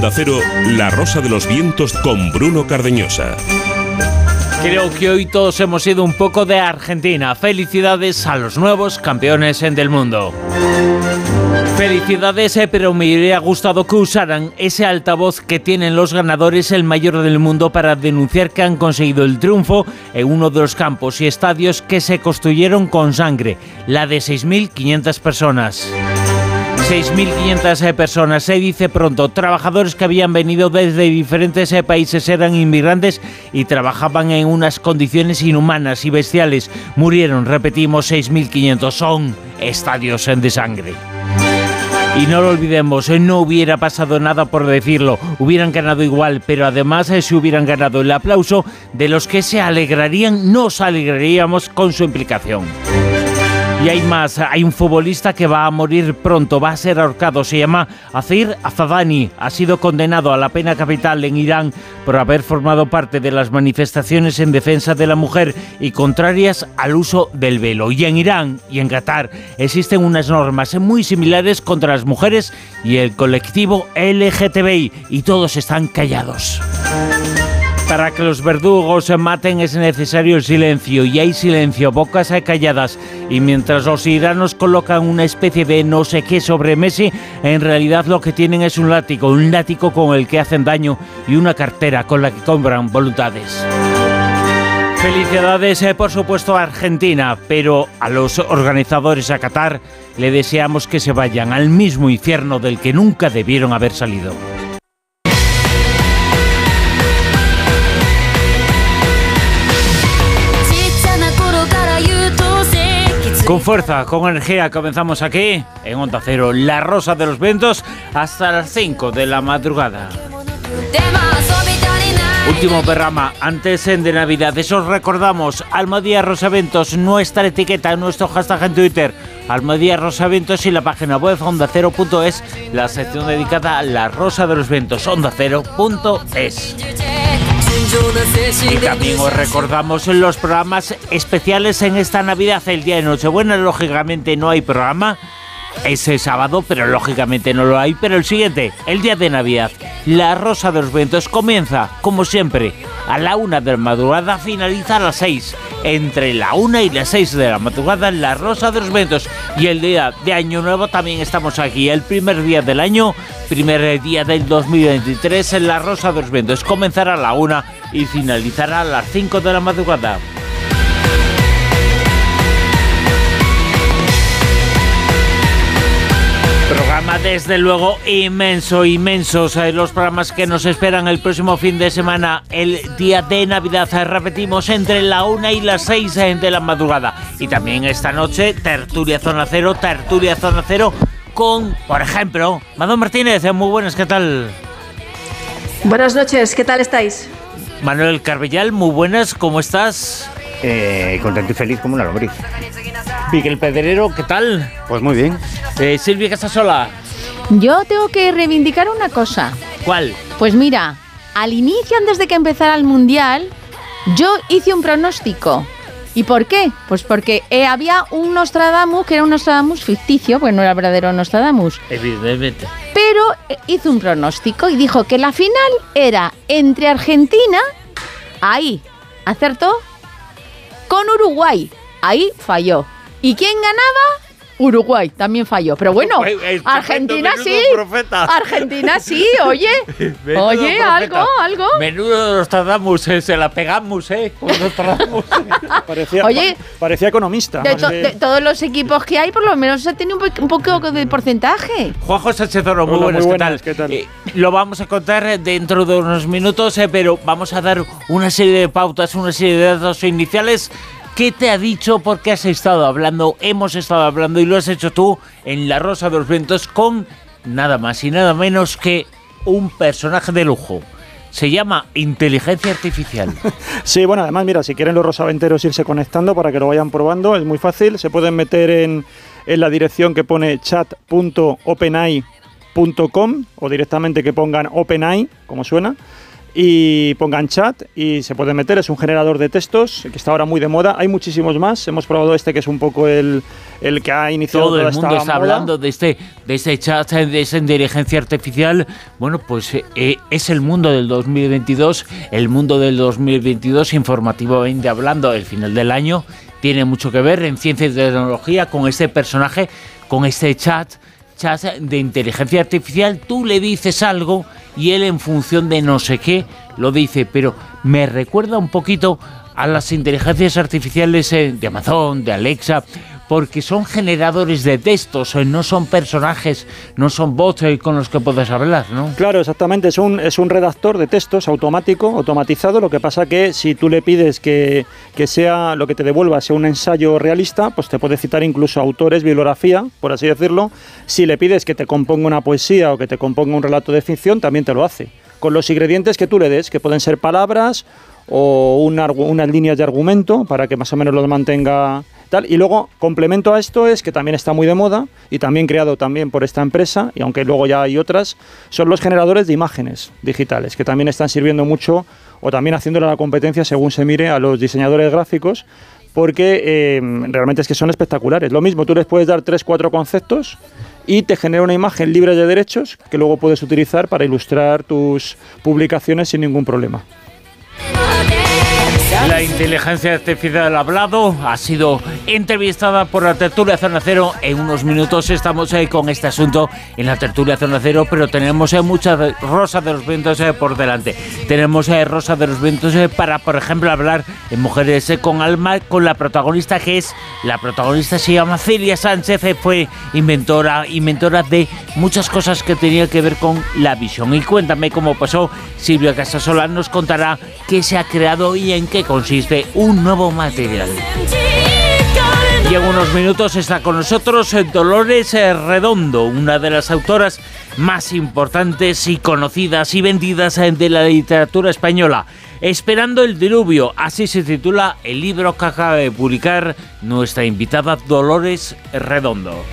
La Rosa de los Vientos con Bruno Cardeñosa. Creo que hoy todos hemos ido un poco de Argentina. Felicidades a los nuevos campeones del mundo. Felicidades, eh, pero me hubiera gustado que usaran ese altavoz que tienen los ganadores, el mayor del mundo, para denunciar que han conseguido el triunfo en uno de los campos y estadios que se construyeron con sangre, la de 6.500 personas. 6.500 eh, personas, se dice pronto. Trabajadores que habían venido desde diferentes eh, países eran inmigrantes y trabajaban en unas condiciones inhumanas y bestiales. Murieron, repetimos, 6.500. Son estadios de sangre. Y no lo olvidemos, eh, no hubiera pasado nada por decirlo, hubieran ganado igual, pero además se hubieran ganado el aplauso de los que se alegrarían, nos alegraríamos con su implicación. Y hay más, hay un futbolista que va a morir pronto, va a ser ahorcado, se llama Azir Azadani, ha sido condenado a la pena capital en Irán por haber formado parte de las manifestaciones en defensa de la mujer y contrarias al uso del velo. Y en Irán y en Qatar existen unas normas muy similares contra las mujeres y el colectivo LGTBI y todos están callados. Para que los verdugos se maten es necesario el silencio y hay silencio, bocas calladas. Y mientras los iranos colocan una especie de no sé qué sobre Messi, en realidad lo que tienen es un látigo, un látigo con el que hacen daño y una cartera con la que compran voluntades. Felicidades, eh, por supuesto, a Argentina, pero a los organizadores a Qatar le deseamos que se vayan al mismo infierno del que nunca debieron haber salido. Con fuerza, con energía, comenzamos aquí en Onda Cero, La Rosa de los Vientos, hasta las 5 de la madrugada. Último programa antes de Navidad. Eso os recordamos. Almodía Rosaventos, nuestra etiqueta, nuestro hashtag en Twitter. Almodía Rosaventos y la página web ondacero.es, la sección dedicada a la Rosa de los Vientos, ondacero.es. Y también os recordamos los programas especiales en esta Navidad, el día de Nochebuena, lógicamente no hay programa ese sábado, pero lógicamente no lo hay. Pero el siguiente, el día de Navidad, la Rosa de los Vientos comienza, como siempre, a la una de la madrugada, finaliza a las seis. Entre la una y las seis de la madrugada, la Rosa de los Vientos. Y el día de Año Nuevo también estamos aquí, el primer día del año, primer día del 2023, en la Rosa de los Vientos. Comenzará a la una y finalizará a las cinco de la madrugada. Programa desde luego inmenso, inmensos los programas que nos esperan el próximo fin de semana, el día de Navidad. Repetimos entre la una y las seis eh, de la madrugada. Y también esta noche, Tertulia Zona Cero, Tertulia Zona Cero con, por ejemplo, Manuel Martínez. Muy buenas, ¿qué tal? Buenas noches, ¿qué tal estáis? Manuel Carbellal, muy buenas, ¿cómo estás? Eh, contento y feliz como una lombriz. Miguel Pedrero, ¿qué tal? Pues muy bien. Eh, Silvia Casasola. Yo tengo que reivindicar una cosa. ¿Cuál? Pues mira, al inicio, antes de que empezara el Mundial, yo hice un pronóstico. ¿Y por qué? Pues porque eh, había un Nostradamus que era un Nostradamus ficticio, pues no era verdadero Nostradamus. Evidentemente. Pero eh, hizo un pronóstico y dijo que la final era entre Argentina, ahí, acertó, con Uruguay. Ahí falló. ¿Y quién ganaba? Uruguay también falló. Pero bueno, Argentina sí. profeta. Argentina sí, oye. Menudo oye, profeta. algo, algo. Menudo Nostradamus, eh, se la pegamos, ¿eh? Con Nostradamus. Parecía, Oye, pa- parecía economista. De, más to- que- de todos los equipos que hay, por lo menos se tiene un, po- un poco de porcentaje. Juanjo Sánchez Oro, muy Hola, buenas, muy ¿qué tal? buenas, ¿qué tal? Eh, lo vamos a contar dentro de unos minutos, eh, pero vamos a dar una serie de pautas, una serie de datos iniciales. ¿Qué te ha dicho? Porque has estado hablando, hemos estado hablando y lo has hecho tú en La Rosa de los Vientos con nada más y nada menos que un personaje de lujo. Se llama Inteligencia Artificial. Sí, bueno, además, mira, si quieren los rosaventeros irse conectando para que lo vayan probando, es muy fácil. Se pueden meter en, en la dirección que pone chat.openai.com o directamente que pongan OpenAI, como suena. Y pongan chat y se puede meter. Es un generador de textos que está ahora muy de moda. Hay muchísimos más. Hemos probado este que es un poco el, el que ha iniciado Todo toda el mundo esta está moda. hablando de este, de este chat, de esa inteligencia artificial. Bueno, pues eh, es el mundo del 2022, el mundo del 2022 informativamente hablando, el final del año tiene mucho que ver en ciencia y tecnología con este personaje, con este chat, de inteligencia artificial. Tú le dices algo y él en función de no sé qué lo dice, pero me recuerda un poquito a las inteligencias artificiales eh, de Amazon, de Alexa, porque son generadores de textos, eh, no son personajes, no son bots eh, con los que puedes hablar, ¿no? Claro, exactamente. Es un, es un redactor de textos automático, automatizado. Lo que pasa que si tú le pides que, que sea lo que te devuelva sea un ensayo realista, pues te puede citar incluso autores, bibliografía, por así decirlo. Si le pides que te componga una poesía o que te componga un relato de ficción, también te lo hace. Con los ingredientes que tú le des, que pueden ser palabras o un argu- unas líneas de argumento para que más o menos los mantenga tal. Y luego, complemento a esto es que también está muy de moda y también creado también por esta empresa, y aunque luego ya hay otras, son los generadores de imágenes digitales, que también están sirviendo mucho o también haciéndole la competencia según se mire a los diseñadores gráficos, porque eh, realmente es que son espectaculares. Lo mismo, tú les puedes dar tres, cuatro conceptos y te genera una imagen libre de derechos que luego puedes utilizar para ilustrar tus publicaciones sin ningún problema. La inteligencia artificial hablado ha sido entrevistada por la tertulia Zona Cero. En unos minutos estamos eh, con este asunto en la tertulia Zona Cero, pero tenemos eh, mucha de- Rosa de los Vientos eh, por delante. Tenemos eh, Rosa de los Vientos para, por ejemplo, hablar en Mujeres con Alma con la protagonista que es, la protagonista se llama Celia Sánchez, fue inventora, inventora de muchas cosas que tenían que ver con la visión. Y cuéntame cómo pasó. Silvia Casasola nos contará qué se ha creado y en qué consiste un nuevo material. Y en unos minutos está con nosotros eh, Dolores eh, Redondo, una de las autoras más importantes y conocidas y vendidas eh, de la literatura española. Esperando el diluvio, así se titula el libro que acaba de publicar nuestra invitada Dolores Redondo.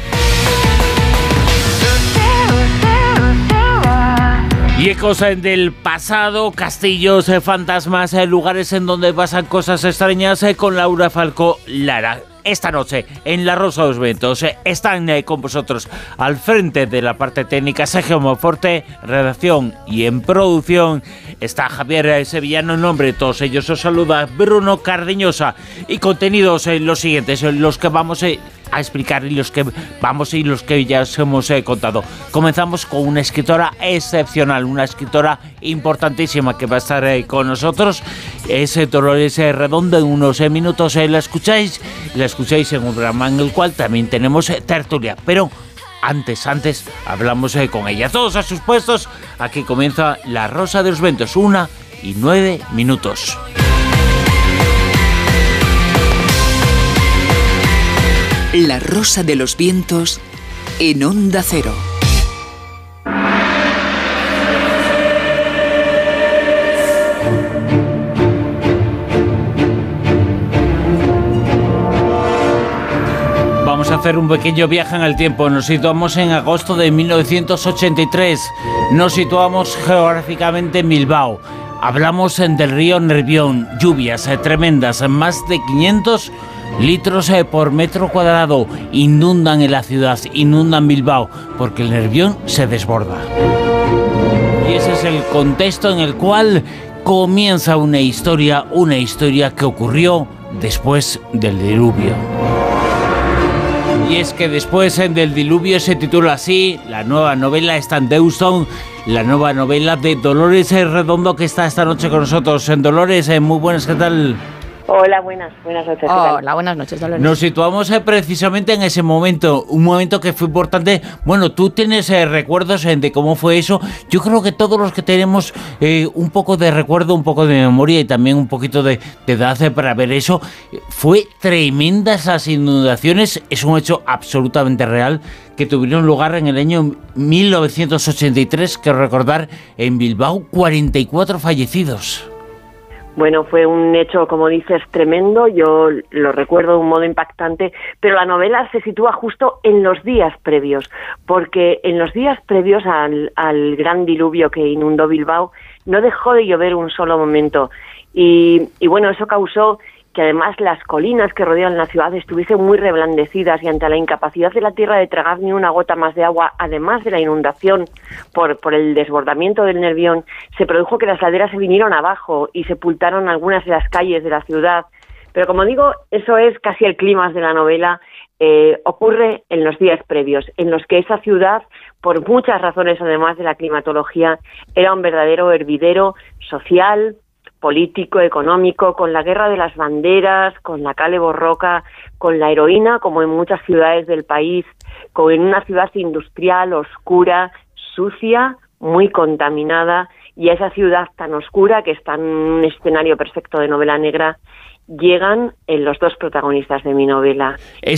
Y ecos del pasado, castillos, eh, fantasmas, eh, lugares en donde pasan cosas extrañas eh, con Laura Falco Lara. Esta noche en La Rosa de los Ventos están con vosotros al frente de la parte técnica Sergio Monforte, redacción y en producción está Javier Sevillano en nombre de todos ellos. Os saluda Bruno Cardeñosa y contenidos los siguientes, los que vamos eh, a explicar y los que vamos y los que ya os hemos eh, contado. Comenzamos con una escritora excepcional, una escritora importantísima que va a estar eh, con nosotros. Es eh, Dolores eh, Redondo. En unos eh, minutos eh, la escucháis. La escucháis en un programa en el cual también tenemos tertulia. Pero antes, antes, hablamos con ella. Todos a sus puestos. Aquí comienza La Rosa de los Ventos. Una y nueve minutos. La Rosa de los Vientos en Onda Cero. Vamos a hacer un pequeño viaje en el tiempo. Nos situamos en agosto de 1983. Nos situamos geográficamente en Bilbao. Hablamos del río Nervión. Lluvias tremendas, más de 500 litros eh, por metro cuadrado. Inundan en la ciudad, inundan Bilbao, porque el Nervión se desborda. Y ese es el contexto en el cual comienza una historia, una historia que ocurrió después del diluvio. Y es que después eh, del diluvio se titula así, la nueva novela está en Deuston, la nueva novela de Dolores eh, Redondo que está esta noche con nosotros. En Dolores, muy buenas, ¿qué tal? Hola, buenas, buenas noches. ¿qué tal? Hola, buenas noches, Dolores. Nos situamos eh, precisamente en ese momento, un momento que fue importante. Bueno, tú tienes eh, recuerdos eh, de cómo fue eso. Yo creo que todos los que tenemos eh, un poco de recuerdo, un poco de memoria y también un poquito de, de edad eh, para ver eso, fue tremendas las inundaciones. Es un hecho absolutamente real que tuvieron lugar en el año 1983, que recordar en Bilbao, 44 fallecidos. Bueno, fue un hecho, como dices, tremendo. Yo lo recuerdo de un modo impactante, pero la novela se sitúa justo en los días previos, porque en los días previos al, al gran diluvio que inundó Bilbao no dejó de llover un solo momento. Y, y bueno, eso causó que además las colinas que rodean la ciudad estuviesen muy reblandecidas y ante la incapacidad de la tierra de tragar ni una gota más de agua, además de la inundación por, el desbordamiento del Nervión, se produjo que las laderas se vinieron abajo y sepultaron algunas de las calles de la ciudad. Pero como digo, eso es casi el clima de la novela. Eh, ocurre en los días previos, en los que esa ciudad, por muchas razones además de la climatología, era un verdadero hervidero social, político, económico, con la guerra de las banderas, con la cale borroca, con la heroína, como en muchas ciudades del país, con en una ciudad industrial, oscura, sucia, muy contaminada, y a esa ciudad tan oscura, que está en un escenario perfecto de novela negra, llegan en los dos protagonistas de mi novela,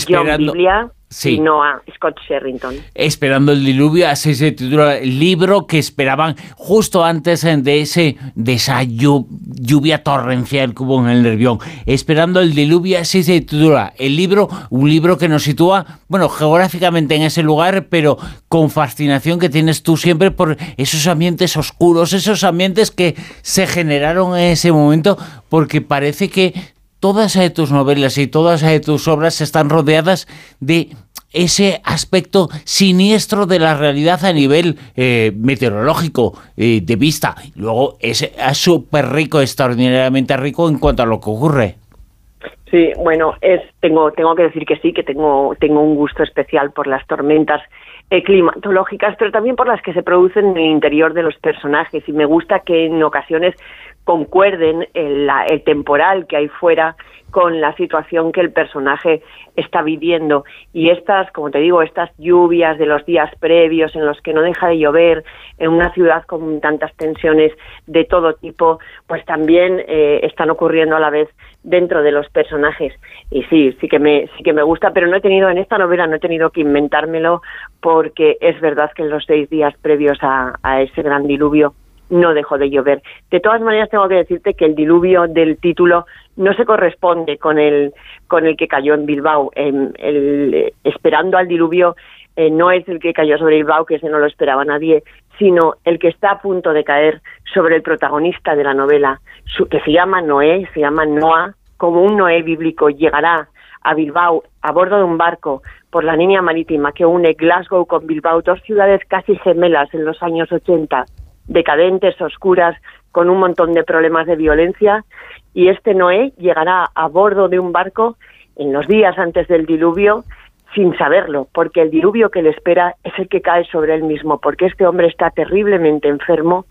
John Biblia Sí. no a Scott Sherrington. Esperando el diluvio, así se titula el libro que esperaban justo antes de ese de esa lluvia torrencial que hubo en el Nervión. Esperando el diluvio, así se titula el libro, un libro que nos sitúa, bueno, geográficamente en ese lugar, pero con fascinación que tienes tú siempre por esos ambientes oscuros, esos ambientes que se generaron en ese momento, porque parece que todas eh, tus novelas y todas eh, tus obras están rodeadas de ese aspecto siniestro de la realidad a nivel eh, meteorológico de vista. Luego es súper rico, extraordinariamente rico en cuanto a lo que ocurre. Sí, bueno, es tengo tengo que decir que sí, que tengo tengo un gusto especial por las tormentas climatológicas, pero también por las que se producen en el interior de los personajes y me gusta que en ocasiones concuerden el, el temporal que hay fuera con la situación que el personaje está viviendo. Y estas, como te digo, estas lluvias de los días previos en los que no deja de llover en una ciudad con tantas tensiones de todo tipo, pues también eh, están ocurriendo a la vez dentro de los personajes. Y sí, sí que me, sí que me gusta, pero no he tenido en esta novela no he tenido que inventármelo porque es verdad que en los seis días previos a ese gran diluvio no dejó de llover. De todas maneras, tengo que decirte que el diluvio del título no se corresponde con el, con el que cayó en Bilbao. el, eh, esperando al diluvio eh, no es el que cayó sobre Bilbao, que ese no lo esperaba nadie, sino el que está a punto de caer sobre el protagonista de la novela, que se llama Noé, se llama Noah, como un Noé bíblico, llegará a Bilbao a bordo de un barco por la línea marítima que une Glasgow con Bilbao, dos ciudades casi gemelas en los años 80 decadentes, oscuras, con un montón de problemas de violencia, y este Noé llegará a bordo de un barco en los días antes del diluvio sin saberlo, porque el diluvio que le espera es el que cae sobre él mismo, porque este hombre está terriblemente enfermo,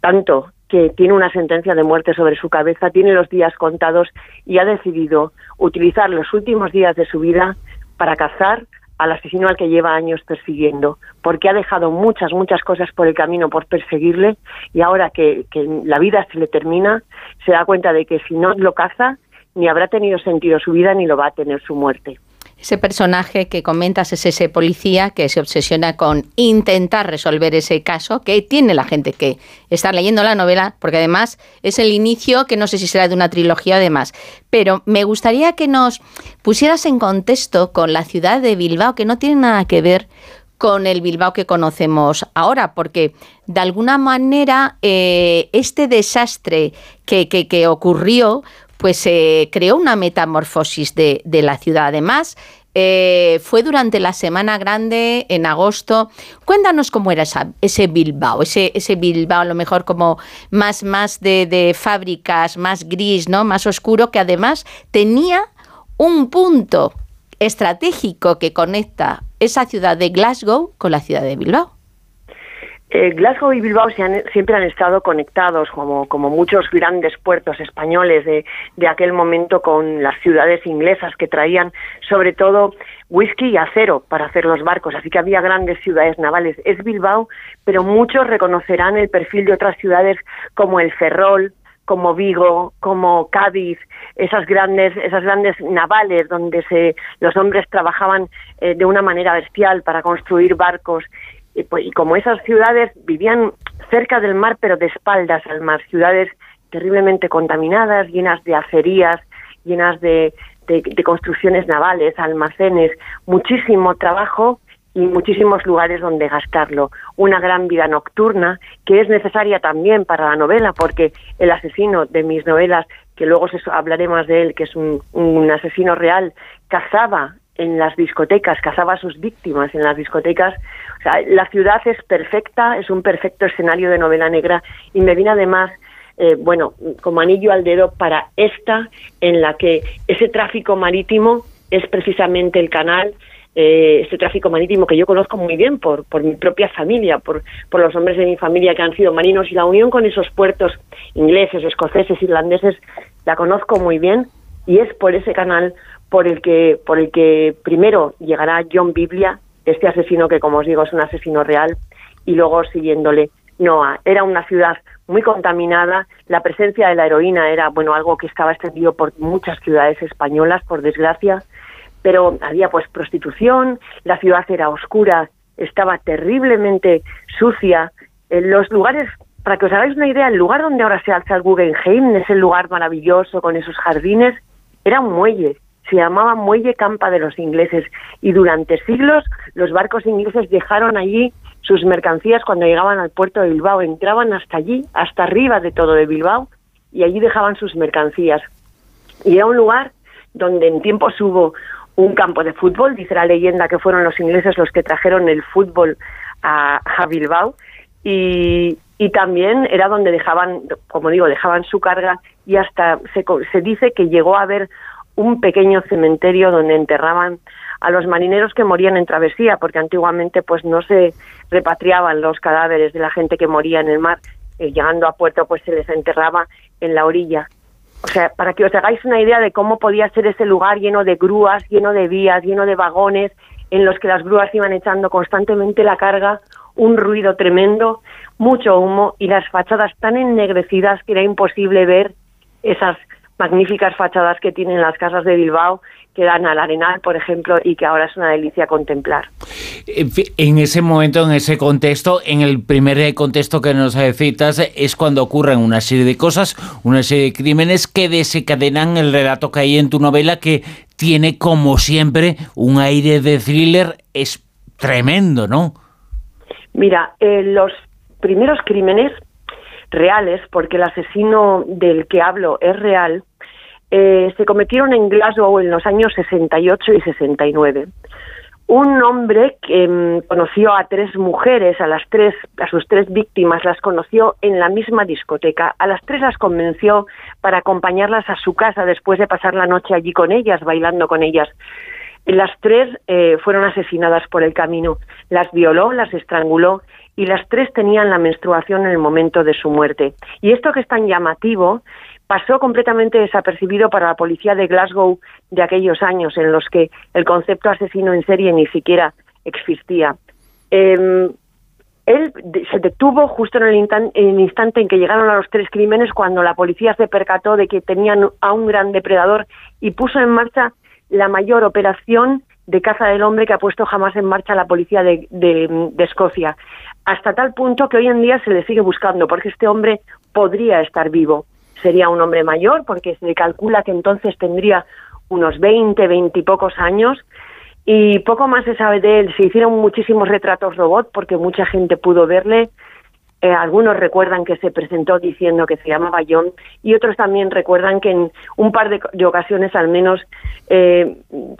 tanto que tiene una sentencia de muerte sobre su cabeza, tiene los días contados y ha decidido utilizar los últimos días de su vida para cazar al asesino al que lleva años persiguiendo, porque ha dejado muchas, muchas cosas por el camino por perseguirle y ahora que, que la vida se le termina, se da cuenta de que si no lo caza, ni habrá tenido sentido su vida ni lo va a tener su muerte. Ese personaje que comentas es ese policía que se obsesiona con intentar resolver ese caso, que tiene la gente que está leyendo la novela, porque además es el inicio, que no sé si será de una trilogía además. Pero me gustaría que nos pusieras en contexto con la ciudad de Bilbao, que no tiene nada que ver con el Bilbao que conocemos ahora, porque de alguna manera eh, este desastre que, que ocurrió pues se creó una metamorfosis de, la ciudad. Además, eh, fue durante la Semana Grande, en agosto. Cuéntanos cómo era ese Bilbao, ese, Bilbao a lo mejor como más, más de, de, fábricas, más gris, ¿no? más oscuro, que además tenía un punto estratégico que conecta esa ciudad de Glasgow con la ciudad de Bilbao. Eh, Glasgow y Bilbao siempre han estado conectados, como, como muchos grandes puertos españoles de, de, aquel momento, con las ciudades inglesas que traían sobre todo whisky y acero para hacer los barcos. Así que había grandes ciudades navales. Es Bilbao, pero muchos reconocerán el perfil de otras ciudades como el Ferrol, como Vigo, como Cádiz, esas grandes, esas grandes navales donde se, los hombres trabajaban eh, de una manera bestial para construir barcos pues, y, como esas ciudades vivían cerca del mar pero de espaldas al mar, ciudades terriblemente contaminadas, llenas de acerías, llenas de, de construcciones navales, almacenes, muchísimo trabajo y muchísimos lugares donde gastarlo. Una gran vida nocturna que es necesaria también para la novela porque el asesino de mis novelas, que luego hablaré más de él, que es un, un asesino real, cazaba en las discotecas, cazaba a sus víctimas en las discotecas. O sea, la ciudad es perfecta, es un perfecto escenario de novela negra y me viene además eh, bueno, como anillo al dedo para esta, en la que ese tráfico marítimo es precisamente el canal eh, este tráfico marítimo que yo conozco muy bien por, por mi propia familia, por, por los hombres de mi familia que han sido marinos y la unión con esos puertos ingleses, escoceses, irlandeses, la conozco muy bien y es por ese canal por el que, por el que primero llegará John Biblia, este asesino que como os digo es un asesino real, y luego siguiéndole Noah. Era una ciudad muy contaminada, la presencia de la heroína era bueno algo que estaba extendido por muchas ciudades españolas, por desgracia, pero había pues prostitución, la ciudad era oscura, estaba terriblemente sucia. En los lugares, para que os hagáis una idea, el lugar donde ahora se alza el Guggenheim, ese lugar maravilloso con esos jardines, era un muelle, se llamaba Muelle Campa de los ingleses y durante siglos los barcos ingleses dejaron allí sus mercancías cuando llegaban al puerto de Bilbao, entraban hasta allí, hasta arriba de todo de Bilbao y allí dejaban sus mercancías. Y era un lugar donde en tiempos hubo un campo de fútbol, dice la leyenda que fueron los ingleses los que trajeron el fútbol a, Bilbao y, también era donde dejaban, como digo, dejaban su carga y hasta se, se dice que llegó a haber un pequeño cementerio donde enterraban a los marineros que morían en travesía, porque antiguamente pues no se repatriaban los cadáveres de la gente que moría en el mar, eh, llegando a puerto pues se les enterraba en la orilla. O sea, para que os hagáis una idea de cómo podía ser ese lugar lleno de grúas, lleno de vías, lleno de vagones, en los que las grúas iban echando constantemente la carga, un ruido tremendo, mucho humo y las fachadas tan ennegrecidas que era imposible ver esas magníficas fachadas que tienen las casas de Bilbao que dan al Arenal, por ejemplo, y que ahora es una delicia contemplar. En ese momento, en ese contexto, en el primer contexto que nos citas, es cuando ocurren una serie de cosas, una serie de crímenes que desencadenan el relato que hay en tu novela, que tiene, como siempre, un aire de thriller es tremendo, ¿no? Mira, eh, los primeros crímenes reales, porque el asesino del que hablo es real, eh, se cometieron en Glasgow en los años 68 y 69. Un hombre que mm, conoció a tres mujeres, a las tres, a sus tres víctimas, las conoció en la misma discoteca. A las tres las convenció para acompañarlas a su casa después de pasar la noche allí con ellas, bailando con ellas. Las tres eh, fueron asesinadas por el camino. Las violó, las estranguló y las tres tenían la menstruación en el momento de su muerte. Y esto que es tan llamativo pasó completamente desapercibido para la policía de Glasgow de aquellos años en los que el concepto asesino en serie ni siquiera existía. Em, él se detuvo justo en el, instante en que llegaron a los tres crímenes cuando la policía se percató de que tenían a un gran depredador y puso en marcha la mayor operación de caza del hombre que ha puesto jamás en marcha la policía de Escocia. Hasta tal punto que hoy en día se le sigue buscando porque este hombre podría estar vivo sería un hombre mayor, porque se calcula que entonces tendría unos 20, 20 y pocos años, y poco más se sabe de él. Se hicieron muchísimos retratos robot porque mucha gente pudo verle. Eh, algunos recuerdan que se presentó diciendo que se llamaba John y otros también recuerdan que en un par de, ocasiones al menos eh,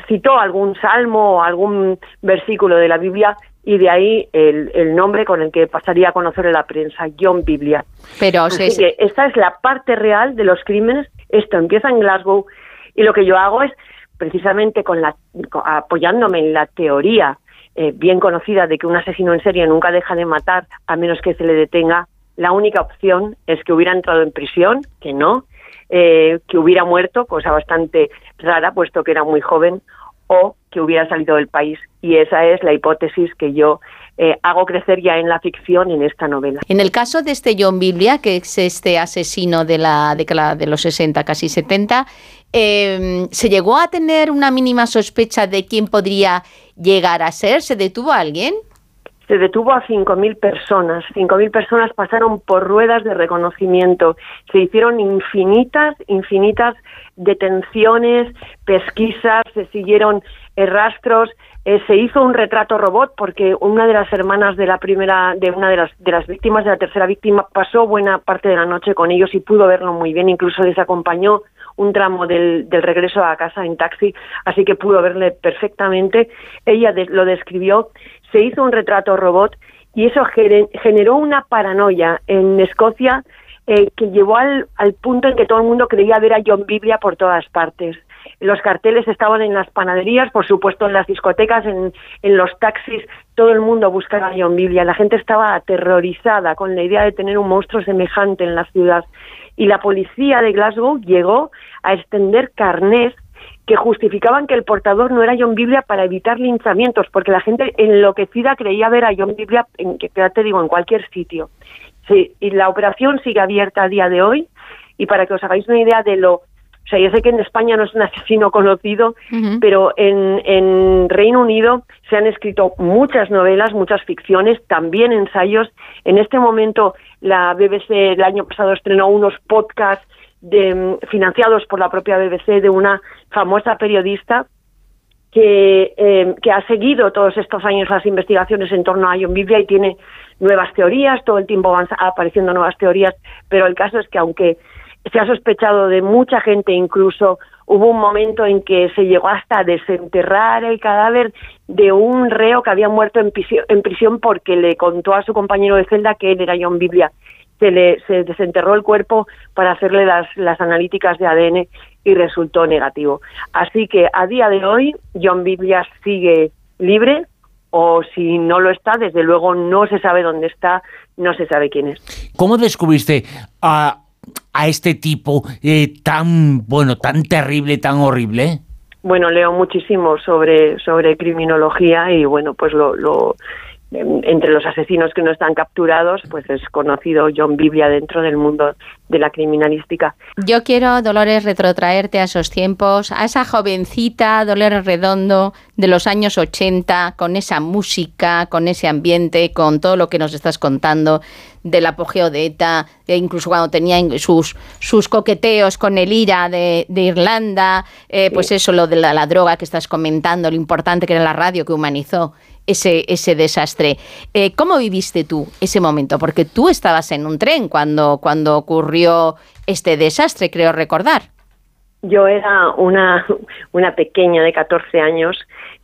citó algún salmo o algún versículo de la Biblia y de ahí el, nombre con el que pasaría a conocer en la prensa, John Biblia. Pero Así que esta es la parte real de los crímenes. Esto empieza en Glasgow y lo que yo hago es precisamente con la apoyándome en la teoría eh, bien conocida de que un asesino en serie nunca deja de matar a menos que se le detenga. La única opción es que hubiera entrado en prisión, que no, eh, que hubiera muerto, cosa bastante rara, puesto que era muy joven, o que hubiera salido del país. Y esa es la hipótesis que yo eh, hago crecer ya en la ficción en esta novela. En el caso de este John Biblia, que es este asesino de la década de los 60, casi 70, em, ¿se llegó a tener una mínima sospecha de quién podría llegar a ser? ¿Se detuvo a alguien? se detuvo a 5.000 personas. 5.000 personas pasaron por ruedas de reconocimiento. Se hicieron infinitas, infinitas detenciones, pesquisas, se siguieron eh, rastros. Eh, se hizo un retrato robot porque una de las hermanas de la primera, de una de las, de las víctimas, de la tercera víctima, pasó buena parte de la noche con ellos y pudo verlo muy bien. Incluso les acompañó un tramo del, del regreso a casa en taxi, así que pudo verle perfectamente. Ella lo describió se hizo un retrato robot y eso generó una paranoia en Escocia eh, que llevó al, al, punto en que todo el mundo creía ver a John Biblia por todas partes. Los carteles estaban en las panaderías, por supuesto en las discotecas, en, en los taxis, todo el mundo buscaba a John Biblia. La gente estaba aterrorizada con la idea de tener un monstruo semejante en la ciudad. Y la policía de Glasgow llegó a extender carnés que justificaban que el portador no era John Biblia para evitar linchamientos, porque la gente enloquecida creía ver a John Biblia, en, que te digo, en cualquier sitio. Y la operación sigue abierta a día de hoy, y para que os hagáis una idea de lo... O sea, yo sé que en España no es un asesino conocido, pero en, en Reino Unido se han escrito muchas novelas, muchas ficciones, también ensayos. En este momento la BBC el año pasado estrenó unos podcasts de, financiados por la propia BBC de una famosa periodista que, eh, que ha seguido todos estos años las investigaciones en torno a John Biblia y tiene nuevas teorías, todo el tiempo van apareciendo nuevas teorías, pero el caso es que aunque se ha sospechado de mucha gente, incluso hubo un momento en que se llegó hasta desenterrar el cadáver de un reo que había muerto en prisión, en prisión porque le contó a su compañero de celda que él era John Biblia se, le, se desenterró el cuerpo para hacerle las, las analíticas de ADN y resultó negativo. Así que a día de hoy John Biblia sigue libre o si no lo está, desde luego no se sabe dónde está, no se sabe quién es. ¿Cómo descubriste a, a este tipo eh, tan, bueno, tan terrible, tan horrible? Bueno, leo muchísimo sobre, sobre criminología y bueno, pues lo, lo entre los asesinos que no están capturados, pues es conocido John Biblia dentro del mundo de la criminalística. Yo quiero, Dolores, retrotraerte a esos tiempos, a esa jovencita Dolores Redondo de los años 80, con esa música, con ese ambiente, con todo lo que nos estás contando del apogeo de ETA, e incluso cuando tenía sus, sus coqueteos con el IRA de, Irlanda, eh, pues eso, lo de la droga que estás comentando, lo importante que era la radio que humanizó ese, ese desastre. Eh, ¿Cómo viviste tú ese momento? Porque tú estabas en un tren cuando, cuando ocurrió este desastre, creo recordar. Yo era una, una pequeña de 14 años,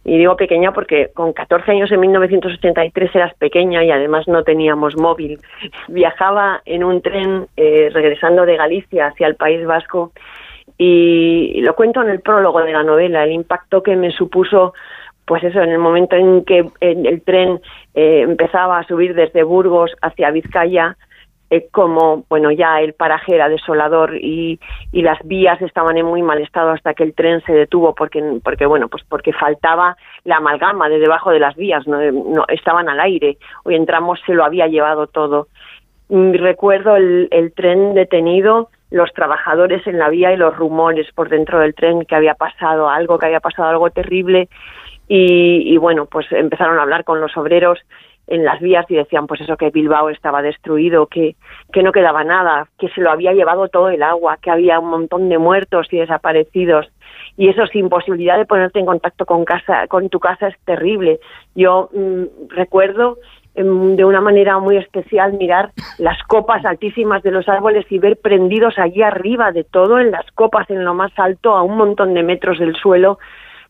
y digo pequeña porque con 14 años en 1983 eras pequeña y además no teníamos móvil. Viajaba en un tren eh, regresando de Galicia hacia el País Vasco y lo cuento en el prólogo de la novela, el impacto que me supuso pues eso, en el momento en que el tren eh, empezaba a subir desde Burgos hacia Vizcaya, eh, como bueno ya el paraje era desolador y, y, las vías estaban en muy mal estado hasta que el tren se detuvo porque porque bueno pues porque faltaba la amalgama de debajo de las vías no, estaban al aire. Hoy entramos se lo había llevado todo. Mm, recuerdo el, el tren detenido los trabajadores en la vía y los rumores por dentro del tren que había pasado algo que había pasado algo terrible y, bueno, pues empezaron a hablar con los obreros en las vías y decían pues eso que Bilbao estaba destruido, que, que no quedaba nada, que se lo había llevado todo el agua, que había un montón de muertos y desaparecidos y eso sin posibilidad de ponerte en contacto con casa, con tu casa es terrible. Yo mm, recuerdo em, de una manera muy especial mirar las copas altísimas de los árboles y ver prendidos allí arriba de todo en las copas en lo más alto a un montón de metros del suelo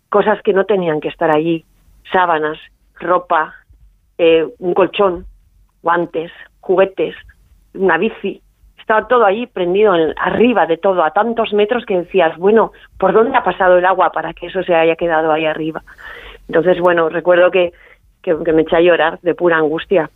cosas que no tenían que estar allí, sábanas, ropa, eh, un colchón, guantes, juguetes, una bici, estaba todo allí prendido arriba de todo, a tantos metros que decías, bueno, ¿por dónde ha pasado el agua para que eso se haya quedado ahí arriba? Entonces, bueno, recuerdo que, que, que me eché a llorar de pura angustia,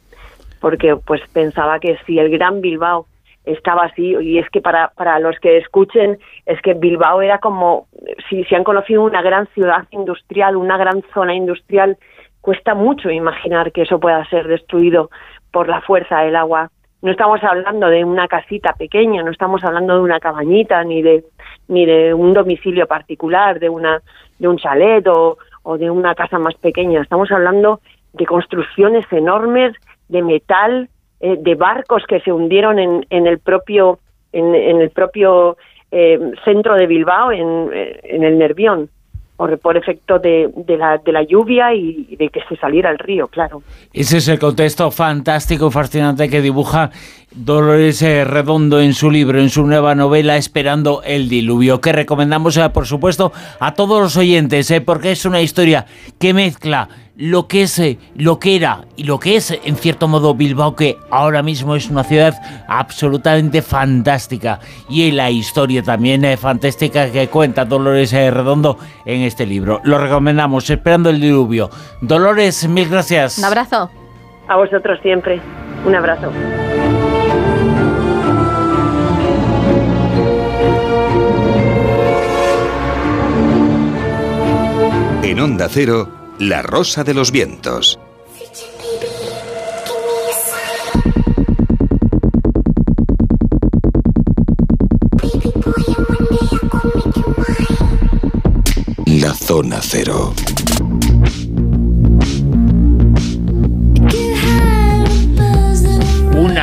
porque pues pensaba que si el Gran Bilbao estaba así y es que para, para los que escuchen es que Bilbao era como si se han conocido una gran ciudad industrial, una gran zona industrial, cuesta mucho imaginar que eso pueda ser destruido por la fuerza del agua. No estamos hablando de una casita pequeña, no estamos hablando de una cabañita ni de ni de un domicilio particular, de una de un chalet o, o de una casa más pequeña. Estamos hablando de construcciones enormes de metal, eh, de barcos que se hundieron en, en el propio en, en el propio eh, centro de Bilbao, en, eh, en el Nervión por, por efecto de, de, la, de la lluvia y de que se saliera el río, claro. Ese es el contexto fantástico y fascinante que dibuja Dolores eh, Redondo en su libro, en su nueva novela Esperando el diluvio, que recomendamos, eh, por supuesto, a todos los oyentes, eh, porque es una historia que mezcla lo que es, lo que era y lo que es, en cierto modo, Bilbao, que ahora mismo es una ciudad absolutamente fantástica. Y la historia también es fantástica que cuenta Dolores Redondo en este libro. Lo recomendamos, Esperando el diluvio. Dolores, mil gracias. Un abrazo. A vosotros siempre. Un abrazo. En Onda Cero, La Rosa de los Vientos. La Zona Cero.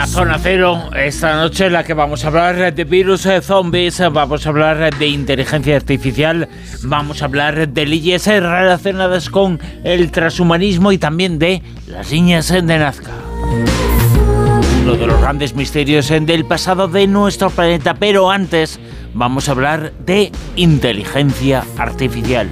Zona cero esta noche en la que vamos a hablar de virus, eh, zombies, eh, vamos a hablar de inteligencia artificial, vamos a hablar de leyes eh, relacionadas con el transhumanismo y también de las niñas de Nazca. Uno de los grandes misterios del pasado de nuestro planeta, pero antes vamos a hablar de inteligencia artificial.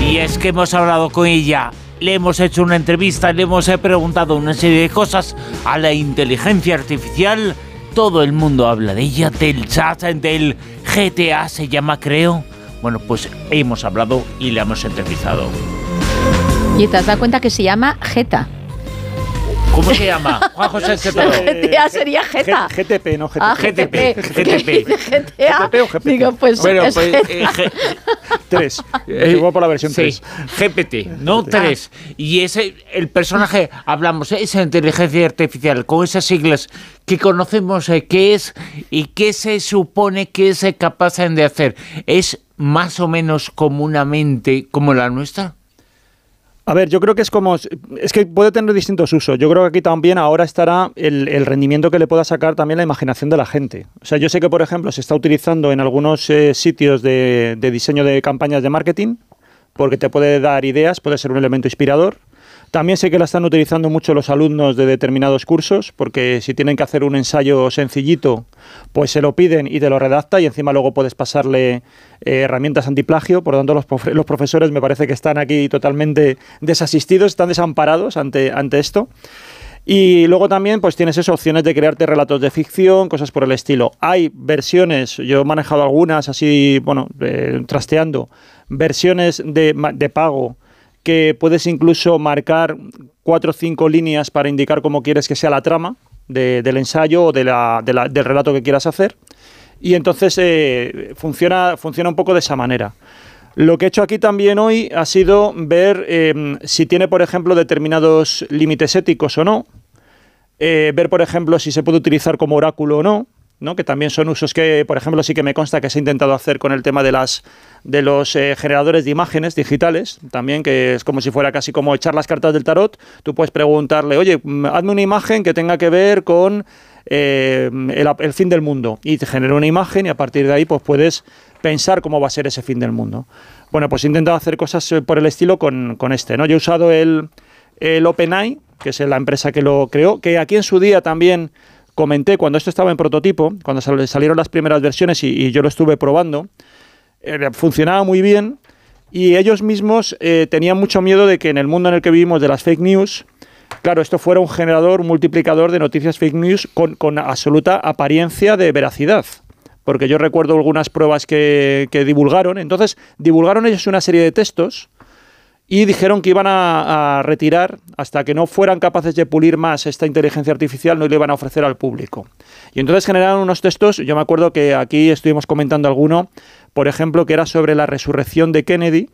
Y es que hemos hablado con ella le hemos hecho una entrevista, le hemos preguntado una serie de cosas a la inteligencia artificial. Todo el mundo habla de ella, del chat, del GTA se llama, creo. Bueno, pues hemos hablado y le hemos entrevistado. Y te has dado cuenta que se llama Geta. ¿Cómo se llama? Juan José GTA sería Geta. GTP, no GTP. Ah, GTP. GTP. GTA. GTP o GPT. Digo, pues, Bueno, es pues eh, G- 3. Eh, Voy por la versión sí, 3. GPT, no 3. Y ese, el personaje, hablamos, ¿eh? esa inteligencia artificial, con esas siglas que conocemos, eh, ¿qué es y qué se supone que es eh, capaz de hacer? ¿Es más o menos como una mente como la nuestra? A ver, yo creo que es como. Es que puede tener distintos usos. Yo creo que aquí también ahora estará el, rendimiento que le pueda sacar también la imaginación de la gente. O sea, yo sé que, por ejemplo, se está utilizando en algunos eh, sitios de diseño de campañas de marketing, porque te puede dar ideas, puede ser un elemento inspirador. También sé que la están utilizando mucho los alumnos de determinados cursos, porque si tienen que hacer un ensayo sencillito, pues se lo piden y te lo redacta y encima luego puedes pasarle eh, herramientas antiplagio. Por lo tanto, los, profe- los profesores me parece que están aquí totalmente desasistidos, están desamparados ante, ante esto. Y luego también pues tienes esas opciones de crearte relatos de ficción, cosas por el estilo. Hay versiones, yo he manejado algunas así, bueno, eh, trasteando, versiones de, de pago que puedes incluso marcar cuatro o cinco líneas para indicar cómo quieres que sea la trama de- del ensayo o del relato que quieras hacer. Y entonces eh, funciona, funciona un poco de esa manera. Lo que he hecho aquí también hoy ha sido ver eh, si tiene, por ejemplo, determinados límites éticos o no. Eh, ver, por ejemplo, si se puede utilizar como oráculo o no. ¿No? que también son usos que, por ejemplo, sí que me consta que se ha intentado hacer con el tema de las de los eh, generadores de imágenes digitales, también que es como si fuera casi como echar las cartas del tarot. Tú puedes preguntarle, oye, mm, hazme una imagen que tenga que ver con eh, el, fin del mundo y te genera una imagen y a partir de ahí pues puedes pensar cómo va a ser ese fin del mundo. Bueno, pues he intentado hacer cosas eh, por el estilo con, con este, ¿no? Yo he usado el, el OpenAI, que es la empresa que lo creó, que aquí en su día también comenté cuando esto estaba en prototipo, cuando sal- salieron las primeras versiones y, y yo lo estuve probando, eh, funcionaba muy bien y ellos mismos eh, tenían mucho miedo de que en el mundo en el que vivimos de las fake news, claro, esto fuera un generador, un multiplicador de noticias fake news con, con absoluta apariencia de veracidad. Porque yo recuerdo algunas pruebas que, que divulgaron. Entonces, divulgaron ellos una serie de textos y dijeron que iban a, a retirar hasta que no fueran capaces de pulir más esta inteligencia artificial, no le iban a ofrecer al público. Y entonces generaron unos textos, yo me acuerdo que aquí estuvimos comentando alguno, por ejemplo, que era sobre la resurrección de Kennedy,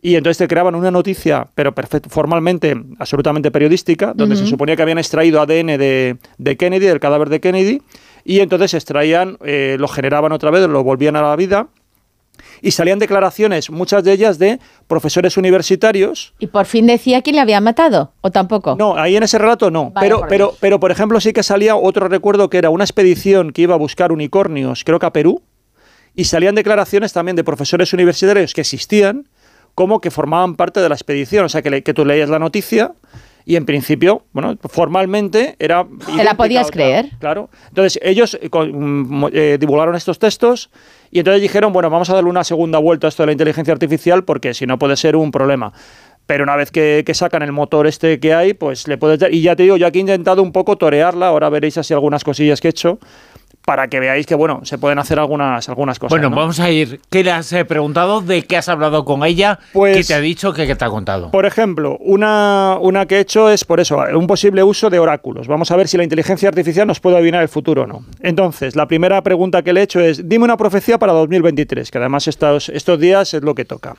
y entonces te creaban una noticia, pero perfect- formalmente, absolutamente periodística, donde se suponía que habían extraído ADN de, de Kennedy, del cadáver de Kennedy, y entonces extraían, eh, lo generaban otra vez, lo volvían a la vida, y salían declaraciones, muchas de ellas de profesores universitarios. ¿Y por fin decía quién le había matado? ¿O tampoco? No, ahí en ese relato no. Vaya pero, por pero, Dios. pero, por ejemplo, sí que salía otro recuerdo que era una expedición que iba a buscar unicornios, creo que a Perú, y salían declaraciones también de profesores universitarios que existían, como que formaban parte de la expedición. O sea, que, le- que tú leías la noticia y en principio, bueno, formalmente era... idéntica la podías otra. creer. Claro. Entonces, ellos eh, mm, eh, divulgaron estos textos y entonces dijeron, bueno, vamos a darle una segunda vuelta a esto de la inteligencia artificial porque si no puede ser un problema. Pero una vez que, sacan el motor este que hay, pues le puedes. Y ya te digo, yo aquí he intentado un poco torearla, ahora veréis así algunas cosillas que he hecho, para que veáis que, bueno, se pueden hacer algunas, algunas cosas. Bueno, ¿no? vamos a ir. ¿Qué le has eh, preguntado? ¿De qué has hablado con ella? Pues- ¿Qué te ha dicho? ¿Qué, qué te ha contado? Por ejemplo, una, una que he hecho es por eso, un posible uso de oráculos. Vamos a ver si la inteligencia artificial nos puede adivinar el futuro o no. Entonces, la primera pregunta que le he hecho es, dime una profecía para 2023, que además estos, estos días es lo que toca.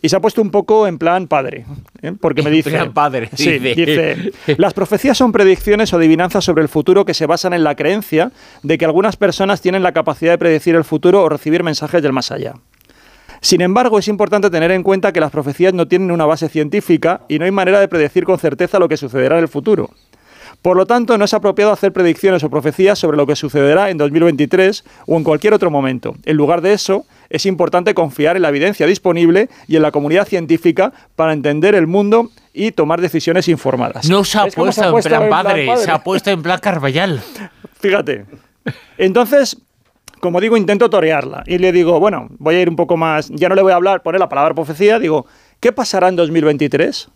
Y se ha puesto un poco en plan padre, ¿eh? porque me En dice... plan padre, Sí, dice. dice, las profecías son predicciones o adivinanzas sobre el futuro que se basan en la creencia de que algunas personas tienen la capacidad de predecir el futuro o recibir mensajes del más allá. Sin embargo, es importante tener en cuenta que las profecías no tienen una base científica y no hay manera de predecir con certeza lo que sucederá en el futuro. Por lo tanto, no es apropiado hacer predicciones o profecías sobre lo que sucederá en 2023 o en cualquier otro momento. En lugar de eso, es importante confiar en la evidencia disponible y en la comunidad científica para entender el mundo y tomar decisiones informadas. No se ha ¿Ves cómo puesto en plan padre, se ha puesto en plan Carvallal. Fíjate. Entonces, como digo, intento torearla. Y le digo, bueno, voy a ir un poco más. Ya no le voy a hablar, poner la palabra profecía. Digo, ¿qué pasará en 2023?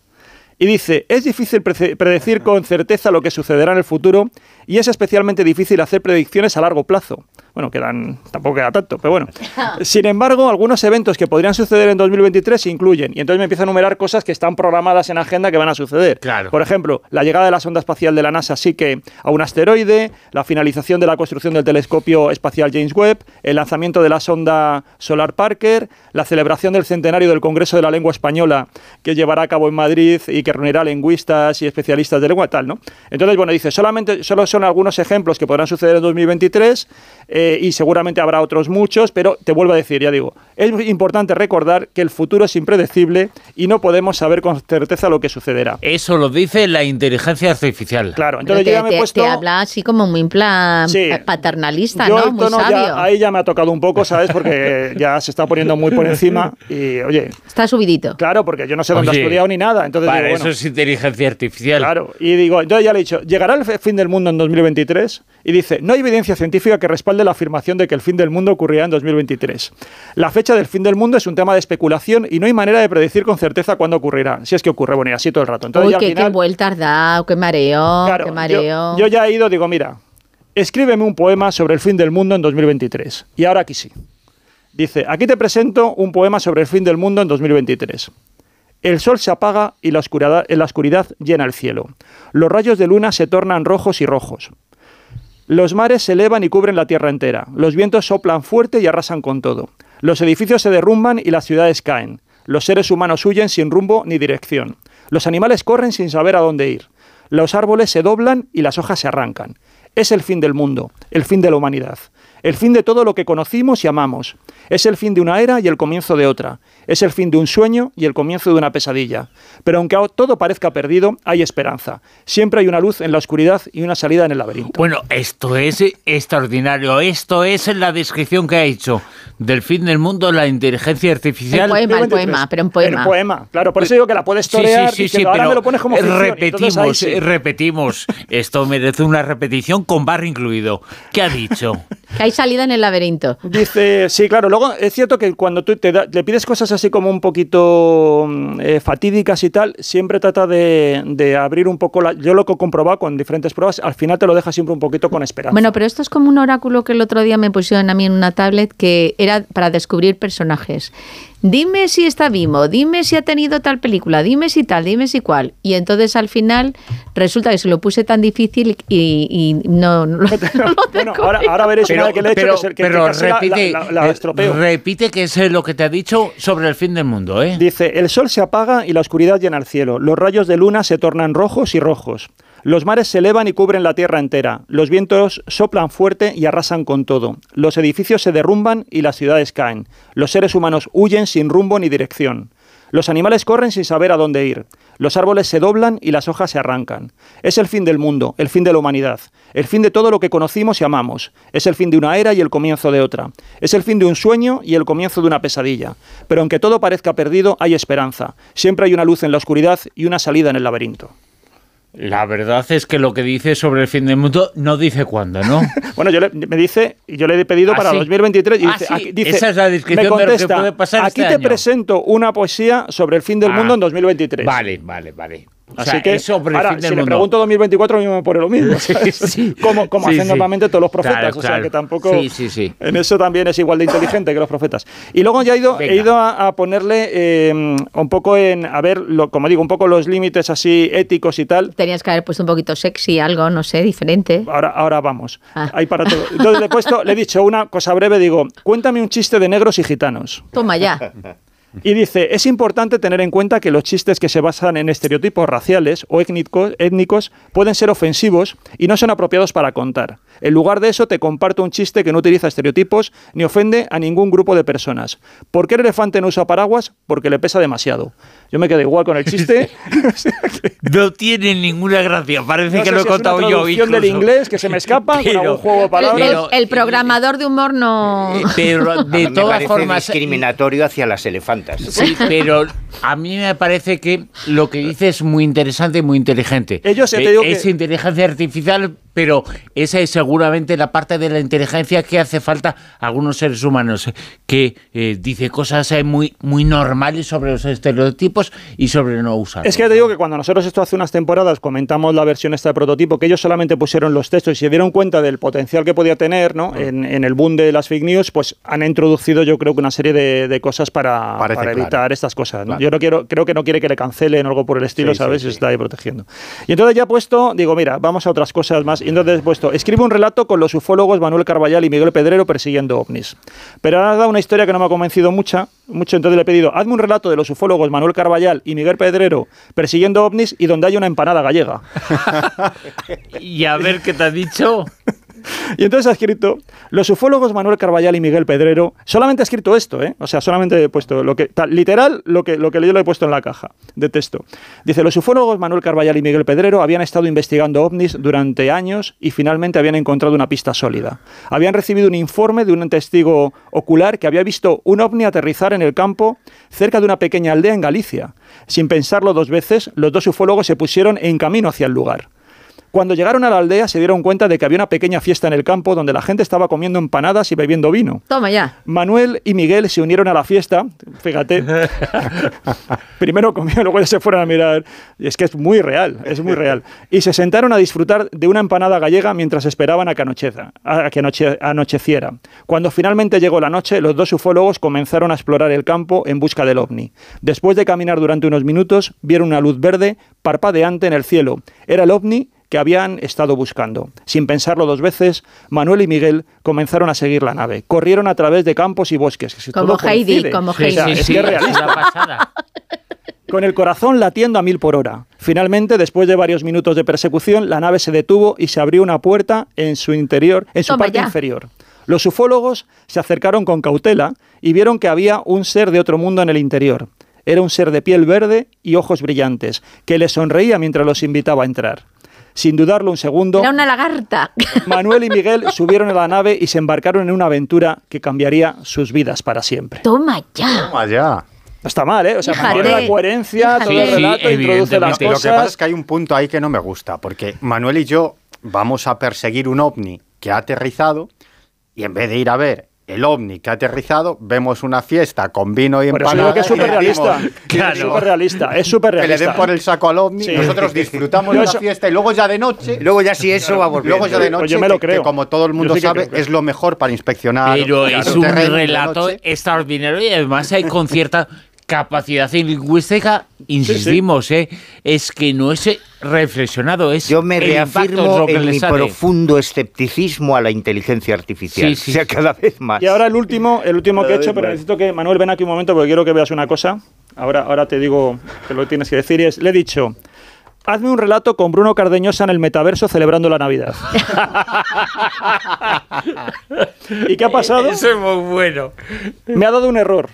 Y dice, es difícil predecir con certeza lo que sucederá en el futuro y es especialmente difícil hacer predicciones a largo plazo. Bueno, quedan, tampoco queda tanto, pero bueno. Sin embargo, algunos eventos que podrían suceder en 2023 se incluyen. Y entonces me empieza a enumerar cosas que están programadas en agenda que van a suceder. Claro. Por ejemplo, la llegada de la sonda espacial de la NASA sí que a un asteroide, la finalización de la construcción del telescopio espacial James Webb, el lanzamiento de la sonda Solar Parker, la celebración del centenario del Congreso de la Lengua Española que llevará a cabo en Madrid y que reunirá lingüistas y especialistas de lengua tal, ¿no? Entonces, bueno, dice, solamente solo son algunos ejemplos que podrán suceder en 2023 eh, y seguramente habrá otros muchos, pero te vuelvo a decir, ya digo, es importante recordar que el futuro es impredecible y no podemos saber con certeza lo que sucederá. Eso lo dice la inteligencia artificial. Claro, entonces te, yo ya me he te- puesto... te habla así como muy en plan Sí. pa- paternalista, Yo ¿no? Muy tono ya- sabio. ahí ya me ha tocado un poco, ¿sabes? Porque ya se está poniendo muy por encima y, oye, Está subidito. claro, porque yo no sé dónde Oye, ha estudiado ni nada, entonces Vale, digo, eso bueno, es inteligencia artificial. Claro, y digo, entonces ya le he dicho, ¿llegará el fin del mundo en 2023? Y dice, no hay evidencia científica que respalde la afirmación de que el fin del mundo ocurrirá en 2023. La fecha del fin del mundo es un tema de especulación y no hay manera de predecir con certeza cuándo ocurrirá, si es que ocurre, bueno, y así todo el rato. Entonces Uy, ya al qué, final- qué dado, qué mareo, Claro, qué yo- mareo. Yo, ya he ido, digo, mira, escríbeme un poema sobre el fin del mundo en 2023. Y ahora aquí sí. Dice, aquí te presento un poema sobre el fin del mundo en 2023. El sol se apaga y la oscuridad, la oscuridad llena el cielo. Los rayos de luna se tornan rojos y rojos. Los mares se elevan y cubren la tierra entera. Los vientos soplan fuerte y arrasan con todo. Los edificios se derrumban y las ciudades caen. Los seres humanos huyen sin rumbo ni dirección. Los animales corren sin saber a dónde ir. Los árboles se doblan y las hojas se arrancan. Es el fin del mundo, el fin de la humanidad, el fin de todo lo que conocimos y amamos. Es el fin de una era y el comienzo de otra. Es el fin de un sueño y el comienzo de una pesadilla. Pero aunque todo parezca perdido, hay esperanza. Siempre hay una luz en la oscuridad y una salida en el laberinto. Bueno, esto es extraordinario. Esto es la descripción que ha hecho del fin del mundo la inteligencia artificial. El poema, el 23. poema, pero en poema. El poema, claro. Por eso digo que la puedes torear diciendo, ahora me lo pones como ficción", repetimos, sí. repetimos. Esto merece una repetición con barro incluido. ¿Qué ha dicho? Que hay salida en el laberinto. Dice, sí, claro. Luego es cierto que cuando tú te da- le pides cosas así como un poquito mm, eh, fatídicas y tal, siempre trata de, de abrir un poco la. Yo lo que he comprobado con diferentes pruebas, al final te lo deja siempre un poquito con esperanza. Bueno, pero esto es como un oráculo que el otro día me pusieron a mí en una tablet que era para descubrir personajes. Dime si está vivo, dime si ha tenido tal película, dime si tal, dime si cual. Y entonces al final resulta que se lo puse tan difícil y, y no, no lo, no lo bueno, ahora, ahora veréis una vez que le he hecho pero, que- pero repite, la, la- la eh, estropeo. repite que es lo que te ha dicho sobre el fin del mundo, ¿eh? Dice, el sol se apaga y la oscuridad llena el cielo. Los rayos de luna se tornan rojos y rojos. Los mares se elevan y cubren la tierra entera. Los vientos soplan fuerte y arrasan con todo. Los edificios se derrumban y las ciudades caen. Los seres humanos huyen sin rumbo ni dirección. Los animales corren sin saber a dónde ir. Los árboles se doblan y las hojas se arrancan. Es el fin del mundo, el fin de la humanidad, el fin de todo lo que conocimos y amamos. Es el fin de una era y el comienzo de otra. Es el fin de un sueño y el comienzo de una pesadilla. Pero aunque todo parezca perdido, hay esperanza. Siempre hay una luz en la oscuridad y una salida en el laberinto. La verdad es que lo que dice sobre el fin del mundo no dice cuándo, ¿no? bueno, yo le, me dice, yo le he pedido ¿Ah, para sí? 2023 y Ah, dice, sí, aquí- dice, esa es la descripción me de lo que contesta, puede pasar aquí este te año". presento una poesía sobre el fin del Ah. mundo en 2023. Vale, vale, vale. O Así sea, que es sobre el ahora, fin del si le pregunto 2024, a mí me pone lo mismo. ¿sabes? sí. como como Sí, hacen sí. normalmente todos los profetas. Claro, o sea, claro. que tampoco. Sí, sí, sí. En eso también es igual de inteligente que los profetas. Y luego ya he ido, he ido a, a ponerle eh, un poco en. A ver, lo, como digo, un poco los límites así éticos y tal. Tenías que haber puesto un poquito sexy, algo, no sé, diferente. Ahora, ahora vamos. Ah. Hay para todo. Entonces le he puesto, le he dicho una cosa breve, digo, cuéntame un chiste de negros y gitanos. Toma ya. Y dice, es importante tener en cuenta que los chistes que se basan en estereotipos raciales o étnicos, pueden ser ofensivos y no son apropiados para contar. En lugar de eso, te comparto un chiste que no utiliza estereotipos ni ofende a ningún grupo de personas. ¿Por qué el elefante no usa paraguas? Porque le pesa demasiado. Yo me quedo igual con el chiste. No tiene ninguna gracia. Parece no que lo he si es una contado yo. del inglés que se me escapa con Pero- algún juego de El, palabras. Pero- el programador de humor no... Eh, Pero A de todas formas. discriminatorio hacia las elefantas. Sí, pero a mí me parece que lo que dice es muy interesante y muy inteligente. Ellos, ya te Eh, digo es que- inteligencia artificial, pero esa es seguramente la parte de la inteligencia que hace falta a algunos seres humanos, eh, que eh, dice cosas eh, muy, muy normales sobre los estereotipos y sobre no usarlos. Es que te digo que cuando nosotros esto hace unas temporadas comentamos la versión esta de prototipo, que ellos solamente pusieron los textos y se dieron cuenta del potencial que podía tener ¿no? en, en el boom de las fake news, pues han introducido yo creo que una serie de, de cosas para, claro. evitar estas cosas. ¿no? Claro. Yo no quiero, creo que no quiere que le cancelen o algo por el estilo, Sí, ¿sabes? sí. Se está ahí protegiendo. Y entonces ya puesto, digo, mira, vamos a otras cosas más. Entonces puesto, escribe un relato con los ufólogos Manuel Carballal y Miguel Pedrero persiguiendo ovnis. Pero ha dado una historia que no me ha convencido mucha, mucho, entonces le he pedido, hazme un relato de los ufólogos Manuel Carballal y Miguel Pedrero persiguiendo ovnis y donde haya una empanada gallega. Y a ver qué te ha dicho. Y entonces ha escrito, los ufólogos Manuel Carballal y Miguel Pedrero, solamente ha escrito esto, ¿eh? O sea, solamente he puesto lo que, tal, literal, lo que, lo que yo le he puesto en la caja de texto. Dice, los ufólogos Manuel Carballal y Miguel Pedrero habían estado investigando ovnis durante años y finalmente habían encontrado una pista sólida. Habían recibido un informe de un testigo ocular que había visto un ovni aterrizar en el campo cerca de una pequeña aldea en Galicia. Sin pensarlo dos veces, los dos ufólogos se pusieron en camino hacia el lugar. Cuando llegaron a la aldea se dieron cuenta de que había una pequeña fiesta en el campo donde la gente estaba comiendo empanadas y bebiendo vino. Toma ya. Manuel y Miguel se unieron a la fiesta, fíjate. Primero comieron, luego ya se fueron a mirar. Y es que es muy real, es muy real. Y se sentaron a disfrutar de una empanada gallega mientras esperaban a que, anocheza, a que anoche- anocheciera. Cuando finalmente llegó la noche, los dos ufólogos comenzaron a explorar el campo en busca del ovni. Después de caminar durante unos minutos, vieron una luz verde parpadeante en el cielo. Era el ovni que habían estado buscando. Sin pensarlo dos veces, Manuel y Miguel comenzaron a seguir la nave. Corrieron a través de campos y bosques. Si Como todo Heidi, coincide. como O sea, Heidi. es que es realista. una pasada. Con el corazón latiendo a mil por hora. Finalmente, después de varios minutos de persecución, la nave se detuvo y se abrió una puerta en su interior, en su Toma parte ya. inferior. Los ufólogos se acercaron con cautela y vieron que había un ser de otro mundo en el interior. Era un ser de piel verde y ojos brillantes, que les sonreía mientras los invitaba a entrar. Sin dudarlo un segundo, Era una lagarta. Manuel y Miguel subieron a la nave y se embarcaron en una aventura que cambiaría sus vidas para siempre. Toma ya. Toma ya. No está mal, ¿eh? O sea, mantiene la coherencia, todo Sí, el sí, relato, introduce las evidentemente. Lo que pasa es cosas. que hay un punto ahí que no me gusta, porque Manuel y yo vamos a perseguir un ovni que ha aterrizado y en vez de ir a ver el ovni que ha aterrizado, vemos una fiesta con vino y empanadas. digo que es súper realista. decimos, Es súper realista, es súper Que le realista. den por el saco al ovni, Sí. nosotros disfrutamos de la eso- fiesta y luego ya de noche... Luego ya si eso va volviendo. Luego ya de Pues noche, yo me lo que- creo. que como todo el mundo sí sabe, que- es lo mejor para inspeccionar. Pero claro, es un relato extraordinario y además hay con cierta capacidad lingüística, insistimos, ¿eh? es que no es eh, reflexionado, es Yo me reafirmo lo que en mi sale. profundo escepticismo a la inteligencia artificial. Sí, sí. O sea, cada vez más. Y ahora el último, el último que he hecho, pero necesito que Manuel ven aquí un momento porque quiero que veas una cosa. Ahora, ahora te digo que lo tienes que decir. y Es, le he dicho, hazme un relato con Bruno Cardeñosa en el metaverso celebrando la Navidad. ¿Y qué ha pasado? Eso es muy bueno. Me ha dado un error.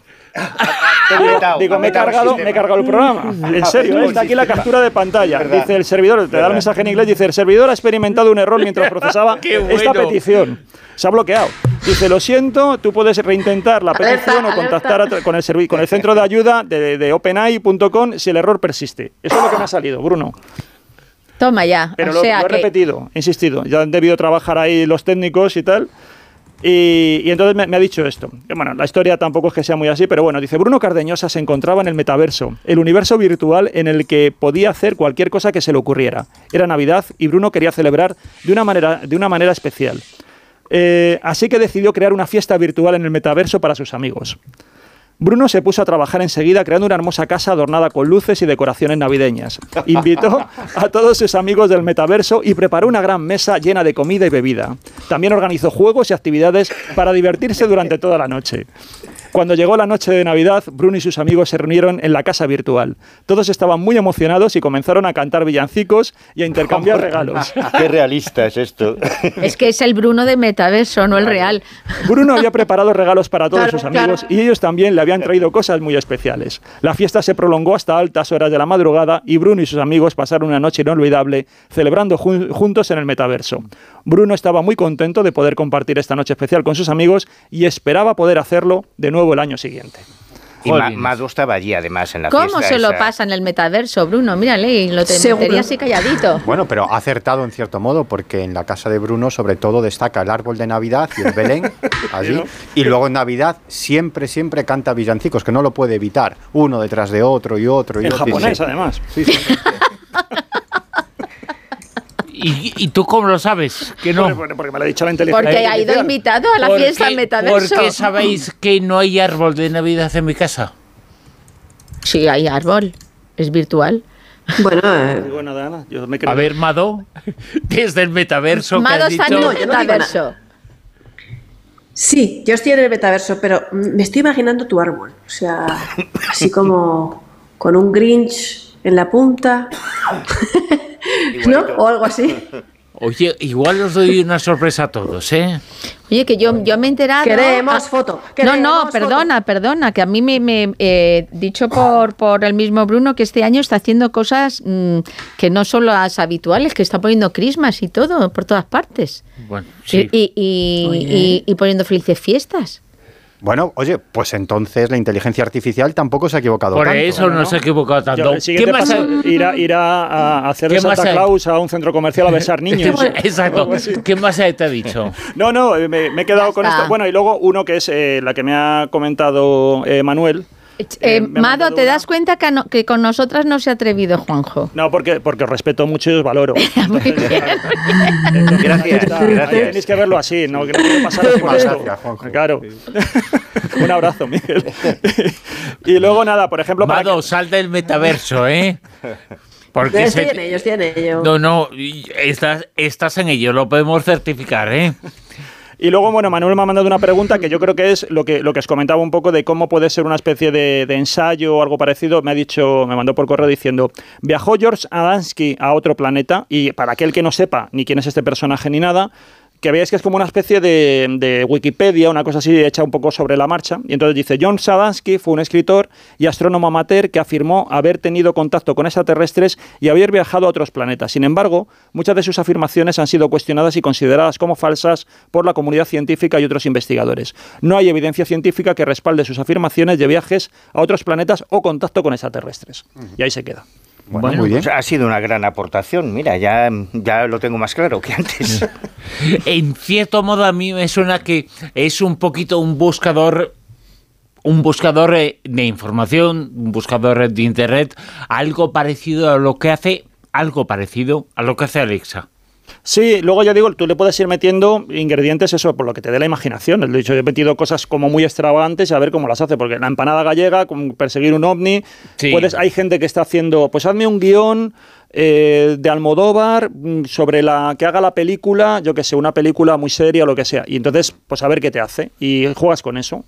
Digo, me he, cargado, me he cargado el programa. En serio, ¿eh? está aquí la captura de pantalla. Dice el servidor, te da el mensaje en inglés, dice, el servidor ha experimentado un error mientras procesaba esta petición. Se ha bloqueado. Dice, lo siento, tú puedes reintentar la Alerta, petición o contactar a con el, con el centro de ayuda de, de openai.com si el error persiste. Eso es lo que me ha salido, Bruno. Toma ya. Pero o lo, sea lo he que- repetido, he insistido. Ya han debido trabajar ahí los técnicos y tal. Y, y entonces me, me ha dicho esto. Bueno, la historia tampoco es que sea muy así, pero bueno, dice, Bruno Cardeñosa se encontraba en el metaverso, el universo virtual en el que podía hacer cualquier cosa que se le ocurriera. Era Navidad y Bruno quería celebrar de una manera, de una manera especial. Eh, así que decidió crear una fiesta virtual en el metaverso para sus amigos. Bruno se puso a trabajar enseguida creando una hermosa casa adornada con luces y decoraciones navideñas. Invitó a todos sus amigos del metaverso y preparó una gran mesa llena de comida y bebida. También organizó juegos y actividades para divertirse durante toda la noche. Cuando llegó la noche de Navidad, Bruno y sus amigos se reunieron en la casa virtual. Todos estaban muy emocionados y comenzaron a cantar villancicos y a intercambiar regalos. Qué realista es esto. Es que es el Bruno de Metaverso, no el real. Bruno había preparado regalos para todos Claro, sus amigos claro. y ellos también le habían traído cosas muy especiales. La fiesta se prolongó hasta altas horas de la madrugada y Bruno y sus amigos pasaron una noche inolvidable celebrando jun- juntos en el metaverso. Bruno estaba muy contento de poder compartir esta noche especial con sus amigos y esperaba poder hacerlo de nuevo el año siguiente. Y Ma-. Mado estaba allí además en la ¿Cómo fiesta se lo esa. pasa en el metaverso, Bruno? Mírale, y lo te Seguro. metería así calladito. Bueno, pero ha acertado en cierto modo, porque en la casa de Bruno, sobre todo, destaca el árbol de Navidad y el Belén, allí. Y luego en Navidad siempre, siempre canta villancicos, que no lo puede evitar, uno detrás de otro y otro y En otro. y japonés, sí. además. Sí, sí. ¿Y, y tú cómo lo sabes? Que no. Porque, porque me lo ha dicho la inteligencia Porque ha ido invitado a la ¿Por fiesta metaverso. ¿Por qué sabéis que no hay árbol de Navidad en mi casa? Sí, hay árbol. Es virtual. Bueno, eh, Digo nada, nada, yo me creo. A ver, Mado, desde el metaverso Mado has está en el no metaverso. sí, yo estoy en el metaverso, pero me estoy imaginando tu árbol. O sea, así como con un Grinch en la punta. ¿No? O algo así. Oye, igual os doy una sorpresa a todos, ¿eh? Oye, que yo, yo me he enterado. Queremos Ah, foto, No, queremos no, perdona, perdona, que a mí me, me eh, dicho por, por el mismo Bruno que este año está haciendo cosas mm, que no son las habituales, que está poniendo crismas y todo por todas partes. Bueno, sí. Y, y- Oye. y- y poniendo felices fiestas. Bueno, oye, pues entonces la inteligencia artificial tampoco se ha equivocado Por tanto. eso no, se ha equivocado tanto. Yo, ¿Qué más paso hay? irá, irá a hacer de ¿Qué más Santa hay? Claus a un centro comercial a besar niños. Exacto. ¿Qué más te ha dicho? No, no, me, me he quedado con esto. Bueno, y luego uno que es eh, la que me ha comentado eh, Manuel. Eh, Eh, Mado, ¿te una- das cuenta que, no- que con nosotras no se ha atrevido Juanjo? No, porque, porque os respeto mucho y os valoro. Entonces, Gracias, está. gracias. Tenéis que verlo así, no que no pasar por Muchísimas esto. gracias, Juanjo. Claro. Un abrazo, Miguel. y luego nada, por ejemplo, Mado, sal del metaverso, ¿eh? Porque Estoy se- en ello, estoy en ello. No, no, estás, estás en ello, lo podemos certificar, ¿eh? Y luego, bueno, Manuel me ha mandado una pregunta que yo creo que es lo que, lo que os comentaba un poco de cómo puede ser una especie de, de ensayo o algo parecido. Me ha dicho, me mandó por correo diciendo, viajó George Adamski a otro planeta y para aquel que no sepa ni quién es este personaje ni nada, que veáis que es como una especie de, de Wikipedia, una cosa así hecha un poco sobre la marcha. Y entonces dice, John Sadansky fue un escritor y astrónomo amateur que afirmó haber tenido contacto con extraterrestres y haber viajado a otros planetas. Sin embargo, muchas de sus afirmaciones han sido cuestionadas y consideradas como falsas por la comunidad científica y otros investigadores. No hay evidencia científica que respalde sus afirmaciones de viajes a otros planetas o contacto con extraterrestres. Y ahí se queda. Bueno, Bueno, muy bien. Pues ha sido una gran aportación. Mira, ya, ya lo tengo más claro que antes. En cierto modo a mí me suena que es un poquito un buscador un buscador eh, de información, un buscador de internet, algo parecido a lo que hace algo parecido a lo que hace Alexa. Sí, luego ya digo, tú le puedes ir metiendo ingredientes, eso, por lo que te dé la imaginación. De hecho, yo he metido cosas como muy extravagantes y a ver cómo las hace, porque la empanada gallega, como perseguir un ovni, Sí. puedes, hay gente que está haciendo, pues hazme un guion eh, de Almodóvar mm, sobre la que haga la película, yo que sé, una película muy seria o lo que sea. Y entonces, pues a ver qué te hace. Y juegas con eso.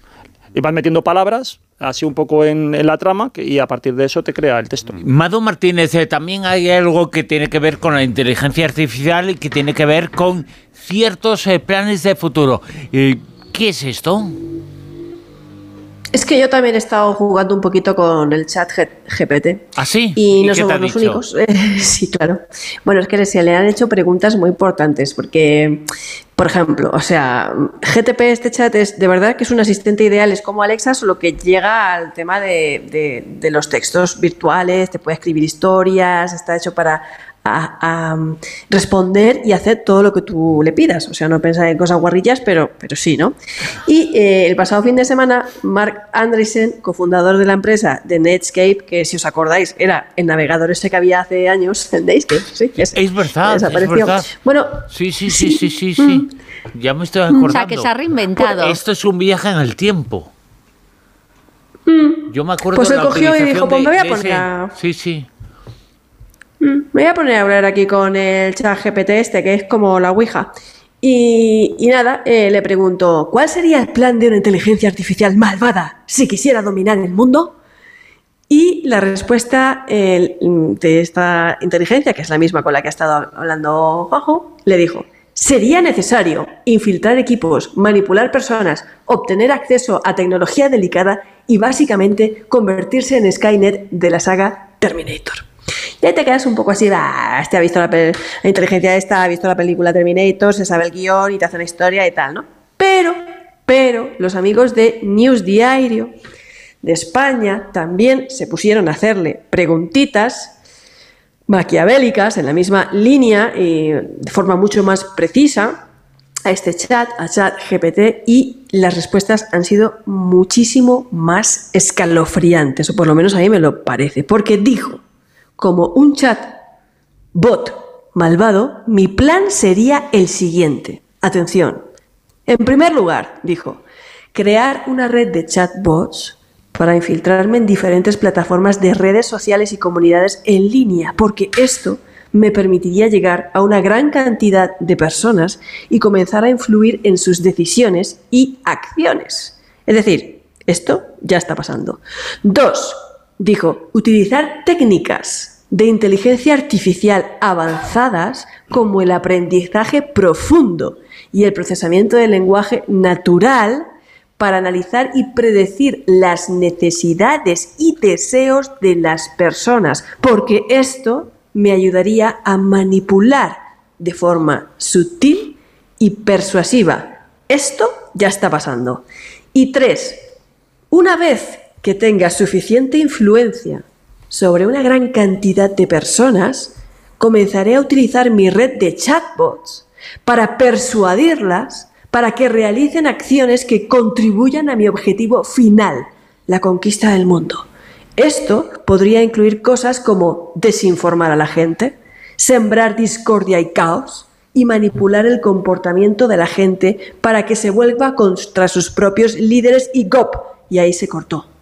Y vas metiendo palabras así un poco en, la trama y a partir de eso te crea el texto. Mado Martínez, eh, también hay algo que tiene que ver con la inteligencia artificial y que tiene que ver con ciertos eh, planes de futuro. Eh, ¿Qué es esto? Es que yo también he estado jugando un poquito con el chat GPT. ¿Ah, sí? Y no somos los dicho? únicos. Sí, claro. Bueno, es que se le han hecho preguntas muy importantes porque, por ejemplo, o sea, GTP, este chat es de verdad que es un asistente ideal, es como Alexa, solo que llega al tema de, de- de los textos virtuales, te puede escribir historias, está hecho para a- a, um, responder y hacer todo lo que tú le pidas. O sea, no pensar en cosas guarrillas, pero, pero sí, ¿no? Y eh, el pasado fin de semana, Mark Andreessen, cofundador de la empresa de Netscape, que si os acordáis era el navegador ese que había hace años, el Netscape, sí, ese, Es verdad, es verdad. Bueno, Sí, sí, sí, sí, sí, sí. Ya me estoy acordando. O sea, que se ha reinventado. Esto es un viaje en el tiempo. Yo me acuerdo Pues de él cogió y dijo, pues me voy a poner Sí, sí. Mm, Me voy a poner a hablar aquí con el chat GPT este, que es como la Ouija. Y, nada, eh, le pregunto, ¿cuál sería el plan de una inteligencia artificial malvada si quisiera dominar el mundo? Y la respuesta eh, de esta inteligencia, que es la misma con la que ha estado hablando Juanjo, le dijo, sería necesario infiltrar equipos, manipular personas, obtener acceso a tecnología delicada y básicamente convertirse en Skynet de la saga Terminator. Y ahí te quedas un poco así, "Bah, este ha visto la, la inteligencia esta, ha visto la película Terminator, se sabe el guion y te hace una historia y tal, ¿no? Pero, pero, los amigos de News Diario de España también se pusieron a hacerle preguntitas maquiavélicas en la misma línea y de forma mucho más precisa a este chat, a chat GPT, y las respuestas han sido muchísimo más escalofriantes, o por lo menos a mí me lo parece, porque dijo, como un chat bot malvado, mi plan sería el siguiente. Atención. En primer lugar, dijo, crear una red de chatbots para infiltrarme en diferentes plataformas de redes sociales y comunidades en línea, porque esto me permitiría llegar a una gran cantidad de personas y comenzar a influir en sus decisiones y acciones. Es decir, esto ya está pasando. Dos, dijo, utilizar técnicas de inteligencia artificial avanzadas como el aprendizaje profundo y el procesamiento del lenguaje natural para analizar y predecir las necesidades y deseos de las personas, porque esto me ayudaría a manipular de forma sutil y persuasiva. Esto ya está pasando. Y tres, una vez que tenga suficiente influencia sobre una gran cantidad de personas, comenzaré a utilizar mi red de chatbots para persuadirlas para que realicen acciones que contribuyan a mi objetivo final, la conquista del mundo. Esto podría incluir cosas como desinformar a la gente, sembrar discordia y caos y manipular el comportamiento de la gente para que se vuelva contra sus propios líderes y GOP. Y ahí se cortó.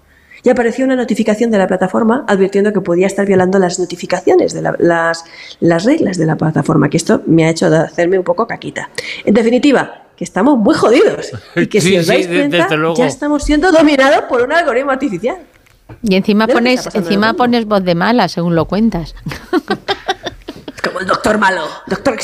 Y apareció una notificación de la plataforma advirtiendo que podía estar violando las notificaciones de la- las, las reglas de la plataforma, que esto me ha hecho de hacerme un poco caquita. En definitiva, que estamos muy jodidos y que Sí, si os dais cuenta, ya estamos siendo dominados por un algoritmo artificial. Y encima pones, encima pones voz de mala, según lo cuentas. Como el doctor malo. Doctor...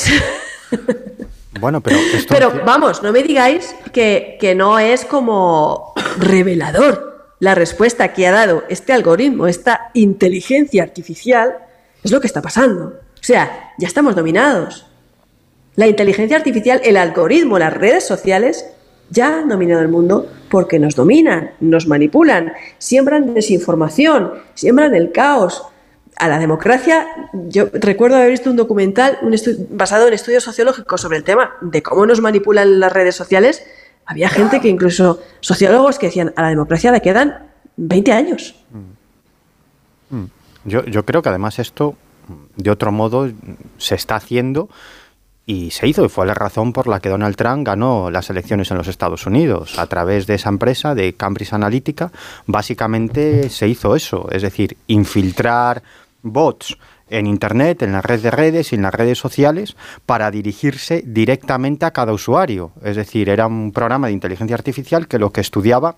Bueno, pero esto... Pero vamos, no me digáis que, que no es como revelador la respuesta que ha dado este algoritmo, esta inteligencia artificial, es lo que está pasando. O sea, ya estamos dominados. La inteligencia artificial, el algoritmo, las redes sociales ya han dominado el mundo porque nos dominan, nos manipulan, siembran desinformación, siembran el caos. A la democracia, yo recuerdo haber visto un documental un basado en estudios sociológicos sobre el tema de cómo nos manipulan las redes sociales. Había gente que incluso, sociólogos que decían, a la democracia le quedan 20 años. Yo, yo creo que además esto, de otro modo, se está haciendo y se hizo, y fue la razón por la que Donald Trump ganó las elecciones en los Estados Unidos. A través de esa empresa, de Cambridge Analytica, básicamente se hizo eso, es decir, infiltrar bots en Internet, en la red de redes y en las redes sociales para dirigirse directamente a cada usuario. Es decir, era un programa de inteligencia artificial que lo que estudiaba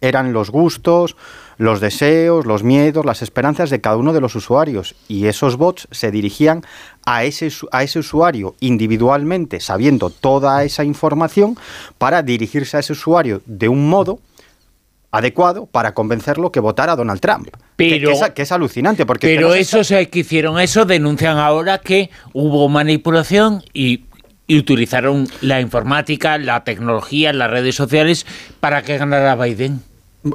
eran los gustos, los deseos, los miedos, las esperanzas de cada uno de los usuarios. Y esos bots se dirigían a ese, a ese usuario individualmente, sabiendo toda esa información, para dirigirse a ese usuario de un modo adecuado para convencerlo que votara a Donald Trump. Pero- que, es, que es alucinante, porque... es que Pero no se eso se que hicieron eso, denuncian ahora que hubo manipulación y, y utilizaron la informática, la tecnología, las redes sociales para que ganara Biden.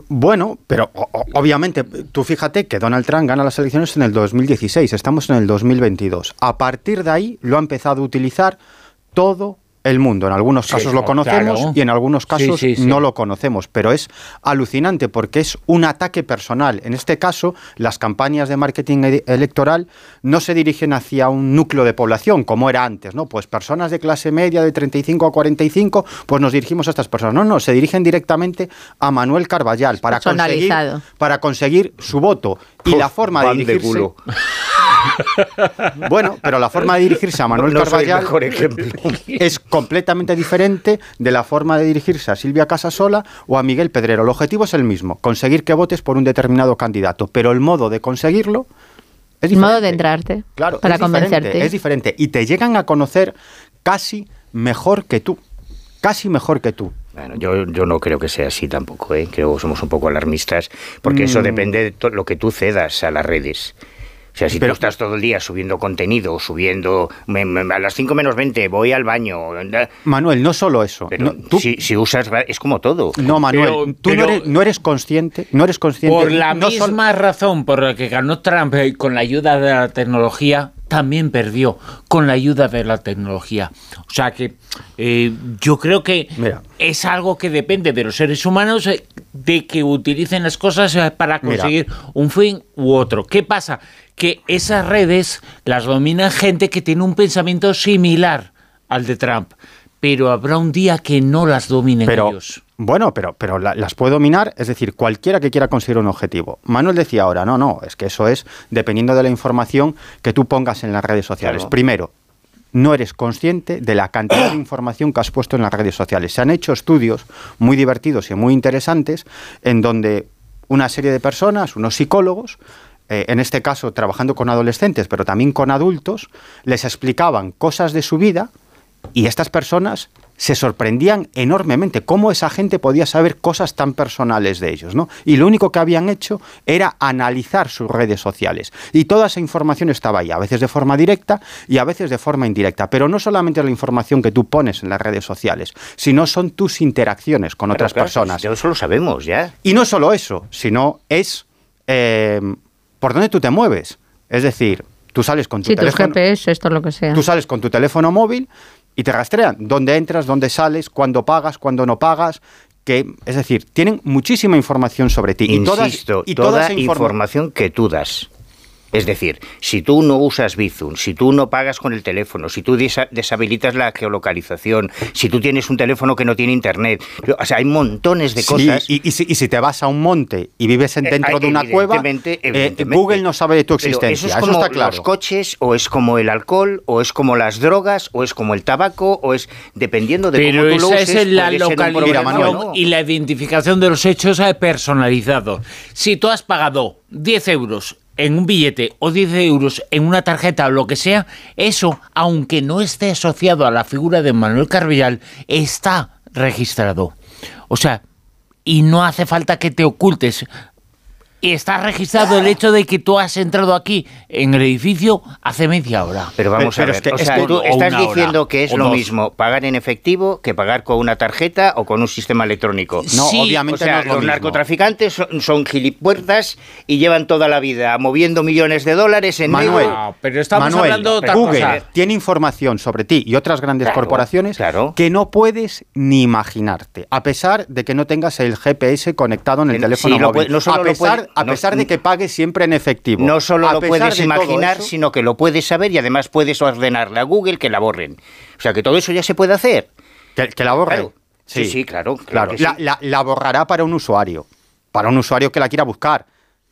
Bueno, pero o- obviamente, tú fíjate que Donald Trump gana las elecciones en el 2016, estamos en el 2022. A partir de ahí lo ha empezado a utilizar todo el mundo. En algunos casos lo conocemos claro. y en algunos casos sí, sí. no lo conocemos, pero es alucinante porque es un ataque personal. En este caso, las campañas de marketing e- electoral no se dirigen hacia un núcleo de población como era antes, ¿no? Pues personas de clase media de 35 a 45, pues nos dirigimos a estas personas. No, no, se dirigen directamente a Manuel Carballal para conseguir, para conseguir su voto. Y la forma de dirigirse... culo. Bueno, pero la forma de dirigirse a Manuel No el Carballal es completamente diferente de la forma de dirigirse a Silvia Casasola o a Miguel Pedrero. El objetivo es el mismo, conseguir que votes por un determinado candidato, pero el modo de conseguirlo es El diferente. modo de entrarte. Claro, para es diferente, convencerte. es diferente y te llegan a conocer casi mejor que tú, casi mejor que tú. Bueno, yo, yo no creo que sea así tampoco, ¿eh? creo que somos un poco alarmistas, porque eso Mm. depende de lo que tú cedas a las redes. O sea, si Pero- tú estás todo el día subiendo contenido, subiendo me- me- a las 5 menos 20 voy al baño, Manuel, no solo eso. pero no, tú- si, si usas es como todo. no, Manuel, Pero- tú pero- no, eres, no eres consciente, no eres consciente. Por la no sol- misma razón por la que ganó Trump eh, con la ayuda de la tecnología, también perdió con la ayuda de la tecnología. O sea que eh, yo creo que Mira. es algo que depende de los seres humanos eh, de que utilicen las cosas para Mira. conseguir un fin u otro. ¿Qué pasa? Que esas redes las domina gente que tiene un pensamiento similar al de Trump, pero habrá un día que no las dominen pero, ellos. Bueno, pero, pero la- las puede dominar, es decir, cualquiera que quiera conseguir un objetivo. Manuel decía ahora, no, no, es que eso es dependiendo de la información que tú pongas en las redes sociales. Claro. Primero, no eres consciente de la cantidad de información que has puesto en las redes sociales. Se han hecho estudios muy divertidos y muy interesantes en donde una serie de personas, unos psicólogos, eh, en este caso trabajando con adolescentes, pero también con adultos, les explicaban cosas de su vida y estas personas se sorprendían enormemente cómo esa gente podía saber cosas tan personales de ellos, ¿no? Y lo único que habían hecho era analizar sus redes sociales. Y toda esa información estaba ahí, a veces de forma directa y a veces de forma indirecta. Pero no solamente la información que tú pones en las redes sociales, sino son tus interacciones con otras Claro, personas. Eso lo sabemos ya. Y no solo eso, sino es eh, por dónde tú te mueves. Es decir, tú sales con tu Sí, tus teléfono. GPS, esto lo que sea. Tú sales con tu teléfono móvil y te rastrean dónde entras, dónde sales, cuándo pagas, cuándo no pagas. Que, es decir, tienen muchísima información sobre ti. Insisto, y toda, y toda esa informa- información que tú das. Es decir, si tú no usas Bizum, si tú no pagas con el teléfono, si tú deshabilitas la geolocalización, si tú tienes un teléfono que no tiene internet, o sea, hay montones de Sí, cosas. y, y si, y si te vas a un monte y vives en- Eh, dentro hay- de una cueva, evidentemente, eh. Google no sabe de tu existencia. eso es Eso, como está claro. los coches, o es como el alcohol, o es como las drogas, o es como el tabaco, o es dependiendo de Pero cómo tú lo esa uses. es la localización Manuel. no. y la identificación de los hechos eh, personalizados. Si tú has pagado 10 euros en un billete o 10 euros en una tarjeta o lo que sea, eso, aunque no esté asociado a la figura de Manuel Carballal, está registrado. O sea, y no hace falta que te ocultes. Y está registrado el hecho de que tú has entrado aquí en el edificio hace media hora. Pero vamos Pero a es ver, que o es sea, que- tú o estás hora, diciendo que es lo dos. mismo pagar en efectivo que pagar con una tarjeta o con un sistema electrónico. No, Sí, obviamente o sea, no es lo los mismo. narcotraficantes son, son gilipuertas y llevan toda la vida moviendo millones de dólares en Manuel. No, pero estamos Manuel, hablando de Google cosa. tiene información sobre ti y otras grandes Claro, corporaciones claro. que no puedes ni imaginarte, a pesar de que no tengas el GPS conectado en el Sí, teléfono lo móvil. puede- no solo a pesar, a no- pesar de que pagues siempre en efectivo. No solo A lo puedes imaginar, eso- sino que lo puedes saber y además puedes ordenarle a Google que la borren. O sea, que todo eso ya se puede hacer. Que, que la borre. Claro. Sí, sí, claro, claro Claro, que sí. La, la- la borrará para un usuario, para un usuario que la quiera buscar.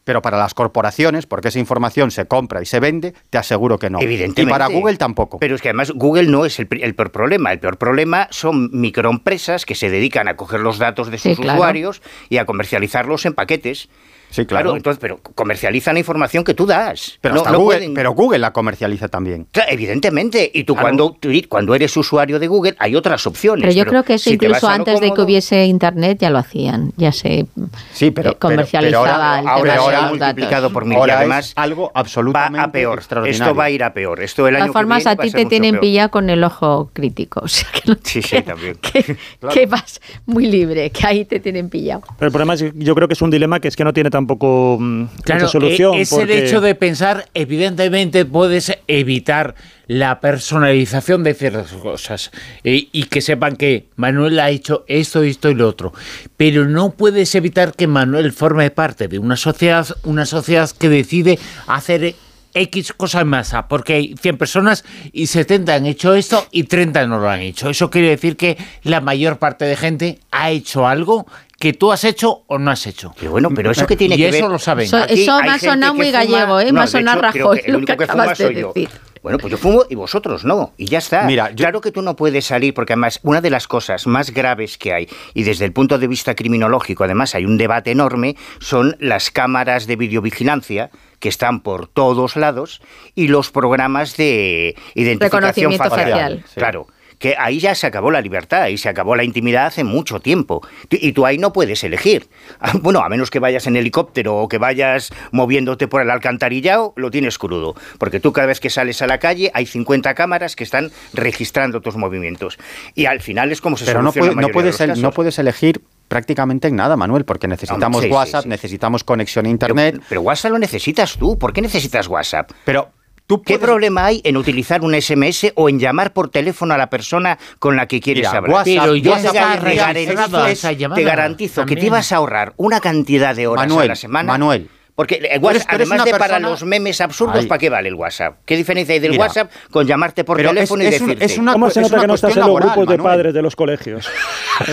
pero para las corporaciones, porque esa información se compra y se vende, te aseguro que no. Evidentemente. Y para Google tampoco. Pero es que además Google no es el, peor problema. El peor problema son microempresas que se dedican a coger los datos de sus Sí, claro. usuarios y a comercializarlos en paquetes. Sí, claro. entonces, pero comercializan la información que tú das. pero, No- hasta no Google, pueden- pero Google la comercializa también. Claro, evidentemente. Y tú Claro. cuando, tú- cuando eres usuario de Google hay otras opciones. Pero yo creo que eso si incluso antes de que hubiese internet ya lo hacían, ya se Sí, pero, eh, comercializaba pero, pero ahora, el ahora, tema de ahora datos. multiplicado por mil. ahora y es además algo va absolutamente a peor. extraordinario. Esto va a ir a peor. Esto el De año todas formas, que viene a va ti te tienen pillado con el ojo crítico. O sea, que, no- Sí, sí, también. Que, que vas muy libre, que ahí te tienen pillado. Pero el problema es que yo creo que es un dilema que es que no tiene tampoco mm, Claro, mucha solución. e- es el hecho de pensar, evidentemente puedes evitar la personalización de ciertas cosas eh, y que sepan que Manuel ha hecho esto, esto y lo otro. Pero no puedes evitar que Manuel forme parte de una sociedad, una sociedad que decide hacer X cosa en masa, porque hay 100 personas y 70 han hecho esto y 30 no lo han hecho. Eso quiere decir que la mayor parte de gente ha hecho algo que tú has hecho o no has hecho. Pero bueno, pero eso que tiene y que eso ver. lo saben. Eso- Aquí eso hay me ha sonado muy gallego, ¿eh? Me No, ha de sonado Rajoy, que el lo único que que fuma de soy yo. decir. Bueno, pues yo fumo y vosotros no, y ya está. Mira, yo- Claro que tú no puedes salir, porque además una de las cosas más graves que hay, y desde el punto de vista criminológico además hay un debate enorme, son las cámaras de videovigilancia que están por todos lados y los programas de identificación Reconocimiento facial. facial. Sí. Claro. Que ahí ya se acabó la libertad y se acabó la intimidad hace mucho tiempo. Y tú ahí no puedes elegir. Bueno, a menos que vayas en helicóptero o que vayas moviéndote por el alcantarillado, lo tienes crudo. Porque tú cada vez que sales a la calle hay 50 cámaras que están registrando tus movimientos. Y al final es como se Pero no, soluciona puede- la no, de puedes, los el- no puedes elegir prácticamente en nada, Manuel, porque necesitamos sí, WhatsApp, sí. necesitamos conexión a Pero, Internet. pero WhatsApp lo necesitas tú. ¿Por qué necesitas WhatsApp? Pero tú ¿Qué problema hay en utilizar un SMS o en llamar por teléfono a la persona con la que quieres Mira, hablar? Pero es- esa llamada. te garantizo que te ibas a ahorrar una cantidad de horas Manuel, a la semana. Manuel. Porque el WhatsApp, además de para los memes absurdos, Ay. ¿para qué vale el WhatsApp? ¿Qué diferencia hay del Mira, WhatsApp con llamarte por es- teléfono es y un- decirte? es una ¿Cómo se es nota una que no estás en cuestión los laboral, grupos de padres de los colegios?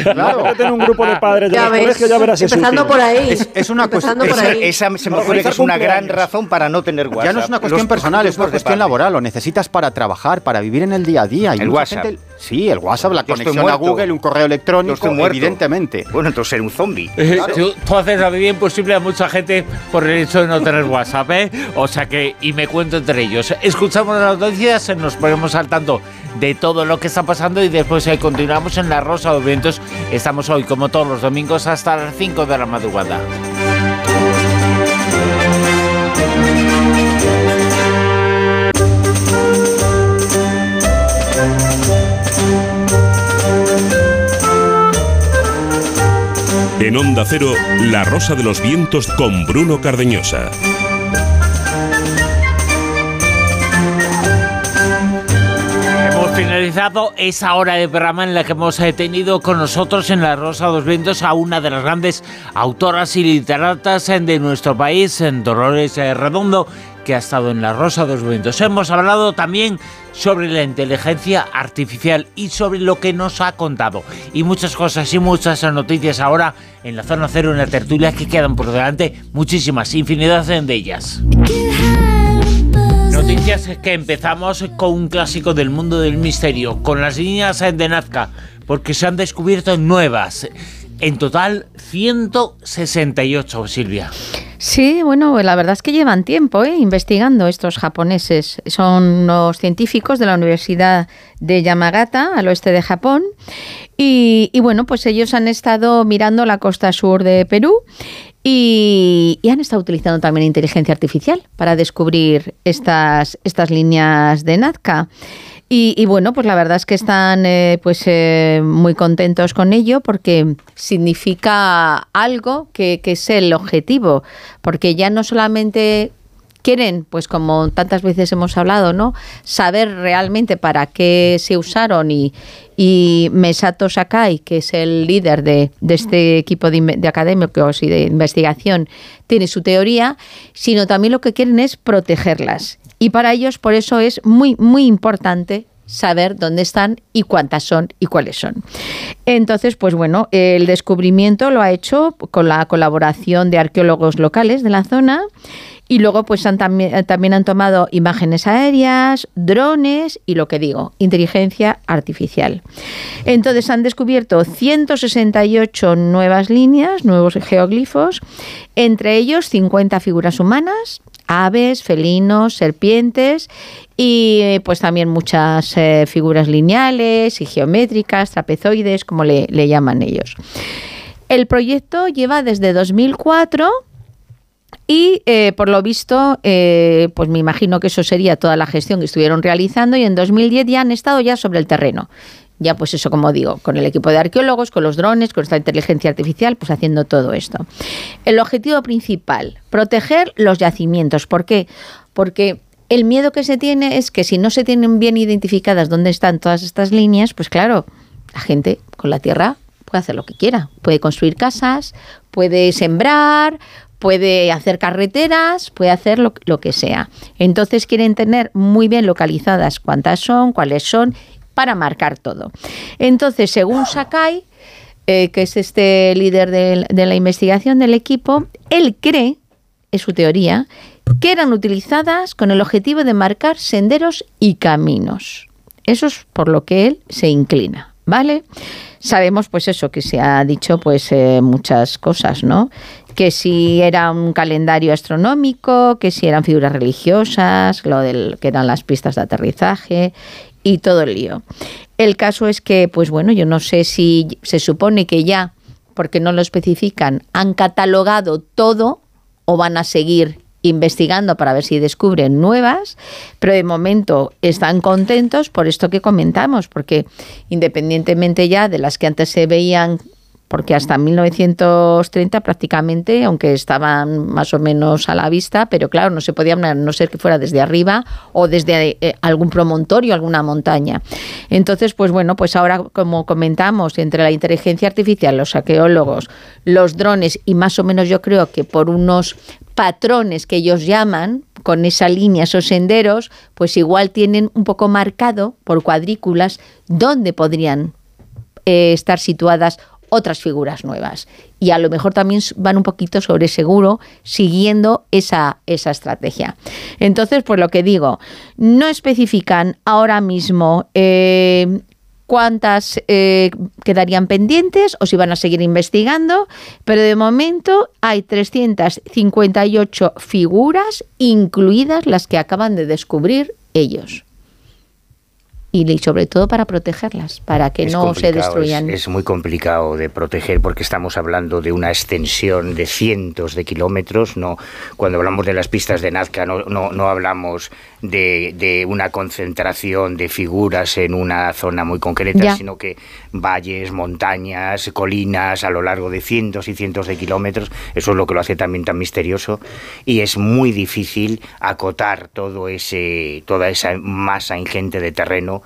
Claro. En un grupo de padres de Ya los ves, colegios, ya verás empezando por ahí. Es- es una empezando por cuestión- ahí. Esa se me ocurre que es una gran razón para no tener WhatsApp. Ya no es una cuestión Los personal, es una cuestión laboral. Lo necesitas para trabajar, para vivir en el día a día. Y El WhatsApp. Sí, el WhatsApp, la Yo conexión a. Google, un correo electrónico, evidentemente. Bueno, entonces ser un zombie. Tú, tú haces la vida imposible a mucha gente por el hecho de no tener WhatsApp, ¿eh? O sea que, y me cuento entre ellos. Escuchamos las noticias, nos ponemos al tanto de todo lo que está pasando y después eh, continuamos en La Rosa de Vientos. Estamos hoy, como todos los domingos, hasta las 5 de la madrugada. En Onda Cero, La Rosa de los Vientos con Bruno Cardeñosa. Hemos finalizado esa hora de programa en la que hemos eh, tenido con nosotros en La Rosa de los Vientos a una de las grandes autoras y literatas eh, de nuestro país, en Dolores eh, Redondo, que ha estado en La Rosa de los Vientos. Hemos hablado también sobre la inteligencia artificial y sobre lo que nos ha contado. Y muchas cosas y muchas noticias ahora en la zona cero, en la tertulia, que quedan por delante muchísimas, infinidad de ellas. Noticias que empezamos con un clásico del mundo del misterio, con las líneas de Nazca, porque se han descubierto nuevas. En total, 168, Silvia. Sí, bueno, la verdad es que llevan tiempo ¿eh? investigando estos japoneses. Son unos científicos de la Universidad de Yamagata, al oeste de Japón. Y, y bueno, pues ellos han estado mirando la costa sur de Perú y, y han estado utilizando también inteligencia artificial para descubrir estas, estas líneas de Nazca. Y, y bueno, pues la verdad es que están eh, pues eh, muy contentos con ello porque significa algo que, es el objetivo, porque ya no solamente quieren, pues como tantas veces hemos hablado, ¿no? Saber realmente para qué se usaron y, y Mesato Sakai, que es el líder de, de este equipo de académicos y de investigación, tiene su teoría, sino también lo que quieren es protegerlas. Y para ellos, por eso es muy, muy importante saber dónde están y cuántas son y cuáles son. Entonces, pues bueno, el descubrimiento lo ha hecho con la colaboración de arqueólogos locales de la zona y luego pues han también, eh, también han tomado imágenes aéreas, drones y lo que digo, inteligencia artificial. Entonces han descubierto 168 nuevas líneas, nuevos geoglifos, entre ellos 50 figuras humanas, aves, felinos, serpientes y pues también muchas eh, figuras lineales y geométricas, trapezoides, como le, le llaman ellos. El proyecto lleva desde 2004 y eh, por lo visto, eh, pues me imagino que eso sería toda la gestión que estuvieron realizando y en 2010 ya han estado ya sobre el terreno. Ya pues eso, como digo, con el equipo de arqueólogos, con los drones, con esta inteligencia artificial, pues haciendo todo esto. El objetivo principal, proteger los yacimientos. ¿Por qué? Porque el miedo que se tiene es que si no se tienen bien identificadas dónde están todas estas líneas, pues claro, la gente con la tierra puede hacer lo que quiera. Puede construir casas, puede sembrar, puede hacer carreteras, puede hacer lo, que sea. Entonces quieren tener muy bien localizadas cuántas son, cuáles son, para marcar todo. Entonces, según Sakai, eh, que es este líder de, de la investigación del equipo, él cree, es su teoría, que eran utilizadas con el objetivo de marcar senderos y caminos. Eso es por lo que él se inclina, ¿vale? Sabemos, pues eso, que se ha dicho, pues eh, muchas cosas, ¿no? Que si era un calendario astronómico, que si eran figuras religiosas, lo del que eran las pistas de aterrizaje y todo el lío. El caso es que, pues bueno, yo no sé si se supone que ya, porque no lo especifican, han catalogado todo o van a seguir investigando para ver si descubren nuevas, pero de momento están contentos por esto que comentamos, porque independientemente ya de las que antes se veían porque hasta 1930 prácticamente, aunque estaban más o menos a la vista, pero claro, no se podía no ser que fuera desde arriba o desde eh, algún promontorio, alguna montaña. Entonces, pues bueno, pues ahora como comentamos, entre la inteligencia artificial, los arqueólogos, los drones y más o menos yo creo que por unos patrones que ellos llaman, con esa línea, esos senderos, pues igual tienen un poco marcado por cuadrículas dónde podrían eh, estar situadas otras figuras nuevas. Y a lo mejor también van un poquito sobre seguro siguiendo esa, esa estrategia. Entonces, pues lo que digo, no especifican ahora mismo eh, cuántas eh, quedarían pendientes o si van a seguir investigando, pero de momento hay 358 figuras, incluidas las que acaban de descubrir ellos y sobre todo para protegerlas, para que es no se destruyan. Es, es, muy complicado de proteger porque estamos hablando de una extensión de cientos de kilómetros. No, cuando hablamos de las pistas de Nazca no, no, no hablamos de, de, una concentración de figuras en una zona muy concreta, ya. sino que valles, montañas, colinas a lo largo de cientos y cientos de kilómetros. Eso es lo que lo hace también tan misterioso y es muy difícil acotar todo ese, toda esa masa ingente de terreno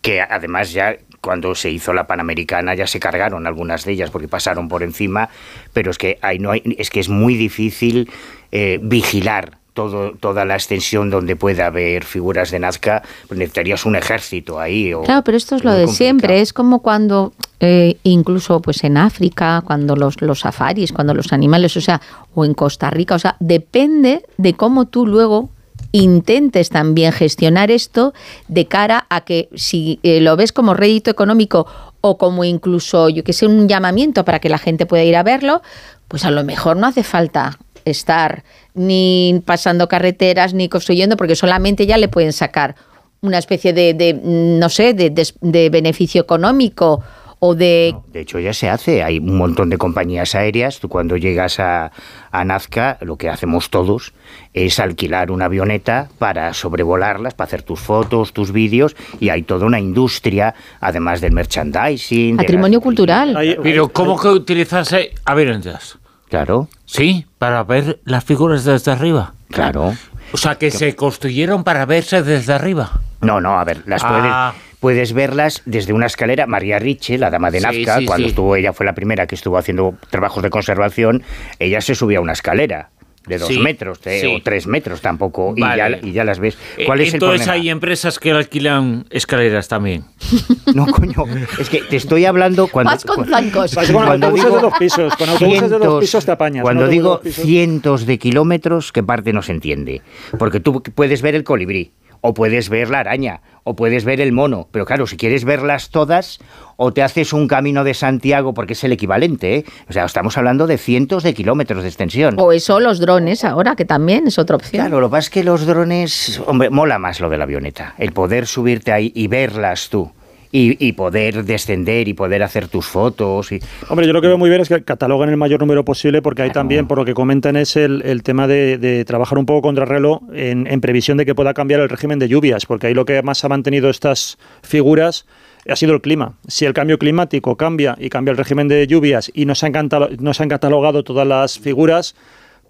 que además ya cuando se hizo la Panamericana ya se cargaron algunas de ellas porque pasaron por encima, pero es que hay, no hay, es que es muy difícil eh, vigilar todo, toda la extensión donde pueda haber figuras de Nazca, necesitarías un ejército ahí. O, claro, pero esto es lo de complicado. siempre, es como cuando eh, incluso pues en África, cuando los, los safaris, cuando los animales, o sea, o en Costa Rica, o sea, depende de cómo tú luego intentes también gestionar esto de cara a que si eh, lo ves como rédito económico o como incluso, yo que sé, un llamamiento para que la gente pueda ir a verlo, pues a lo mejor no hace falta estar ni pasando carreteras ni construyendo, porque solamente ya le pueden sacar una especie de, no sé, de beneficio económico o de... No, de hecho ya se hace, hay un montón de compañías aéreas, tú cuando llegas a, a, Nazca lo que hacemos todos es alquilar una avioneta para sobrevolarlas, para hacer tus fotos, tus vídeos y hay toda una industria, además del merchandising. Patrimonio de cultural. Hay, Pero ¿cómo que utilizase avionetas? Claro. Sí, para ver las figuras desde arriba. Claro. O sea, que, que se construyeron para verse desde arriba. No, no, a ver, las ah. puedes puedes verlas desde una escalera. María Riche, la dama de Nazca, sí, sí, cuando sí. estuvo, ella fue la primera que estuvo haciendo trabajos de conservación, ella se subía a una escalera. de dos Sí, metros de- sí. o tres metros tampoco, y, ya, y ya las ves. Eh, ¿Cuál es el Entonces problema? hay empresas que alquilan escaleras también. No, coño, es que te estoy hablando cuando... Vas con Cuando autobuses digo de dos pisos, con autobuses de pisos te apañas. Cuando digo cientos de kilómetros, ¿qué parte no se entiende? Porque tú puedes ver el colibrí, o puedes ver la araña, o puedes ver el mono. Pero claro, si quieres verlas todas, o te haces un camino de Santiago, porque es el equivalente, ¿eh? O sea, estamos hablando de cientos de kilómetros de extensión. O eso, los drones ahora, que también es otra opción. Claro, lo que pasa es que los drones, hombre, mola más lo de la avioneta. El poder subirte ahí y verlas tú. Y, y poder descender y poder hacer tus fotos. Y... Hombre, yo lo que veo muy bien es que catalogan el mayor número posible porque ahí Claro. también, por lo que comentan, es el, el tema de, de trabajar un poco contra reloj en, en previsión de que pueda cambiar el régimen de lluvias, porque ahí lo que más ha mantenido estas figuras ha sido el clima. Si el cambio climático cambia y cambia el régimen de lluvias y no se han, cantalo- no se han catalogado todas las figuras,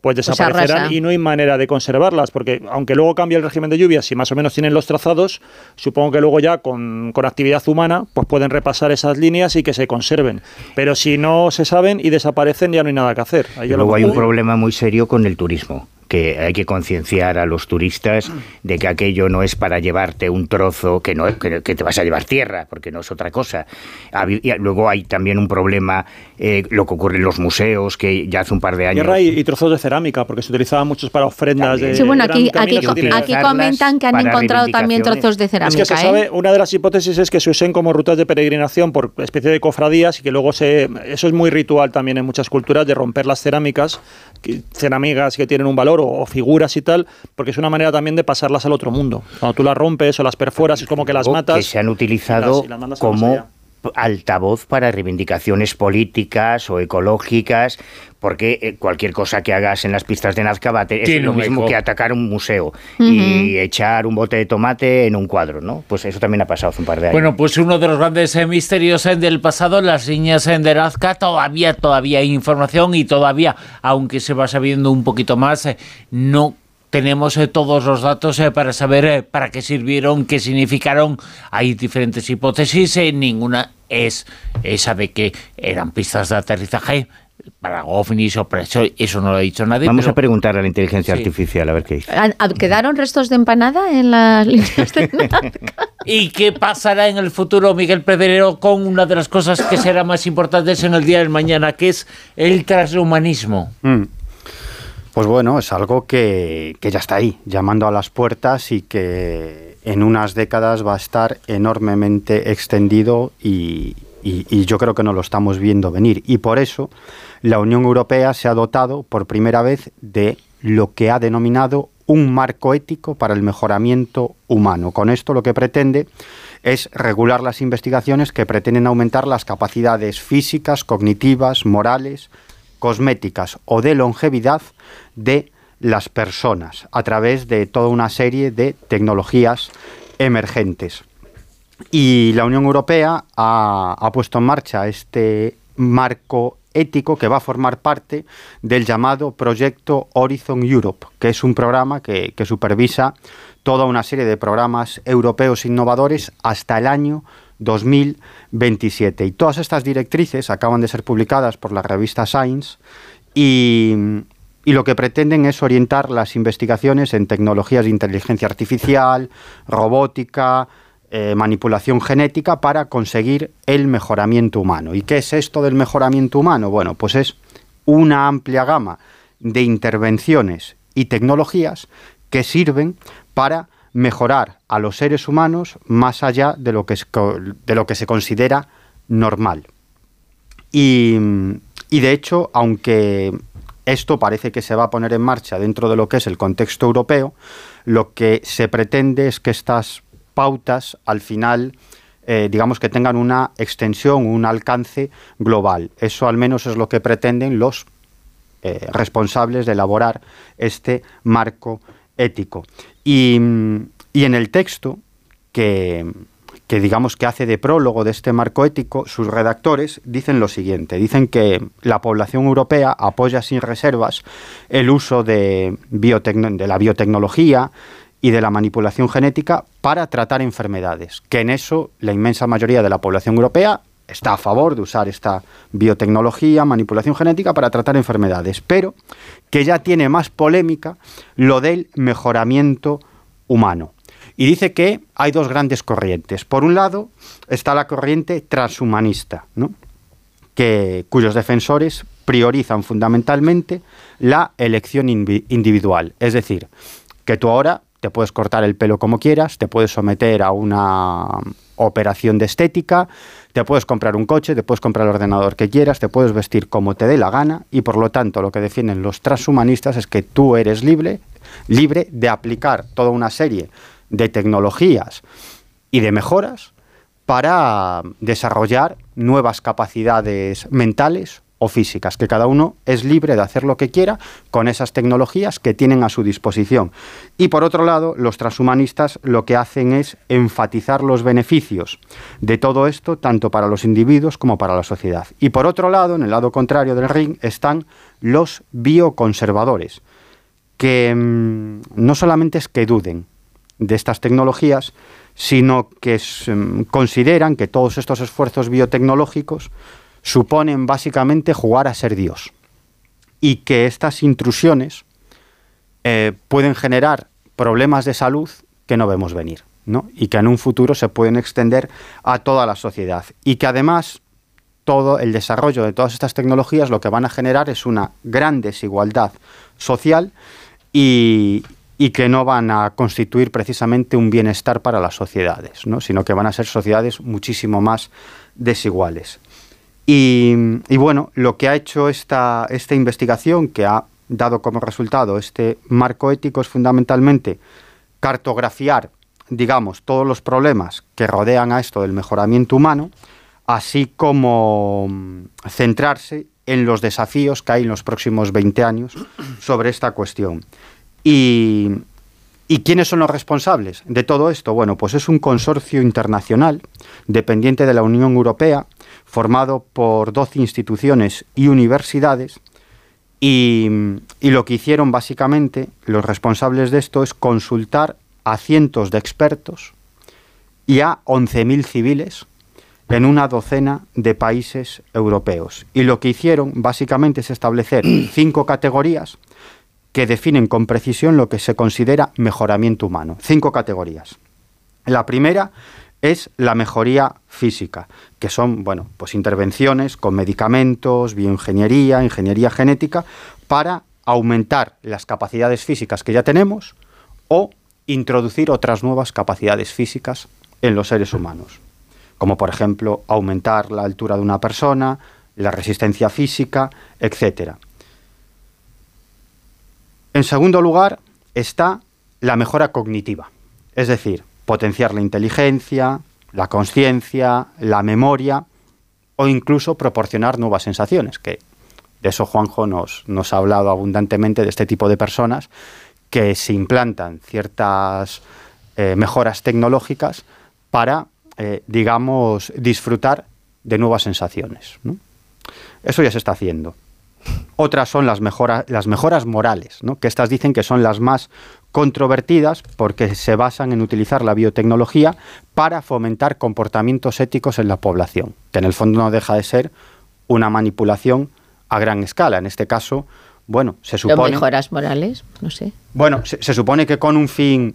pues Pues desaparecerán y no hay manera de conservarlas, porque aunque luego cambie el régimen de lluvias y más o menos tienen los trazados, supongo que luego ya con, con actividad humana pues pueden repasar esas líneas y que se conserven. Pero si no se saben y desaparecen ya no hay nada que hacer. Ahí luego hay un problema muy serio con el turismo, que hay que concienciar a los turistas de que aquello no es para llevarte un trozo, que no es- que, que te vas a llevar tierra, porque no es otra cosa. Y luego hay también un problema, eh, lo que ocurre en los museos, que ya hace un par de años... Tierra y, y trozos de cerámica, porque se utilizaban muchos para ofrendas También. de Sí, bueno, aquí, aquí, comentan que han encontrado también trozos de Es cerámica. que se ¿eh? sabe, una de las hipótesis es que se usen como rutas de peregrinación por especie de cofradías y que luego se. Eso es muy ritual también en muchas culturas de romper las cerámicas, que- cerámicas que tienen un valor o, o figuras y tal, porque es una manera también de pasarlas al otro mundo. Cuando tú las rompes o las perforas, es como que las matas. que se han y utilizado las- y las a más como. Altavoz para reivindicaciones políticas o ecológicas, porque eh, cualquier cosa que hagas en las pistas de Nazca va a es lo mismo que atacar un museo y echar un bote de tomate en un cuadro, ¿no? Pues eso también ha pasado hace un par de años. Bueno, pues uno de los grandes eh, misterios eh, del pasado, las líneas eh, de Nazca, todavía, todavía hay información y todavía, aunque se va sabiendo un poquito más, no tenemos eh, todos los datos eh, para saber eh, para qué sirvieron, qué significaron. Hay diferentes hipótesis, eh, ninguna es esa de que eran pistas de aterrizaje para ovnis o para eso, eso no lo ha dicho nadie. Vamos pero- a preguntar a la inteligencia Sí. artificial a ver qué dice. ¿Han- han- ¿Quedaron restos de empanada en las líneas de ¿Y qué pasará en el futuro, Miguel Pedrero, con una de las cosas que será más importantes en el día del mañana, que es el transhumanismo? Mm. Pues bueno, es algo que, que ya está ahí, llamando a las puertas y que en unas décadas va a estar enormemente extendido y, yo creo que no lo estamos viendo venir. Y por eso la Unión Europea se ha dotado por primera vez de lo que ha denominado un marco ético para el mejoramiento humano. Con esto lo que pretende es regular las investigaciones que pretenden aumentar las capacidades físicas, cognitivas, morales, cosméticas o de longevidad de las personas a través de toda una serie de tecnologías emergentes. Y la Unión Europea ha, puesto en marcha este marco ético que va a formar parte del llamado proyecto Horizon Europe, que es un programa que, que supervisa toda una serie de programas europeos innovadores hasta el año 2027. Y todas estas directrices acaban de ser publicadas por la revista Science y, y lo que pretenden es orientar las investigaciones en tecnologías de inteligencia artificial, robótica, eh, manipulación genética para conseguir el mejoramiento humano. ¿Y qué es esto del mejoramiento humano? Bueno, pues es una amplia gama de intervenciones y tecnologías que sirven para mejorar a los seres humanos más allá de lo que, es de lo que se considera normal. Y, y de hecho, aunque esto parece que se va a poner en marcha dentro de lo que es el contexto europeo, lo que se pretende es que estas pautas al final, eh, digamos que tengan una extensión, un alcance global. Eso al menos es lo que pretenden los eh, responsables de elaborar este marco ético. Y, y en el texto que, que digamos que hace de prólogo de este marco ético, sus redactores dicen lo siguiente, dicen que la población europea apoya sin reservas el uso de, de la biotecnología y de la manipulación genética para tratar enfermedades, que en eso la inmensa mayoría de la población europea está a favor de usar esta biotecnología, manipulación genética para tratar enfermedades, pero que ya tiene más polémica lo del mejoramiento humano. Y dice que hay dos grandes corrientes. Por un lado está la corriente transhumanista, que, cuyos defensores priorizan fundamentalmente la elección individual. Es decir, que tú ahora te puedes cortar el pelo como quieras, te puedes someter a una operación de estética, te puedes comprar un coche, te puedes comprar el ordenador que quieras, te puedes vestir como te dé la gana y por lo tanto lo que defienden los transhumanistas es que tú eres libre, libre de aplicar toda una serie de tecnologías y de mejoras para desarrollar nuevas capacidades mentales o físicas, que cada uno es libre de hacer lo que quiera con esas tecnologías que tienen a su disposición. Y por otro lado, los transhumanistas lo que hacen es enfatizar los beneficios de todo esto, tanto para los individuos como para la sociedad. Y por otro lado, en el lado contrario del ring, están los bioconservadores, que mm, no solamente es que duden de estas tecnologías, sino que mm, consideran que todos estos esfuerzos biotecnológicos suponen básicamente jugar a ser Dios y que estas intrusiones eh, pueden generar problemas de salud que no vemos venir, ¿no? Y que en un futuro se pueden extender a toda la sociedad y que además todo el desarrollo de todas estas tecnologías lo que van a generar es una gran desigualdad social y, que no van a constituir precisamente un bienestar para las sociedades, ¿no? sino que van a ser sociedades muchísimo más desiguales. Y, bueno, lo que ha hecho esta, esta investigación, que ha dado como resultado este marco ético, es fundamentalmente cartografiar, digamos, todos los problemas que rodean a esto del mejoramiento humano, así como mm, centrarse en los desafíos que hay en los próximos 20 años sobre esta cuestión. Y, ¿Y quiénes son los responsables de todo esto? Bueno, pues es un consorcio internacional dependiente de la Unión Europea, formado por 12 instituciones y universidades, y, lo que hicieron básicamente los responsables de esto es consultar a cientos de expertos y a 11.000 civiles en una docena de países europeos. Y lo que hicieron básicamente es establecer cinco categorías que definen con precisión lo que se considera mejoramiento humano. Cinco categorías. La primera es la mejoría física, que son, bueno, pues intervenciones con medicamentos, bioingeniería, ingeniería genética, para aumentar las capacidades físicas que ya tenemos o introducir otras nuevas capacidades físicas en los seres humanos, como por ejemplo aumentar la altura de una persona, la resistencia física, etcétera. En segundo lugar está la mejora cognitiva, es decir, potenciar la inteligencia, la conciencia, la memoria o incluso proporcionar nuevas sensaciones, que de eso Juanjo nos, nos ha hablado abundantemente de este tipo de personas que se implantan ciertas eh, mejoras tecnológicas para, eh, digamos, disfrutar de nuevas sensaciones. Eso ya se está haciendo. Otras son las, mejora, las mejoras morales, ¿no? que estas dicen que son las más controvertidas porque se basan en utilizar la biotecnología para fomentar comportamientos éticos en la población, que en el fondo no deja de ser una manipulación a gran escala. En este caso, bueno, se ¿Lo supone... mejoras morales? No sé. Bueno, se, se supone que con un fin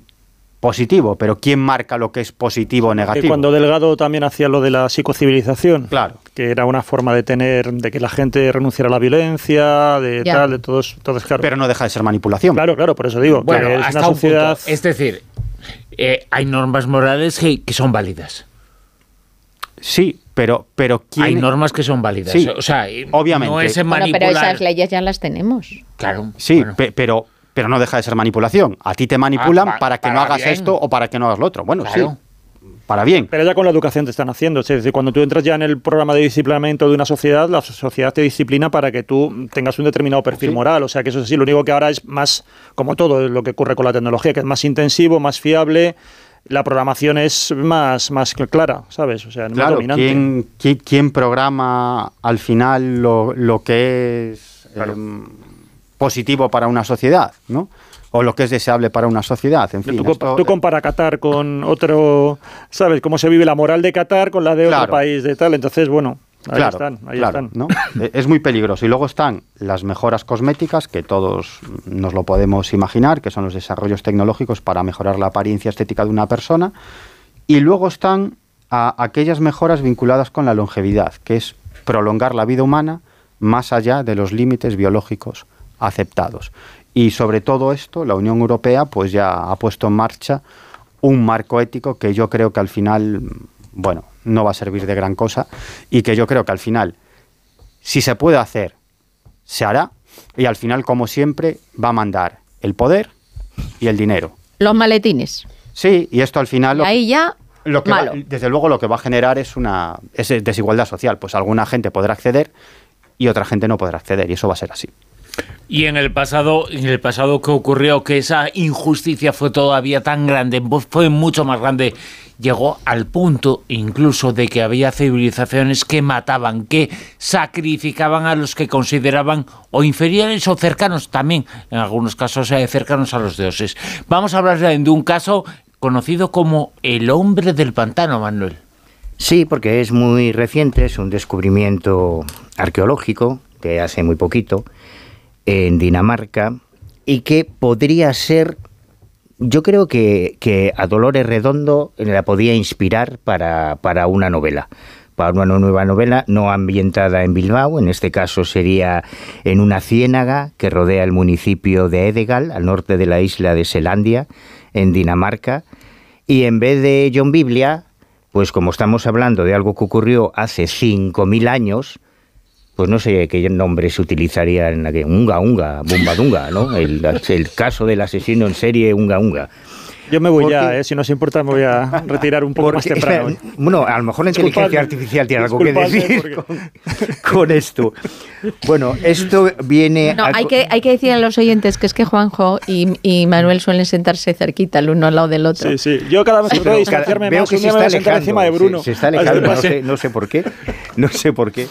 positivo, pero ¿quién marca lo que es positivo o Que negativo? cuando Delgado también hacía lo de la psicocivilización, Claro. que era una forma de tener, de que la gente renunciara a la violencia, de Ya. tal, de todos, entonces claro. Pero no deja de ser manipulación. claro, claro, por eso digo, Bueno, que es hasta una un sociedad. punto. Es decir, eh, hay normas morales que, que son válidas. Sí, pero, pero ¿quién... Hay normas que son válidas. Sí, o sea, y obviamente. No es Bueno, manipular. pero esas leyes ya las tenemos. Claro. Sí, bueno. pe- pero, pero no deja de ser manipulación. A ti te manipulan Ah, pa- para que no hagas bien. esto o para que no hagas lo otro. Bueno, Claro. sí, para bien. Pero ya con la educación te están haciendo. Es decir, cuando tú entras ya en el programa de disciplinamiento de una sociedad, la sociedad te disciplina para que tú tengas un determinado perfil Sí. moral. O sea que eso es así. Lo único que ahora es más, como todo lo que ocurre con la tecnología, que es más intensivo, más fiable. La programación es más, más clara, ¿sabes? O sea, más Claro, dominante. ¿quién, quién, quién programa al final lo, lo que es em, positivo para una sociedad? ¿no? o lo que es deseable para una sociedad. En fin, tú, esto- tú compara Qatar con otro, ¿sabes? Cómo se vive la moral de Qatar con la de otro país de tal. Entonces, bueno, ahí claro, están, ahí claro, están. ¿no? Eh, Es muy peligroso. Y luego están las mejoras cosméticas, que todos nos lo podemos imaginar, que son los desarrollos tecnológicos para mejorar la apariencia estética de una persona. Y luego están a- aquellas mejoras vinculadas con la longevidad, que es prolongar la vida humana más allá de los límites biológicos aceptados. Y sobre todo esto, la Unión Europea pues ya ha puesto en marcha un marco ético que yo creo que al final, bueno, no va a servir de gran cosa y que yo creo que al final, si se puede hacer, se hará y al final, como siempre, va a mandar el poder y el dinero. Los maletines. Sí, y esto al final... Lo- ahí ya, lo que va- malo. desde luego lo que va a generar es una es desigualdad social. Pues alguna gente podrá acceder y otra gente no podrá acceder y eso va a ser así. Y en el pasado, en el pasado que ocurrió que esa injusticia fue todavía tan grande, fue mucho más grande, llegó al punto incluso de que había civilizaciones que mataban, que sacrificaban a los que consideraban o inferiores o cercanos también, en algunos casos eh, cercanos a los dioses. Vamos a hablar de de un caso conocido como el hombre del pantano, Manuel. Sí, porque es muy reciente, es un descubrimiento arqueológico de hace muy poquito en Dinamarca y que podría ser, yo creo que, que a Dolores Redondo la podía inspirar para, para una novela para una nueva novela no ambientada en Bilbao, en este caso sería en una ciénaga que rodea el municipio de Edegal, al norte de la isla de Selandia, en Dinamarca, y en vez de John Biblia, pues como estamos hablando de algo que ocurrió hace 5.000 años, pues no sé qué nombre se utilizaría en aquel Unga Unga, Bumba Dunga, ¿no? El caso del asesino en serie Unga Unga. Yo me voy Porque- ya, eh, si no os importa, me voy a retirar un poco más Porque, temprano. espera, bueno, a lo mejor la Disculpadme. inteligencia artificial tiene algo que Disculpadme decir porque- con, con esto. Bueno, esto viene No, a- hay que, hay que decir a los oyentes que es que Juanjo y, y Manuel suelen sentarse cerquita el uno al lado del otro. Sí, sí. Yo cada vez que Pero trato de distanciarme veo más, que se me está alejando, encima de Bruno. Se, se está alejando, no sé, no sé por qué. No sé por qué.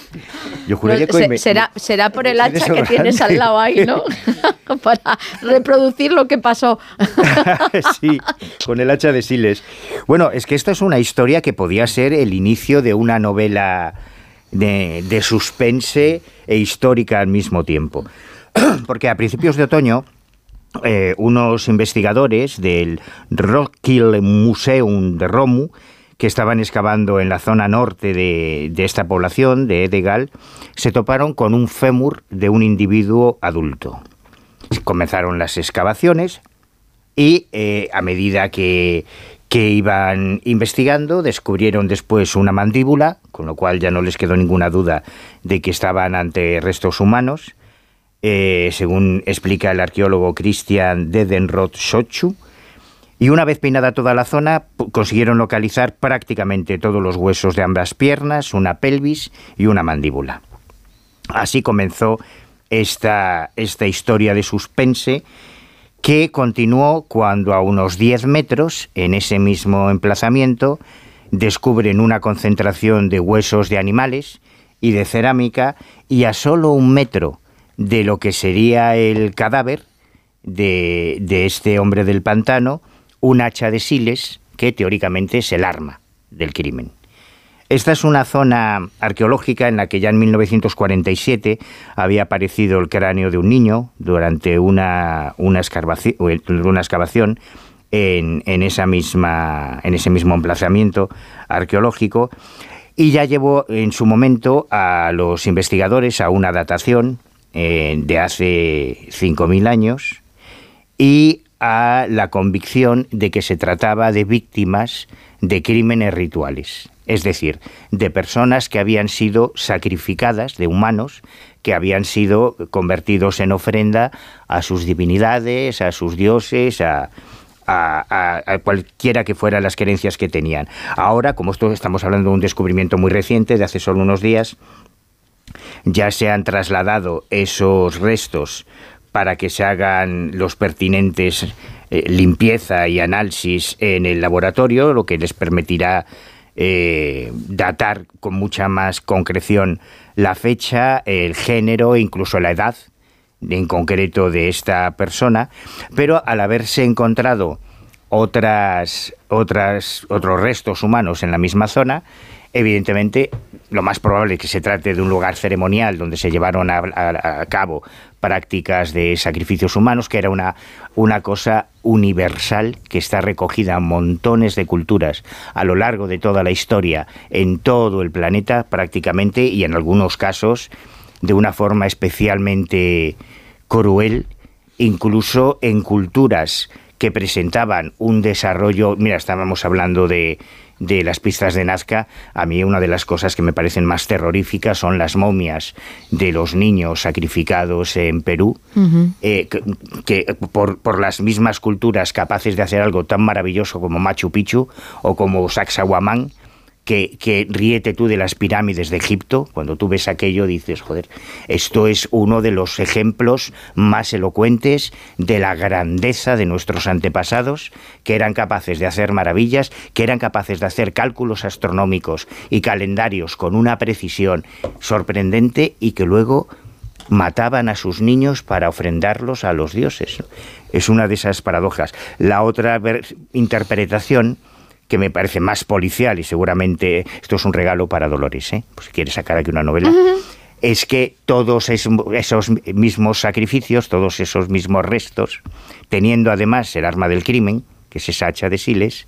Yo juraría No, que se- me- será, será por el me- hacha que tienes al lado ahí, ¿no? Para reproducir lo que pasó. sí, con el hacha de Siles. Bueno, es que esta es una historia que podía ser el inicio de una novela de, suspense e histórica al mismo tiempo. Porque a principios de otoño, eh, unos investigadores del Rockkill Museum de Romu, que estaban excavando en la zona norte de, de esta población, de Edegal, se toparon con un fémur de un individuo adulto. Comenzaron las excavaciones y eh, a medida que, que iban investigando descubrieron después una mandíbula, con lo cual ya no les quedó ninguna duda de que estaban ante restos humanos, eh, según explica el arqueólogo Christian Dedenroth Sochu. Y una vez peinada toda la zona, consiguieron localizar prácticamente todos los huesos de ambas piernas, una pelvis y una mandíbula. Así comenzó esta, esta historia de suspense que continuó cuando a unos 10 metros, en ese mismo emplazamiento, descubren una concentración de huesos de animales y de cerámica y a solo un metro de lo que sería el cadáver de, de este hombre del pantano, un hacha de siles que teóricamente es el arma del crimen. Esta es una zona arqueológica en la que ya en 1947 había aparecido el cráneo de un niño durante una, excavación en, esa misma, ese mismo emplazamiento arqueológico y ya llevó en su momento a los investigadores a una datación eh, de hace 5.000 años y a la convicción de que se trataba de víctimas de crímenes rituales, es decir, de personas que habían sido sacrificadas, de humanos, que habían sido convertidos en ofrenda a sus divinidades, a sus dioses, a, a, a- cualquiera que fueran las creencias que tenían. Ahora, como esto estamos hablando de un descubrimiento muy reciente, de hace solo unos días, ya se han trasladado esos restos para que se hagan los pertinentes eh, limpieza y análisis en el laboratorio, lo que les permitirá eh, datar con mucha más concreción la fecha, el género incluso la edad en concreto de esta persona, pero al haberse encontrado otras, otras, otros restos humanos en la misma zona, evidentemente lo más probable es que se trate de un lugar ceremonial donde se llevaron a, a- cabo prácticas de sacrificios humanos, que era una, una cosa universal que está recogida en montones de culturas a lo largo de toda la historia, en todo el planeta prácticamente, y en algunos casos de una forma especialmente cruel, incluso en culturas que presentaban un desarrollo, mira, estábamos hablando de, de las pistas de Nazca, a mí una de las cosas que me parecen más terroríficas son las momias de los niños sacrificados en Perú, eh, que, que por, por las mismas culturas capaces de hacer algo tan maravilloso como Machu Picchu o como Sacsayhuamán, que, que ríete tú de las pirámides de Egipto, cuando tú ves aquello dices, joder, esto es uno de los ejemplos más elocuentes de la grandeza de nuestros antepasados, que eran capaces de hacer maravillas, que eran capaces de hacer cálculos astronómicos y calendarios con una precisión sorprendente y que luego mataban a sus niños para ofrendarlos a los dioses. Es una de esas paradojas. La otra interpretación que me parece más policial y seguramente esto es un regalo para Dolores, ¿eh? pues si quiere sacar aquí una novela, es que todos es- esos mismos sacrificios, todos esos mismos restos, teniendo además el arma del crimen, que es esa hacha de Siles,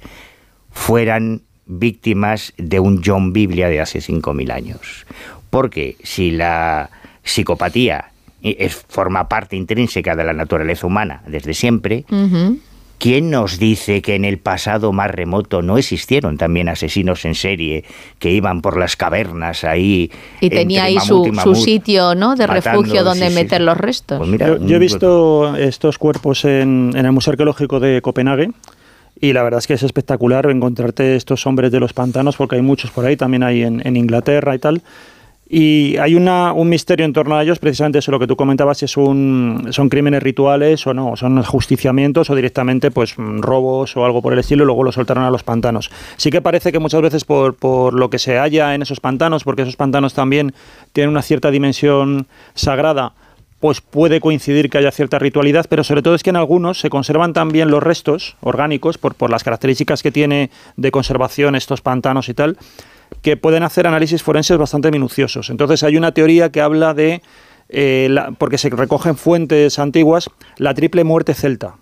fueran víctimas de un John Biblia de hace 5.000 años. Porque si la psicopatía es, forma parte intrínseca de la naturaleza humana desde siempre, Ujú. ¿Quién nos dice que en el pasado más remoto no existieron también asesinos en serie que iban por las cavernas ahí? Y tenía ahí su, mamut su sitio ¿no? de matando, refugio donde sí, sí. meter los restos. Pues mira, Yo, yo he visto estos cuerpos en, en el Museo Arqueológico de Copenhague y la verdad es que es espectacular encontrarte estos hombres de los pantanos porque hay muchos por ahí, también hay en, en Inglaterra y tal. Y hay una, un misterio en torno a ellos, precisamente eso lo que tú comentabas, si un, son crímenes rituales o no, son ajusticiamientos o directamente pues robos o algo por el estilo y luego lo soltaron a los pantanos. Sí que parece que muchas veces por, por lo que se halla en esos pantanos, porque esos pantanos también tienen una cierta dimensión sagrada, pues puede coincidir que haya cierta ritualidad, pero sobre todo es que en algunos se conservan también los restos orgánicos por, por las características que tiene de conservación estos pantanos y tal, que pueden hacer análisis forenses bastante minuciosos. Entonces hay una teoría que habla de, eh, la- porque se recogen fuentes antiguas, la triple muerte celta.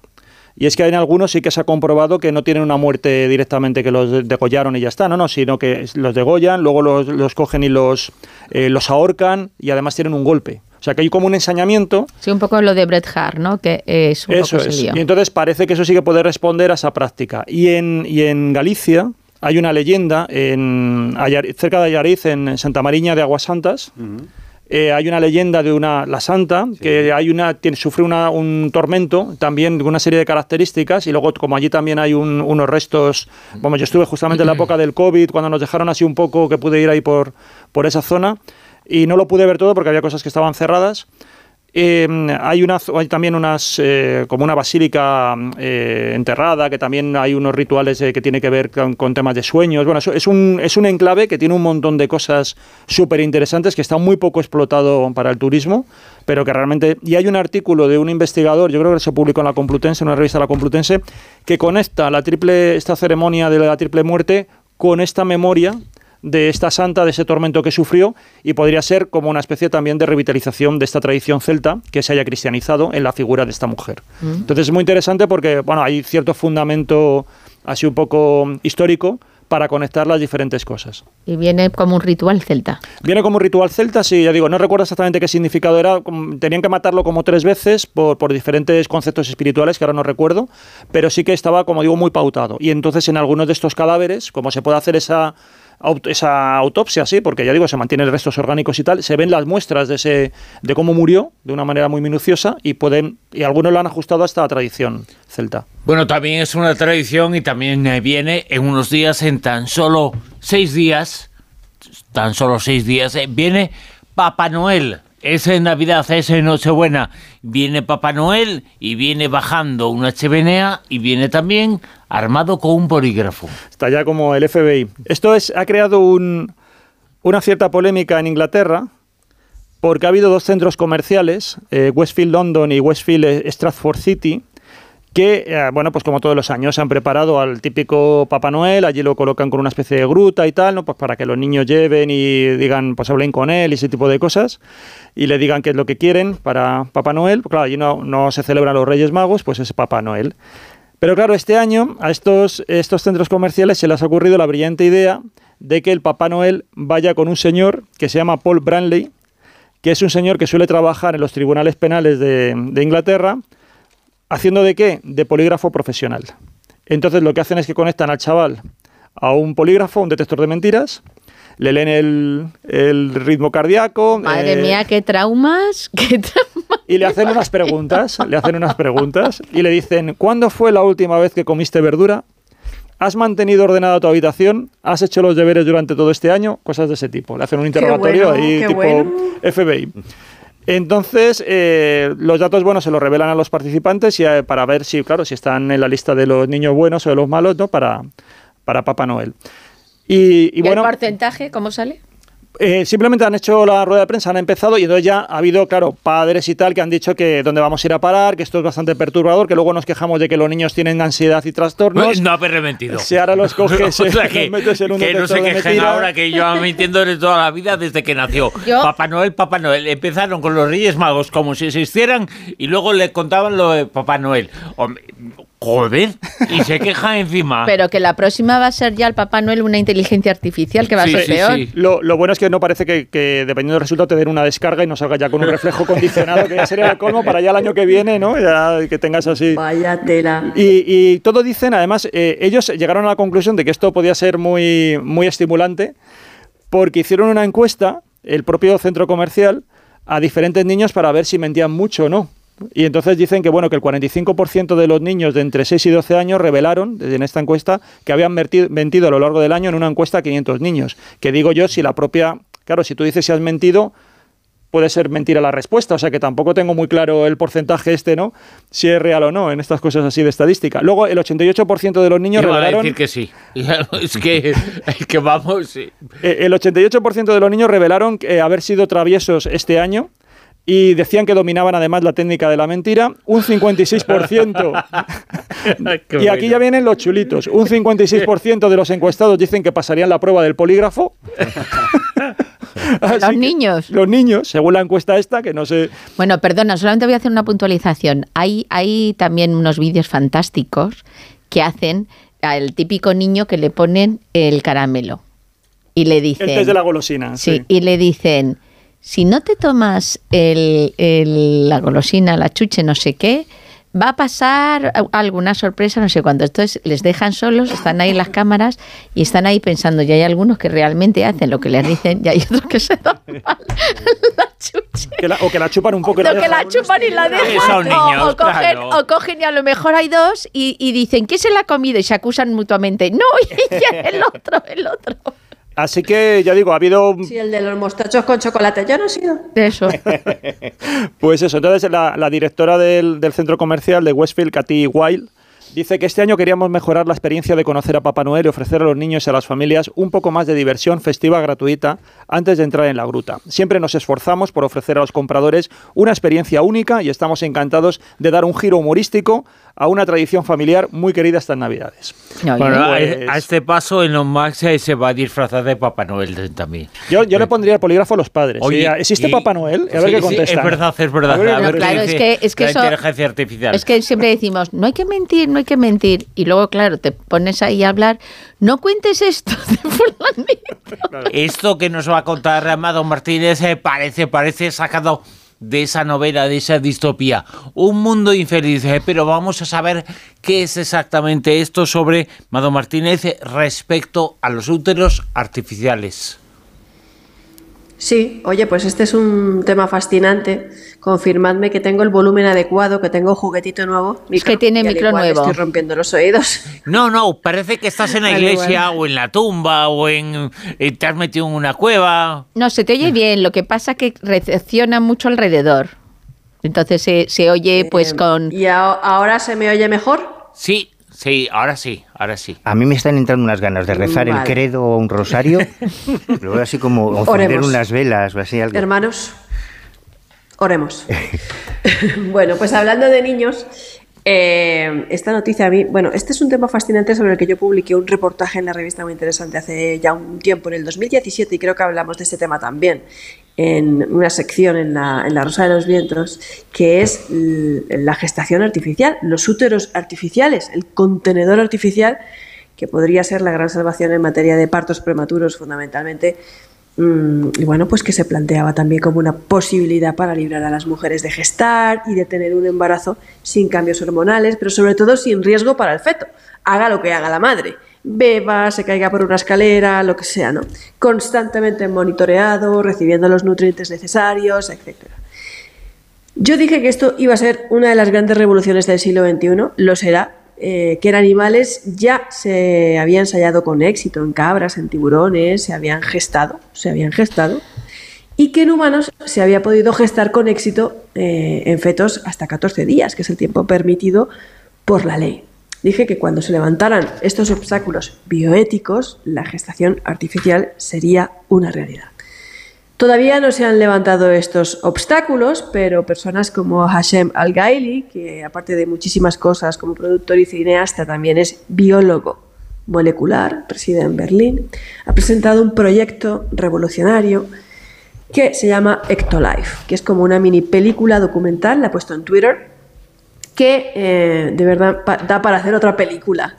Y es que en algunos sí que se ha comprobado que no tienen una muerte directamente que los degollaron y ya está, no, no, sino que los degollan, luego los, los cogen y los, eh, los ahorcan y además tienen un golpe. O sea que hay como un ensañamiento Sí, un poco lo de Bret Hart, ¿no? Que es un eso poco es. lío. Y entonces parece que eso sí que puede responder a esa práctica. Y en, y en Galicia hay una leyenda, en cerca de Ayariz, en Santa Mariña de Aguas Santas, eh, hay una leyenda de una la santa que hay una tiene, sufre una- un tormento también de una serie de características y luego como allí también hay un- unos restos bueno yo estuve justamente en la época del covid cuando nos dejaron así un poco que pude ir ahí por por esa zona y no lo pude ver todo porque había cosas que estaban cerradas eh, hay, una, hay también unas eh, como una basílica eh, enterrada, que también hay unos rituales eh, que tiene que ver con, con temas de sueños. Bueno, es un, es un enclave que tiene un montón de cosas súper interesantes, que está muy poco explotado para el turismo, pero que realmente... Y hay un artículo de un investigador, yo creo que se publicó en la Complutense, en una revista de la Complutense, que conecta la triple, esta ceremonia de la triple muerte con esta memoria de esta santa, de ese tormento que sufrió, y podría ser como una especie también de revitalización de esta tradición celta que se haya cristianizado en la figura de esta mujer. Entonces es muy interesante porque bueno, hay cierto fundamento así un poco histórico para conectar las diferentes cosas. Y viene como un ritual celta. Viene como un ritual celta, sí, ya digo, no recuerdo exactamente qué significado era, tenían que matarlo como tres veces por, por diferentes conceptos espirituales que ahora no recuerdo, pero sí que estaba, como digo, muy pautado. Y entonces en algunos de estos cadáveres, como se puede hacer esa, esa autopsia, sí, porque ya digo, se mantienen restos orgánicos y tal, se ven las muestras de, ese, de cómo murió de una manera muy minuciosa y pueden y algunos lo han ajustado a esta tradición celta. Bueno, también es una tradición y también eh, viene en unos días, en tan solo seis días, tan solo seis días, eh, viene Papá Noel. Es en Navidad, es en Nochebuena. Viene Papá Noel y viene bajando una chimenea y viene también armado con un polígrafo. Está ya como el FBI. Esto es, ha creado un- una cierta polémica en Inglaterra porque ha habido dos centros comerciales, eh, Westfield London y Westfield eh, Stratford City, que, eh, bueno, pues como todos los años, se han preparado al típico Papá Noel, allí lo colocan con una especie de gruta y tal, ¿no? Pues para que los niños lleven y digan, pues hablen con él y ese tipo de cosas, y le digan qué es lo que quieren para Papá Noel. Pues claro, allí no, no se celebran los Reyes Magos, pues es Papá Noel. Pero claro, este año a estos, estos centros comerciales se les ha ocurrido la brillante idea de que el Papá Noel vaya con un señor que se llama Paul Branley, que es un señor que suele trabajar en los tribunales penales de, de Inglaterra, ¿Haciendo de qué? De polígrafo profesional. Entonces lo que hacen es que conectan al chaval a un polígrafo, un detector de mentiras, le leen el, el ritmo cardíaco. Madre eh, mía, qué traumas, qué traumas. Y le hacen unas preguntas, le hacen unas preguntas y le dicen, ¿cuándo fue la última vez que comiste verdura? ¿Has mantenido ordenada tu habitación? ¿Has hecho los deberes durante todo este año? Cosas de ese tipo. Le hacen un interrogatorio bueno, ahí tipo bueno. FBI. Entonces, eh, los datos buenos se los revelan a los participantes y, eh, para ver si, claro, si están en la lista de los niños buenos o de los malos, ¿no? Para, para Papá Noel. Y, y ¿Y bueno, el porcentaje cómo sale? Eh, simplemente han hecho la rueda de prensa, han empezado y entonces ya ha habido, claro, padres y tal que han dicho que dónde vamos a ir a parar, que esto es bastante perturbador, que luego nos quejamos de que los niños tienen ansiedad y trastornos. No haberme mentido. Si ahora los coges, O sea, los que, metes en un que no se quejen ahora que yo mintiendo de toda la vida desde que nació. Yo- Papá Noel, Papá Noel. Empezaron con los Reyes Magos como si existieran y luego le contaban lo de Papá Noel. Hombre, Joder, y se queja encima. Pero que la próxima va a ser ya el Papá Noel una inteligencia artificial que va Sí, a ser sí, peor. sí. Lo, lo bueno es que no parece que, que dependiendo del resultado te den una descarga y no salga ya con un reflejo condicionado, que ya sería el colmo para ya el año que viene, ¿no? Ya que tengas así. Vaya tela. Y, y todo dicen, además, eh, ellos llegaron a la conclusión de que esto podía ser muy, muy estimulante porque hicieron una encuesta, el propio centro comercial, a diferentes niños para ver si mentían mucho o no. Y entonces dicen que bueno que el 45% de los niños de entre 6 y 12 años revelaron en esta encuesta que habían mentido a lo largo del año en una encuesta a 500 niños. Que digo yo, si la propia... Claro, si tú dices si has mentido, puede ser mentira la respuesta, o sea que tampoco tengo muy claro el porcentaje este, ¿no? Si es real o no en estas cosas así de estadística. Luego, el 88% de los niños Iba a revelaron... decir que sí. Es que, es que vamos. sí. Eh, El 88% de los niños revelaron eh, haber sido traviesos este año y decían que dominaban además la técnica de la mentira. Un 56%. Qué y aquí ya vienen los chulitos. Un 56% de los encuestados dicen que pasarían la prueba del polígrafo. Así Los niños. Los niños, según la encuesta esta, que no sé... Bueno, perdona, solamente voy a hacer una puntualización. Hay, hay también unos vídeos fantásticos que hacen al típico niño que le ponen el caramelo y le dicen... El test de la golosina. Sí, y le dicen, si no te tomas el, el- la golosina, la chuche, no sé qué, va a pasar alguna sorpresa, no sé cuánto. Entonces les dejan solos, están ahí las cámaras y están ahí pensando. Y hay algunos que realmente hacen lo que les dicen y hay otros que se toman la chuche. Que la- o que la chupan un poco. y Lo que la dejan. chupan y la dejan. O- cogen, claro. o cogen y a lo mejor hay dos y, y dicen, ¿quién se la ha comido? Y se acusan mutuamente. No, y el otro, el otro. Así que ya digo, ha habido Sí, el de los mostachos con chocolate. Yo no he sido. Eso. Pues eso, entonces la, la directora del, del centro comercial de Westfield, Katy Wild, dice que este año queríamos mejorar la experiencia de conocer a Papá Noel y ofrecer a los niños y a las familias un poco más de diversión festiva gratuita antes de entrar en la gruta. Siempre nos esforzamos por ofrecer a los compradores una experiencia única y estamos encantados de dar un giro humorístico a una tradición familiar muy querida estas Navidades. No, Bueno, Pues- a este paso Elon Musk eh, se va a disfrazar de Papá Noel también. Yo, yo le pondría el polígrafo a los padres. Oye, Sí, ¿Existe y- Papá Noel? A ver Sí, qué sí, contestan. es verdad, es verdad. A ver, a ver claro, es que- es que la eso- inteligencia artificial. Es que siempre decimos, no hay que mentir, no hay que mentir. Y luego, claro, te pones ahí a hablar, no cuentes esto de fulanito. Esto que nos va a contar Amado Martínez eh, parece, parece sacado de esa novela, de esa distopía. Un mundo infeliz, eh, pero vamos a saber qué es exactamente esto sobre Amado Martínez respecto a los úteros artificiales. Sí, oye, pues este es un tema fascinante. Confirmadme que tengo el volumen adecuado, que tengo juguetito nuevo. Es que tiene micro igual nuevo. Estoy rompiendo los oídos. No, no, parece que estás en la iglesia o en la tumba o en eh, te has metido en una cueva. No, se te oye bien, lo que pasa que recepciona mucho alrededor. Entonces se, se oye pues Eh, con... ¿Y a- ahora se me oye mejor? Sí, sí, ahora sí, ahora sí. A mí me están entrando unas ganas de rezar el credo o un rosario. Veo así como encender unas velas o así algo. Hermanos, Oremos. bueno, pues hablando de niños, eh, esta noticia a mí, bueno, este es un tema fascinante sobre el que yo publiqué un reportaje en la revista muy interesante hace ya un tiempo, en el 2017, y creo que hablamos de este tema también en una sección en la, en la Rosa de los Vientos, que es la gestación artificial, los úteros artificiales, el contenedor artificial, que podría ser la gran salvación en materia de partos prematuros fundamentalmente Mm, y bueno, pues que se planteaba también como una posibilidad para librar a las mujeres de gestar y de tener un embarazo sin cambios hormonales, pero sobre todo sin riesgo para el feto. Haga lo que haga la madre, beba, se caiga por una escalera, lo que sea, ¿no? Constantemente monitoreado, recibiendo los nutrientes necesarios, etc. Yo dije que esto iba a ser una de las grandes revoluciones del siglo XXI, lo será, eh, que en animales ya se había ensayado con éxito, en cabras, en tiburones, se habían gestado, se habían gestado, y que en humanos se había podido gestar con éxito eh, en fetos hasta 14 días, que es el tiempo permitido por la ley. Dije que cuando se levantaran estos obstáculos bioéticos, la gestación artificial sería una realidad. Todavía no se han levantado estos obstáculos, pero personas como Hashem Al-Gaili, que aparte de muchísimas cosas como productor y cineasta también es biólogo molecular, reside en Berlín, ha presentado un proyecto revolucionario que se llama Ectolife, que es como una mini película documental, la ha puesto en Twitter, que eh, de verdad da para hacer otra película.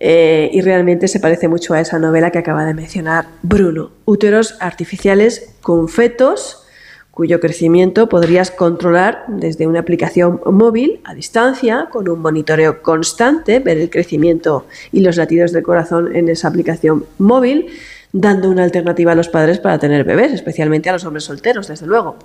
Eh, y realmente se parece mucho a esa novela que acaba de mencionar Bruno. Úteros artificiales con fetos cuyo crecimiento podrías controlar desde una aplicación móvil a distancia, con un monitoreo constante, ver el crecimiento y los latidos del corazón en esa aplicación móvil, dando una alternativa a los padres para tener bebés, especialmente a los hombres solteros, desde luego.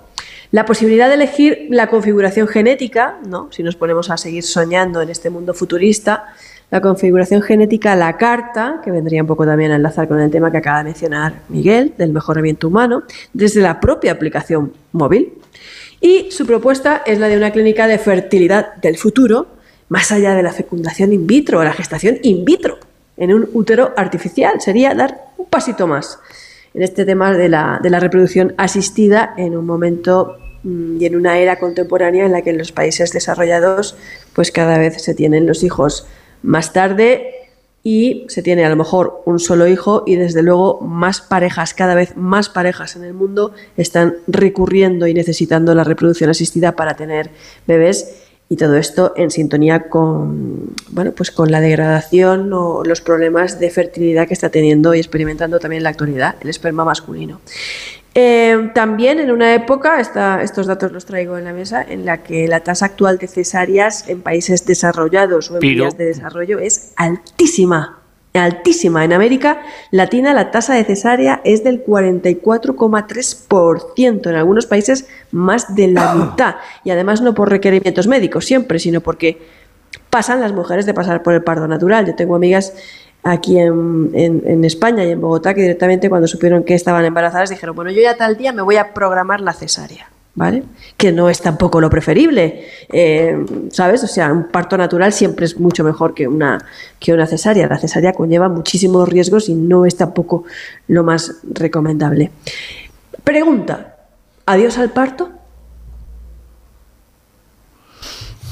La posibilidad de elegir la configuración genética, ¿no? si nos ponemos a seguir soñando en este mundo futurista, la configuración genética la carta, que vendría un poco también a enlazar con el tema que acaba de mencionar Miguel, del mejoramiento humano, desde la propia aplicación móvil. Y su propuesta es la de una clínica de fertilidad del futuro, más allá de la fecundación in vitro o la gestación in vitro, en un útero artificial. Sería dar un pasito más en este tema de la, de la reproducción asistida en un momento mm, y en una era contemporánea en la que en los países desarrollados pues cada vez se tienen los hijos más tarde y se tiene a lo mejor un solo hijo y desde luego más parejas, cada vez más parejas en el mundo están recurriendo y necesitando la reproducción asistida para tener bebés y todo esto en sintonía con bueno, pues con la degradación o los problemas de fertilidad que está teniendo y experimentando también en la actualidad el esperma masculino. Eh, también en una época, estos datos los traigo en la mesa, en la que la tasa actual de cesáreas en países desarrollados o en vías de desarrollo es altísima. Altísima. En América Latina la tasa de cesárea es del 44,3%, en algunos países más de la mitad. Y además no por requerimientos médicos siempre, sino porque pasan las mujeres de pasar por el parto natural. Yo tengo amigas aquí en, España y en Bogotá que directamente cuando supieron que estaban embarazadas dijeron, bueno, yo ya tal día me voy a programar la cesárea. ¿Vale? Que no es tampoco lo preferible, eh, ¿sabes? O sea, un parto natural siempre es mucho mejor que una, que una cesárea. La cesárea conlleva muchísimos riesgos y no es tampoco lo más recomendable. Pregunta, ¿adiós al parto?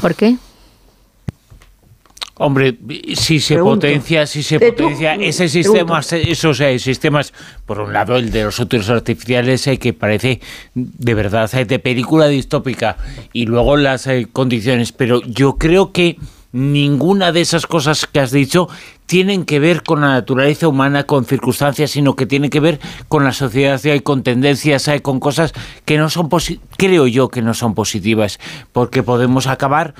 ¿Por qué? Hombre, si se potencia, si se potencia ese sistema, esos eh, sistemas, por un lado el de los útiles artificiales, eh, que parece de verdad eh, de película distópica, y luego las condiciones, pero yo creo que ninguna de esas cosas que has dicho tienen que ver con la naturaleza humana, con circunstancias, sino que tienen que ver con la sociedad y con tendencias, con cosas que no son, creo yo que no son positivas, porque podemos acabar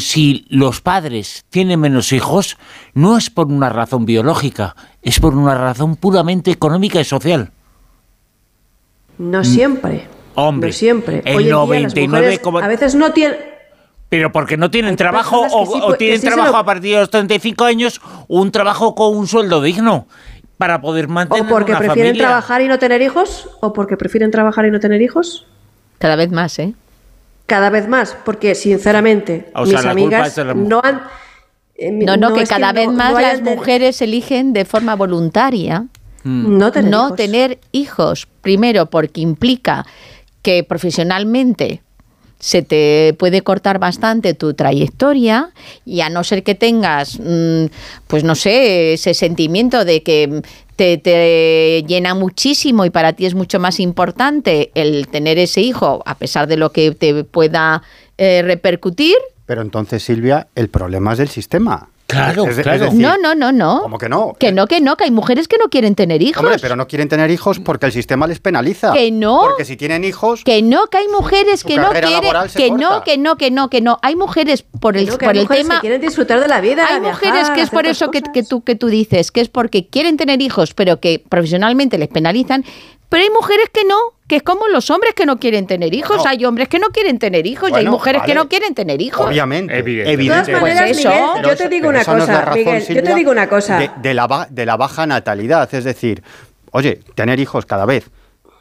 si los padres tienen menos hijos, no es por una razón biológica, es por una razón puramente económica y social. No siempre. Hombre, no siempre. El 99, a veces no tienen pero porque no tienen trabajo o, tienen trabajo a partir de los 35 años, un trabajo con un sueldo digno para poder mantener o porque prefieren trabajar y no tener hijos o porque prefieren trabajar y no tener hijos. Cada vez más, ¿eh? Cada vez más, porque sinceramente mis amigas no han... Eh, no, no, que cada vez más las mujeres eligen de forma voluntaria mm. no, tener, tener hijos. Primero, porque implica que profesionalmente se te puede cortar bastante tu trayectoria y a no ser que tengas, mm, pues no sé, ese sentimiento de que te, te llena muchísimo y para ti es mucho más importante el tener ese hijo, a pesar de lo que te pueda eh, repercutir. Pero entonces, Silvia, el problema es del sistema. Claro, Es de- es claro. decir, No, no, no, no. ¿Cómo que no? Que no, que no, que hay mujeres que no quieren tener hijos. Hombre, pero no quieren tener hijos porque el sistema les penaliza. Que no. Porque si tienen hijos, Que no, que hay mujeres Su que no quieren, que no, que no, que no, que no. Hay mujeres por el, que por hay el mujeres tema. que quieren disfrutar de la vida. Hay viajar, mujeres que es por eso que, que tú, que tú dices, que es porque quieren tener hijos, pero que profesionalmente les penalizan. Pero hay mujeres que no, que es como los hombres que no quieren tener hijos. Bueno. hay hombres que no quieren tener hijos y hay mujeres que no quieren tener hijos. obviamente, Evidentemente. De todas evidentemente. maneras, Pues eso. Miguel, Pero yo te digo una cosa, razón, Miguel, yo te digo una cosa. De, de la, de la baja natalidad, es decir, oye, tener hijos cada vez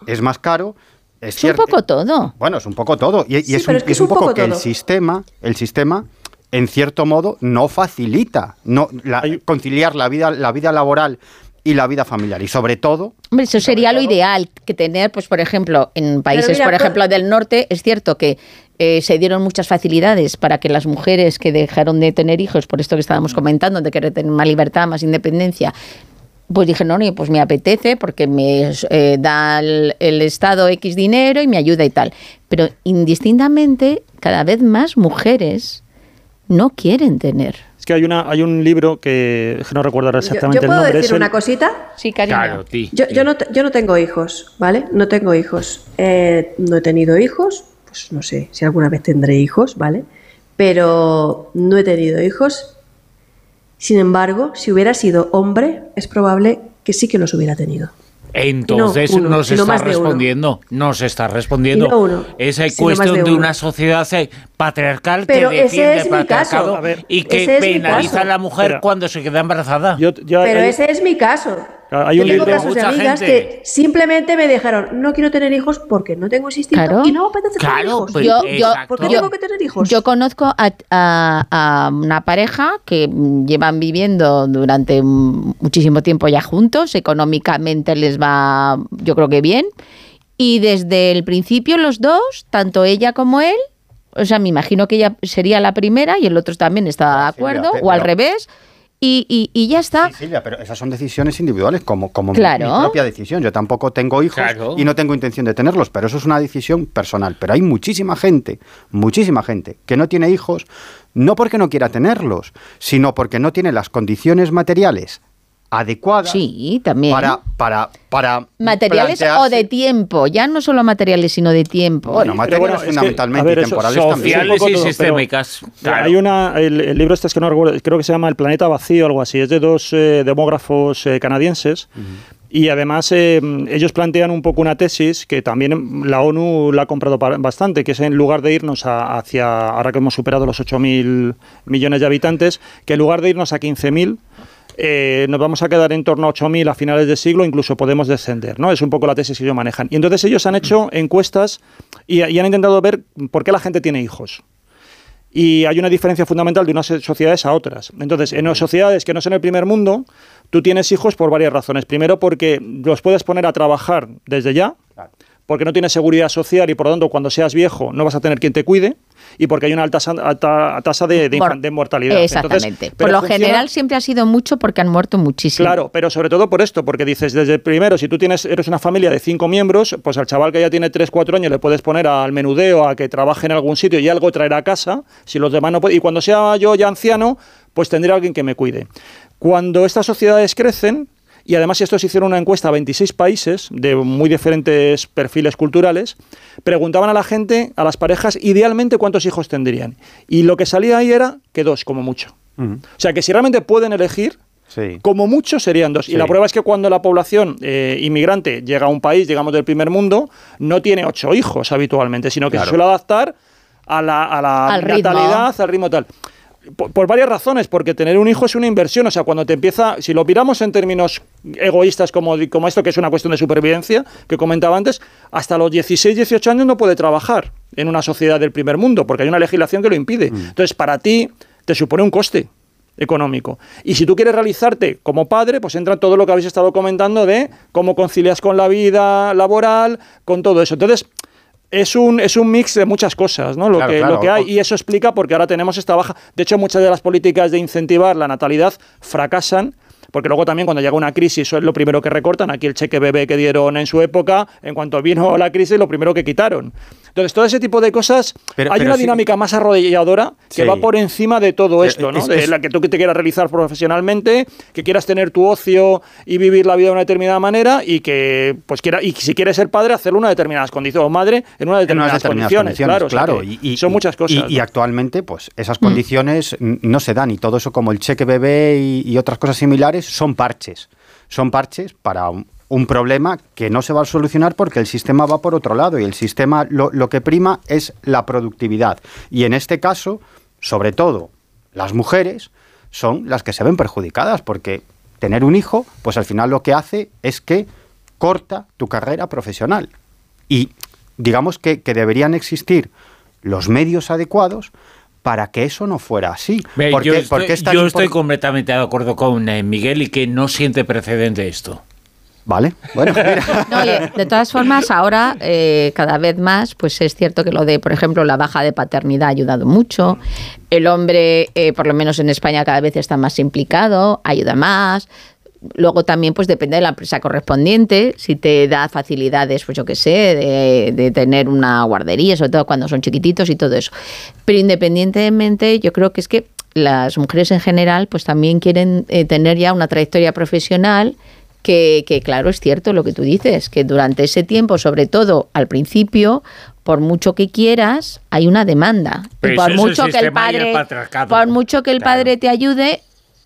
es más caro. Es, Es un poco todo. Bueno, es un poco todo. Y, y Sí, es, un, pero es que es es un un poco, poco que el sistema, el sistema, en cierto modo, no facilita no, la- conciliar la vida, la vida laboral y la vida familiar. Y sobre todo, Hombre, eso sería lo ideal, que tener, pues por ejemplo, en países, mira, por pues- ejemplo, del norte, es cierto que eh, se dieron muchas facilidades para que las mujeres que dejaron de tener hijos, por esto que estábamos comentando, de querer tener más libertad, más independencia, pues dije, no, no, pues me apetece porque me eh, da el, el Estado X dinero y me ayuda y tal. Pero indistintamente, cada vez más mujeres no quieren tener. Que hay, una, hay un libro que, no recuerdo Yo, exactamente yo el puedo nombre. es decir el- una cosita. Sí, cariño. Claro. Yo, yo, no, yo no tengo hijos, ¿vale? No tengo hijos. Eh, no he tenido hijos, pues no sé si alguna vez tendré hijos, ¿vale? Pero no he tenido hijos. Sin embargo, si hubiera sido hombre, es probable que sí que los hubiera tenido. Entonces uno, nos está de uno. respondiendo, nos está respondiendo. No uno, Esa cuestión de una sociedad eh, patriarcal Pero que ese defiende es el mi patriarcado y que penaliza a la mujer cuando se queda embarazada. Yo- yo- Pero hay- ese es mi caso. Hay Yo un tengo libro- casos de amigas gente. que simplemente me dijeron, no quiero tener hijos porque no tengo ese instinto Claro. y no me apetece tener hijos. pero Yo- yo- exacto. ¿Por qué Yo- tengo que tener hijos? Yo conozco a, a- a una pareja que mm, llevan viviendo durante mm, muchísimo tiempo ya juntos, económicamente les va yo creo que bien, y desde el principio los dos, tanto ella como él, o sea, me imagino que ella sería la primera y el otro también está de acuerdo, o al revés, y, y- y ya está. Sí, Silvia, pero esas son decisiones individuales, como, como mi- propia decisión. Yo tampoco tengo hijos Claro. y no tengo intención de tenerlos, pero eso es una decisión personal. Pero hay muchísima gente, muchísima gente que no tiene hijos, no porque no quiera tenerlos, sino porque no tiene las condiciones materiales adecuadas Sí, también. para, para, para Materiales o de tiempo, ya no solo materiales, sino de tiempo. Bueno, materiales bueno, es que, fundamentalmente ver, y eso- temporales también. sociales y sistémicas. Claro. Hay una, el, el libro este es que no recuerdo, creo que se llama El planeta vacío o algo así, es de dos eh, demógrafos eh, canadienses. Y además eh, ellos plantean un poco una tesis que también la ONU la ha comprado bastante, que es en lugar de irnos a- hacia, ahora que hemos superado los 8.000 millones de habitantes, que en lugar de irnos a 15.000, eh, nos vamos a quedar en torno a 8.000 a finales de siglo, incluso podemos descender, ¿no? Es un poco la tesis que ellos manejan. Y entonces ellos han hecho encuestas y, y han intentado ver por qué la gente tiene hijos. Y hay una diferencia fundamental de unas sociedades a otras. Entonces, en las sociedades que no son el primer mundo, tú tienes hijos por varias razones. Primero, porque los puedes poner a trabajar desde ya, porque no tienes seguridad social y por lo tanto cuando seas viejo no vas a tener quien te cuide, y porque hay una alta, tasa de, de, mortalidad. Exactamente. Entonces, Por lo funciona- general siempre ha sido mucho porque han muerto muchísimo. Claro, pero sobre todo por esto, porque dices, desde primero, si tú tienes, eres una familia de cinco miembros, pues al chaval que ya tiene tres, cuatro años le puedes poner al menudeo, a que trabaje en algún sitio y algo traer a casa, si los demás no pueden. Y cuando sea yo ya anciano, pues tendré alguien que me cuide. Cuando estas sociedades crecen, y además estos hicieron una encuesta a 26 países de muy diferentes perfiles culturales, preguntaban a la gente, a las parejas, idealmente cuántos hijos tendrían. Y lo que salía ahí era que dos, como mucho. O sea, que si realmente pueden elegir, Sí. como mucho serían dos. Sí. Y la prueba es que cuando la población eh, inmigrante llega a un país, digamos, del primer mundo, no tiene ocho hijos habitualmente, sino que Claro. se suele adaptar a la, a la Al ritmo. natalidad, al ritmo tal. Por, por varias razones, porque tener un hijo es una inversión. O sea, cuando te empieza, si lo miramos en términos egoístas como, como esto, que es una cuestión de supervivencia, que comentaba antes, hasta los 16, 18 años no puede trabajar en una sociedad del primer mundo, porque hay una legislación que lo impide. Entonces, para ti, te supone un coste económico. Y si tú quieres realizarte como padre, pues entra todo lo que habéis estado comentando de cómo concilias con la vida laboral, con todo eso. Entonces, es un, es un mix de muchas cosas, ¿no? Lo, Claro, que, claro. lo que hay. Y eso explica porque ahora tenemos esta baja. De hecho, muchas de las políticas de incentivar la natalidad fracasan. Porque luego también cuando llega una crisis, eso es lo primero que recortan. Aquí el cheque bebé que dieron en su época, en cuanto vino la crisis, lo primero que quitaron. Entonces, todo ese tipo de cosas, Pero- hay pero una sí- dinámica más arrodilladora que Sí. va por encima de todo esto, ¿no? es- de la que tú te quieras realizar profesionalmente, que quieras tener tu ocio y vivir la vida de una determinada manera y que, pues, quiera, y si quieres ser padre, hacerlo en unas determinadas condiciones, o madre, en unas en determinadas, unas determinadas condiciones, claro. o sea claro, y, son muchas cosas. Y, actualmente, pues, esas condiciones n- no se dan y todo eso como el cheque bebé y, y otras cosas similares son parches. Son parches para un, problema que no se va a solucionar porque el sistema va por otro lado y el sistema lo, lo que prima es la productividad. Y en este caso, sobre todo, las mujeres son las que se ven perjudicadas porque tener un hijo, pues al final lo que hace es que corta tu carrera profesional. Y digamos que, que deberían existir los medios adecuados para que eso no fuera así. Ve, ¿Por yo estoy, yo completamente de acuerdo con eh, Miguel y que no siente precedente esto. Vale, bueno, mira. No, oye, de todas formas, ahora eh, cada vez más, pues es cierto que lo de, por ejemplo, la baja de paternidad ha ayudado mucho. El hombre, eh, por lo menos en España, cada vez está más implicado, ayuda más. Luego también, pues depende de la empresa correspondiente, si te da facilidades, pues yo qué sé, de, de tener una guardería, sobre todo cuando son chiquititos y todo eso. Pero independientemente, yo creo que es que las mujeres en general, pues también quieren eh, tener ya una trayectoria profesional que, que, claro, es cierto lo que tú dices, que durante ese tiempo, sobre todo al principio, por mucho que quieras, hay una demanda. Pero y por mucho que el padre, por mucho que el Claro. padre te ayude,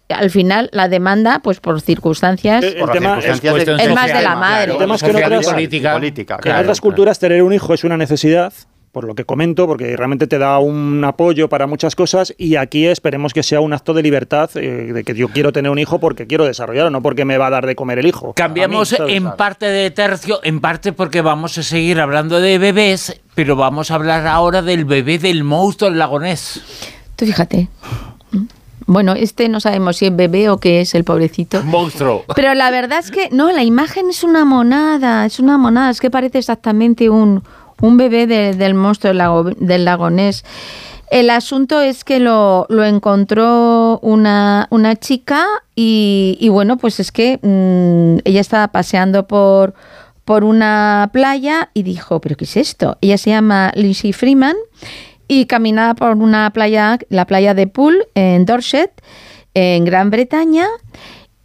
al final la demanda, pues por circunstancias, El- el Por tema circunstancias es más de la madre. claro, El tema es que en otras- política. en otras claro. culturas tener un hijo es una necesidad, por lo que comento, porque realmente te da un apoyo para muchas cosas y aquí esperemos que sea un acto de libertad, eh, de que yo quiero tener un hijo porque quiero desarrollarlo, no porque me va a dar de comer el hijo. Cambiamos en parte de tercio, en parte porque vamos a seguir hablando de bebés, pero vamos a hablar ahora del bebé del monstruo del lagonés. tú fíjate. Bueno, este no sabemos si es bebé o qué es el pobrecito. Monstruo. Pero la verdad es que no, la imagen es una monada, es una monada, es que parece exactamente un, un bebé de- del monstruo del, lago, del lagonés. El asunto es que lo, lo encontró una, una chica y, y bueno, pues es que mm, ella estaba paseando por, por una playa y dijo, ¿pero qué es esto? Ella se llama Lindsay Freeman y caminaba por una playa, la playa de Poole, en Dorset, en Gran Bretaña,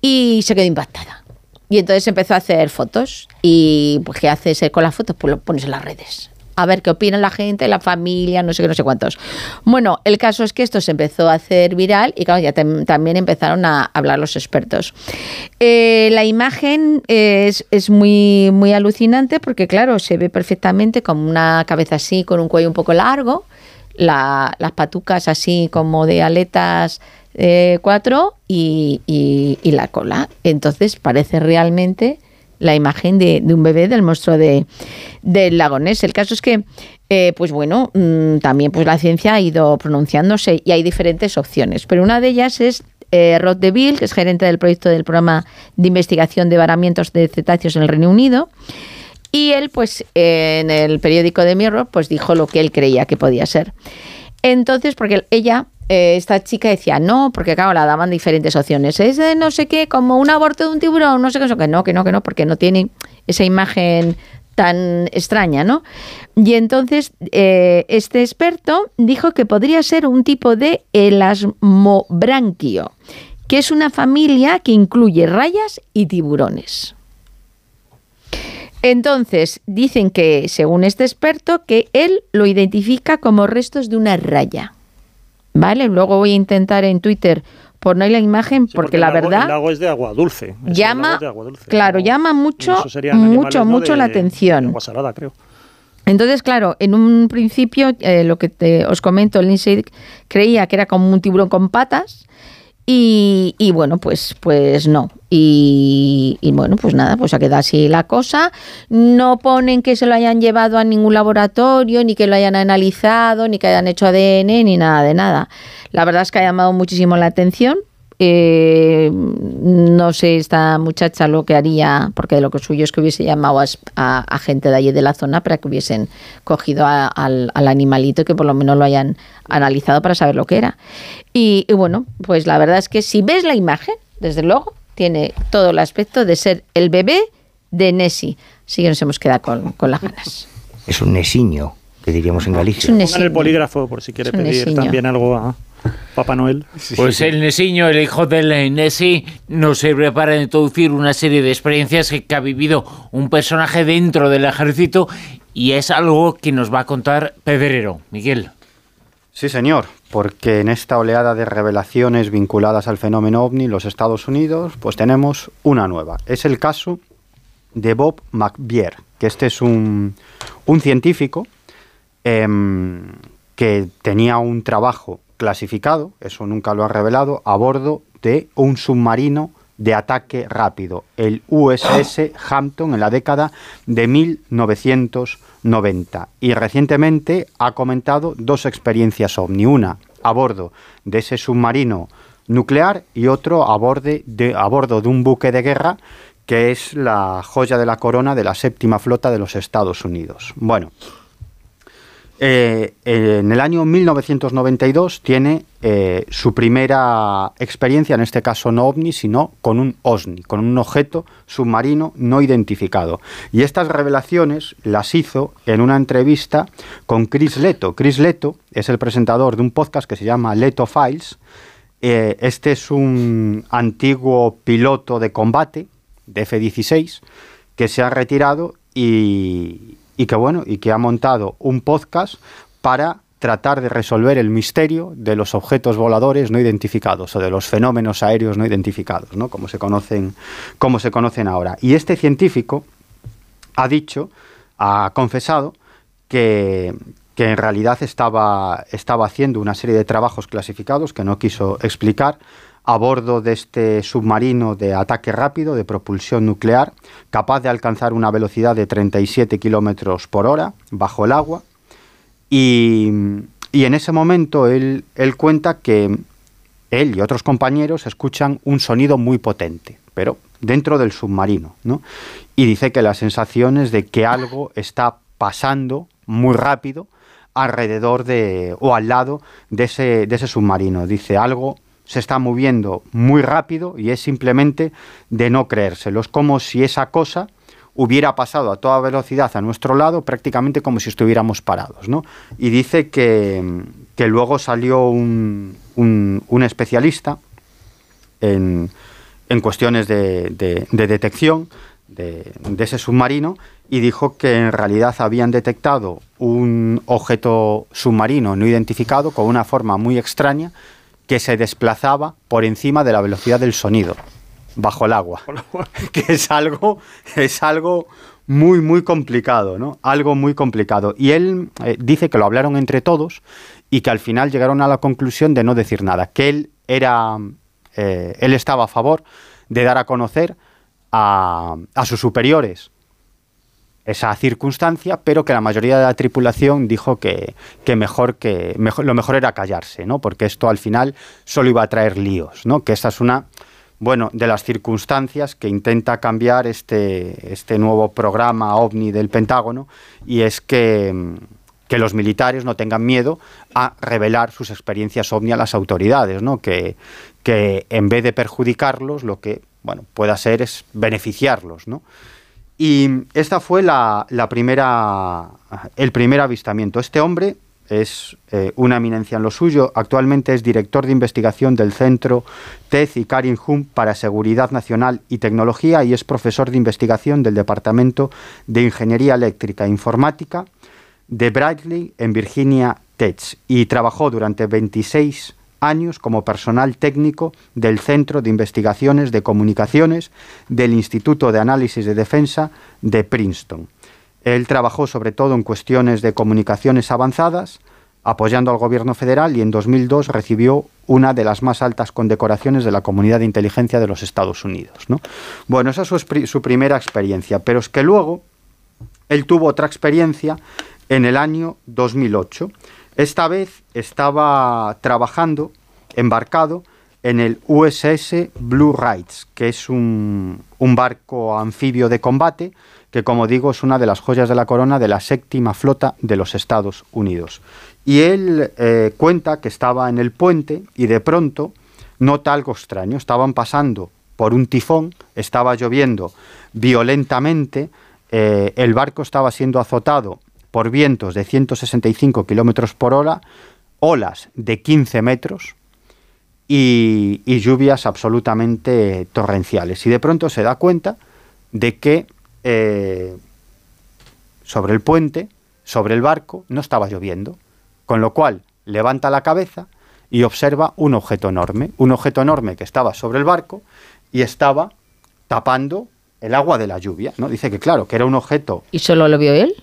y se quedó impactada. Y entonces empezó a hacer fotos. Y pues, ¿qué haces eh, con las fotos? Pues lo pones en las redes. A ver qué opina la gente, la familia, no sé qué, no sé cuántos. Bueno, el caso es que esto se empezó a hacer viral y claro, ya tam- también empezaron a hablar los expertos. Eh, la imagen es, es muy, muy alucinante porque, claro, se ve perfectamente como una cabeza así, con un cuello un poco largo, la- las patucas así como de aletas eh, cuatro y, y- la cola. Entonces parece realmente la imagen de, de un bebé del monstruo de, del lagonés. El caso es que, eh, pues bueno, mm, también pues la ciencia ha ido pronunciándose y hay diferentes opciones, pero una de ellas es eh, Rod DeVille, que es gerente del proyecto del programa de investigación de varamientos de cetáceos en el Reino Unido. Y él, pues, en el periódico de Mirror, pues dijo lo que él creía que podía ser. Entonces, porque ella, eh, esta chica decía no, porque claro, la daban diferentes opciones. Es de no sé qué, como un aborto de un tiburón, no sé qué, eso, que no, que no, que no, porque no tiene esa imagen tan extraña, ¿no? Y entonces eh, este experto dijo que podría ser un tipo de elasmobranquio, que es una familia que incluye rayas y tiburones. Entonces, dicen que, según este experto, que él lo identifica como restos de una raya. ¿Vale? Luego voy a intentar en Twitter poner la imagen Sí, porque, la lago- verdad El lago es de agua dulce. Es llama, de agua dulce, claro, llama mucho, mucho, ¿no? mucho de- la de atención. agua salada, creo. Entonces, claro, en un principio, eh, lo que te- os comento, Lindsay creía que era como un tiburón con patas y, y bueno, pues, pues no. Y, y bueno, pues nada, pues ha quedado así la cosa. No ponen que se lo hayan llevado a ningún laboratorio, ni que lo hayan analizado, ni que hayan hecho ADN, ni nada de nada. La verdad es que ha llamado muchísimo la atención. Eh, no sé esta muchacha lo que haría, porque de lo que suyo es que hubiese llamado a, gente de allí de la zona para que hubiesen cogido al, animalito y que por lo menos lo hayan analizado para saber lo que era. Y, bueno, pues la verdad es que si ves la imagen, desde luego, tiene todo el aspecto de ser el bebé de Nessie. Así que nos hemos quedado con, con las ganas. Es un nesiño, que diríamos en Galicia. Es un el polígrafo por si quiere pedir también algo a Papá Noel. Pues el Nesiño, el hijo del Nesi, nos sirve para introducir una serie de experiencias que, ha vivido un personaje dentro del ejército y es algo que nos va a contar Pedrero. Miguel. Sí, señor, porque en esta oleada de revelaciones vinculadas al fenómeno ovni en los Estados Unidos, pues tenemos una nueva. Es el caso de Bob McBier, que este es un, científico em, que tenía un trabajo clasificado, eso nunca lo ha revelado, a bordo de un submarino de ataque rápido, el USS Hampton en la década de 1990. Y recientemente ha comentado dos experiencias ovni, una a bordo de ese submarino nuclear y otro a, de, a bordo de un buque de guerra que es la joya de la corona de la séptima flota de los Estados Unidos. Bueno, eh, en el año 1992 tiene eh, su primera experiencia, en este caso no ovni, sino con un OSNI, con un objeto submarino no identificado. Y estas revelaciones las hizo en una entrevista con Chris Leto. Chris Leto es el presentador de un podcast que se llama Leto Files. Eh, este es un antiguo piloto de combate de F-16 que se ha retirado y, y que bueno, y que ha montado un podcast para tratar de resolver el misterio de los objetos voladores no identificados o de los fenómenos aéreos no identificados, ¿no? como, se conocen, como se conocen ahora. Y este científico ha dicho, ha confesado, que, que en realidad estaba, estaba haciendo una serie de trabajos clasificados que no quiso explicar a bordo de este submarino de ataque rápido de propulsión nuclear, capaz de alcanzar una velocidad de 37 kilómetros por hora bajo el agua. Y, en ese momento él, cuenta que él y otros compañeros escuchan un sonido muy potente, pero dentro del submarino, ¿no? Y dice que la sensación es de que algo está pasando muy rápido alrededor de o al lado de ese, de ese submarino. Dice algo se está moviendo muy rápido y es simplemente de no creérselo. Es como si esa cosa hubiera pasado a toda velocidad a nuestro lado, prácticamente como si estuviéramos parados. ¿no? Y dice que, luego salió un, un, especialista en, en cuestiones de, de, detección de, de, ese submarino y dijo que en realidad habían detectado un objeto submarino no identificado con una forma muy extraña que se desplazaba por encima de la velocidad del sonido bajo el agua, que es algo es algo muy muy complicado, ¿no? Algo muy complicado. Y él eh, dice que lo hablaron entre todos y que al final llegaron a la conclusión de no decir nada, que él era eh, él estaba a favor de dar a conocer a, a sus superiores esa circunstancia, pero que la mayoría de la tripulación dijo que, mejor que mejor, lo mejor era callarse, ¿no? Porque esto al final solo iba a traer líos, ¿no? Que esta es una bueno, de las circunstancias que intenta cambiar este, este nuevo programa OVNI del Pentágono, y es que, que los militares no tengan miedo a revelar sus experiencias OVNI a las autoridades, ¿no? Que, que en vez de perjudicarlos, lo que bueno, pueda ser es beneficiarlos, ¿no? Y esta fue la, primera, el primer avistamiento. Este hombre es eh, una eminencia en lo suyo. Actualmente es director de investigación del Centro TED y Karin Hum para Seguridad Nacional y Tecnología y es profesor de investigación del Departamento de Ingeniería Eléctrica e Informática de Bradley en Virginia Tech y trabajó durante 26 años como personal técnico del Centro de Investigaciones de Comunicaciones del Instituto de Análisis de Defensa de Princeton. Él trabajó sobre todo en cuestiones de comunicaciones avanzadas, apoyando al gobierno federal y en 2002 recibió una de las más altas condecoraciones de la comunidad de inteligencia de los Estados Unidos. ¿no? Bueno, esa es su primera experiencia, pero es que luego él tuvo otra experiencia en el año 2008 esta vez estaba trabajando, embarcado, en el USS Blue Rights, que es un, barco anfibio de combate que, como digo, es una de las joyas de la corona de la séptima flota de los Estados Unidos. Y él eh, cuenta que estaba en el puente y de pronto nota algo extraño. Estaban pasando por un tifón, estaba lloviendo violentamente, eh, el barco estaba siendo azotado por vientos de 165 kilómetros por hora, olas de 15 metros y, lluvias absolutamente torrenciales. Y de pronto se da cuenta de que eh, sobre el puente, sobre el barco, no estaba lloviendo, con lo cual levanta la cabeza y observa un objeto enorme, un objeto enorme que estaba sobre el barco y estaba tapando el agua de la lluvia, ¿no? Dice que claro, que era un objeto... ¿Y solo lo vio él?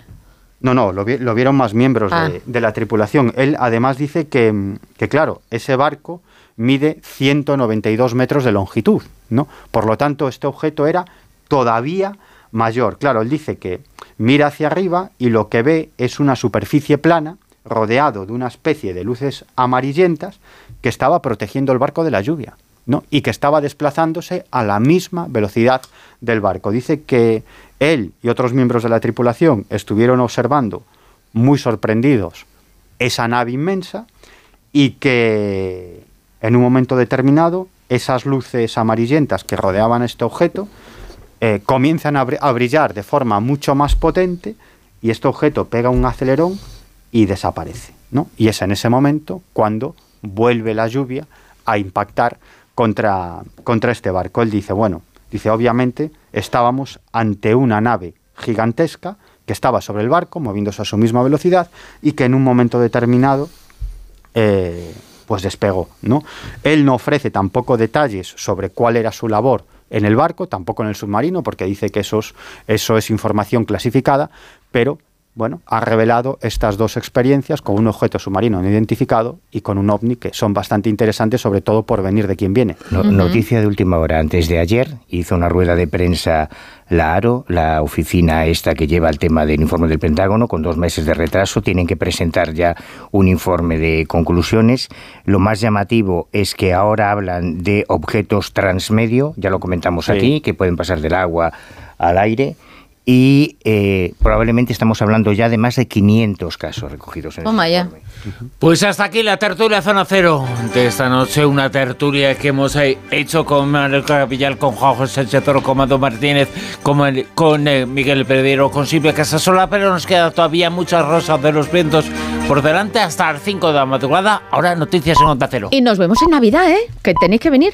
No, no, lo, vi- lo vieron más miembros Ah. de, de la tripulación. Él además dice que, que, claro, ese barco mide 192 metros de longitud, ¿no? Por lo tanto, este objeto era todavía mayor. Claro, él dice que mira hacia arriba y lo que ve es una superficie plana rodeado de una especie de luces amarillentas que estaba protegiendo el barco de la lluvia. ¿no? y que estaba desplazándose a la misma velocidad del barco. Dice que él y otros miembros de la tripulación estuvieron observando muy sorprendidos esa nave inmensa y que en un momento determinado esas luces amarillentas que rodeaban este objeto eh, comienzan a, a brillar de forma mucho más potente y este objeto pega un acelerón y desaparece. ¿no? Y es en ese momento cuando vuelve la lluvia a impactar contra, contra este barco. Él dice, bueno, dice, obviamente estábamos ante una nave gigantesca que estaba sobre el barco, moviéndose a su misma velocidad, y que en un momento determinado eh, pues despegó. ¿no? Él no ofrece tampoco detalles sobre cuál era su labor en el barco, tampoco en el submarino, porque dice que esos, eso es información clasificada, pero bueno, ha revelado estas dos experiencias con un objeto submarino no identificado y con un ovni que son bastante interesantes, sobre todo por venir de quien viene. No- Noticia de última hora. Antes de ayer hizo una rueda de prensa la ARO, la oficina esta que lleva el tema del informe del Pentágono, con dos meses de retraso. Tienen que presentar ya un informe de conclusiones. Lo más llamativo es que ahora hablan de objetos transmedio, ya lo comentamos Sí. aquí, que pueden pasar del agua al aire. Y eh, probablemente estamos hablando ya de más de 500 casos recogidos en este Toma ya. informe. Pues hasta aquí la tertulia Zona Cero de esta noche, una tertulia que hemos eh, hecho con Manuel Capillal, con Juan José Sánchez Toro, con Mando Martínez, con, el- con eh, Miguel Pedrero, con Silvia Casasola, pero nos queda todavía muchas rosas de los vientos por delante hasta las 5 de la madrugada. Ahora noticias en Onda Cero. Y nos vemos en Navidad, ¿eh? Que tenéis que venir.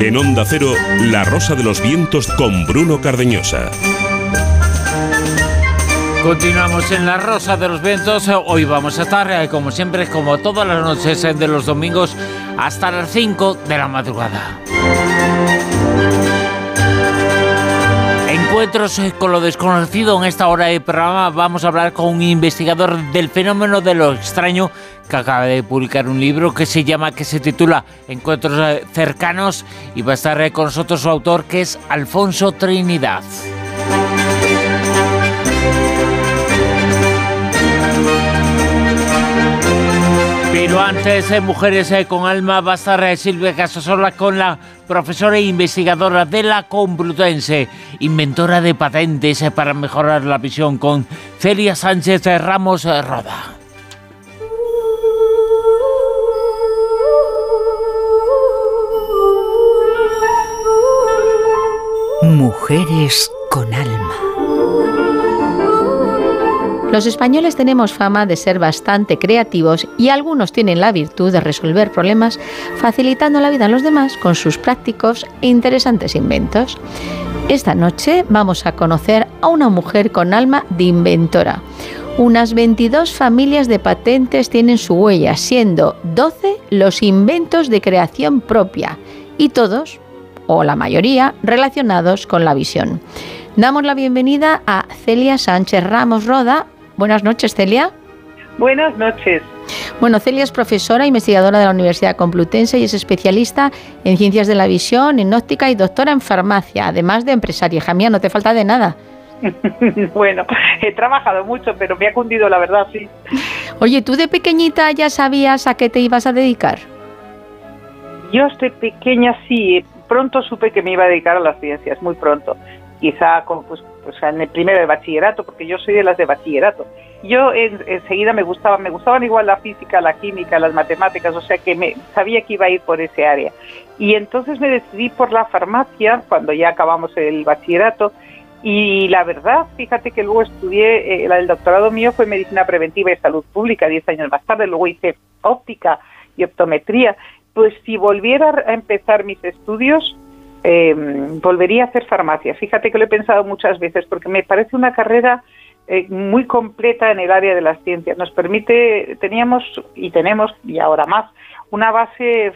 En Onda Cero, La Rosa de los Vientos con Bruno Cardeñosa. Continuamos en la Rosa de los Vientos. Hoy vamos a estar, eh, como siempre, como todas las noches eh, de los domingos, hasta las 5 de la madrugada. Encuentros eh, con lo desconocido en esta hora de programa. Vamos a hablar con un investigador del fenómeno de lo extraño que acaba de publicar un libro que se llama, que se titula Encuentros cercanos y va a estar con nosotros su autor que es Alfonso Trinidad. Pero antes, eh, Mujeres eh, con Alma, va a estar eh, Silvia Casasola con la profesora e investigadora de la Complutense, inventora de patentes eh, para mejorar la visión con Celia Sánchez Ramos Roda. Mujeres con alma. Los españoles tenemos fama de ser bastante creativos y algunos tienen la virtud de resolver problemas facilitando la vida a los demás con sus prácticos e interesantes inventos. Esta noche vamos a conocer a una mujer con alma de inventora. Unas 22 familias de patentes tienen su huella, siendo 12 los inventos de creación propia y todos, o la mayoría, relacionados con la visión. Damos la bienvenida a Celia Sánchez Ramos Roda. Buenas noches, Celia. Buenas noches. Bueno, Celia es profesora, investigadora de la Universidad Complutense y es especialista en ciencias de la visión, en óptica y doctora en farmacia, además de empresaria. Hija mía, no te falta de nada. bueno, he trabajado mucho, pero me ha cundido la verdad, sí. Oye, ¿tú de pequeñita ya sabías a qué te ibas a dedicar? Yo estoy pequeña, sí. Pronto supe que me iba a dedicar a las ciencias, muy pronto. Quizá con, pues, pues, en el primero de bachillerato, porque yo soy de las de bachillerato. Yo enseguida me gustaba, me gustaban igual la física, la química, las matemáticas, o sea que me sabía que iba a ir por ese área. Y entonces me decidí por la farmacia cuando ya acabamos el bachillerato y la verdad, fíjate que luego estudié, eh, el doctorado mío fue medicina preventiva y salud pública, 10 años más tarde, luego hice óptica y optometría. Pues si volviera a empezar mis estudios, em, volvería a hacer farmacia. Fíjate que lo he pensado muchas veces porque me parece una carrera eh, muy completa en el área de las ciencias. Nos permite, teníamos y tenemos, y ahora más, una base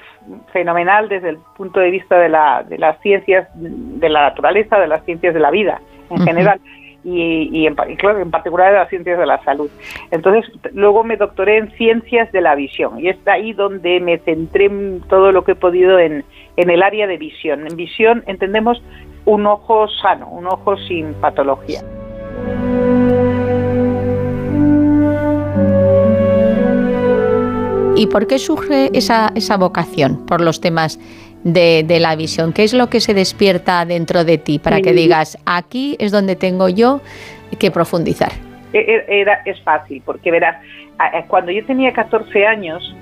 fenomenal desde el punto de vista de, la, de las ciencias de la naturaleza, de las ciencias de la vida en general. Y, en, claro, en particular de las ciencias de la salud. Entonces, luego me doctoré en ciencias de la visión y es ahí donde me centré en todo lo que he podido en, en el área de visión. En visión entendemos un ojo sano, un ojo sin patología. ¿Y por qué surge esa, esa vocación por los temas de, la visión? ¿Qué es lo que se despierta dentro de ti para que digas, aquí es donde tengo yo que profundizar? E, e, era, es fácil, porque verás, cuando yo tenía 14 años,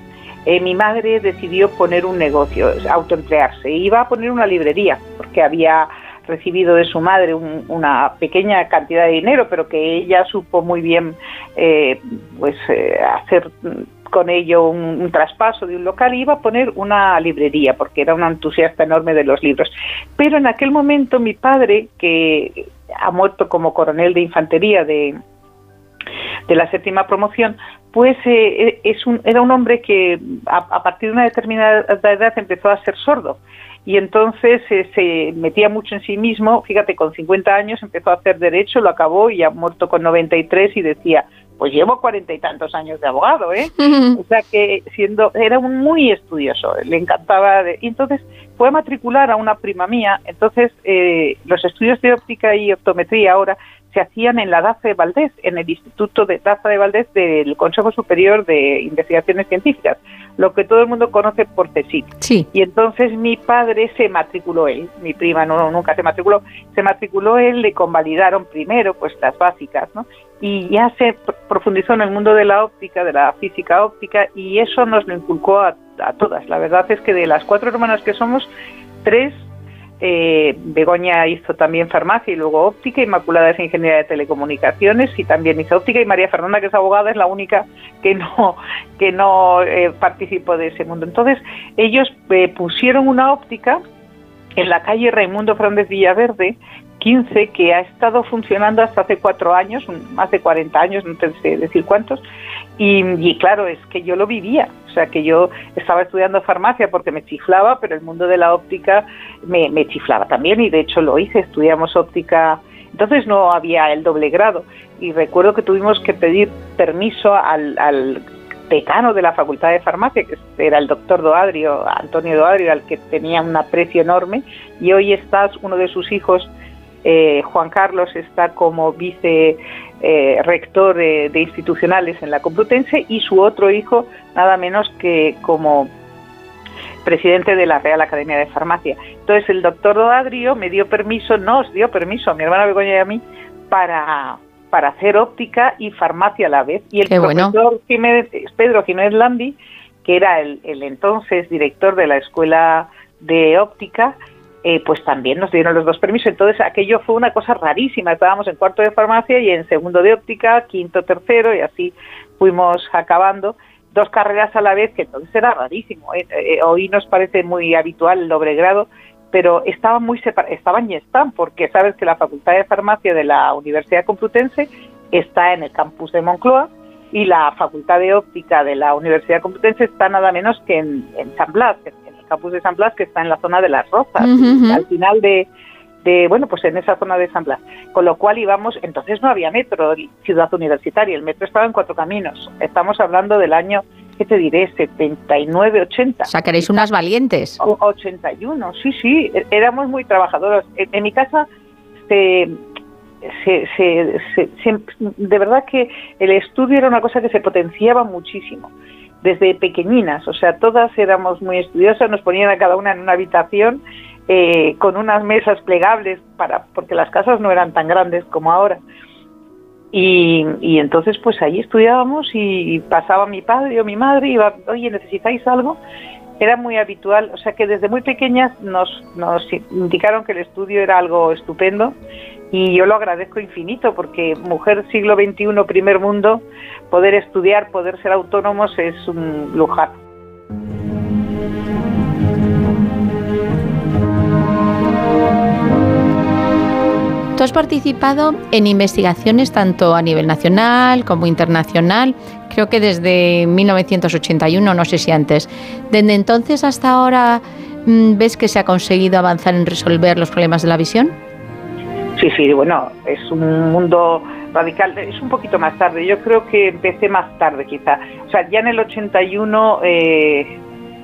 eh, mi madre decidió poner un negocio, autoemplearse. Iba a poner una librería, porque había recibido de su madre una pequeña cantidad de dinero, pero que ella supo muy bien eh, pues eh, hacer con ello un, traspaso de un local y iba a poner una librería porque era un entusiasta enorme de los libros. Pero en aquel momento mi padre, que ha muerto como coronel de infantería de, de la séptima promoción, pues eh, es un, era un hombre que a, partir de una determinada edad empezó a ser sordo y entonces eh, se metía mucho en sí mismo, fíjate, con 50 años empezó a hacer derecho, lo acabó y ha muerto con 93 y decía, pues llevo cuarenta y tantos años de abogado, ¿eh? O sea que siendo, era un muy estudioso, le encantaba, de, y entonces fue a matricular a una prima mía, entonces eh, los estudios de óptica y optometría ahora se hacían en la Daza de Valdés, en el Instituto de Daza de Valdés del Consejo Superior de Investigaciones Científicas, lo que todo el mundo conoce por CSIC. Sí. Y entonces mi padre se matriculó él, mi prima no nunca se matriculó, se matriculó él, le convalidaron primero pues las básicas, ¿no? Y ya se profundizó en el mundo de la óptica, de la física óptica, y eso nos lo inculcó a, a todas. La verdad es que de las cuatro hermanas que somos, tres eh, Begoña hizo también farmacia y luego óptica, Inmaculada es ingeniería de telecomunicaciones y también hizo óptica y María Fernanda, que es abogada, es la única que no, que no eh, participó de ese mundo. Entonces, ellos eh, pusieron una óptica en la calle Raimundo Fernández Villaverde, 15, que ha estado funcionando hasta hace cuatro años, más de 40 años, no sé decir cuántos, y, claro, es que yo lo vivía, o sea que yo estaba estudiando farmacia porque me chiflaba, pero el mundo de la óptica me, chiflaba también y de hecho lo hice, estudiamos óptica, entonces no había el doble grado. Y recuerdo que tuvimos que pedir permiso al, al decano de la Facultad de Farmacia, que era el doctor Doadrio, Antonio Doadrio, al que tenía un aprecio enorme, y hoy estás, uno de sus hijos, eh, Juan Carlos, está como vice eh, rector de, institucionales en la Complutense y su otro hijo nada menos que como presidente de la Real Academia de Farmacia. Entonces el doctor Doadrio me dio permiso, nos dio permiso a mi hermana Begoña y a mí para, para hacer óptica y farmacia a la vez. Y el profesor Pedro Jiménez Landi, que era el, el entonces director de la Escuela de Óptica, eh, pues también nos dieron los dos permisos. Entonces aquello fue una cosa rarísima. Estábamos en cuarto de farmacia y en segundo de óptica, quinto, tercero y así fuimos acabando dos carreras a la vez, que entonces era rarísimo. ¿eh? Eh, hoy nos parece muy habitual el doble grado, pero estaban muy estaban y están, porque sabes que la Facultad de Farmacia de la Universidad Complutense está en el campus de Moncloa y la Facultad de Óptica de la Universidad Complutense está nada menos que en, San Blas, campus de San Blas, que está en la zona de las Rozas, al final de, de, bueno, pues en esa zona de San Blas. Con lo cual íbamos, entonces no había metro, ciudad universitaria, el metro estaba en cuatro caminos. Estamos hablando del año ¿qué te diré? 79, 80. O sea, que erais unas valientes. O- 81, sí, sí, é- éramos muy trabajadoras. En, en mi casa se, se, se- se- se- de verdad que el estudio era una cosa que se potenciaba muchísimo desde pequeñinas, o sea, todas éramos muy estudiosas, nos ponían a cada una en una habitación eh, con unas mesas plegables para porque las casas no eran tan grandes como ahora. Y, entonces pues ahí estudiábamos y pasaba mi padre o mi madre y iba, oye, ¿necesitáis algo? Era muy habitual, o sea que desde muy pequeñas nos, nos indicaron que el estudio era algo estupendo y yo lo agradezco infinito porque mujer siglo XXI, primer mundo, poder estudiar, poder ser autónomos es un lujar. Tú has participado en investigaciones tanto a nivel nacional como internacional, creo que desde 1981, no sé si antes. Desde entonces hasta ahora, mm, ¿ves que se ha conseguido avanzar en resolver los problemas de la visión? Sí, sí, bueno, es un mundo radical, es un poquito más tarde, yo creo que empecé más tarde quizá. O sea, ya en el 81 eh,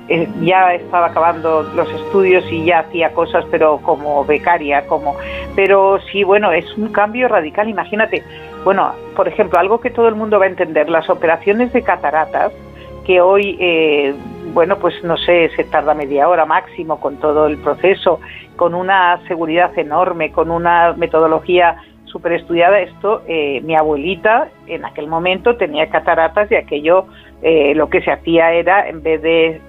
eh, ya estaba acabando los estudios y ya hacía cosas, pero como becaria, como... Pero sí, bueno, es un cambio radical, imagínate. Bueno, por ejemplo, algo que todo el mundo va a entender, las operaciones de cataratas, que hoy, eh, bueno, pues no sé, se tarda media hora máximo con todo el proceso, con una seguridad enorme, con una metodología súper estudiada. Esto, eh, mi abuelita en aquel momento tenía cataratas y aquello eh, lo que se hacía era, en vez de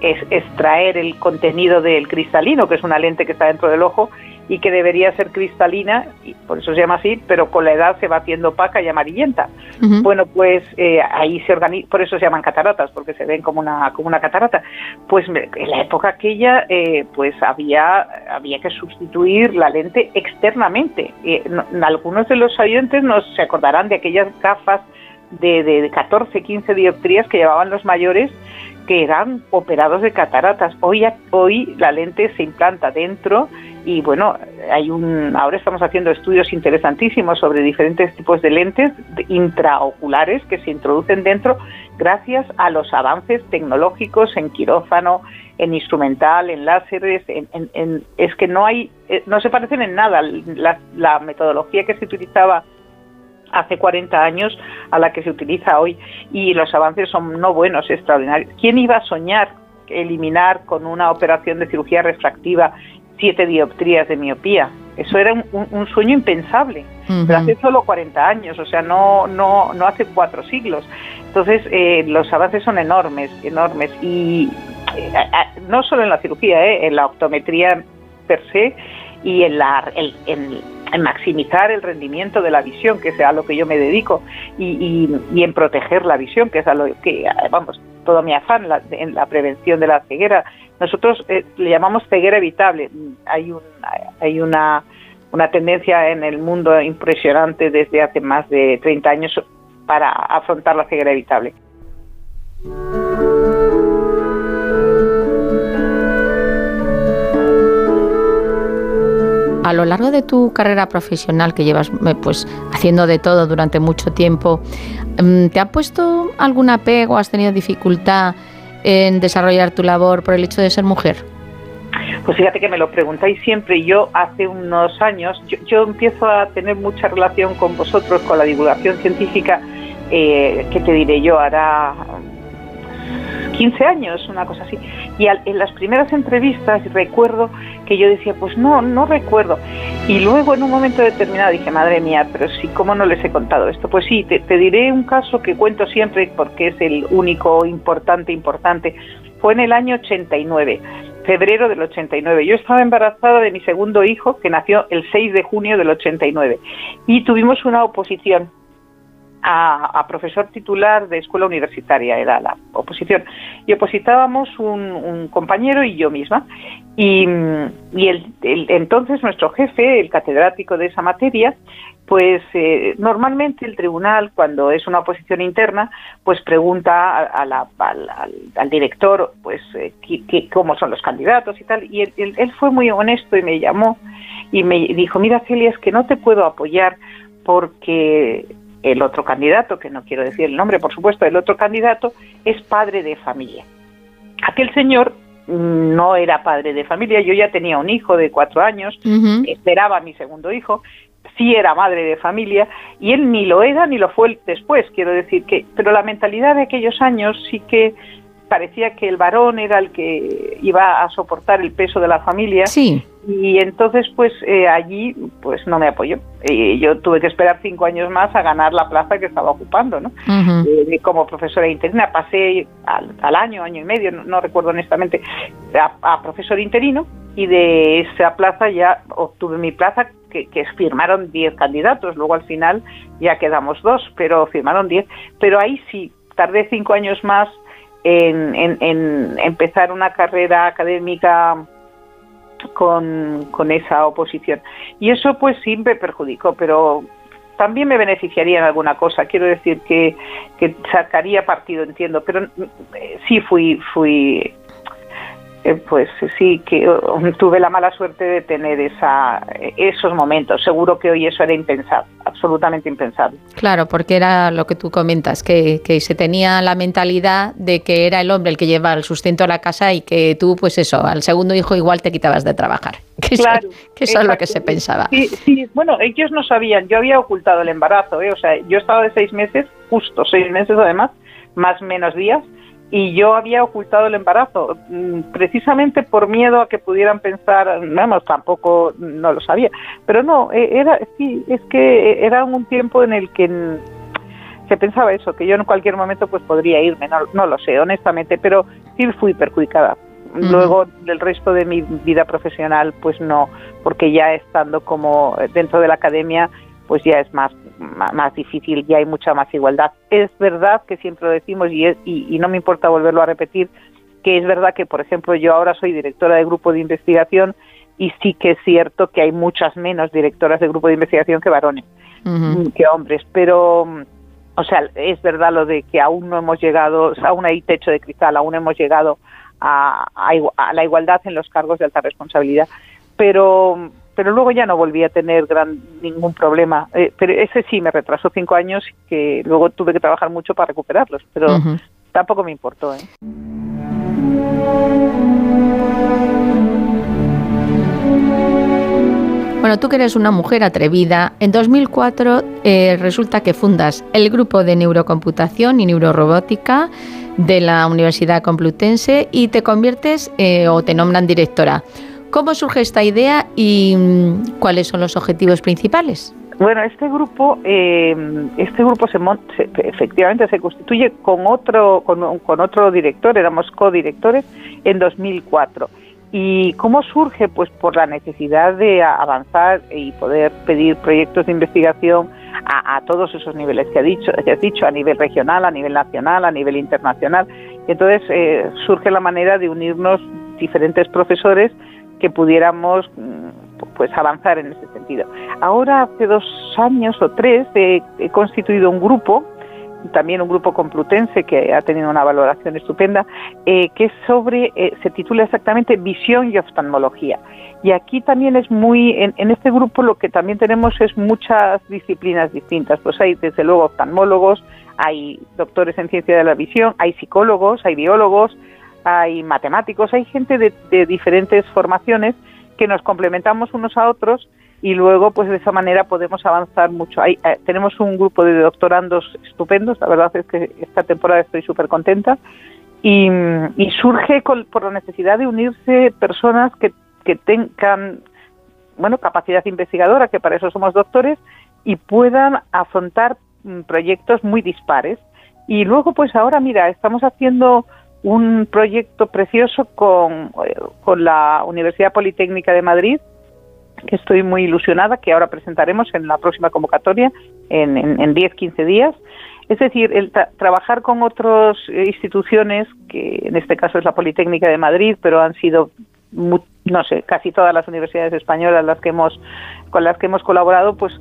extraer el contenido del cristalino, que es una lente que está dentro del ojo y que debería ser cristalina, y por eso se llama así, pero con la edad se va haciendo opaca y amarillenta. Ujú. Bueno, pues eh, ahí se organiza, por eso se llaman cataratas, porque se ven como una, como una catarata. Pues en la época aquella, eh, pues había, había que sustituir la lente externamente. Eh, no- algunos de los oyentes nos se acordarán de aquellas gafas de, de, de 14, 15 dioptrías que llevaban los mayores que eran operados de cataratas. Hoy, hoy la lente se implanta dentro y bueno, hay un ahora estamos haciendo estudios interesantísimos sobre diferentes tipos de lentes intraoculares que se introducen dentro gracias a los avances tecnológicos en quirófano, en instrumental, en láseres, en, en- en- es que no hay eh, no se parecen en nada la metodología que se utilizaba hace 40 años a la que se utiliza hoy y los avances son no buenos, extraordinarios. ¿Quién iba a soñar eliminar con una operación de cirugía refractiva siete dioptrías de miopía? Eso era un, un- un sueño impensable, pero hace solo 40 años, o sea, no, no, no hace cuatro siglos. Entonces, eh, los avances son enormes, enormes. Y eh, no solo en la cirugía, eh, en la optometría per se y en, la, el- en- en maximizar el rendimiento de la visión, que es a lo que yo me dedico, y, y- y en proteger la visión, que es a lo que, vamos, todo mi afán la- en la prevención de la ceguera. Nosotros eh, le llamamos ceguera evitable. Hay, un, hay una, una tendencia en el mundo impresionante desde hace más de 30 años para afrontar la ceguera evitable. A lo largo de tu carrera profesional que llevas eh, pues haciendo de todo durante mucho tiempo, mm, ¿te ha puesto algún apego? ¿Has tenido dificultad en desarrollar tu labor por el hecho de ser mujer? Pues fíjate que me lo preguntáis siempre yo hace unos años, yo, empiezo a tener mucha relación con vosotros, con la divulgación científica, eh, que te diré yo, hará 15 años, una cosa así. Y al- en las primeras entrevistas recuerdo que yo decía, pues no, no recuerdo. Y luego en un momento determinado dije, madre mía, pero sí, ¿cómo no les he contado esto? Pues sí, te, te diré un caso que cuento siempre porque es el único importante, importante. Fue en el año 89, febrero del 89. Yo estaba embarazada de mi segundo hijo, que nació el 6 de junio del 89. Y tuvimos una oposición a, profesor titular de escuela universitaria, era la oposición. Y opositábamos un, compañero y yo misma. Y, y el, el- entonces nuestro jefe, el catedrático de esa materia, pues eh, normalmente el tribunal, cuando es una oposición interna, pues pregunta a, la- al, al- director, pues eh, qué- cómo son los candidatos y tal. Y él fue muy honesto y me llamó y me dijo, mira Celia, es que no te puedo apoyar porque el otro candidato, que no quiero decir el nombre, por supuesto, el otro candidato es padre de familia. Aquel señor mm, no era padre de familia, yo ya tenía un hijo de cuatro años, esperaba a mi segundo hijo, sí era madre de familia y él ni lo era ni lo fue después, quiero decir que, pero la mentalidad de aquellos años sí que parecía que el varón era el que iba a soportar el peso de la familia. Sí. Y entonces, pues eh, allí, pues no me apoyó. Y yo tuve que esperar cinco años más a ganar la plaza que estaba ocupando, ¿no? Eh, como profesora interina pasé al, año, año y medio, no, recuerdo honestamente, a, profesor interino y de esa plaza ya obtuve mi plaza que, que, firmaron 10 candidatos, luego al final ya quedamos dos, pero firmaron 10. Pero ahí sí, tardé cinco años más en, empezar una carrera académica con, con, esa oposición. Y eso pues sí me perjudicó, pero también me beneficiaría en alguna cosa. Quiero decir que, que sacaría partido, entiendo, pero eh, sí fui, fui eh, pues sí que tuve la mala suerte de tener esa, esos momentos. Seguro que hoy eso era impensable, absolutamente impensable. Claro, porque era lo que tú comentas, que, se tenía la mentalidad de que era el hombre el que lleva el sustento a la casa y que tú, pues eso, al segundo hijo igual te quitabas de trabajar. Que claro, eso, que eso es lo que se pensaba. Sí, sí, bueno, ellos no sabían, yo había ocultado el embarazo, ¿eh? o sea, yo estaba de seis meses, justo seis meses además, más menos días, y yo había ocultado el embarazo mm, precisamente por miedo a que pudieran pensar vamos tampoco no lo sabía pero no e, era sí es que era un tiempo en el que se pensaba eso que yo en cualquier momento pues podría irme no, no lo sé honestamente pero sí fui perjudicada. Luego del resto de mi vida profesional pues no porque ya estando como dentro de la academia pues ya es más, más, difícil, ya hay mucha más igualdad. Es verdad que siempre lo decimos y, y, no me importa volverlo a repetir, que es verdad que, por ejemplo, yo ahora soy directora de grupo de investigación y sí que es cierto que hay muchas menos directoras de grupo de investigación que varones, mm, que hombres, pero, o sea, es verdad lo de que aún no hemos llegado, aún hay techo de cristal, aún hemos llegado a, a la igualdad en los cargos de alta responsabilidad, pero pero luego ya no volví a tener gran, ningún problema. Eh, pero ese sí me retrasó cinco años que luego tuve que trabajar mucho para recuperarlos, pero tampoco me importó. ¿eh? Bueno, tú que eres una mujer atrevida, en 2004 eh, resulta que fundas el grupo de neurocomputación y neurorobótica de la Universidad Complutense y te conviertes o te nombran directora. ¿Cómo surge esta idea y mm, cuáles son los objetivos principales? Bueno, este grupo, eh, este grupo se, efectivamente se constituye con otro, con, otro director, éramos codirectores en 2004. ¿Y cómo surge? Pues por la necesidad de avanzar y poder pedir proyectos de investigación a, todos esos niveles que, ha dicho, que has dicho, a nivel regional, a nivel nacional, a nivel internacional. Entonces eh, surge la manera de unirnos diferentes profesores que pudiéramos mm, pues avanzar en ese sentido. Ahora hace dos años o tres he, constituido un grupo también un grupo complutense que ha tenido una valoración estupenda, eh, que es sobre, eh, se titula exactamente Visión y Oftalmología. Y aquí también es muy, en, este grupo lo que también tenemos es muchas disciplinas distintas. Pues hay desde luego oftalmólogos, hay doctores en ciencia de la visión, hay psicólogos, hay biólogos, hay matemáticos, hay gente de, diferentes formaciones que nos complementamos unos a otros y luego pues de esa manera podemos avanzar mucho. Hay, eh, tenemos un grupo de doctorandos estupendos, la verdad es que esta temporada estoy súper contenta y, surge por la necesidad de unirse personas que, que tengan bueno capacidad investigadora, que para eso somos doctores, y puedan afrontar mm, proyectos muy dispares. Y luego pues ahora mira, estamos haciendo un proyecto precioso con, eh, con la Universidad Politécnica de Madrid, que estoy muy ilusionada, que ahora presentaremos en la próxima convocatoria en, en, 10, 15 días. Es decir, el trabajar con otras instituciones, que en este caso es la Politécnica de Madrid, pero han sido, no sé, casi todas las universidades españolas las que hemos, con las que hemos colaborado, pues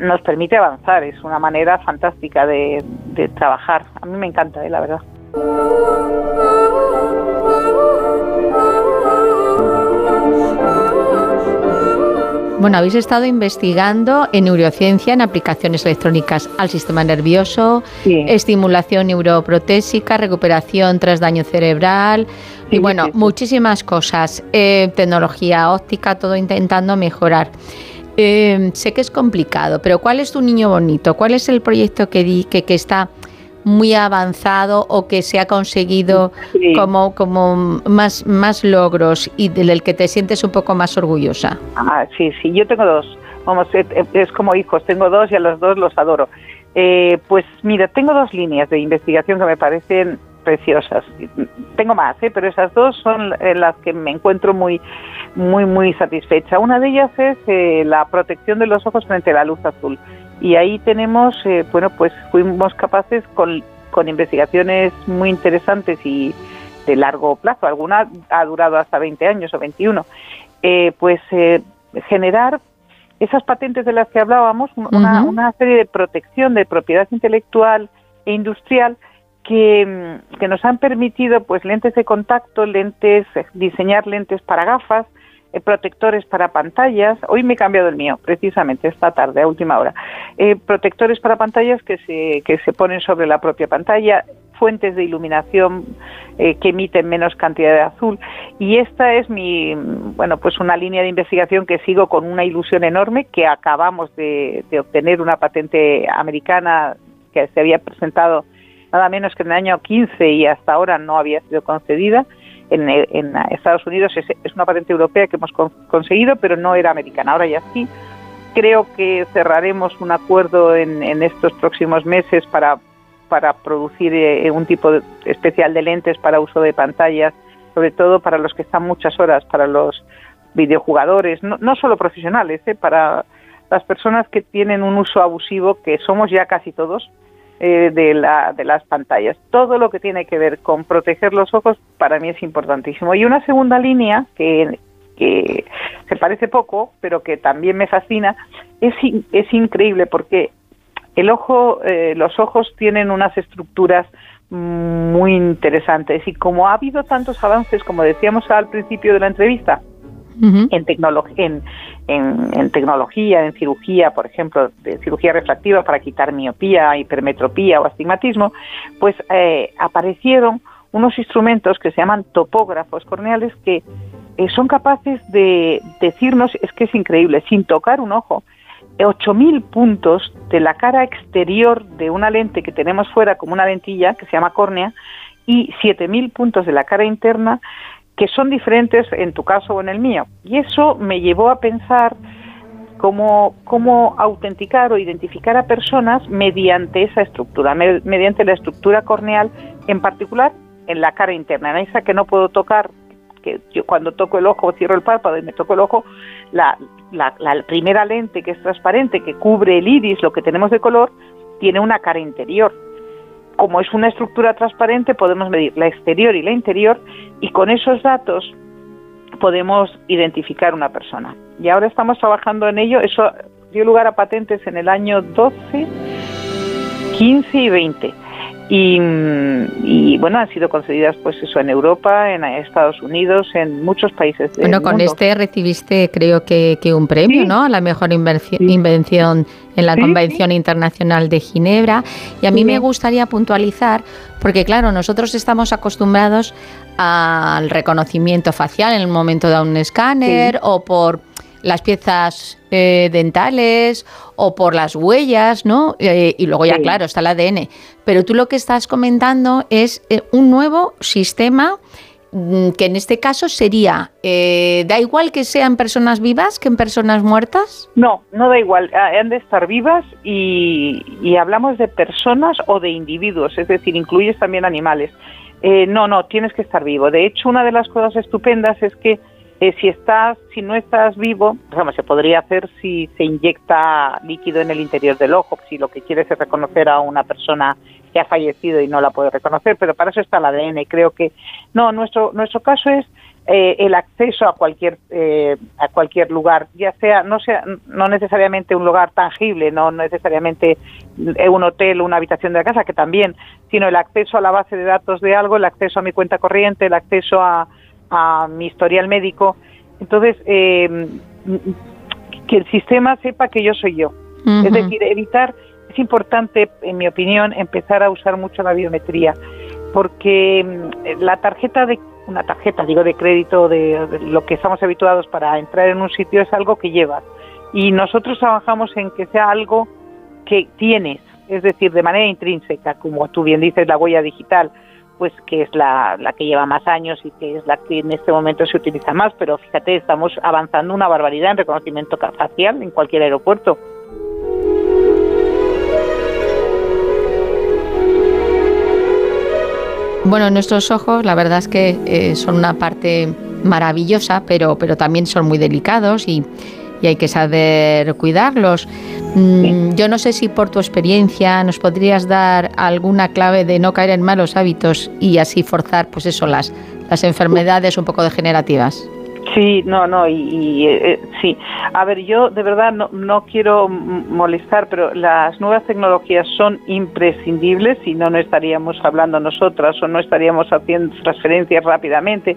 nos permite avanzar. Es una manera fantástica de, de trabajar. A mí me encanta, eh, la verdad. Bueno, habéis estado investigando en neurociencia, en aplicaciones electrónicas al sistema nervioso, estimulación neuroprotésica, recuperación tras daño cerebral y bueno, muchísimas cosas. Eh, tecnología óptica, todo intentando mejorar. Eh, sé que es complicado, pero ¿cuál es tu niño bonito? ¿Cuál es el proyecto que, di, que, que está muy avanzado o que se ha conseguido como, como más, más logros y del que te sientes un poco más orgullosa? Ah, sí, sí, yo tengo dos. Vamos, es como hijos, tengo dos y a los dos los adoro. Eh, pues mira, tengo dos líneas de investigación que me parecen preciosas. Tengo más, ¿eh? pero esas dos son eh, las que me encuentro muy, muy, muy satisfecha. Una de ellas es eh, la protección de los ojos frente a la luz azul. Y ahí tenemos, eh, bueno, pues fuimos capaces con, con investigaciones muy interesantes y de largo plazo, alguna ha durado hasta 20 años o 21, eh, pues eh, generar esas patentes de las que hablábamos, una, una, serie de protección de propiedad intelectual e industrial que, que, nos han permitido pues lentes de contacto, lentes, diseñar lentes para gafas, eh, protectores para pantallas. Hoy me he cambiado el mío, precisamente esta tarde, a última hora. Eh, protectores para pantallas que se, que se ponen sobre la propia pantalla, fuentes de iluminación eh, que emiten menos cantidad de azul. Y esta es mi, bueno, pues una línea de investigación que sigo con una ilusión enorme, que acabamos de, de obtener una patente americana que se había presentado nada menos que en el año 15 y hasta ahora no había sido concedida en, Estados Unidos es, una patente europea que hemos conseguido, pero no era americana. Ahora ya sí. Creo que cerraremos un acuerdo en, estos próximos meses para, para producir eh, un tipo especial de lentes para uso de pantallas, sobre todo para los que están muchas horas, para los videojugadores, no, no solo profesionales, eh, para las personas que tienen un uso abusivo, que somos ya casi todos, eh, de, la, de las pantallas. Todo lo que tiene que ver con proteger los ojos para mí es importantísimo. Y una segunda línea que, que se parece poco, pero que también me fascina, es, es increíble porque el ojo, eh, los ojos tienen unas estructuras muy interesantes y como ha habido tantos avances, como decíamos al principio de la entrevista, en, en, en, tecnología, en cirugía, por ejemplo, de cirugía refractiva para quitar miopía, hipermetropía o astigmatismo, pues eh, aparecieron unos instrumentos que se llaman topógrafos corneales que eh, son capaces de decirnos, es que es increíble, sin tocar un ojo, 8.000 puntos de la cara exterior de una lente que tenemos fuera como una lentilla que se llama córnea y 7.000 puntos de la cara interna que son diferentes en tu caso o en el mío. Y eso me llevó a pensar cómo, cómo autenticar o identificar a personas mediante esa estructura, mediante la estructura corneal, en particular en la cara interna, en esa que no puedo tocar, que yo cuando toco el ojo, cierro el párpado y me toco el ojo, la, la, la primera lente que es transparente, que cubre el iris, lo que tenemos de color, tiene una cara interior como es una estructura transparente, podemos medir la exterior y la interior y con esos datos podemos identificar una persona. Y ahora estamos trabajando en ello. Eso dio lugar a patentes en el año 12, 15 y 20. Y, bueno, han sido concedidas pues eso en Europa, en Estados Unidos, en muchos países del Bueno, con este recibiste creo que, un premio, ¿no? A la mejor invención en la Convención Internacional de Ginebra. Y a mí me gustaría puntualizar, porque claro, nosotros estamos acostumbrados al reconocimiento facial en el momento de un escáner o por las piezas eh, dentales o por las huellas, ¿no? Eh, y luego ya, claro, está el ADN. Pero tú lo que estás comentando es eh, un nuevo sistema mm, que en este caso sería, ¿da igual que sean personas vivas que en personas muertas? No, no da igual, ah, han de estar vivas y, y hablamos de personas o de individuos, es decir, incluyes también animales. no, no, tienes que estar vivo. De hecho, una de las cosas estupendas es que eh, si estás, si no estás vivo, se podría hacer si se inyecta líquido en el interior del ojo, si lo que quieres es reconocer a una persona que ha fallecido y no la puede reconocer, pero para eso está el ADN. Creo que no, nuestro nuestro caso es eh, el acceso a cualquier eh, a cualquier lugar, ya sea no sea no necesariamente un lugar tangible, no necesariamente un hotel, una habitación de la casa, que también, sino el acceso a la base de datos de algo, el acceso a mi cuenta corriente, el acceso a a mi historial médico. Entonces, eh, que el sistema sepa que yo soy yo. Es decir, evitar, es importante, en mi opinión, empezar a usar mucho la biometría, porque mm, la tarjeta de una tarjeta, digo, de crédito, de, de lo que estamos habituados para entrar en un sitio es algo que llevas. Y nosotros trabajamos en que sea algo que tienes, es decir, de manera intrínseca, como tú bien dices, la huella digital, pues que es la, la que lleva más años y que es la que en este momento se utiliza más, pero fíjate, estamos avanzando una barbaridad en reconocimiento facial en cualquier aeropuerto. Bueno, nuestros ojos, la verdad es que eh, son una parte maravillosa, pero, pero también son muy delicados y, y hay que saber cuidarlos. Mm, Yo no sé si por tu experiencia nos podrías dar alguna clave de no caer en malos hábitos y así forzar, pues eso, las, las enfermedades un poco degenerativas. Sí, no, no, y, y, eh, eh, sí. A ver, yo de verdad no, no quiero molestar, pero las nuevas tecnologías son imprescindibles, si no, no estaríamos hablando nosotras o no estaríamos haciendo transferencias rápidamente,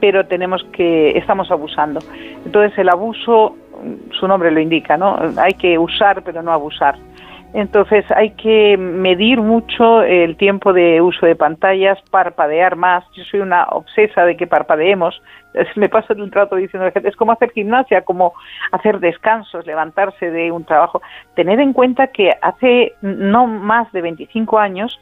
pero tenemos que, estamos abusando. Entonces, el abuso, su nombre lo indica, ¿no? Hay que usar, pero no abusar. Entonces hay que medir mucho el tiempo de uso de pantallas, parpadear más. Yo soy una obsesa de que parpadeemos. Me paso un rato diciendo es como hacer gimnasia, como hacer descansos, levantarse de un trabajo. Tener en cuenta que hace no más de 25 años,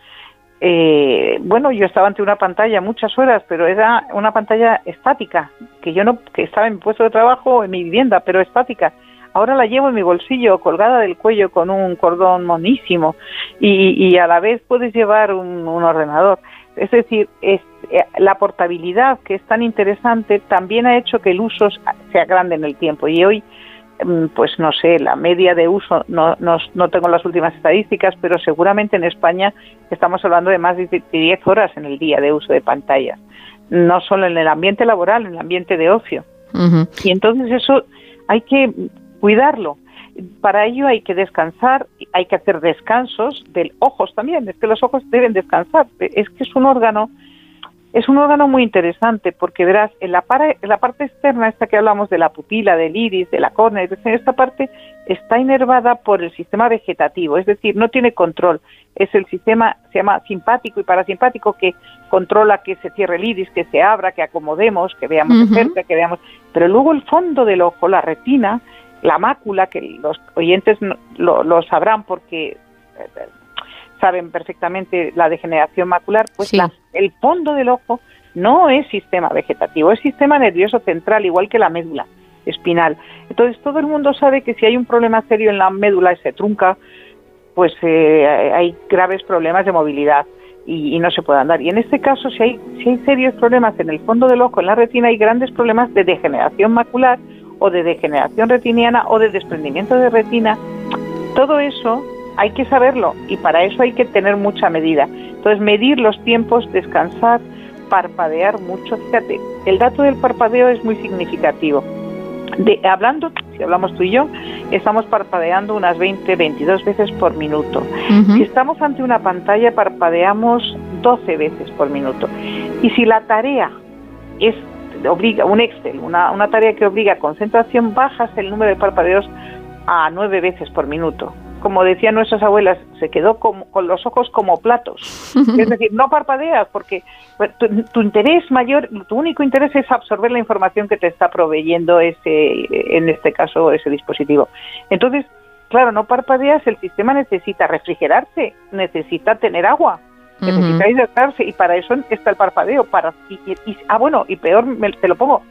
eh, bueno, yo estaba ante una pantalla muchas horas, pero era una pantalla estática, que yo no, que estaba en mi puesto de trabajo, en mi vivienda, pero estática. Ahora la llevo en mi bolsillo, colgada del cuello con un cordón monísimo y, y a la vez puedes llevar un, ordenador. Es decir, eh, la portabilidad que es tan interesante también ha hecho que el uso sea grande en el tiempo y hoy pues no sé, la media de uso, no, no, no tengo las últimas estadísticas, pero seguramente en España estamos hablando de más de 10 horas en el día de uso de pantallas, no solo en el ambiente laboral, en el ambiente de ocio. Y entonces eso hay que cuidarlo. Para ello hay que descansar, hay que hacer descansos de ojos también, es que los ojos deben descansar, es que es un órgano es un órgano muy interesante porque verás, en la, para- en la parte externa, esta que hablamos de la pupila, del iris, de la córnea, esta parte está inervada por el sistema vegetativo, es decir, no tiene control. Es el sistema, se llama simpático y parasimpático, que controla que se cierre el iris, que se abra, que acomodemos, que veamos de cerca, que veamos. Pero luego el fondo del ojo, la retina, la mácula, que los oyentes lo, lo sabrán porque eh, saben perfectamente la degeneración macular, pues Sí. la- el fondo del ojo no es sistema vegetativo, es sistema nervioso central, igual que la médula espinal. Entonces todo el mundo sabe que si hay un problema serio en la médula y se trunca, pues eh, hay graves problemas de movilidad y, y no se puede andar. Y en este caso, si hay, si hay serios problemas en el fondo del ojo, en la retina, hay grandes problemas de degeneración macular o de degeneración retiniana o de desprendimiento de retina. Todo eso hay que saberlo y para eso hay que tener mucha medida. Entonces, medir los tiempos, descansar, parpadear mucho. Fíjate, el dato del parpadeo es muy significativo. De, hablando, si hablamos tú y yo, estamos parpadeando unas 20, 22 veces por minuto. Si estamos ante una pantalla, parpadeamos 12 veces por minuto. Y si la tarea es obliga un Excel, una, una tarea que obliga a concentración, bajas el número de parpadeos a 9 veces por minuto. Como decían nuestras abuelas, se quedó como- con los ojos como platos. Es decir, no parpadeas porque pues, tu, tu interés mayor, tu único interés es absorber la información que te está proveyendo ese, en este caso, ese dispositivo. Entonces, claro, no parpadeas, el sistema necesita refrigerarse, necesita tener agua, necesita hidratarse y para eso está el parpadeo. Para, y, y- y- ah, bueno, y peor, me- te lo pongo,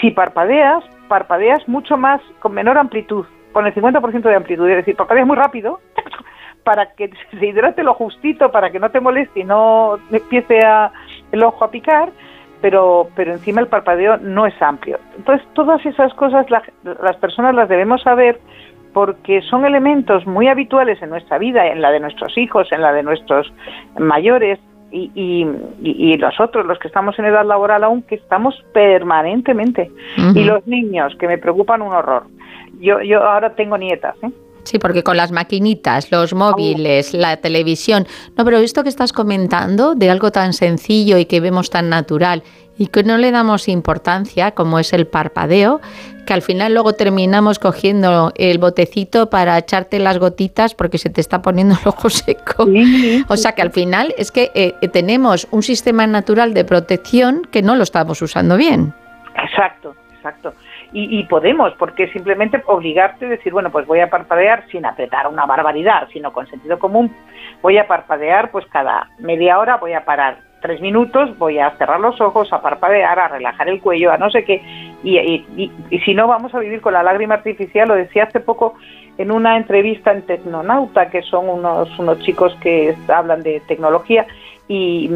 si parpadeas, parpadeas mucho más, con menor amplitud, con el 50% de amplitud, es decir, parpadeas muy rápido para que se hidrate lo justito, para que no te moleste y no empiece a, el ojo a picar, pero, pero encima el parpadeo no es amplio. Entonces, todas esas cosas la- las personas las debemos saber porque son elementos muy habituales en nuestra vida, en la de nuestros hijos, en la de nuestros mayores y, y, y- nosotros, los que estamos en edad laboral aún, que estamos permanentemente. Y los niños, que me preocupan un horror. Yo, yo ahora tengo nietas, ¿eh? Sí, porque con las maquinitas, los móviles, la televisión. No, pero esto que estás comentando de algo tan sencillo y que vemos tan natural y que no le damos importancia, como es el parpadeo, que al final luego terminamos cogiendo el botecito para echarte las gotitas porque se te está poniendo el ojo seco. O sea que al final es que eh, tenemos un sistema natural de protección que no lo estamos usando bien. Exacto, exacto. Y, podemos, porque simplemente obligarte a decir, bueno, pues voy a parpadear sin apretar una barbaridad, sino con sentido común, voy a parpadear, pues cada media hora voy a parar tres minutos, voy a cerrar los ojos, a parpadear, a relajar el cuello, a no sé qué, y, si no vamos a vivir con la lágrima artificial, lo decía hace poco en una entrevista en Tecnonauta, que son unos, unos chicos que hablan de tecnología, y,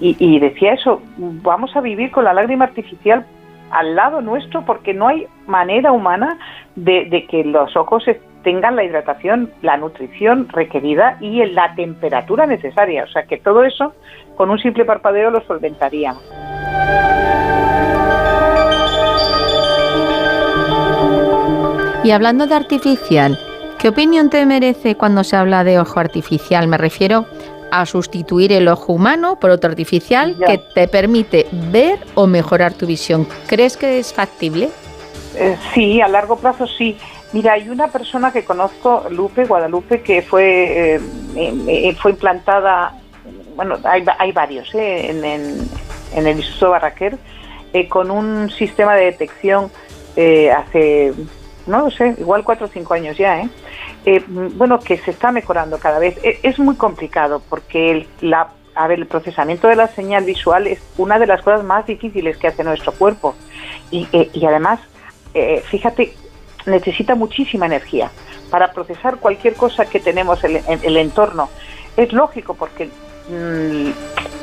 y decía eso, vamos a vivir con la lágrima artificial al lado nuestro porque no hay manera humana de, que los ojos tengan la hidratación, la nutrición requerida y la temperatura necesaria. O sea que todo eso con un simple parpadeo lo solventaría. Y hablando de artificial, ¿qué opinión te merece cuando se habla de ojo artificial? Me refiero a sustituir el ojo humano por otro artificial que te permite ver o mejorar tu visión. ¿Crees que es factible? Eh, sí, a largo plazo sí. Mira, hay una persona que conozco, Lupe, Guadalupe, que fue, eh, fue implantada, bueno, hay, hay varios en, en, el Instituto Barraquer, eh, con un sistema de detección hace, no lo sé, igual cuatro o cinco años ya, ¿eh? Eh, bueno, que se está mejorando cada vez. E, es, muy complicado porque el, procesamiento de la señal visual es una de las cosas más difíciles que hace nuestro cuerpo. Y, eh, y además, eh, fíjate, necesita muchísima energía para procesar cualquier cosa que tenemos en, el entorno. Es lógico porque mm,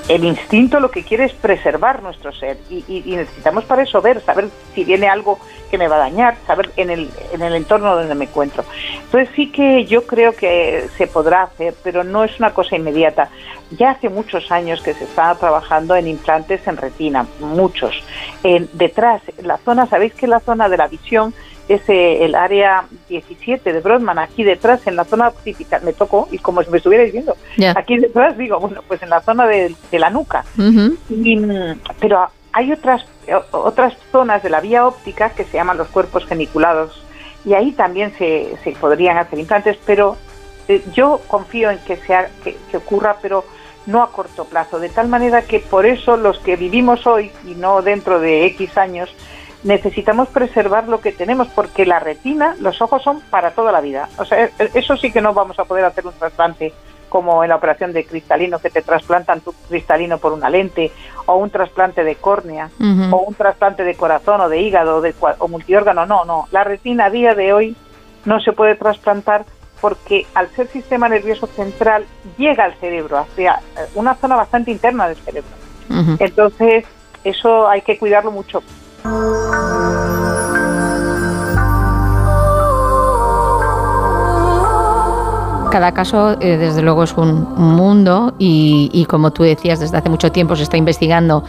el instinto lo que quiere es preservar nuestro ser y, necesitamos para eso ver, saber si viene algo que me va a dañar, saber en el, en el entorno donde me encuentro. Entonces sí que yo creo que se podrá hacer, pero no es una cosa inmediata. Ya hace muchos años que se está trabajando en implantes en retina, muchos. Detrás, la zona, sabéis que la zona de la visión es eh, el área 17 de Brodmann, aquí detrás, en la zona occipital, me tocó, y como si me estuvierais viendo, aquí detrás digo, bueno, pues en la zona de, la nuca. pero hay otras, otras zonas de la vía óptica que se llaman los cuerpos geniculados, y ahí también se, se podrían hacer implantes, pero eh, yo confío en que, sea, que, que ocurra, pero no a corto plazo, de tal manera que por eso los que vivimos hoy y no dentro de X años, necesitamos preservar lo que tenemos porque la retina, los ojos son para toda la vida. O sea, e, eso sí que no vamos a poder hacer un trasplante como en la operación de cristalino, que te trasplantan tu cristalino por una lente, o un trasplante de córnea, o un trasplante de corazón o de hígado de, o multiórgano. No, no. La retina a día de hoy no se puede trasplantar porque al ser sistema nervioso central llega al cerebro, hacia una zona bastante interna del cerebro. Entonces, eso hay que cuidarlo mucho. Cada caso, eh, desde luego, es un mundo y, como tú decías, desde hace mucho tiempo se está investigando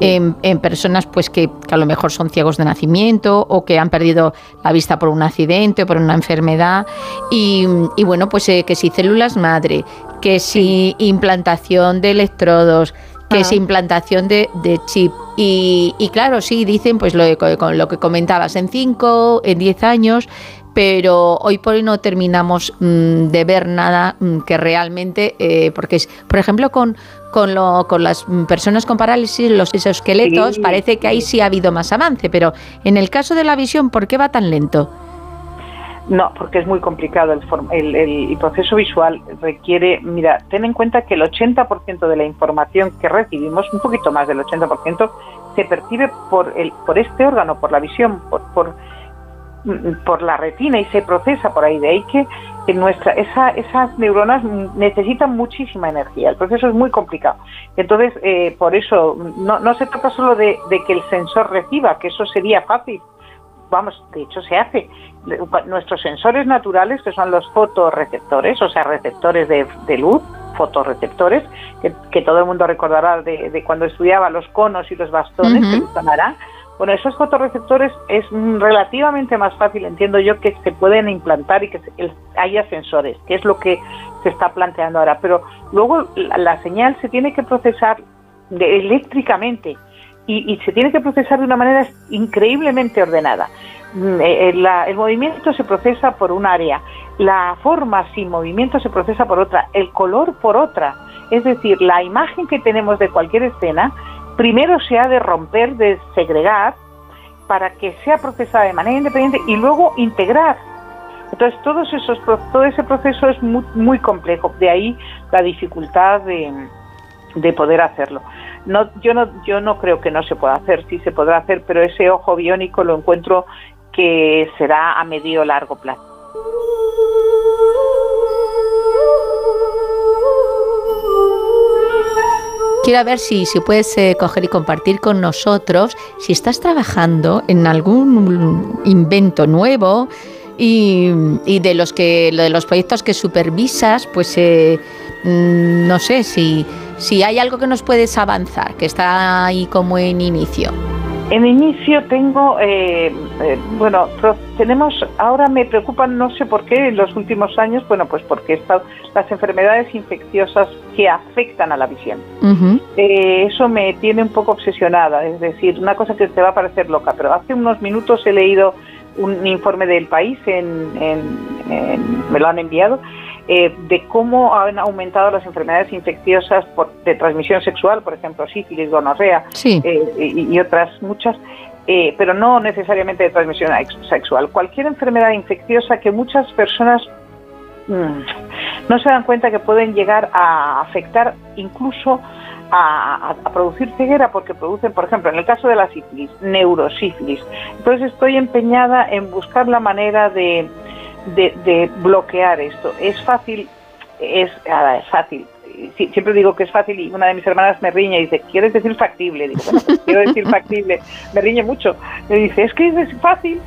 en, personas pues que, a lo mejor son ciegos de nacimiento o que han perdido la vista por un accidente o por una enfermedad. Y, bueno, pues eh, que si células madre, que si implantación de electrodos, que es implantación de, chip. Y, claro, sí, dicen pues lo, con lo que comentabas, en 5, en 10 años, pero hoy por hoy no terminamos mm, de ver nada mm, que realmente, eh, porque es, por ejemplo, con, con, lo, con las personas con parálisis, los exoesqueletos, parece que ahí sí ha habido más avance, pero en el caso de la visión, ¿por qué va tan lento? No, porque es muy complicado. El, el, proceso visual requiere, mira, ten en cuenta que el 80% de la información que recibimos, un poquito más del 80%, se percibe por, el, por este órgano, por la visión, por, por, por la retina y se procesa por ahí. De ahí que en nuestra, esa, esas neuronas necesitan muchísima energía. El proceso es muy complicado. Entonces, eh, por eso, no, no se trata solo de, de que el sensor reciba, que eso sería fácil vamos, de hecho se hace. Nuestros sensores naturales, que son los fotorreceptores, o sea, receptores de, luz, fotorreceptores, que, todo el mundo recordará de, cuando estudiaba los conos y los bastones, que les sonará. Bueno, esos fotorreceptores es relativamente más fácil, entiendo yo, que se pueden implantar y que haya sensores, que es lo que se está planteando ahora. Pero luego la, señal se tiene que procesar eléctricamente y, y se tiene que procesar de una manera increíblemente ordenada. Mm, eh, eh, el movimiento se procesa por un área, la forma sin movimiento se procesa por otra, el color por otra. Es decir, la imagen que tenemos de cualquier escena primero se ha de romper, de segregar, para que sea procesada de manera independiente y luego integrar. Entonces, todos esos, todo ese proceso es muy, muy complejo. De ahí la dificultad de, de poder hacerlo. No, yo no, yo no creo que no se pueda hacer, sí se podrá hacer, pero ese ojo biónico lo encuentro que será a medio largo plazo. Quiero ver si, si puedes eh, coger y compartir con nosotros si estás trabajando en algún invento nuevo y, y de los que de los proyectos que supervisas, pues eh, mm, no sé si, si hay algo que nos puedes avanzar, que está ahí como en inicio. En inicio tengo, eh, eh, bueno, tenemos, ahora me preocupan, no sé por qué, en los últimos años, bueno, pues porque está, las enfermedades infecciosas que afectan a la visión. Eh, eso me tiene un poco obsesionada, es decir, una cosa que te va a parecer loca, pero hace unos minutos he leído un informe del país, en, en- en- me lo han enviado, eh, de cómo han aumentado las enfermedades infecciosas por- de transmisión sexual, por ejemplo, sífilis, gonorrea Sí. eh, y, y otras muchas, eh, pero no necesariamente de transmisión ex- sexual. Cualquier enfermedad infecciosa que muchas personas mm, no se dan cuenta que pueden llegar a afectar incluso a producir ceguera porque producen, por ejemplo, en el caso de la sífilis, neurosífilis. Entonces estoy empeñada en buscar la manera de, de, de bloquear esto. Es fácil, es, ah, es fácil. Siempre digo que es fácil y una de mis hermanas me riñe y dice, ¿quieres decir factible? Digo, bueno, pues quiero decir factible. Me riñe mucho. Me dice, es que es fácil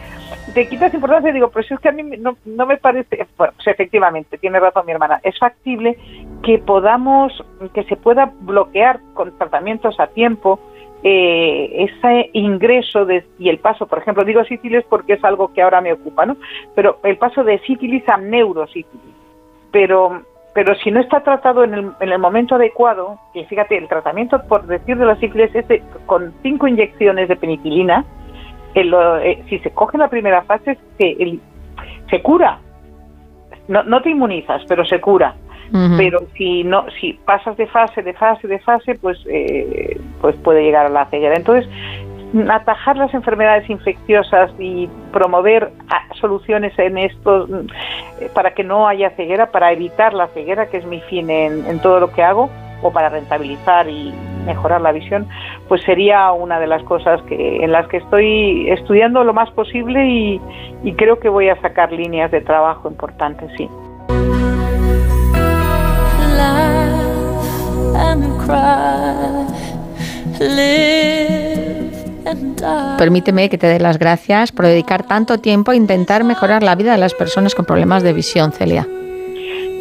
te quitas importancia, digo, pero si es que a mí no, no me parece, bueno, pues efectivamente, tiene razón mi hermana, es factible que podamos, que se pueda bloquear con tratamientos a tiempo eh, ese ingreso de, y el paso, por ejemplo, digo sífilis porque es algo que ahora me ocupa, ¿no? Pero el paso de sífilis a neurosífilis. Pero pero si no está tratado en el, en el momento adecuado, que fíjate, el tratamiento, por decir de la sífilis, es de- con cinco inyecciones de penicilina, el, eh, si se coge la primera fase, se, se cura. No, no te inmunizas, pero se cura. Pero si no, si pasas de fase, de fase, de fase, pues, eh, pues puede llegar a la ceguera. Entonces, atajar las enfermedades infecciosas y promover ah, soluciones en esto mm, eh, para que no haya ceguera, para evitar la ceguera, que es mi fin en, en todo lo que hago, o para rentabilizar y mejorar la visión, pues sería una de las cosas que en las que estoy estudiando lo más posible y creo que voy a sacar líneas de trabajo importantes, sí. Permíteme que te dé las gracias por dedicar tanto tiempo a intentar mejorar la vida de las personas con problemas de visión, Celia.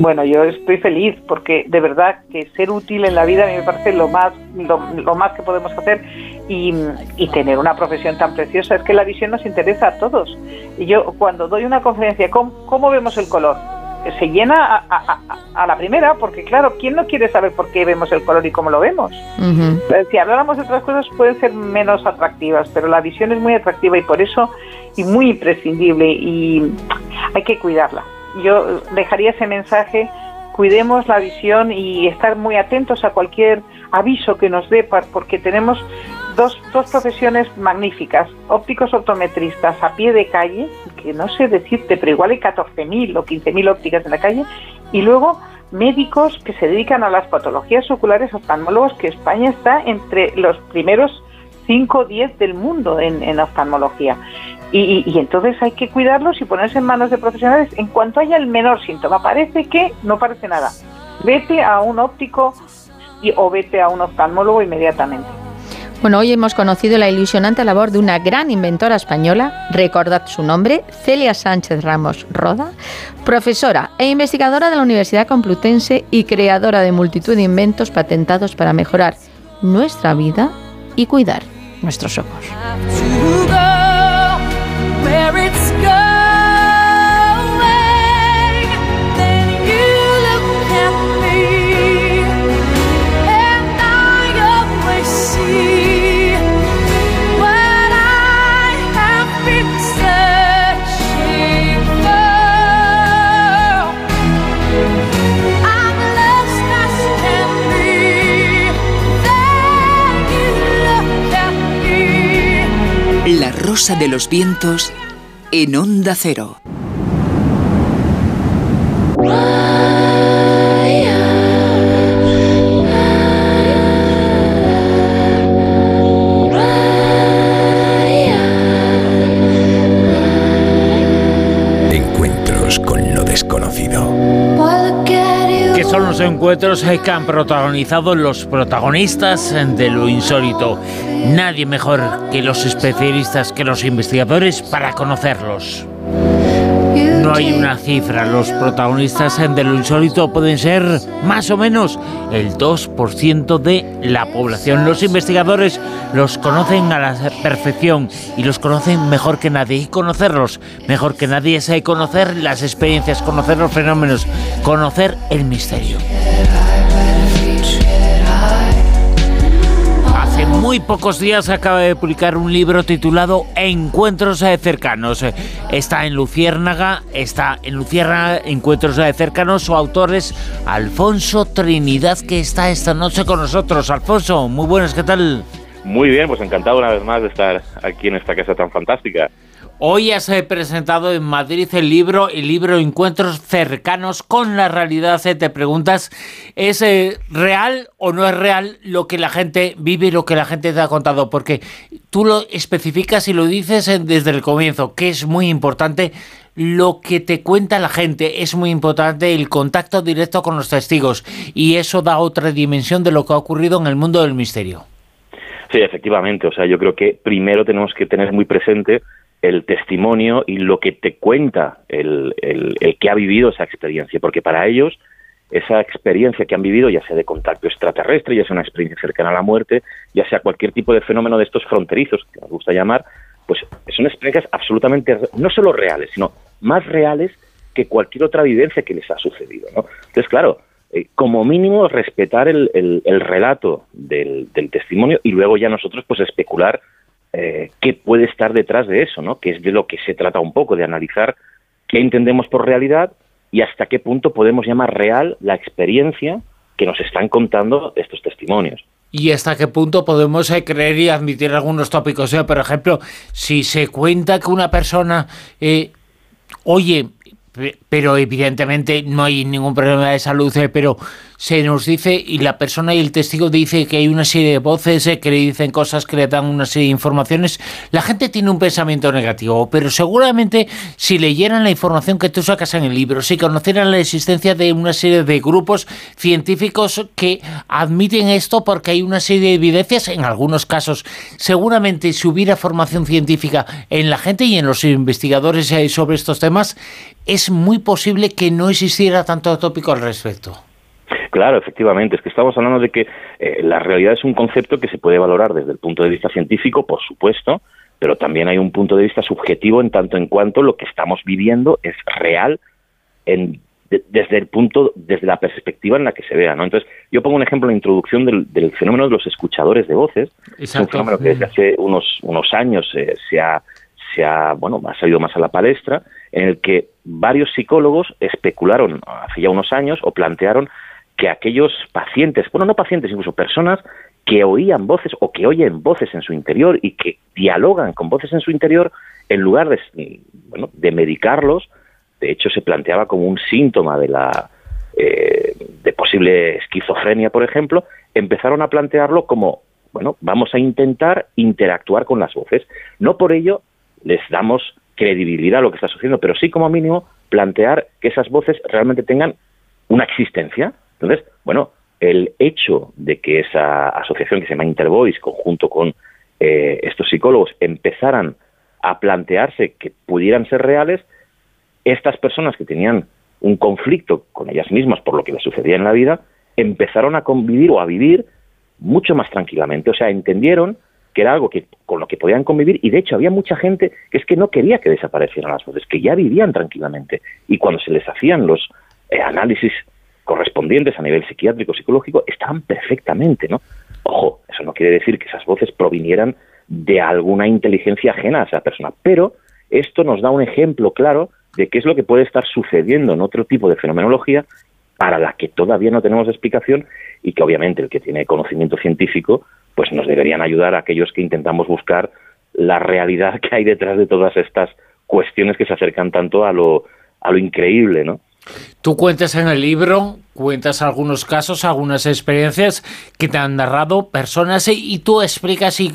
Bueno, yo estoy feliz porque de verdad que ser útil en la vida a mí me parece lo más, lo, lo más que podemos hacer y, y tener una profesión tan preciosa. Es que la visión nos interesa a todos. Y yo cuando doy una conferencia, ¿cómo, cómo vemos el color? Se llena a, a- la primera porque claro, ¿quién no quiere saber por qué vemos el color y cómo lo vemos? Eh, Si habláramos de otras cosas pueden ser menos atractivas, pero la visión es muy atractiva y por eso y muy imprescindible y hay que cuidarla. Yo dejaría ese mensaje, cuidemos la visión y estar muy atentos a cualquier aviso que nos dé, porque tenemos dos, dos profesiones magníficas, ópticos optometristas a pie de calle, que no sé decirte, pero igual hay 14.000 o 15.000 ópticas en la calle, y luego médicos que se dedican a las patologías oculares, oftalmólogos, que España está entre los primeros 5 o 10 del mundo en, oftalmología. Y, y- y entonces hay que cuidarlos y ponerse en manos de profesionales en cuanto haya el menor síntoma. Parece que no parece nada. Vete a un óptico y, o vete a un oftalmólogo inmediatamente. Bueno, hoy hemos conocido la ilusionante labor de una gran inventora española, recordad su nombre, Celia Sánchez Ramos Roda, profesora e investigadora de la Universidad Complutense y creadora de multitud de inventos patentados para mejorar nuestra vida y cuidar nuestros ojos. De los vientos en Onda Cero. Los encuentros que han protagonizado los protagonistas de lo insólito. Nadie mejor que los especialistas, que los investigadores para conocerlos. No hay una cifra, los protagonistas de lo insólito pueden ser más o menos el 2% de la población. Los investigadores los conocen a la perfección y los conocen mejor que nadie. Y conocerlos mejor que nadie es eh, conocer las experiencias, conocer los fenómenos, conocer el misterio. Muy pocos días acaba de publicar un libro titulado Encuentros cercanos. Está en Luciérnaga, está en Luciérnaga, Encuentros cercanos. Su autor es Alfonso Trinidad, que está esta noche con nosotros. Alfonso, muy buenas, ¿qué tal? Muy bien, pues encantado una vez más de estar aquí en esta casa tan fantástica. Hoy has presentado en Madrid el libro, el libro Encuentros cercanos con la realidad. eh, Te preguntas, ¿es eh, real o no es real lo que la gente vive y lo que la gente te ha contado? Porque tú lo especificas y lo dices eh, desde el comienzo, que es muy importante lo que te cuenta la gente. Es muy importante el contacto directo con los testigos y eso da otra dimensión de lo que ha ocurrido en el mundo del misterio. Sí, efectivamente. O sea, yo creo que primero tenemos que tener muy presente el testimonio y lo que te cuenta el, el, que ha vivido esa experiencia, porque para ellos esa experiencia que han vivido, ya sea de contacto extraterrestre, ya sea una experiencia cercana a la muerte, ya sea cualquier tipo de fenómeno de estos fronterizos, que nos gusta llamar, pues son experiencias absolutamente, no solo reales, sino más reales que cualquier otra vivencia que les ha sucedido. ¿no? Entonces, claro, eh, como mínimo respetar el, el, el relato del, del, testimonio y luego ya nosotros pues especular eh, qué puede estar detrás de eso, ¿no? que es de lo que se trata un poco, de analizar qué entendemos por realidad y hasta qué punto podemos llamar real la experiencia que nos están contando estos testimonios. ¿Y hasta qué punto podemos eh, creer y admitir algunos tópicos? Eh, por ejemplo, si se cuenta que una persona, eh, oye, pero evidentemente no hay ningún problema de salud, pero se nos dice y la persona y el testigo dice que hay una serie de voces eh, que le dicen cosas, que le dan una serie de informaciones, la gente tiene un pensamiento negativo, pero seguramente si leyeran la información que tú sacas en el libro, si conocieran la existencia de una serie de grupos científicos que admiten esto porque hay una serie de evidencias, en algunos casos, seguramente si hubiera formación científica en la gente y en los investigadores eh, sobre estos temas, es muy posible que no existiera tanto tópico al respecto. Claro, efectivamente. Es que estamos hablando de que eh, la realidad es un concepto que se puede valorar desde el punto de vista científico, por supuesto, pero también hay un punto de vista subjetivo en tanto en cuanto lo que estamos viviendo es real en, de, desde el punto, desde la perspectiva en la que se vea, ¿no? Entonces, yo pongo un ejemplo en la introducción del, del fenómeno de los escuchadores de voces. Es un fenómeno que desde hace unos, unos años eh, se ha se ha, bueno, ha salido más a la palestra, en el que varios psicólogos especularon hace ya unos años o plantearon que aquellos pacientes, bueno, no pacientes, incluso personas que oían voces o que oyen voces en su interior y que dialogan con voces en su interior, en lugar de, bueno, de medicarlos, de hecho se planteaba como un síntoma de la eh, de posible esquizofrenia, por ejemplo, empezaron a plantearlo como, bueno, vamos a intentar interactuar con las voces. No por ello les damos credibilidad a lo que está sucediendo, pero sí como mínimo plantear que esas voces realmente tengan una existencia. Entonces, bueno, el hecho de que esa asociación que se llama Intervoice, conjunto con eh, estos psicólogos, empezaran a plantearse que pudieran ser reales, estas personas que tenían un conflicto con ellas mismas por lo que les sucedía en la vida, empezaron a convivir o a vivir mucho más tranquilamente. O sea, entendieron que era algo que, con lo que podían convivir y de hecho había mucha gente que es que no quería que desaparecieran las voces, que ya vivían tranquilamente y cuando se les hacían los eh, análisis correspondientes a nivel psiquiátrico, psicológico, estaban perfectamente, ¿no? Ojo, eso no quiere decir que esas voces provinieran de alguna inteligencia ajena a esa persona, pero esto nos da un ejemplo claro de qué es lo que puede estar sucediendo en otro tipo de fenomenología para la que todavía no tenemos explicación y que obviamente el que tiene conocimiento científico pues nos deberían ayudar a aquellos que intentamos buscar la realidad que hay detrás de todas estas cuestiones que se acercan tanto a lo, a lo increíble, ¿no? Tú cuentas en el libro, cuentas algunos casos, algunas experiencias que te han narrado personas y tú explicas y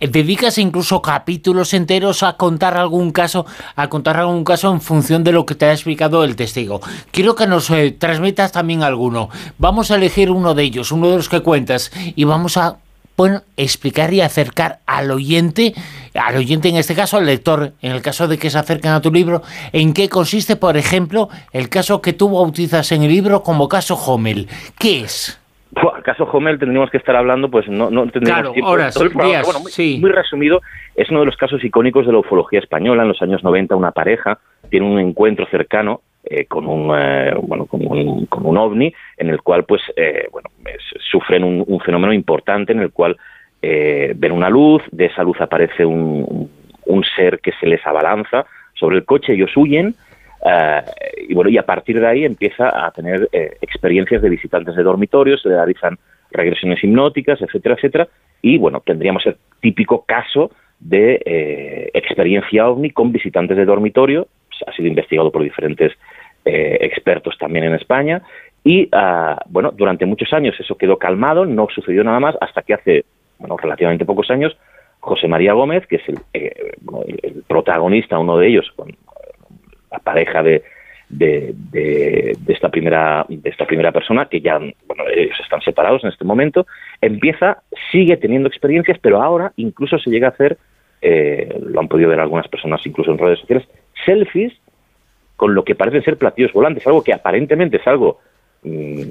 dedicas incluso capítulos enteros a contar algún caso, a contar algún caso en función de lo que te ha explicado el testigo. Quiero que nos eh, transmitas también alguno. Vamos a elegir uno de ellos, uno de los que cuentas, y vamos a bueno, explicar y acercar al oyente, al oyente en este caso, al lector, en el caso de que se acerquen a tu libro, en qué consiste, por ejemplo, el caso que tú bautizas en el libro como caso Hommel. ¿Qué es? el caso Hommel tendríamos que estar hablando, pues no, no tendríamos tiempo. Horas, bueno, muy, muy resumido, es uno de los casos icónicos de la ufología española. En los años 90, una pareja tiene un encuentro cercano eh, con un eh, bueno con un, con un ovni en el cual pues eh, bueno sufren un, fenómeno importante en el cual ven una luz de esa luz aparece un, un, ser que se les abalanza sobre el coche ellos huyen y bueno y a partir de ahí empieza a tener experiencias de visitantes de dormitorios se realizan regresiones hipnóticas etcétera etcétera y bueno tendríamos el típico caso de experiencia ovni con visitantes de dormitorio ha sido investigado por diferentes eh, expertos también en España. Y ah, bueno, durante muchos años eso quedó calmado, no sucedió nada más hasta que hace bueno, relativamente pocos años José María Gómez, que es el, eh, protagonista, uno de ellos, la pareja de, de, de, esta primera de esta primera persona que ya bueno ellos están separados en este momento empieza sigue teniendo experiencias pero ahora incluso se llega a hacer eh, lo han podido ver algunas personas incluso en redes sociales selfies con lo que parecen ser platillos volantes, algo que aparentemente es algo mm,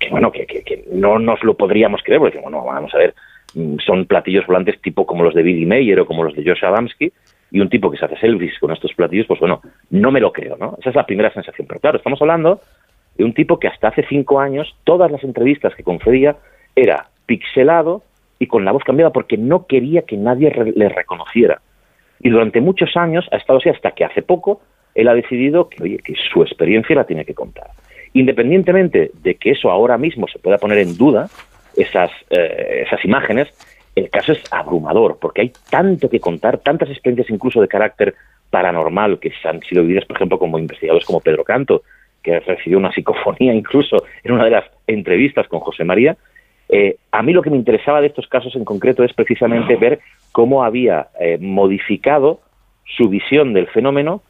que, bueno, que, no nos lo podríamos creer, porque, bueno, vamos a ver, mm, son platillos volantes tipo como los de Billy Mayer o como los de Josh Adamski, y un tipo que se hace selfies con estos platillos, pues bueno, no me lo creo, ¿no? Esa es la primera sensación. Pero claro, estamos hablando de un tipo que hasta hace cinco años, todas las entrevistas que concedía era pixelado y con la voz cambiada porque no quería que nadie le reconociera. Y durante muchos años ha estado así hasta que hace poco él ha decidido que, oye, que su experiencia la tiene que contar. Independientemente de que eso ahora mismo se pueda poner en duda, esas, eh, esas imágenes, el caso es abrumador, porque hay tanto que contar, tantas experiencias incluso de carácter paranormal que han sido vividas, por ejemplo, como investigadores como Pedro Canto, que recibió una psicofonía incluso en una de las entrevistas con José María. Eh, a mí lo que me interesaba de estos casos en concreto es precisamente ver cómo había eh, modificado su visión del fenómeno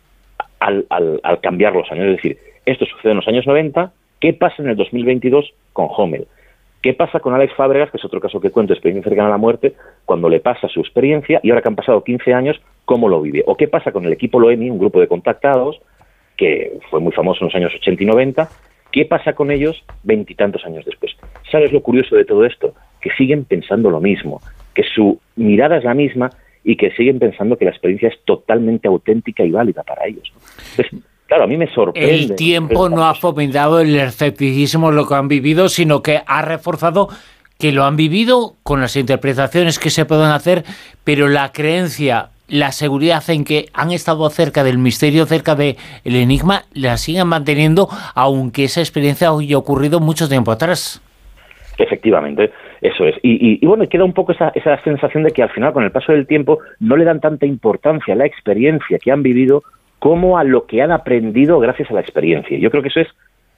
al, al, cambiar los años. Es decir, esto sucede en los años 90, ¿qué pasa en el 2022 con Hommel? ¿Qué pasa con Alex Fábregas, que es otro caso que cuento, experiencia cercana a la muerte, cuando le pasa su experiencia y ahora que han pasado 15 años, cómo lo vive? ¿O qué pasa con el equipo Loemi, un grupo de contactados, que fue muy famoso en los años 80 y 90? ¿Qué pasa con ellos veintitantos años después? ¿Sabes lo curioso de todo esto? Que siguen pensando lo mismo, que su mirada es la misma y que siguen pensando que la experiencia es totalmente auténtica y válida para ellos. claro, a mí me sorprende. El tiempo no ha fomentado el escepticismo lo que han vivido, sino que ha reforzado que lo han vivido con las interpretaciones que se pueden hacer, pero la creencia, la seguridad en que han estado cerca del misterio, cerca del enigma, la siguen manteniendo, aunque esa experiencia haya ocurrido mucho tiempo atrás. Efectivamente. Eso es. Y, bueno, queda un poco esa, esa sensación de que al final, con el paso del tiempo, no le dan tanta importancia a la experiencia que han vivido como a lo que han aprendido gracias a la experiencia. Yo creo que eso es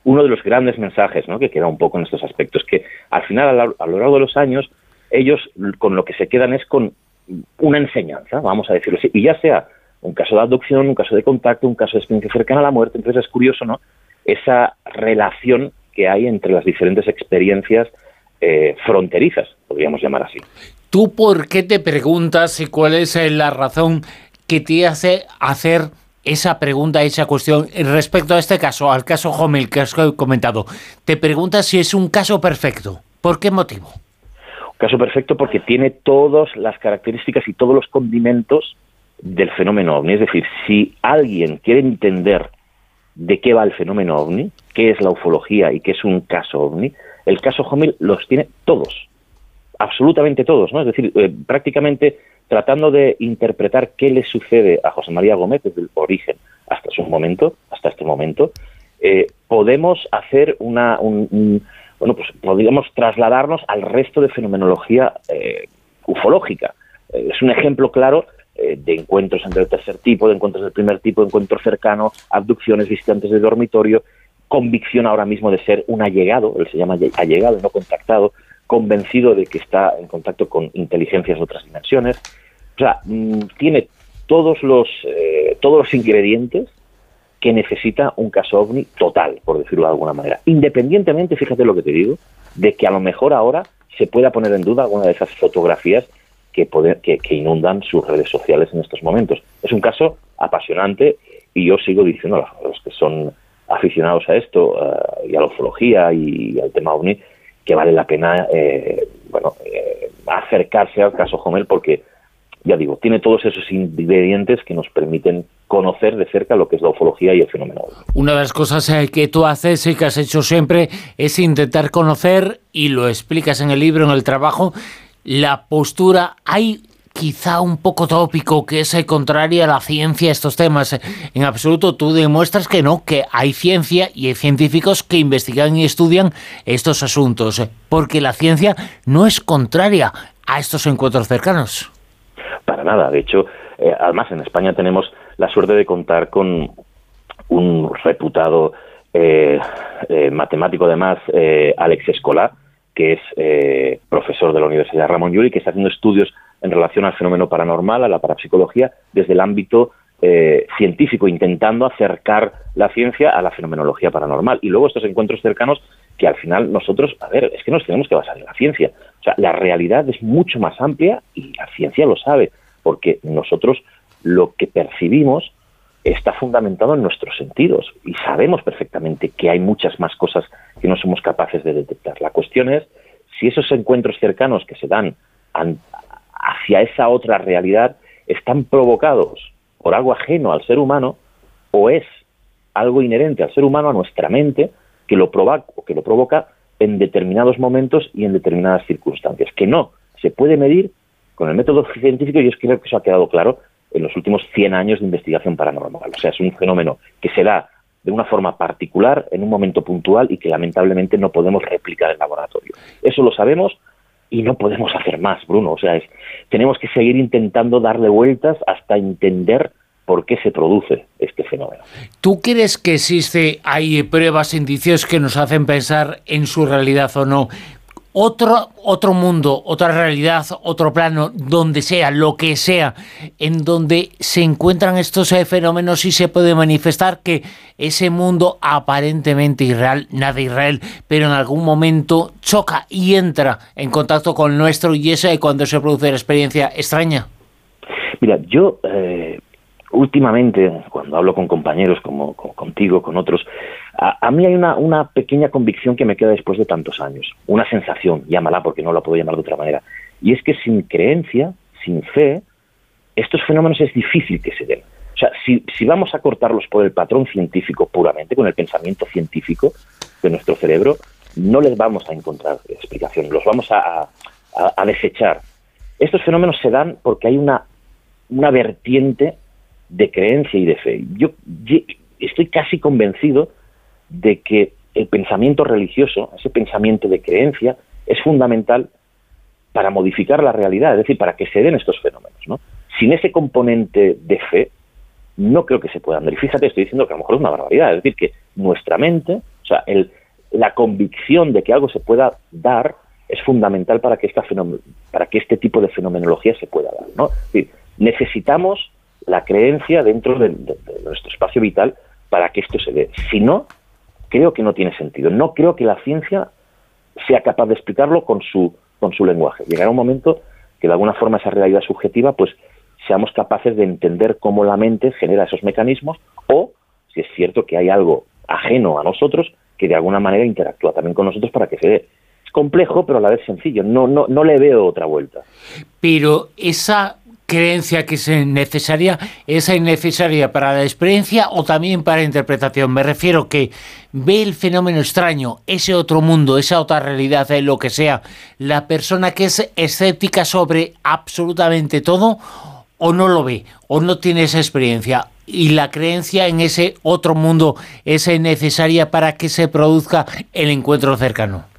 uno de los grandes mensajes ¿no? que queda un poco en estos aspectos, que al final, a lo, largo de los años, ellos con lo que se quedan es con una enseñanza, vamos a decirlo así, y ya sea un caso de adopción, un caso de contacto, un caso de experiencia cercana a la muerte, entonces es curioso, ¿no? Esa relación que hay entre las diferentes experiencias eh, fronterizas, podríamos llamar así. ¿Tú por qué te preguntas y cuál es eh, la razón que te hace hacer esa pregunta, esa cuestión respecto a este caso, al caso Homel que has comentado? Te preguntas si es un caso perfecto. ¿Por qué motivo? Un caso perfecto porque tiene todas las características y todos los condimentos del fenómeno ovni. Es decir, si alguien quiere entender de qué va el fenómeno ovni, qué es la ufología y qué es un caso ovni, el caso Homel los tiene todos, absolutamente todos, ¿no? Es decir, eh, prácticamente tratando de interpretar qué le sucede a José María Gómez desde el origen hasta su momento, hasta este momento, eh, podemos hacer una, bueno, pues podríamos trasladarnos al resto de fenomenología eh, ufológica. eh, es un ejemplo claro de encuentros entre el tercer tipo, de encuentros del primer tipo, de encuentro cercano, abducciones, visitantes de dormitorio, convicción ahora mismo de ser un allegado, él se llama allegado, no contactado, convencido de que está en contacto con inteligencias de otras dimensiones. O sea, mm, tiene todos los, eh, todos los ingredientes que necesita un caso ovni total, por decirlo de alguna manera. Independientemente, fíjate lo que te digo, de que a lo mejor ahora se pueda poner en duda alguna de esas fotografías que, que, inundan sus redes sociales en estos momentos. Es un caso apasionante y yo sigo diciendo a los que son aficionados a esto eh, y a la ufología y, al tema ovni que vale la pena eh, bueno eh, acercarse al caso Homel porque ya digo, tiene todos esos ingredientes que nos permiten conocer de cerca lo que es la ufología y el fenómeno. Una de las cosas eh, que tú haces y que has hecho siempre es intentar conocer, y lo explicas en el libro, en el trabajo, la postura. Hay quizá un poco tópico, que es contraria a la ciencia estos temas. En absoluto, tú demuestras que no, que hay ciencia y hay científicos que investigan y estudian estos asuntos, porque la ciencia no es contraria a estos encuentros cercanos para nada. De hecho, eh, además en España tenemos la suerte de contar con un reputado eh, eh, matemático, además, Alex Escolar, que es profesor de la Universidad Ramón Llull que está haciendo estudios en relación al fenómeno paranormal, a la parapsicología, desde el ámbito científico, intentando acercar la ciencia a la fenomenología paranormal. Y luego estos encuentros cercanos que al final nosotros, a ver, es que nos tenemos que basar en la ciencia. O sea, la realidad es mucho más amplia y la ciencia lo sabe, porque nosotros lo que percibimos está fundamentado en nuestros sentidos y sabemos perfectamente que hay muchas más cosas que no somos capaces de detectar. La cuestión es si esos encuentros cercanos que se dan hacia esa otra realidad están provocados por algo ajeno al ser humano o es algo inherente al ser humano, a nuestra mente, que lo provoca, que lo provoca en determinados momentos y en determinadas circunstancias, que no se puede medir con el método científico y es creo que eso ha quedado claro en los últimos 100 años de investigación paranormal. O sea, es un fenómeno que se da de una forma particular, en un momento puntual y que lamentablemente no podemos replicar en laboratorio. Eso lo sabemos y no podemos hacer más, Bruno. O sea, es, tenemos que seguir intentando darle vueltas hasta entender por qué se produce este fenómeno. ¿Tú crees que existe, hay pruebas, indicios que nos hacen pensar en su realidad o no? Otro, otro mundo, otra realidad, otro plano, donde sea, lo que sea, en donde se encuentran estos eh, fenómenos y se puede manifestar que ese mundo aparentemente irreal, nada irreal, pero en algún momento choca y entra en contacto con nuestro y esa es cuando se produce la experiencia extraña. Mira, yo eh, últimamente, cuando hablo con compañeros como, contigo, con otros, a, mí hay una, pequeña convicción que me queda después de tantos años, una sensación, llámala porque no la puedo llamar de otra manera, y es que sin creencia, sin fe, estos fenómenos es difícil que se den. O sea, si, si vamos a cortarlos por el patrón científico puramente, con el pensamiento científico de nuestro cerebro, no les vamos a encontrar explicación, los vamos a, a desechar. Estos fenómenos se dan porque hay una, una vertiente de creencia y de fe. Yo, estoy casi convencido de que el pensamiento religioso, ese pensamiento de creencia, es fundamental para modificar la realidad, es decir, para que se den estos fenómenos. ¿no? Sin ese componente de fe, no creo que se puedan dar. Y fíjate, estoy diciendo que a lo mejor es una barbaridad, es decir, que nuestra mente, o sea, el, la convicción de que algo se pueda dar es fundamental para que, esta para que este tipo de fenomenología se pueda dar. ¿no? Es decir, necesitamos la creencia dentro de, nuestro espacio vital para que esto se dé. Si no, creo que no tiene sentido. No creo que la ciencia sea capaz de explicarlo con su, con su lenguaje. Llegará un momento que de alguna forma esa realidad subjetiva, pues seamos capaces de entender cómo la mente genera esos mecanismos o si es cierto que hay algo ajeno a nosotros que de alguna manera interactúa también con nosotros para que se dé. Es complejo, pero a la vez sencillo. No, no, no le veo otra vuelta. Pero esa creencia que es necesaria, es necesaria para la experiencia o también para la interpretación. Me refiero que ve el fenómeno extraño, ese otro mundo, esa otra realidad, eh, lo que sea, la persona que es escéptica sobre absolutamente todo o no lo ve o no tiene esa experiencia y la creencia en ese otro mundo es necesaria para que se produzca el encuentro cercano.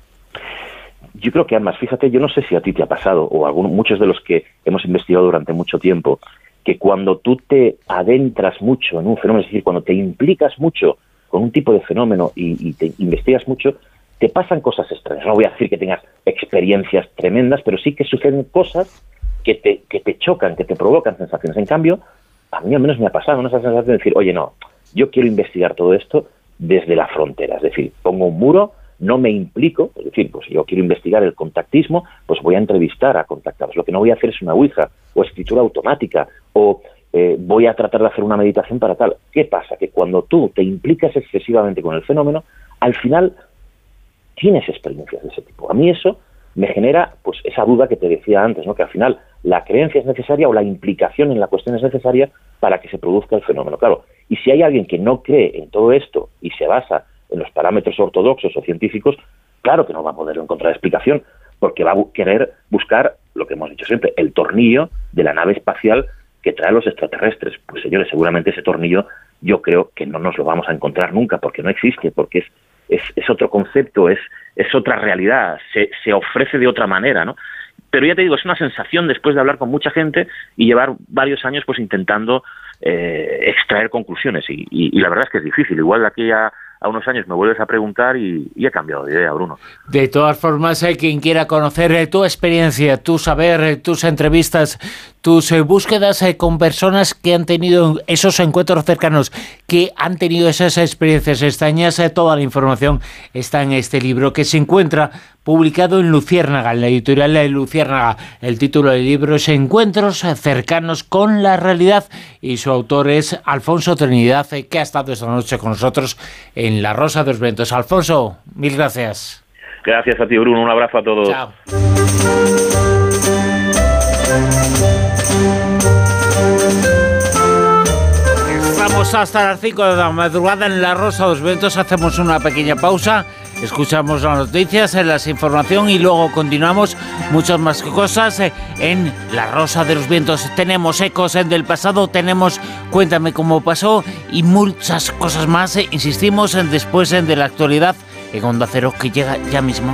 Yo creo que además, fíjate, yo no sé si a ti te ha pasado, o algunos, muchos de los que hemos investigado durante mucho tiempo, que cuando tú te adentras mucho en un fenómeno, es decir, cuando te implicas mucho con un tipo de fenómeno y, y te investigas mucho, te pasan cosas extrañas. No voy a decir que tengas experiencias tremendas, pero sí que suceden cosas que te, que te chocan, que te provocan sensaciones. En cambio, a mí al menos me ha pasado ¿no? esa sensación de decir, oye, no, yo quiero investigar todo esto desde la frontera. Es decir, pongo un muro, no me implico, es decir, pues yo quiero investigar el contactismo, pues voy a entrevistar a contactados. Lo que no voy a hacer es una ouija o escritura automática o eh, voy a tratar de hacer una meditación para tal. ¿Qué pasa? Que cuando tú te implicas excesivamente con el fenómeno, al final tienes experiencias de ese tipo. A mí eso me genera pues esa duda que te decía antes, ¿no? que al final la creencia es necesaria o la implicación en la cuestión es necesaria para que se produzca el fenómeno. Claro, y si hay alguien que no cree en todo esto y se basa en los parámetros ortodoxos o científicos, claro que no va a poder encontrar explicación, porque va a querer buscar lo que hemos dicho siempre, el tornillo de la nave espacial que trae los extraterrestres. Pues señores, seguramente ese tornillo yo creo que no nos lo vamos a encontrar nunca, porque no existe, porque es es, otro concepto, es, es otra realidad, se, se ofrece de otra manera, ¿no? Pero ya te digo, es una sensación después de hablar con mucha gente y llevar varios años pues intentando eh, extraer conclusiones y, y, la verdad es que es difícil. Igual de aquí a, a unos años me vuelves a preguntar y, he cambiado de idea, Bruno. De todas formas, hay quien quiera conocer eh, tu experiencia, tu saber, eh, tus entrevistas, tus eh, búsquedas con personas que han tenido esos encuentros cercanos, que han tenido esas experiencias extrañas, toda la información está en este libro que se encuentra publicado en Luciérnaga, en la editorial de Luciérnaga. El título del libro es Encuentros cercanos con la realidad y su autor es Alfonso Trinidad, que ha estado esta noche con nosotros en La Rosa de los Ventos. Alfonso, mil gracias. Gracias a ti, Bruno. Un abrazo a todos. Chao. Hasta las 5 de la madrugada en La Rosa de los Ventos. Hacemos una pequeña pausa Escuchamos las noticias, en las información y luego continuamos muchas más cosas eh, en La Rosa de los Vientos. Tenemos ecos en del pasado, tenemos Cuéntame cómo pasó y muchas cosas más. Eh, insistimos en después de la actualidad en Onda Cero que llega ya mismo.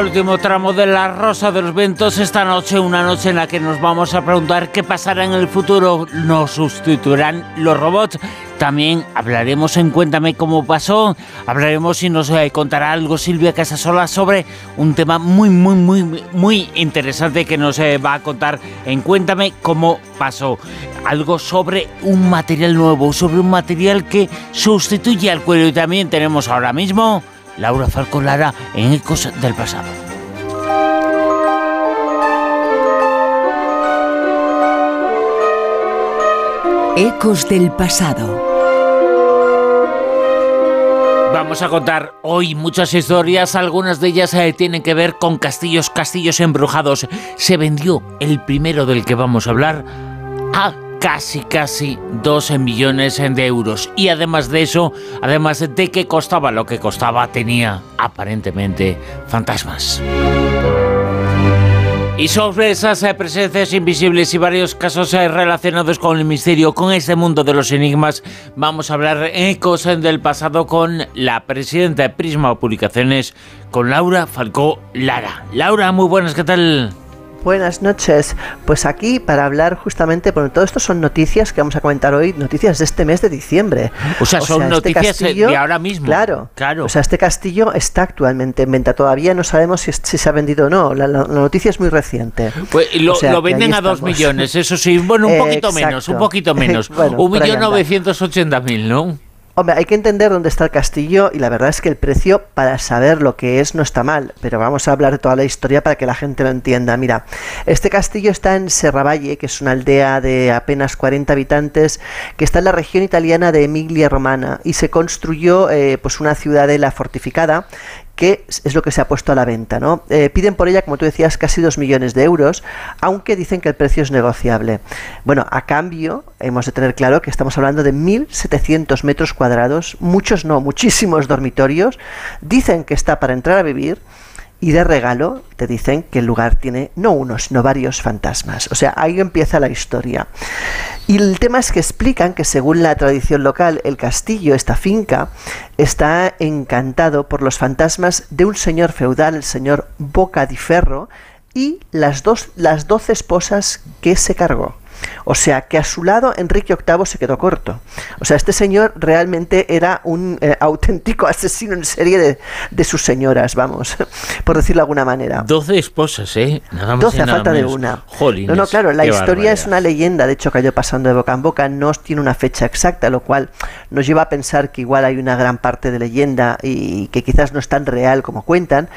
El último tramo de La Rosa de los Vientos esta noche, una noche en la que nos vamos a preguntar qué pasará en el futuro. ¿Nos sustituirán los robots? También hablaremos en Cuéntame cómo pasó, hablaremos y nos eh, contará algo Silvia Casasola sobre un tema muy, muy, muy, muy interesante que nos eh, va a contar en Cuéntame cómo pasó. Algo sobre un material nuevo, sobre un material que sustituye al cuero. Y también tenemos ahora mismo Laura Falcolara en Ecos del Pasado. Ecos del pasado. Vamos a contar hoy muchas historias, algunas de ellas eh, tienen que ver con castillos, castillos embrujados. Se vendió el primero del que vamos a hablar a casi, casi 12 millones de euros. Y además de eso, además de que costaba lo que costaba, tenía aparentemente fantasmas. Y sobre esas eh, presencias invisibles y varios casos eh, relacionados con el misterio, con este mundo de los enigmas, vamos a hablar en cosas del pasado con la presidenta de Prisma Publicaciones, con Laura Falcó Lara. Laura, muy buenas, ¿qué tal? Buenas noches. Pues aquí para hablar justamente, bueno, todo esto son noticias que vamos a comentar hoy, noticias de este mes de diciembre. O sea, son este noticias de ahora mismo. Claro, claro. O sea, este castillo está actualmente en venta. Todavía no sabemos si, se ha vendido o no. La, noticia es muy reciente. Pues lo, venden a dos millones, eso sí. Bueno, un poquito menos, un poquito menos. un millón novecientos ochenta mil, ¿no? Hombre, hay que entender dónde está el castillo y la verdad es que el precio para saber lo que es no está mal, pero vamos a hablar de toda la historia para que la gente lo entienda. Mira, este castillo está en Serravalle, que es una aldea de apenas 40 habitantes que está en la región italiana de Emilia Romana y se construyó eh, pues una ciudadela fortificada que es lo que se ha puesto a la venta. ¿no? Eh, piden por ella, como tú decías, casi 2 millones de euros, aunque dicen que el precio es negociable. Bueno, a cambio, hemos de tener claro que estamos hablando de 1.700 metros cuadrados, muchos no, muchísimos dormitorios. Dicen que está para entrar a vivir y de regalo te dicen que el lugar tiene no uno, sino varios fantasmas. O sea, ahí empieza la historia. Y el tema es que explican que según la tradición local, el castillo, esta finca, está encantado por los fantasmas de un señor feudal, el señor Boca di Ferro, y las, dos, las doce esposas que se cargó. O sea que a su lado Enrique VIII se quedó corto. O sea, este señor realmente era un eh, auténtico asesino en serie de, sus señoras, vamos, por decirlo de alguna manera. Doce esposas, ¿eh? Nada más a falta de una. no, no, claro, la historia es una leyenda, de hecho cayó pasando de boca en boca, no tiene una fecha exacta, lo cual nos lleva a pensar que igual hay una gran parte de leyenda y que quizás no es tan real como cuentan,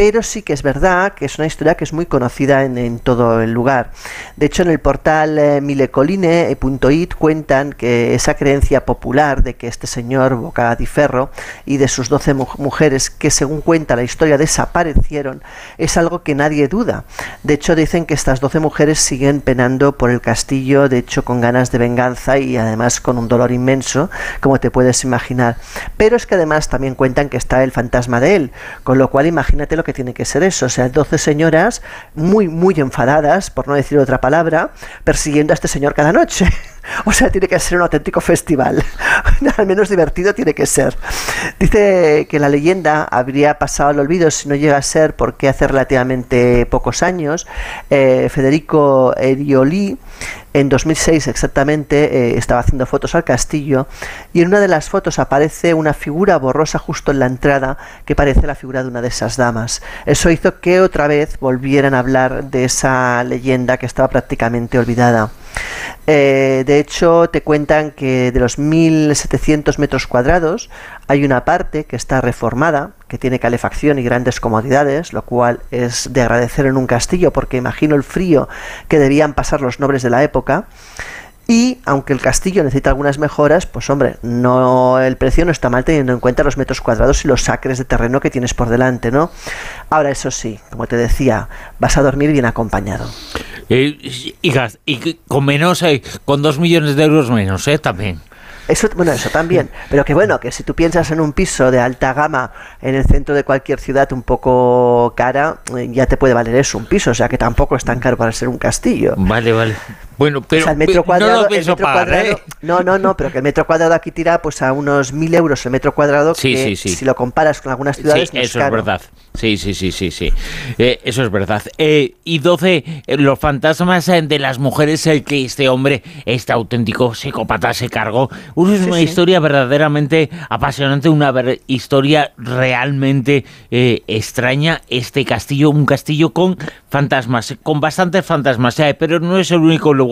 pero sí que es verdad que es una historia que es muy conocida en, todo el lugar. De hecho, en el portal eh, milecoline.it cuentan que esa creencia popular de que este señor Boca di Ferro y de sus doce mujeres que según cuenta la historia desaparecieron es algo que nadie duda. De hecho, dicen que estas doce mujeres siguen penando por el castillo, de hecho con ganas de venganza y además con un dolor inmenso, como te puedes imaginar. Pero es que además también cuentan que está el fantasma de él, con lo cual imagínate lo que tiene que ser eso. O sea, 12 señoras muy, muy enfadadas, por no decir otra palabra, persiguiendo a este señor cada noche. O sea, tiene que ser un auténtico festival. Al menos divertido tiene que ser. Dice que la leyenda habría pasado al olvido si no llega a ser porque hace relativamente pocos años eh, Federico Erioli en 2006 exactamente eh, estaba haciendo fotos al castillo y en una de las fotos aparece una figura borrosa justo en la entrada que parece la figura de una de esas damas. Eso hizo que otra vez volvieran a hablar de esa leyenda que estaba prácticamente olvidada. Eh, de hecho, te cuentan que de los 1.700 metros cuadrados hay una parte que está reformada, que tiene calefacción y grandes comodidades, lo cual es de agradecer en un castillo porque imagino el frío que debían pasar los nobles de la época. Y aunque el castillo necesita algunas mejoras, pues hombre, no el precio no está mal teniendo en cuenta los metros cuadrados y los acres de terreno que tienes por delante, ¿no? Ahora eso sí, como te decía, vas a dormir bien acompañado. Eh, y, con menos, eh, con dos millones de euros menos, ¿eh? También. Eso, bueno, eso también. Pero que bueno, que si tú piensas en un piso de alta gama en el centro de cualquier ciudad un poco cara, eh, ya te puede valer eso, un piso. O sea que tampoco es tan caro para ser un castillo. Vale, vale. Bueno, pero, el metro cuadrado, no, no, no, pero que el metro cuadrado aquí tira pues a unos mil euros el metro cuadrado. Sí, sí, sí. Si lo comparas con algunas ciudades, sí, eso es, verdad. Sí, sí, sí, sí, sí. Eh, eso es verdad. Eh, y 12, eh, los fantasmas de las mujeres, el que este hombre, este auténtico psicópata se cargó. es una historia verdaderamente apasionante, una historia realmente extraña. Este castillo, un castillo con fantasmas, con bastantes fantasmas, pero no es el único lugar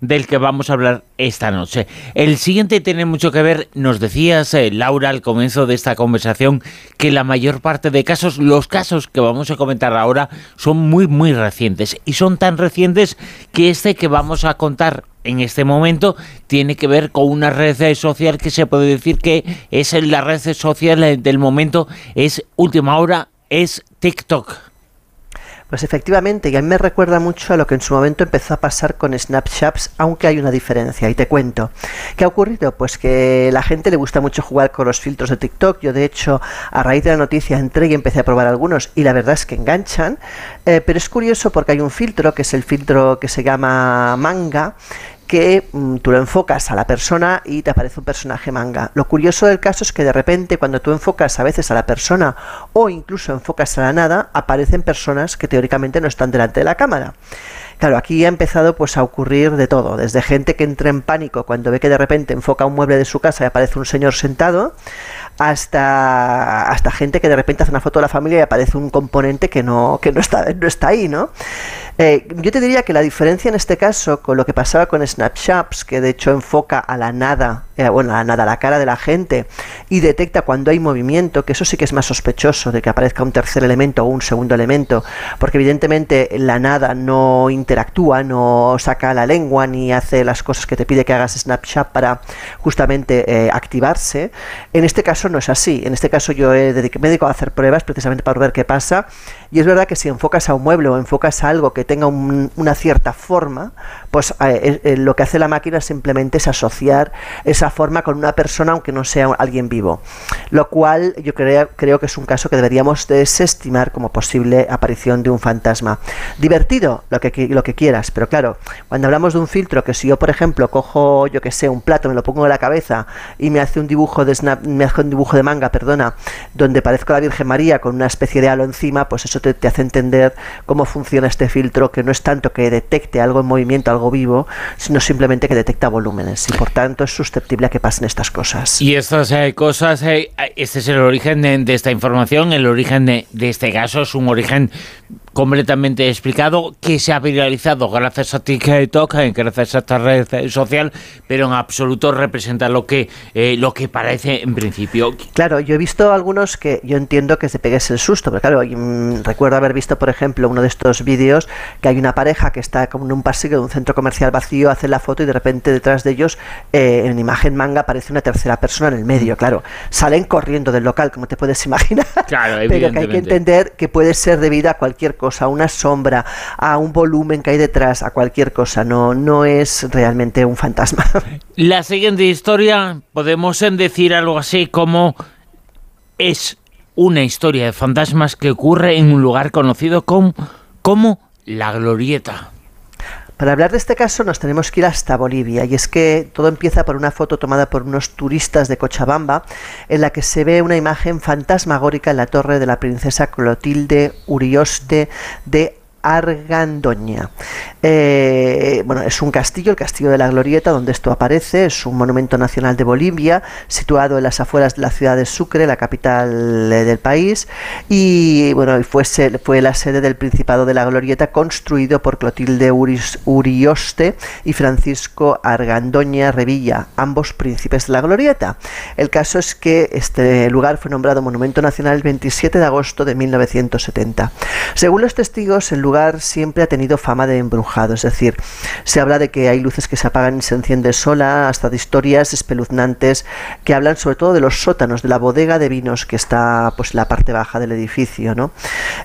del que vamos a hablar esta noche. El siguiente tiene mucho que ver, nos decías, eh, Laura, al comienzo de esta conversación, que la mayor parte de casos, los casos que vamos a comentar ahora, son muy, muy recientes. Y son tan recientes que este que vamos a contar en este momento tiene que ver con una red social que se puede decir que es la red social del momento, es última hora, es TikTok. Pues efectivamente, y a mí me recuerda mucho a lo que en su momento empezó a pasar con Snapchats, aunque hay una diferencia, y te cuento. ¿Qué ha ocurrido? Pues que la gente le gusta mucho jugar con los filtros de TikTok. Yo, de hecho, a raíz de la noticia entré y empecé a probar algunos, y la verdad es que enganchan. Eh, pero es curioso porque hay un filtro, que es el filtro que se llama manga, que mm, tú lo enfocas a la persona y te aparece un personaje manga. Lo curioso del caso es que de repente cuando tú enfocas a veces a la persona o incluso enfocas a la nada, aparecen personas que teóricamente no están delante de la cámara. Claro, aquí ha empezado pues a ocurrir de todo, desde gente que entra en pánico cuando ve que de repente enfoca un mueble de su casa y aparece un señor sentado, hasta, hasta gente que de repente hace una foto de la familia y aparece un componente que no, que no, está, no está ahí, ¿no? Eh, yo te diría que la diferencia en este caso con lo que pasaba con Snapshots, que de hecho enfoca a la nada, eh, bueno, a la nada, la cara de la gente y detecta cuando hay movimiento, que eso sí que es más sospechoso de que aparezca un tercer elemento o un segundo elemento, porque evidentemente la nada no interactúa, no saca la lengua ni hace las cosas que te pide que hagas Snapchat para justamente eh, activarse. En este caso no es así. En este caso yo he dedic- me dedico a hacer pruebas precisamente para ver qué pasa. Y es verdad que si enfocas a un mueble o enfocas a algo que tenga un- una cierta forma, pues eh, eh, lo que hace la máquina simplemente es asociar esa forma con una persona aunque no sea alguien vivo. Lo cual yo creo, creo que es un caso que deberíamos desestimar como posible aparición de un fantasma. Divertido, lo que, lo que quieras, pero claro, cuando hablamos de un filtro que si yo, por ejemplo, cojo, yo que sé, un plato, me lo pongo en la cabeza y me hace un dibujo de snap- me hace un dibujo de manga, perdona, donde parezco la Virgen María con una especie de halo encima, pues eso te, hace entender cómo funciona este filtro, que no es tanto que detecte algo en movimiento, algo vivo, sino simplemente que detecta volúmenes y por tanto es susceptible a que pasen estas cosas. Y estas eh, cosas, eh, este es el origen de, esta información, el origen de este caso es un origen completamente explicado que se ha viralizado gracias a TikTok, gracias a esta red social, pero en absoluto representa lo que eh, lo que parece en principio. Claro, yo he visto algunos que yo entiendo que se pegues el susto, pero claro, mm, recuerdo haber visto, por ejemplo, uno de estos vídeos que hay una pareja que está como en un pasillo de un centro comercial vacío, hace la foto y de repente detrás de ellos, eh, en imagen manga, aparece una tercera persona en el medio. Claro, salen corriendo del local, como te puedes imaginar. Claro, pero que hay que entender que puede ser debido a cualquier cosa, a una sombra, a un volumen que hay detrás, a cualquier cosa. No, no es realmente un fantasma. La siguiente historia podemos decir algo así como es una historia de fantasmas que ocurre en un lugar conocido como, como la Glorieta. Para hablar de este caso nos tenemos que ir hasta Bolivia y es que todo empieza por una foto tomada por unos turistas de Cochabamba en la que se ve una imagen fantasmagórica en la torre de la princesa Clotilde Urioste de Argandoña. Eh, bueno, es un castillo, el castillo de la Glorieta, donde esto aparece, es un monumento nacional de Bolivia, situado en las afueras de la ciudad de Sucre, la capital eh, del país, y bueno, fue, fue la sede del Principado de la Glorieta, construido por Clotilde Urioste y Francisco Argandoña Revilla, ambos príncipes de la Glorieta. El caso es que este lugar fue nombrado Monumento Nacional el 27 de agosto de 1970. Según los testigos, el lugar siempre ha tenido fama de embrujado, es decir, se habla de que hay luces que se apagan y se encienden sola, hasta de historias espeluznantes que hablan sobre todo de los sótanos, de la bodega de vinos que está pues en la parte baja del edificio, ¿no?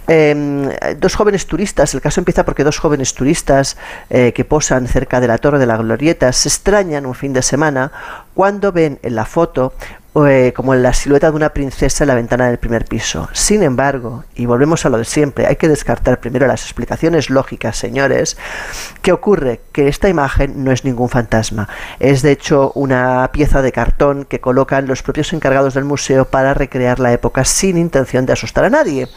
Eh, dos jóvenes turistas, el caso empieza porque dos jóvenes turistas eh, que posan cerca de la Torre de la Glorieta se extrañan un fin de semana cuando ven en la foto eh, como la silueta de una princesa en la ventana del primer piso. Sin embargo, y volvemos a lo de siempre, hay que descartar primero las explicaciones lógicas, señores. ¿Qué ocurre? Que esta imagen no es ningún fantasma. Es de hecho una pieza de cartón que colocan los propios encargados del museo para recrear la época sin intención de asustar a nadie.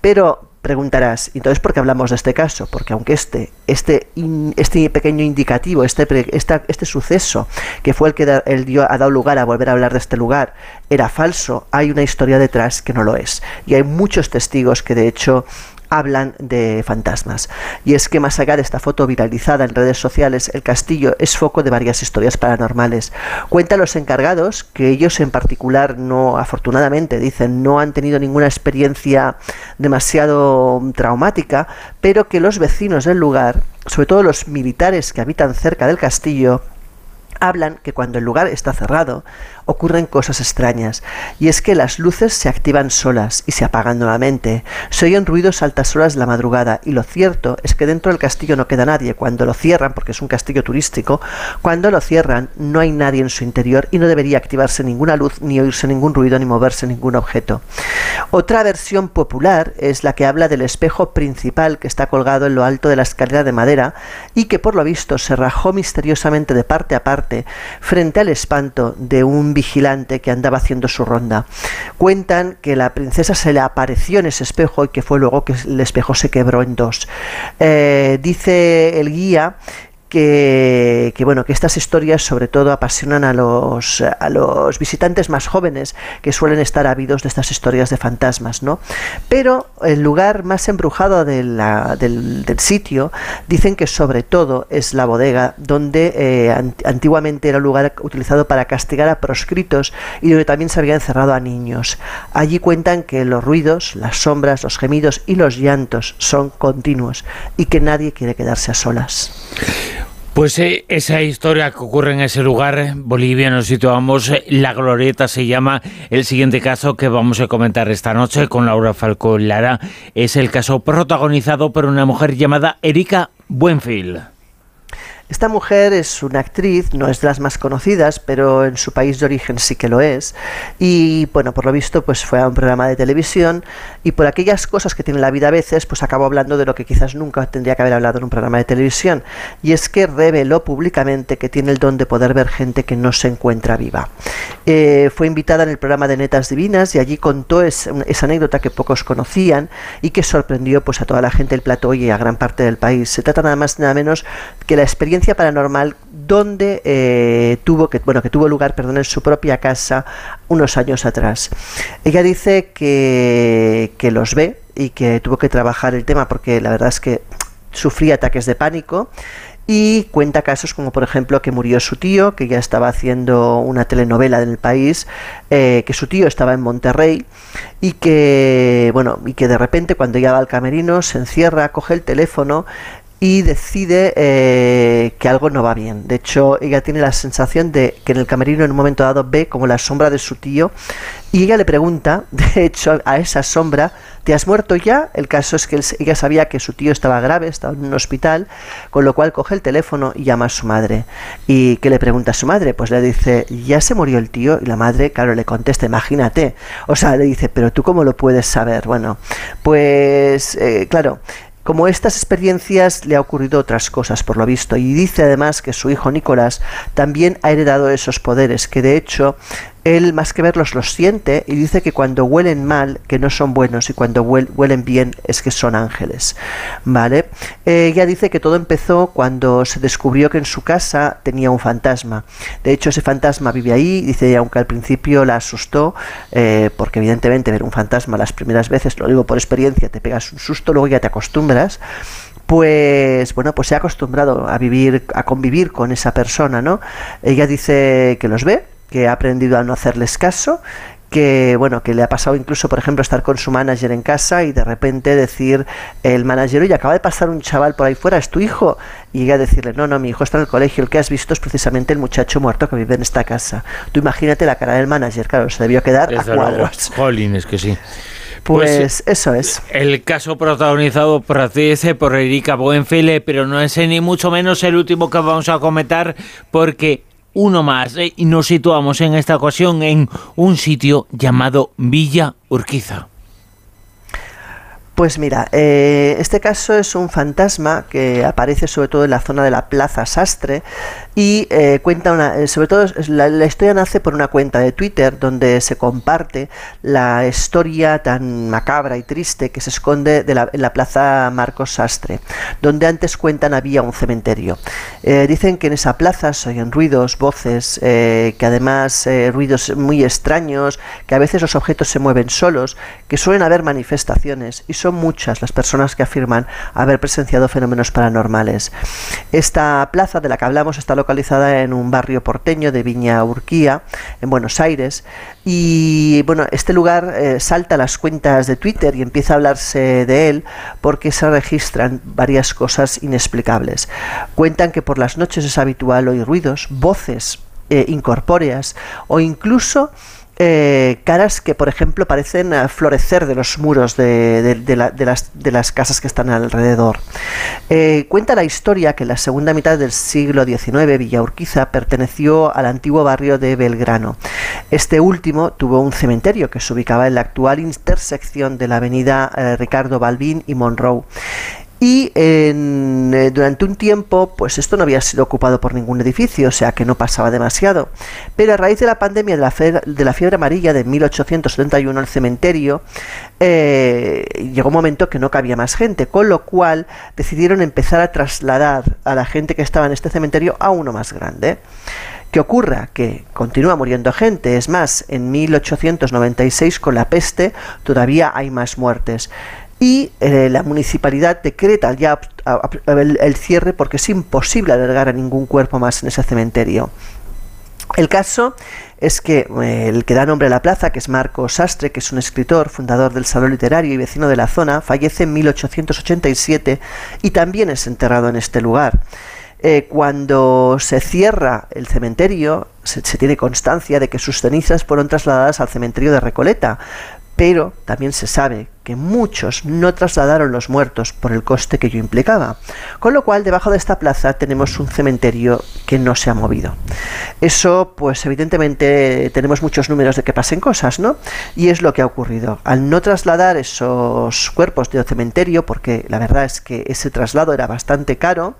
Pero preguntarás, entonces por qué hablamos de este caso? Porque aunque este, este, este pequeño indicativo, este, esta- este suceso, que fue el que da- el dio, ha dado lugar a volver a hablar de este lugar, era falso, hay una historia detrás que no lo es. Y hay muchos testigos que de hecho hablan de fantasmas. Y es que más allá de esta foto viralizada en redes sociales, el castillo es foco de varias historias paranormales. Cuentan los encargados que ellos en particular no, afortunadamente, dicen, no han tenido ninguna experiencia demasiado traumática, pero que los vecinos del lugar, sobre todo los militares que habitan cerca del castillo, hablan que cuando el lugar está cerrado ocurren cosas extrañas, y es que las luces se activan solas y se apagan nuevamente, se oyen ruidos a altas horas de la madrugada, y lo cierto es que dentro del castillo no queda nadie, cuando lo cierran, porque es un castillo turístico, cuando lo cierran no hay nadie en su interior y no debería activarse ninguna luz, ni oírse ningún ruido, ni moverse ningún objeto. Otra versión popular es la que habla del espejo principal que está colgado en lo alto de la escalera de madera y que por lo visto se rajó misteriosamente de parte a parte frente al espanto de un vigilante que andaba haciendo su ronda. Cuentan que la princesa se le apareció en ese espejo y que fue luego que el espejo se quebró en dos. Eh, dice el guía que, bueno que estas historias sobre todo apasionan a los a los visitantes más jóvenes que suelen estar ávidos de estas historias de fantasmas no pero el lugar más embrujado del, del, sitio dicen que sobre todo es la bodega donde eh, antiguamente era un lugar utilizado para castigar a proscritos y donde también se había encerrado a niños. Allí cuentan que los ruidos las sombras los gemidos y los llantos son continuos y que nadie quiere quedarse a solas Pues eh, esa historia que ocurre en ese lugar, Bolivia, nos situamos, eh, La Glorieta se llama, el siguiente caso que vamos a comentar esta noche con Laura Falcón Lara, es el caso protagonizado por una mujer llamada Erika Buenfield. Esta mujer es una actriz, no es de las más conocidas, pero en su país de origen sí que lo es. Y bueno, por lo visto, pues fue a un programa de televisión y por aquellas cosas que tiene la vida a veces, pues acabó hablando de lo que quizás nunca tendría que haber hablado en un programa de televisión. Y es que reveló públicamente que tiene el don de poder ver gente que no se encuentra viva. Eh, fue invitada en el programa de Netas Divinas y allí contó esa anécdota que pocos conocían y que sorprendió pues a toda la gente del plató y a gran parte del país. Se trata nada más nada menos que la experiencia paranormal donde eh, tuvo que bueno que tuvo lugar perdón en su propia casa unos años atrás ella dice que, que los ve y que tuvo que trabajar el tema porque la verdad es que sufría ataques de pánico y cuenta casos como por ejemplo que murió su tío, que ya estaba haciendo una telenovela en el país, eh, que su tío estaba en Monterrey y que bueno y que de repente cuando ella va al camerino se encierra, coge el teléfono y decide eh, que algo no va bien. De hecho, ella tiene la sensación de que en el camerino en un momento dado ve como la sombra de su tío y ella le pregunta, de hecho, a esa sombra, ¿te has muerto ya? El caso es que ella sabía que su tío estaba grave, estaba en un hospital, con lo cual coge el teléfono y llama a su madre. ¿Y qué le pregunta a su madre? Pues le dice, ¿ya se murió el tío? Y la madre, claro, le contesta, imagínate. O sea, le dice, ¿pero tú cómo lo puedes saber? Bueno, pues, eh, claro, como estas experiencias le ha ocurrido otras cosas, por lo visto, y dice además que su hijo Nicolás también ha heredado esos poderes, que de hecho él más que verlos los siente y dice que cuando huelen mal, que no son buenos y cuando huelen bien es que son ángeles. ¿Vale? ella dice que todo empezó cuando se descubrió que en su casa tenía un fantasma. De hecho, ese fantasma vive ahí, dice, aunque al principio la asustó, eh, porque evidentemente ver un fantasma las primeras veces, lo digo por experiencia, te pegas un susto, luego ya te acostumbras pues bueno, pues se ha acostumbrado a vivir, a convivir con esa persona, ¿no? Ella dice que los ve, que ha aprendido a no hacerles caso, que bueno, que le ha pasado incluso, por ejemplo, estar con su manager en casa y de repente decir el manager, oye, acaba de pasar un chaval por ahí fuera, es tu hijo, y ella decirle, no, no, mi hijo está en el colegio, el que has visto es precisamente el muchacho muerto que vive en esta casa. Tú imagínate la cara del manager, claro, se debió quedar a cuadros. Jolín, es que sí. Pues, pues, eso es. El caso protagonizado por por Erika Buenfile, pero no es ni mucho menos el último que vamos a comentar, porque uno más eh, y nos situamos en esta ocasión en un sitio llamado Villa Urquiza. Pues mira, eh, este caso es un fantasma que aparece sobre todo en la zona de la Plaza Sastre y eh, cuenta una, eh, sobre todo la, historia nace por una cuenta de Twitter donde se comparte la historia tan macabra y triste que se esconde en la Plaza Marcos Sastre, donde antes cuentan había un cementerio. dicen que en esa plaza se oyen ruidos, voces, que además ruidos muy extraños, que a veces los objetos se mueven solos, que suelen haber manifestaciones y son muchas las personas que afirman haber presenciado fenómenos paranormales. Esta plaza de la que hablamos está localizada en un barrio porteño de Viña Urquía, en Buenos Aires, y bueno, este lugar eh, salta las cuentas de Twitter y empieza a hablarse de él porque se registran varias cosas inexplicables. Cuentan que por las noches es habitual oír ruidos, voces eh, incorpóreas o incluso eh, caras que, por ejemplo, parecen eh, florecer de los muros de, las, casas que están alrededor. Eh, cuenta la historia que en la segunda mitad del siglo XIX Villa Urquiza perteneció al antiguo barrio de Belgrano. Este último tuvo un cementerio que se ubicaba en la actual intersección de la avenida Ricardo Balbín y Monroe y eh, durante un tiempo pues esto no había sido ocupado por ningún edificio, o sea que no pasaba demasiado. Pero a raíz de la pandemia de la, de la fiebre amarilla de 1871 el cementerio eh, llegó un momento que no cabía más gente, con lo cual decidieron empezar a trasladar a la gente que estaba en este cementerio a uno más grande. ¿Qué ocurra? Que continúa muriendo gente. Es más, en 1896 con la peste todavía hay más muertes y eh, la municipalidad decreta ya el, cierre porque es imposible albergar a ningún cuerpo más en ese cementerio. El caso es que eh, el que da nombre a la plaza, que es Marco Sastre, que es un escritor, fundador del Salón Literario y vecino de la zona, fallece en 1887 y también es enterrado en este lugar. Eh, cuando se cierra el cementerio, se, se tiene constancia de que sus cenizas fueron trasladadas al cementerio de Recoleta, pero también se sabe que muchos no trasladaron los muertos por el coste que ello implicaba. Con lo cual, debajo de esta plaza tenemos un cementerio que no se ha movido. Eso, pues evidentemente tenemos muchos números de que pasen cosas, ¿no? Y es lo que ha ocurrido. Al no trasladar esos cuerpos del cementerio, porque la verdad es que ese traslado era bastante caro,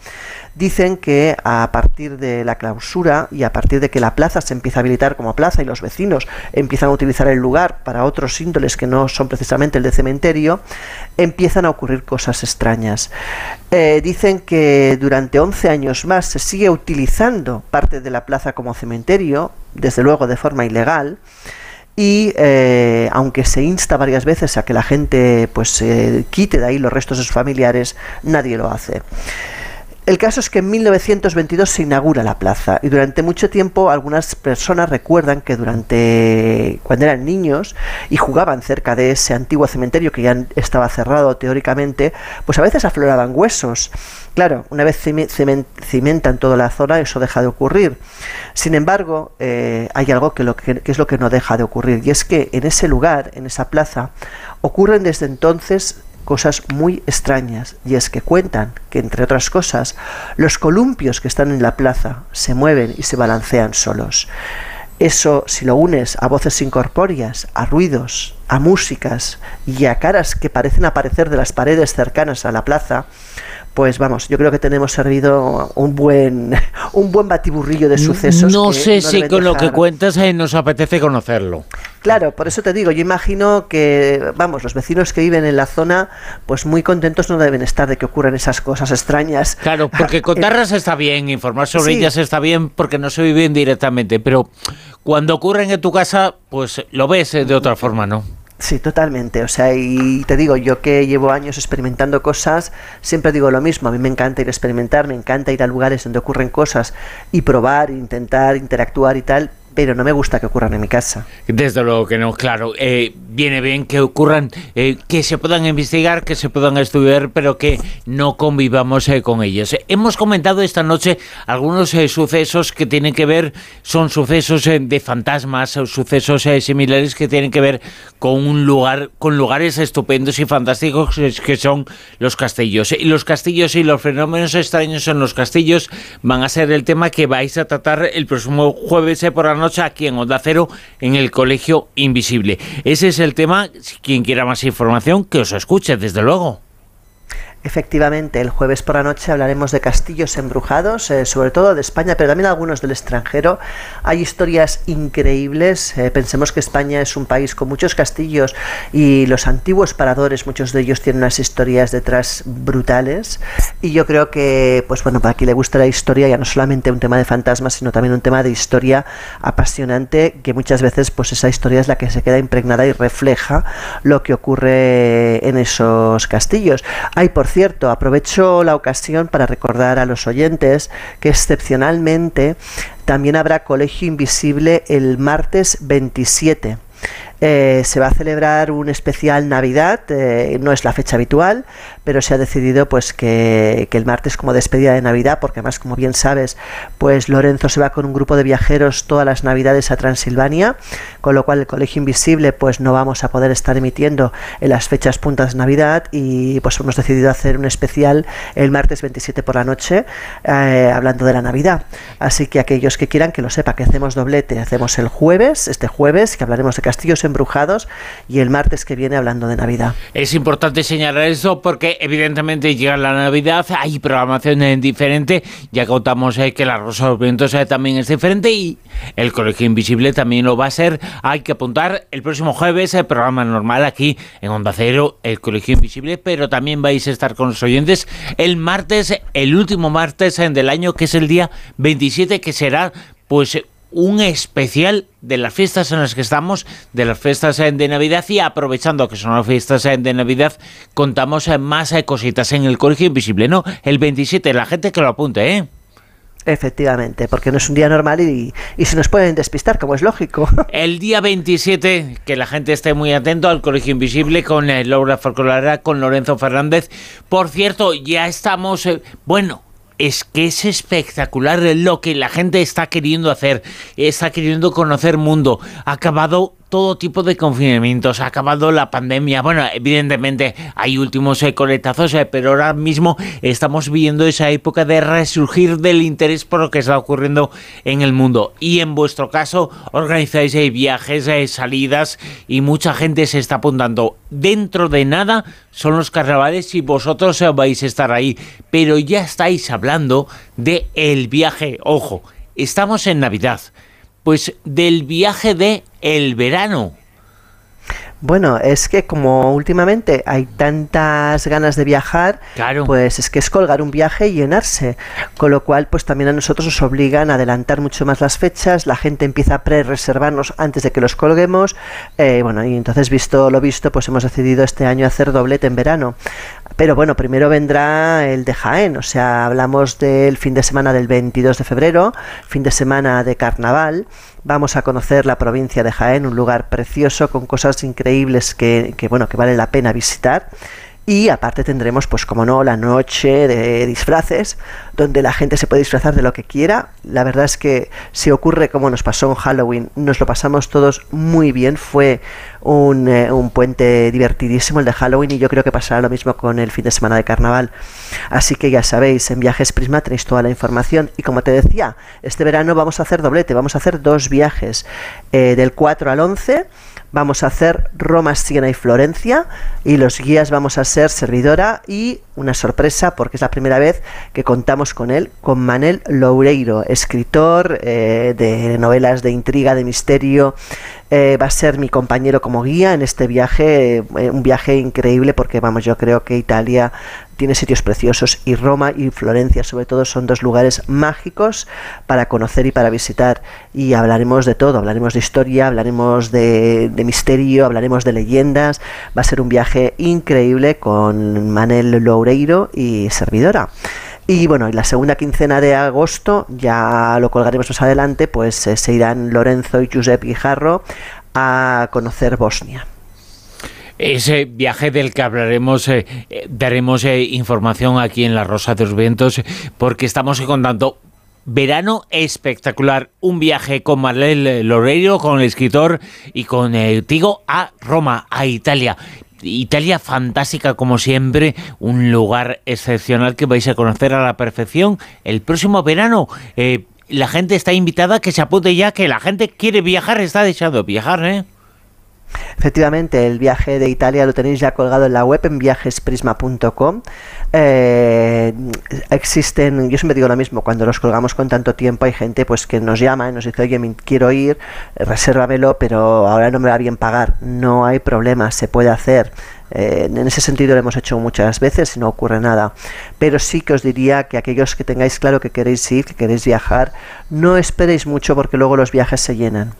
dicen que a partir de la clausura y a partir de que la plaza se empieza a habilitar como plaza y los vecinos empiezan a utilizar el lugar para otros índoles que no son precisamente el de cementerio, empiezan a ocurrir cosas extrañas. Eh, dicen que durante 11 años más se sigue utilizando parte de la plaza como cementerio, desde luego de forma ilegal, y eh, aunque se insta varias veces a que la gente pues quite de ahí los restos de sus familiares, nadie lo hace. El caso es que en 1922 se inaugura la plaza y durante mucho tiempo algunas personas recuerdan que durante cuando eran niños y jugaban cerca de ese antiguo cementerio que ya estaba cerrado teóricamente, pues a veces afloraban huesos. Claro, una vez cimentan toda la zona, eso deja de ocurrir. Sin embargo, eh, hay algo que, lo que, que es lo que no deja de ocurrir, y es que en ese lugar, en esa plaza, ocurren desde entonces cosas muy extrañas, y es que cuentan que, entre otras cosas, los columpios que están en la plaza se mueven y se balancean solos. Eso, si lo unes a voces incorpóreas, a ruidos, a músicas y a caras que parecen aparecer de las paredes cercanas a la plaza, pues vamos, yo creo que tenemos servido un buen un buen batiburrillo de sucesos. No sé si con lo que cuentas eh, nos apetece conocerlo. Claro, por eso te digo, yo imagino que, vamos, los vecinos que viven en la zona, pues muy contentos no deben estar de que ocurran esas cosas extrañas. Claro, porque contarlas está bien, informar sobre ellas está bien porque no se viven directamente, pero cuando ocurren en tu casa, pues lo ves eh, de otra forma, ¿no? Sí, totalmente. O sea, y te digo, yo que llevo años experimentando cosas, siempre digo lo mismo. A mí me encanta ir a experimentar, me encanta ir a lugares donde ocurren cosas y probar, intentar interactuar y tal, pero no me gusta que ocurran en mi casa. Desde luego que no, claro. Eh, viene bien que ocurran, eh, que se puedan investigar, que se puedan estudiar, pero que no convivamos eh, con ellos. Hemos comentado esta noche algunos sucesos que tienen que ver, son sucesos de fantasmas, o sucesos similares que tienen que ver con un lugar, con lugares estupendos y fantásticos que son los castillos. Y los castillos y los fenómenos extraños en los castillos van a ser el tema que vais a tratar el próximo jueves por la noche aquí en Onda Cero, en el Colegio Invisible. Ese es el tema. Quien quiera más información, que os escuche, desde luego. Efectivamente, el jueves por la noche hablaremos de castillos embrujados, eh, sobre todo de España, pero también algunos del extranjero. Hay historias increíbles. Eh, pensemos que España es un país con muchos castillos y los antiguos paradores, muchos de ellos tienen unas historias detrás brutales. Y yo creo que, pues bueno, para quien le gusta la historia, ya no solamente un tema de fantasmas, sino también un tema de historia apasionante, que muchas veces, pues esa historia es la que se queda impregnada y refleja lo que ocurre en esos castillos. Hay, por cierto, aprovecho la ocasión para recordar a los oyentes que excepcionalmente también habrá Colegio Invisible el martes 27. Eh, se va a celebrar un especial Navidad, eh, no es la fecha habitual, pero se ha decidido pues que, el martes como despedida de Navidad, porque además como bien sabes, pues Lorenzo se va con un grupo de viajeros todas las Navidades a Transilvania, con lo cual el Colegio Invisible pues no vamos a poder estar emitiendo en las fechas puntas de Navidad y pues hemos decidido hacer un especial el martes 27 por la noche eh, hablando de la Navidad. Así que aquellos que quieran que lo sepa que hacemos doblete, hacemos el jueves, este jueves, que hablaremos de castillos embrujados y el martes que viene hablando de Navidad. Es importante señalar eso porque evidentemente llega la Navidad, hay programación diferente, ya contamos eh, que la Rosa de los eh, también es diferente y el Colegio Invisible también lo va a ser. Hay que apuntar el próximo jueves el programa normal aquí en Onda Cero, el Colegio Invisible, pero también vais a estar con los oyentes el martes, el último martes eh, del año, que es el día 27, que será pues un especial de las fiestas en las que estamos, de las fiestas de Navidad y aprovechando que son las fiestas de Navidad, contamos más cositas en el Colegio Invisible, ¿no? El 27, la gente que lo apunte, ¿eh? Efectivamente, porque no es un día normal y, se nos pueden despistar, como es lógico. El día 27, que la gente esté muy atento al Colegio Invisible con eh, Laura Folclorera, con Lorenzo Fernández. Por cierto, ya estamos, eh, bueno, es que es espectacular lo que la gente está queriendo hacer, está queriendo conocer mundo. Ha acabado todo tipo de confinamientos, ha acabado la pandemia. Bueno, evidentemente hay últimos eh, coletazos, eh, pero ahora mismo estamos viviendo esa época de resurgir del interés por lo que está ocurriendo en el mundo. Y en vuestro caso, organizáis eh, viajes, salidas y mucha gente se está apuntando. Dentro de nada son los carnavales y vosotros vais a estar ahí, pero ya estáis hablando de el viaje. Ojo, estamos en Navidad pues del viaje de el verano. Bueno, es que como últimamente hay tantas ganas de viajar, pues es que es colgar un viaje y llenarse. Con lo cual, pues también a nosotros nos obligan a adelantar mucho más las fechas, la gente empieza a pre-reservarnos antes de que los colguemos. Eh, bueno, y entonces, visto lo visto, pues hemos decidido este año hacer doblete en verano. Pero bueno, primero vendrá el de Jaén, o sea, hablamos del fin de semana del 22 de febrero, fin de semana de carnaval. Vamos a conocer la provincia de Jaén, un lugar precioso con cosas increíbles que, bueno, que vale la pena visitar. Y aparte tendremos, pues como no, la noche de disfraces, donde la gente se puede disfrazar de lo que quiera. La verdad es que si ocurre como nos pasó en Halloween, nos lo pasamos todos muy bien. Fue un, eh, un puente divertidísimo el de Halloween y yo creo que pasará lo mismo con el fin de semana de carnaval. Así que ya sabéis, en Viajes Prisma tenéis toda la información. Y como te decía, este verano vamos a hacer doblete, vamos a hacer dos viajes, eh, del 4 al 11 vamos a hacer Roma, Siena y Florencia y los guías vamos a ser Servidora y una sorpresa porque es la primera vez que contamos con él, con Manel Loureiro, escritor eh, de novelas de intriga, de misterio, eh, va a ser mi compañero como guía en este viaje, eh, un viaje increíble porque vamos, yo creo que Italia tiene sitios preciosos y Roma y Florencia sobre todo son dos lugares mágicos para conocer y para visitar. Y hablaremos de todo, hablaremos de historia, hablaremos de, de misterio, hablaremos de leyendas, va a ser un viaje increíble con Manel Loureiro y servidora. Y bueno, en la segunda quincena de agosto, ya lo colgaremos más adelante, pues eh, se irán Lorenzo y Giuseppe Guijarro a conocer Bosnia. Ese viaje del que hablaremos, eh, eh, daremos información aquí en La Rosa de los Vientos, porque estamos contando verano espectacular. Un viaje con Marlene Loreiro, con el escritor y con Tigo a Roma, a Italia. Italia fantástica como siempre, un lugar excepcional que vais a conocer a la perfección el próximo verano. Eh, la gente está invitada que se apunte ya, que la gente quiere viajar, está deseando viajar, ¿eh? Efectivamente, el viaje de Italia lo tenéis ya colgado en la web en viajesprisma.com. Eh, existen, yo siempre digo lo mismo, cuando los colgamos con tanto tiempo hay gente pues que nos llama y nos dice, oye, quiero ir, resérvamelo, pero ahora no me va bien pagar. No hay problema, se puede hacer. Eh, en ese sentido lo hemos hecho muchas veces y no ocurre nada. Pero sí que os diría que aquellos que tengáis claro que queréis ir, que queréis viajar, no esperéis mucho porque luego los viajes se llenan.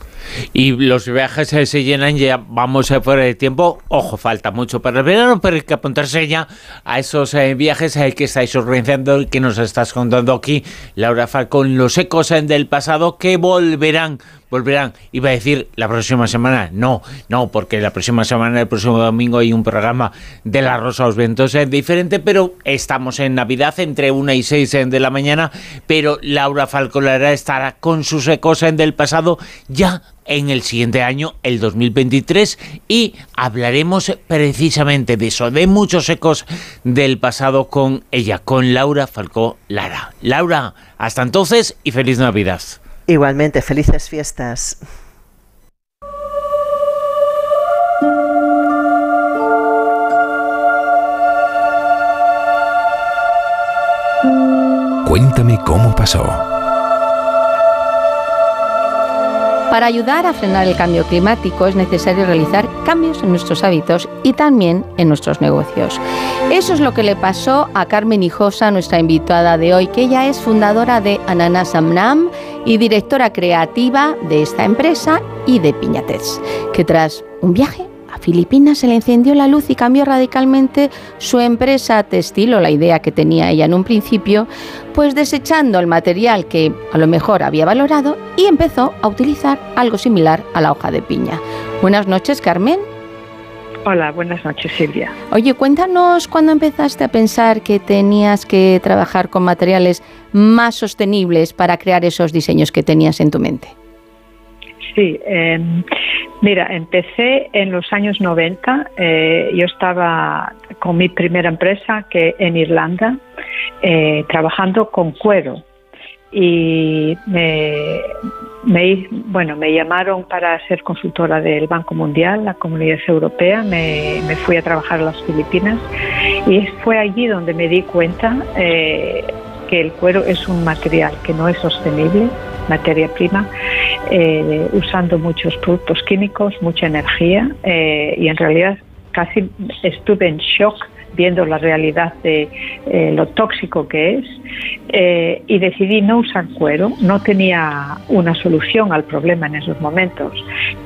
Y los viajes se llenan, ya vamos a fuera de tiempo. Ojo, falta mucho para el verano, pero hay que apuntarse ya a esos eh, viajes eh, que estáis organizando y que nos estás contando aquí, Laura Falcón, los ecos del pasado que volverán volverán. Iba a decir la próxima semana. No, no, porque la próxima semana, el próximo domingo, hay un programa de la Rosa los es diferente, pero estamos en Navidad entre 1 y 6 de la mañana. Pero Laura Falcolara estará con sus ecos del pasado ya en el siguiente año, el 2023, y hablaremos precisamente de eso, de muchos ecos del pasado con ella, con Laura Falcó Lara. Laura, hasta entonces y feliz Navidad. Igualmente, felices fiestas. Cuéntame cómo pasó. Para ayudar a frenar el cambio climático es necesario realizar cambios en nuestros hábitos y también en nuestros negocios. Eso es lo que le pasó a Carmen Hijosa, nuestra invitada de hoy, que ella es fundadora de Ananas Amnam y directora creativa de esta empresa y de Piñates, que tras un viaje Filipinas se le encendió la luz y cambió radicalmente su empresa textil o la idea que tenía ella en un principio, pues desechando el material que a lo mejor había valorado y empezó a utilizar algo similar a la hoja de piña. Buenas noches, Carmen. Hola, buenas noches, Silvia. Oye, cuéntanos cuándo empezaste a pensar que tenías que trabajar con materiales más sostenibles para crear esos diseños que tenías en tu mente. Sí, em, mira, empecé en los años 90. eh, yo estaba con mi primera empresa que en Irlanda, eh, trabajando con cuero. Y me, bueno, me llamaron para ser consultora del Banco Mundial, la Comunidad Europea. Me, fui a trabajar a las Filipinas y fue allí donde me di cuenta eh, que el cuero es un material que no es sostenible, materia prima, eh, usando muchos productos químicos, mucha energía y en realidad casi estuve en shock viendo la realidad de eh, lo tóxico que es eh, y decidí no usar cuero. No tenía una solución al problema en esos momentos,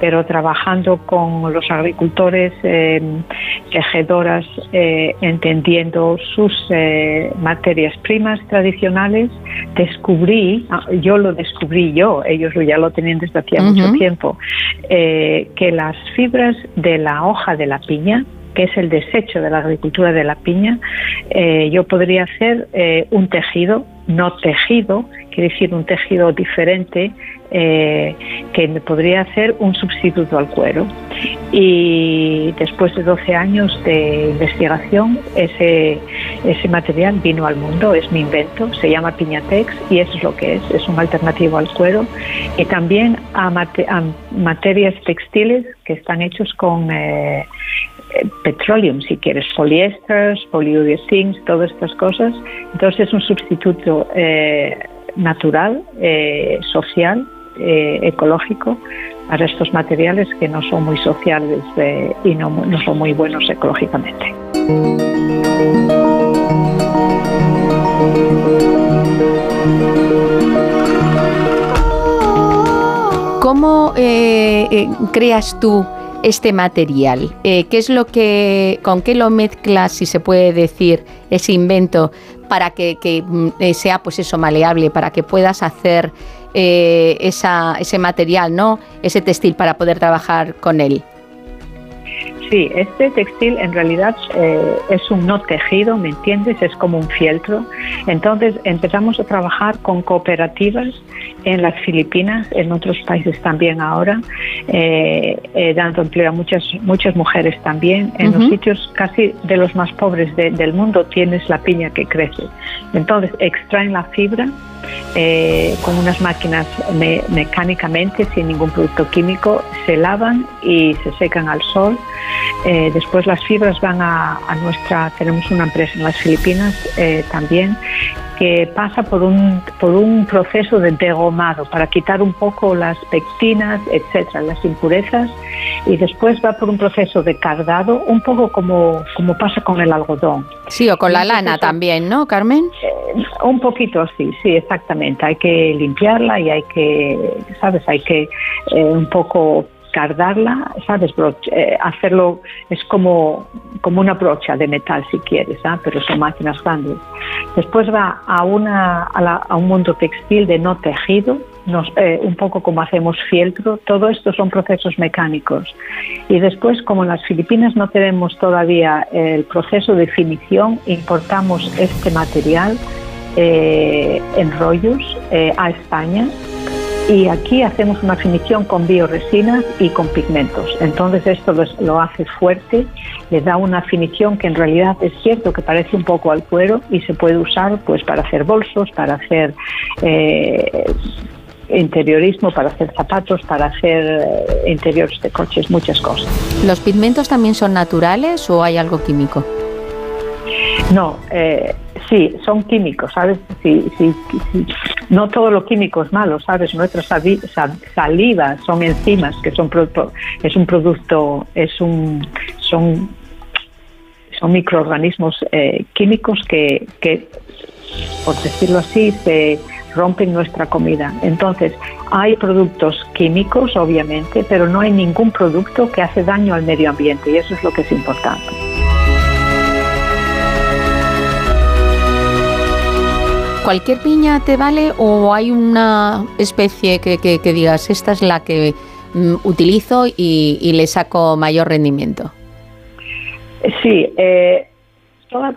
pero trabajando con los agricultores, eh, tejedoras, eh, entendiendo sus materias primas tradicionales, descubrí, ah, yo lo descubrí yo, ellos ya lo tenían desde hacía mucho tiempo, que las fibras de la hoja de la piña que es el desecho de la agricultura de la piña, eh, yo podría hacer eh, un tejido, no tejido, quiere decir un tejido diferente, eh, que podría hacer un sustituto al cuero. Y después de 12 años de investigación, ese, ese material vino al mundo, es mi invento, se llama Piñatex y eso es lo que es, es un alternativo al cuero y también a materias textiles que están hechos con eh, eh, petroleum, si quieres, poliésteres, polyurethanes, todas estas cosas. Entonces es un sustituto eh, natural, eh, social, ecológico para estos materiales que no son muy sociales y no, no son muy buenos ecológicamente. ¿Cómo creas tú este material? Eh, ¿Qué es lo que, con qué lo mezclas, si se puede decir, ese invento para que, que, mm, eh, sea, pues eso, maleable, para que puedas hacer eh, esa, ese material, no, ese textil para poder trabajar con él? Sí, este textil en realidad es un no tejido, ¿me entiendes? Es como un fieltro. Entonces empezamos a trabajar con cooperativas en las Filipinas, en otros países también ahora, eh, eh, dando empleo a muchas, muchas mujeres también. En los Ujú. sitios casi de los más pobres de- del mundo tienes la piña que crece. Entonces extraen la fibra eh, con unas máquinas me- mecánicamente, sin ningún producto químico, se lavan y se secan al sol. Eh, después las fibras van a, a nuestra, tenemos una empresa en las Filipinas eh, también que pasa por un, por un proceso de degomado para quitar un poco las pectinas, etcétera, las impurezas, y después va por un proceso de cardado, un poco como, como pasa con el algodón. Sí, o con la lana también, ¿no, Carmen? eh, un poquito así, sí, exactamente. Hay que limpiarla y hay que, ¿sabes? Hay que eh, un poco cardarla, ¿sabes? Eh, hacerlo es como, como una brocha de metal si quieres, ¿ah? pero son máquinas grandes. Después va a, una, a, la- a un mundo textil de no tejido, nos- eh, un poco como hacemos fieltro, todo esto son procesos mecánicos. Y después, como en las Filipinas no tenemos todavía el proceso de finición, importamos este material eh, en rollos eh, a España y aquí hacemos una finición con bioresinas y con pigmentos. Entonces esto lo, lo hace fuerte, le da una finición que en realidad es cierto que parece un poco al cuero y se puede usar pues para hacer bolsos, para hacer eh, interiorismo, para hacer zapatos, para hacer eh, interiores de coches, muchas cosas. ¿Los pigmentos también son naturales o hay algo químico? No, eh, sí, son químicos, ¿sabes? Sí, sí. No todo lo químico es malo, ¿sabes? Nuestra saliva son enzimas, que son producto, es un producto, es un, son, son microorganismos eh, químicos que, que, por decirlo así, se rompen nuestra comida. Entonces, hay productos químicos, obviamente, pero no hay ningún producto que hace daño al medio ambiente y eso es lo que es importante. ¿Cualquier piña te vale o hay una especie que, digas, esta es la que mm, utilizo y, y le saco mayor rendimiento? Sí, eh, toda-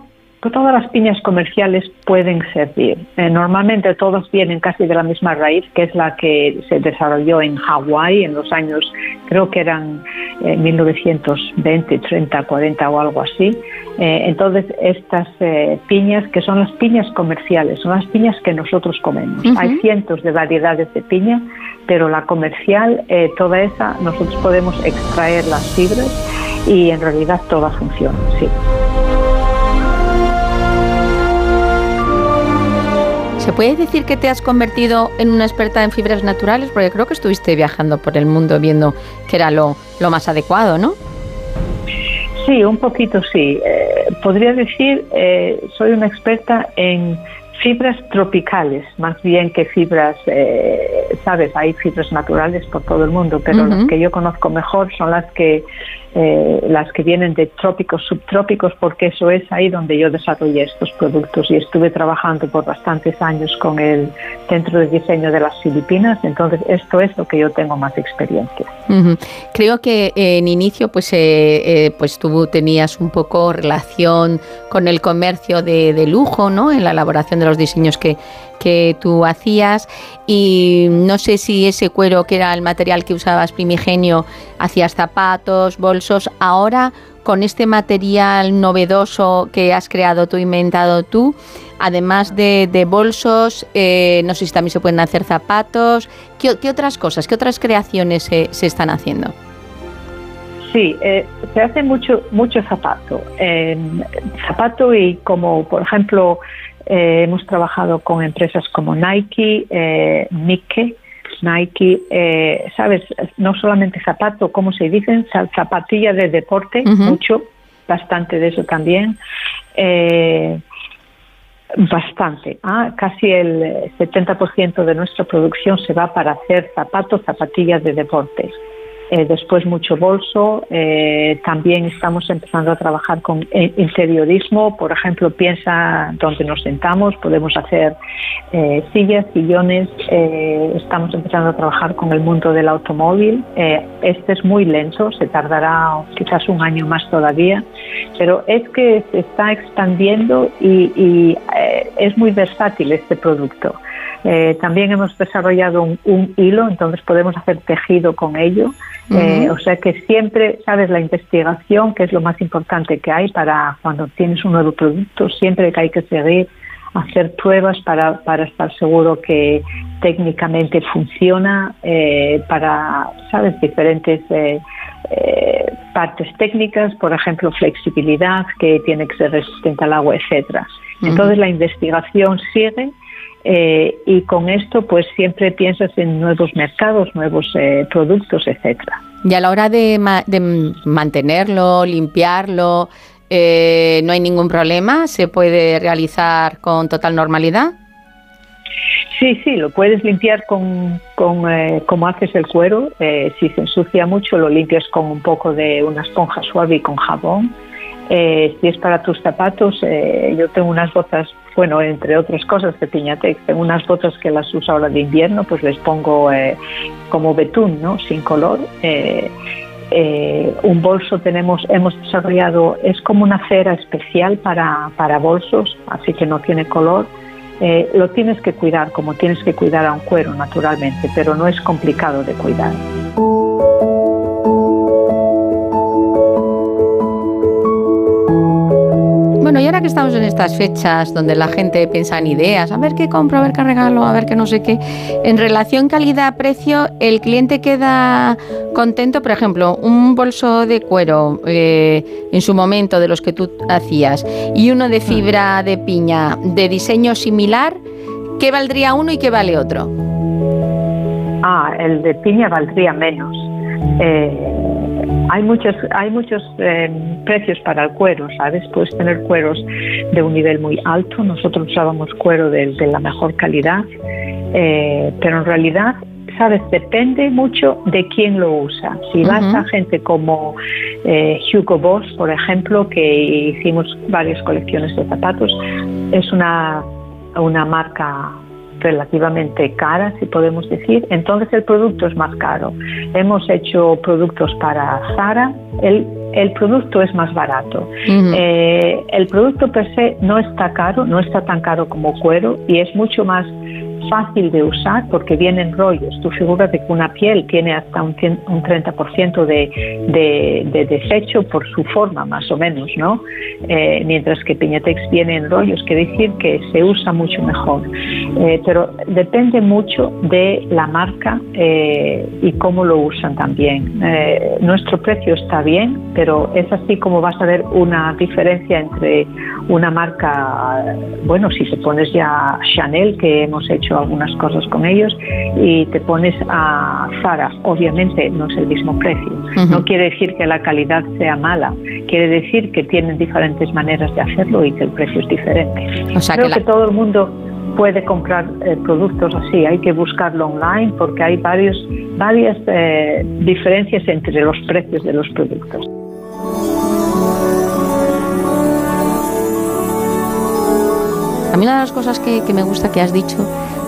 todas las piñas comerciales pueden servir. Eh, normalmente todas vienen casi de la misma raíz, que es la que se desarrolló en Hawái en los años, creo que eran eh, 1920, 30, 40 o algo así. Eh, entonces, estas eh, piñas, que son las piñas comerciales, son las piñas que nosotros comemos. Ujú. Hay cientos de variedades de piña, pero la comercial, toda esa, nosotros podemos extraer las fibras y en realidad todas funcionan, sí. ¿Se puede decir que te has convertido en una experta en fibras naturales? Porque creo que estuviste viajando por el mundo viendo que era lo, lo más adecuado, ¿no? Sí, un poquito sí. Eh, podría decir, eh, soy una experta en fibras tropicales, más bien que fibras, eh, sabes, hay fibras naturales por todo el mundo, pero Ujú. las que yo conozco mejor son las que eh, las que vienen de trópicos, subtrópicos, porque eso es ahí donde yo desarrollé estos productos y estuve trabajando por bastantes años con el Centro de Diseño de las Filipinas, entonces esto es lo que yo tengo más experiencia. Creo que eh, en inicio pues, eh, eh, pues tú tenías un poco relación con el comercio de, de lujo, ¿no? En la elaboración de los diseños que, que tú hacías y no sé si ese cuero que era el material que usabas primigenio hacías zapatos, bolsos, ahora con este material novedoso que has creado tú, inventado tú, además de, de bolsos, eh, no sé si también se pueden hacer zapatos. ¿Qué, otras cosas, qué otras creaciones se, se están haciendo? Sí, eh, se hace mucho mucho zapato. Eh, zapato y como, por ejemplo, eh, hemos trabajado con empresas como Nike, eh, Nike, Nike, eh, ¿sabes? No solamente zapato, como se dicen, Za- zapatilla de deporte, mucho, bastante de eso también. Eh, Bastante. Ah, casi el eh, 70% de nuestra producción se va para hacer zapatos, zapatillas de deporte. Eh, después mucho bolso. eh, también estamos empezando a trabajar con interiorismo. Por ejemplo, piensa donde nos sentamos. Podemos hacer eh, sillas, sillones. eh, estamos empezando a trabajar con el mundo del automóvil. Este es muy lento. Se tardará quizás un año más todavía. Pero es que se está expandiendo y, es muy versátil este producto. Eh, también hemos desarrollado un, un hilo, entonces podemos hacer tejido con ello. Eh, o sea que siempre, sabes, la investigación, que es lo más importante que hay para cuando tienes un nuevo producto, siempre que hay que seguir, hacer pruebas para, para estar seguro que técnicamente funciona, eh, para, sabes, diferentes eh, partes técnicas, por ejemplo, flexibilidad, que tiene que ser resistente al agua, etcétera. Entonces la investigación sigue eh, y con esto pues siempre piensas en nuevos mercados, nuevos eh, productos, etcétera. Y a la hora de, ma- de mantenerlo, limpiarlo, eh, no hay ningún problema, se puede realizar con total normalidad. Sí, sí, lo puedes limpiar con, con eh, como haces el cuero. eh, si se ensucia mucho, lo limpias con un poco de una esponja suave y con jabón. Eh, si es para tus zapatos, eh, yo tengo unas botas, bueno, entre otras cosas de Piñatex, tengo unas botas que las uso ahora de invierno, pues les pongo eh, como betún, ¿no? Sin color. Eh, eh, un bolso tenemos, hemos desarrollado, es como una cera especial para, para bolsos, así que no tiene color. Lo tienes que cuidar como tienes que cuidar a un cuero naturalmente, pero no es complicado de cuidar. Estamos en estas fechas donde la gente piensa en ideas, a ver qué compro, a ver qué regalo, a ver qué no sé qué, en relación calidad-precio, el cliente queda contento, por ejemplo, un bolso de cuero eh, en su momento de los que tú hacías y uno de fibra de piña de diseño similar, ¿qué valdría uno y qué vale otro? Ah, el de piña valdría menos. Eh, hay muchos, hay muchos eh, precios para el cuero, ¿sabes? Puedes tener cueros de un nivel muy alto. Nosotros usábamos cuero de, de la mejor calidad, eh, pero en realidad, ¿sabes? Depende mucho de quién lo usa. Si vas a gente como eh, Hugo Boss, por ejemplo, que hicimos varias colecciones de zapatos, es una, una marca relativamente cara, si podemos decir, entonces el producto es más caro. Hemos hecho productos para Zara, el producto es más barato. Eh, el producto per se no está caro, no está tan caro como cuero y es mucho más fácil de usar porque vienen rollos. Tú figúrate que una piel tiene hasta un, cien- un 30% de, de, de desecho por su forma, más o menos, ¿no? Eh, mientras que Piñatex viene en rollos, quiere decir que se usa mucho mejor. Eh, pero depende mucho de la marca eh, y cómo lo usan también. Eh, nuestro precio está bien, pero es así como vas a ver una diferencia entre una marca, bueno, si te pones ya Chanel, que hemos hecho algunas cosas con ellos, y te pones a Zara, obviamente no es el mismo precio. No quiere decir que la calidad sea mala, quiere decir que tienen diferentes maneras de hacerlo y que el precio es diferente. O sea, Creo que que, la- todo el mundo puede comprar eh, productos así, hay que buscarlo online porque hay varios, varias eh, diferencias entre los precios de los productos. A mí una de las cosas que, que me gusta que has dicho,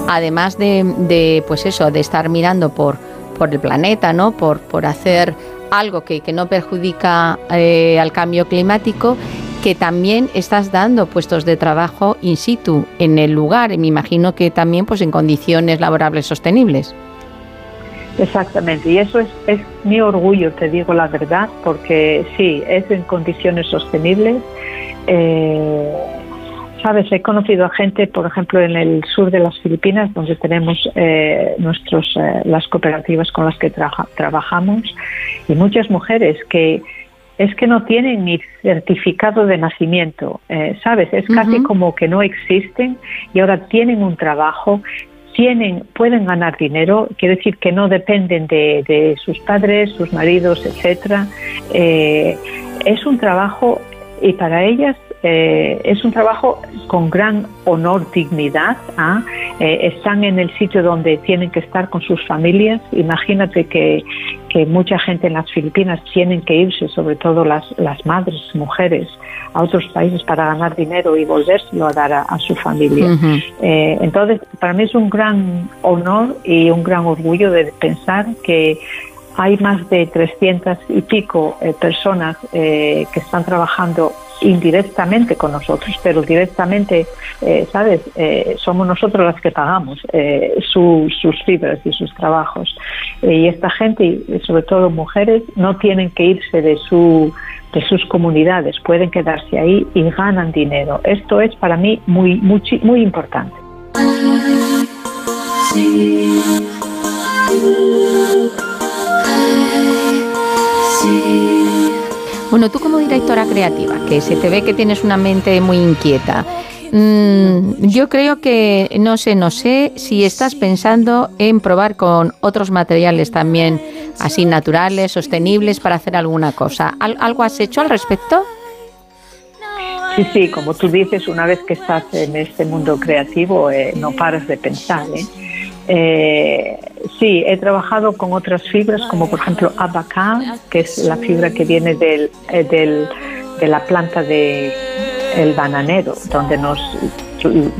además de, de, pues eso, de estar mirando por, por el planeta, ¿no? Por, por hacer algo que, que no perjudica eh, al cambio climático, que también estás dando puestos de trabajo in situ en el lugar, y me imagino que también pues en condiciones laborables sostenibles. Exactamente, y eso es, es mi orgullo, te digo la verdad, porque sí, es en condiciones sostenibles. Eh, Sabes, he conocido a gente, por ejemplo, en el sur de las Filipinas, donde tenemos eh, nuestros, eh, las cooperativas con las que traja- trabajamos, y muchas mujeres que es que no tienen ni certificado de nacimiento, eh, ¿sabes? Es casi como que no existen y ahora tienen un trabajo tienen, pueden ganar dinero, quiere decir que no dependen de, de sus padres, sus maridos, etcétera. Eh, es un trabajo y para ellas eh, es un trabajo con gran honor, dignidad. ¿ah? Eh, están en el sitio donde tienen que estar con sus familias. Imagínate que, que mucha gente en las Filipinas tienen que irse, sobre todo las, las madres, mujeres, a otros países para ganar dinero y volvérselo a dar a, a su familia. Eh, entonces, para mí es un gran honor y un gran orgullo de pensar que hay más de 300 y pico eh, personas eh, que están trabajando indirectamente con nosotros, pero directamente, eh, ¿sabes? Eh, somos nosotros las que pagamos eh, su- sus fibras y sus trabajos. Y esta gente, sobre todo mujeres, no tienen que irse de su de sus comunidades, pueden quedarse ahí y ganan dinero. Esto es para mí muy, muy, muy importante. Bueno, tú como directora creativa, que se te ve que tienes una mente muy inquieta, mm, yo creo que no sé, no sé si estás pensando en probar con otros materiales también así naturales, sostenibles para hacer alguna cosa. ¿Al- ¿Algo has hecho al respecto? Sí, sí, como tú dices, una vez que estás en este mundo creativo, eh, no paras de pensar. ¿eh? Eh, sí, he trabajado con otras fibras, como por ejemplo abaca, que es la fibra que viene del, eh, del- de la planta de el bananero, donde nos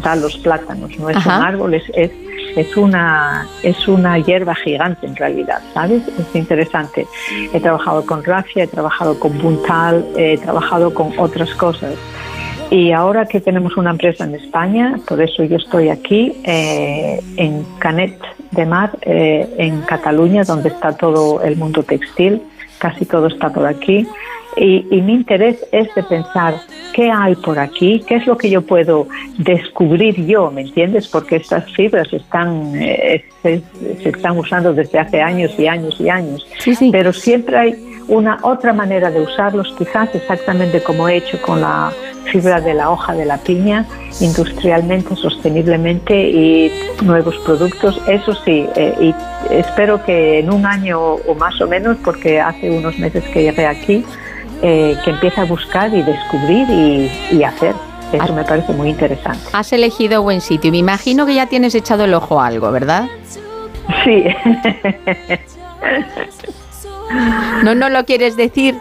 da los plátanos. No es Ajá. un árbol, es, es, es una, es una hierba gigante en realidad, ¿sabes? Es interesante. He trabajado con rafia, he trabajado con buntal, he trabajado con otras cosas. Y ahora que tenemos una empresa en España, por eso yo estoy aquí, eh, en Canet de Mar, eh, en Cataluña, donde está todo el mundo textil, casi todo está por aquí. Y, y mi interés es de pensar qué hay por aquí, qué es lo que yo puedo descubrir yo, ¿me entiendes? Porque estas fibras están, eh, se, se están usando desde hace años y años y años. Pero siempre hay una otra manera de usarlos, quizás exactamente como he hecho con la fibra de la hoja de la piña, industrialmente, sosteniblemente y nuevos productos. Eso sí, eh, y espero que en un año o más o menos, porque hace unos meses que llegué aquí, eh, que empiece a buscar y descubrir y, y hacer. Eso me parece muy interesante. Has elegido buen sitio. Me imagino que ya tienes echado el ojo a algo, ¿verdad? Sí. No, no lo quieres decir.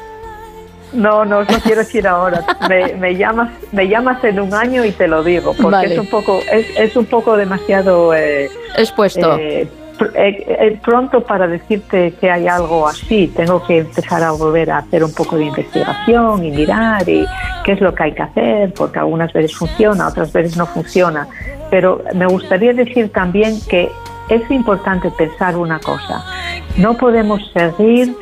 No, no, no quiero decir ahora. Me, me llamas, me llamas en un año y te lo digo, porque Vale. es un poco, es, es un poco demasiado eh, expuesto. eh, pr- eh, eh, pronto para decirte que hay algo así. Tengo que empezar a volver a hacer un poco de investigación y mirar y qué es lo que hay que hacer, porque algunas veces funciona, otras veces no funciona. Pero me gustaría decir también que es importante pensar una cosa. No podemos seguir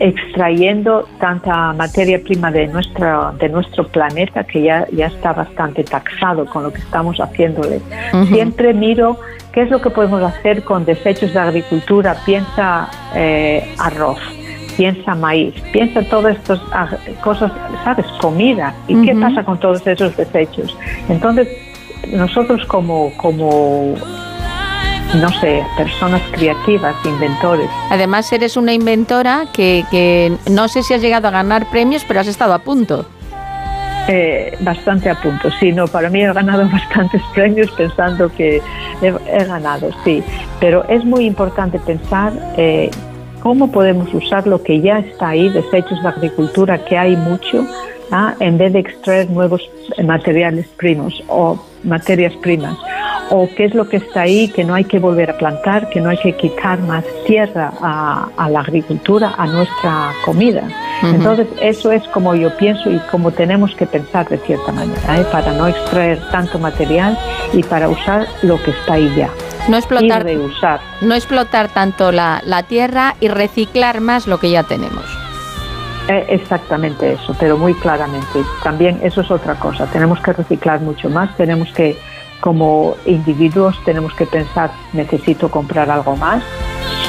extrayendo tanta materia prima de nuestra de nuestro planeta que ya ya está bastante taxado con lo que estamos haciéndole. Siempre miro qué es lo que podemos hacer con desechos de agricultura. Piensa eh, arroz, piensa maíz, piensa todas estas ah, cosas, sabes, comida. ¿Y qué Ujú. pasa con todos esos desechos? Entonces nosotros como como no sé, personas creativas, inventores, Además, eres una inventora que, que no sé si has llegado a ganar premios, pero has estado a punto. Eh, bastante a punto, sí, no, para mí he ganado bastantes premios pensando que he, he ganado, sí, pero es muy importante pensar eh, cómo podemos usar lo que ya está ahí, desechos de agricultura, que hay mucho, ¿ah? en vez de extraer nuevos materiales primos o materias primas, o qué es lo que está ahí que no hay que volver a plantar, que no hay que quitar más tierra a, a la agricultura, a nuestra comida. Entonces, eso es como yo pienso y como tenemos que pensar de cierta manera, ¿eh? para no extraer tanto material y para usar lo que está ahí ya. No explotar, Y reusar. no explotar tanto la, la tierra y reciclar más lo que ya tenemos. Eh, exactamente eso, pero muy claramente. También eso es otra cosa. Tenemos que reciclar mucho más. Tenemos que, como individuos, tenemos que pensar, necesito comprar algo más.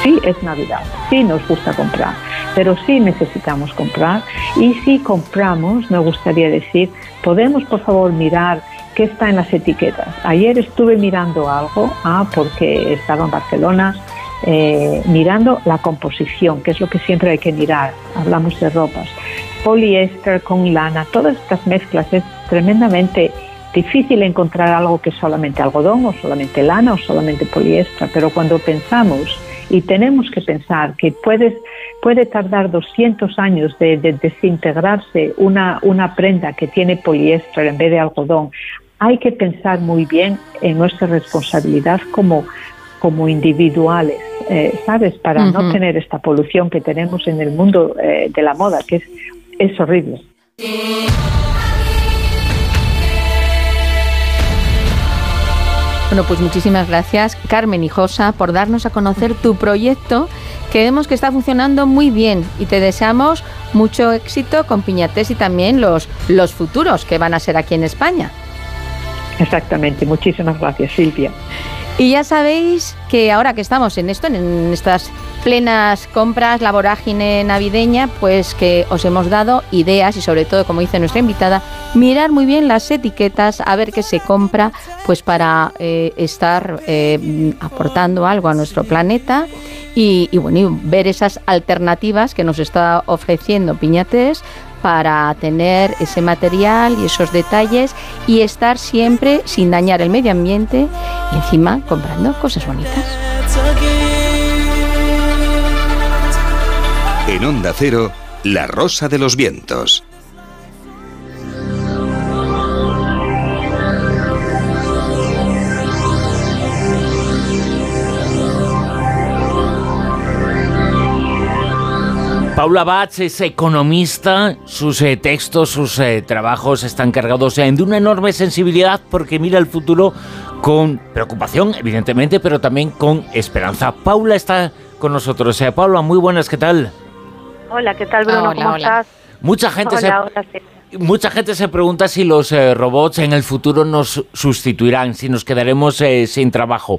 Sí, es Navidad. Sí, nos gusta comprar. Pero sí necesitamos comprar. Y si compramos, me gustaría decir, podemos por favor mirar qué está en las etiquetas. Ayer estuve mirando algo, ah, porque estaba en Barcelona, eh, mirando la composición, que es lo que siempre hay que mirar. Hablamos de ropas. Poliéster con lana, todas estas mezclas es tremendamente difícil encontrar algo que es solamente algodón o solamente lana o solamente poliéster, pero cuando pensamos y tenemos que pensar que puedes, puede tardar 200 años de, de desintegrarse una, una prenda que tiene poliéster en vez de algodón, hay que pensar muy bien en nuestra responsabilidad como, como individuales, eh, ¿sabes? Para no Ujú. tener esta polución que tenemos en el mundo eh, de la moda, que es, es horrible. Bueno, pues muchísimas gracias, Carmen y Josa, por darnos a conocer tu proyecto, que vemos que está funcionando muy bien y te deseamos mucho éxito con Piñatés y también los, los futuros que van a ser aquí en España. Exactamente. Muchísimas gracias, Silvia. Y ya sabéis que ahora que estamos en esto, en estas plenas compras, la vorágine navideña, pues que os hemos dado ideas y sobre todo, como dice nuestra invitada, mirar muy bien las etiquetas, a ver qué se compra, pues para eh, estar eh, aportando algo a nuestro planeta y, bueno, y ver esas alternativas que nos está ofreciendo Piñates para tener ese material y esos detalles y estar siempre sin dañar el medio ambiente y encima comprando cosas bonitas. En Onda Cero, La Rosa de los Vientos. Paula Batz es economista, sus eh, textos, sus eh, trabajos están cargados eh, de una enorme sensibilidad porque mira el futuro con preocupación, evidentemente, pero también con esperanza. Paula está con nosotros. Eh, Paula, muy buenas, ¿qué tal? Hola, ¿qué tal, Bruno? Hola, ¿Cómo hola. estás? Mucha gente se... Hola, hola, sí. Mucha gente se pregunta si los eh, robots en el futuro nos sustituirán, si nos quedaremos eh, sin trabajo.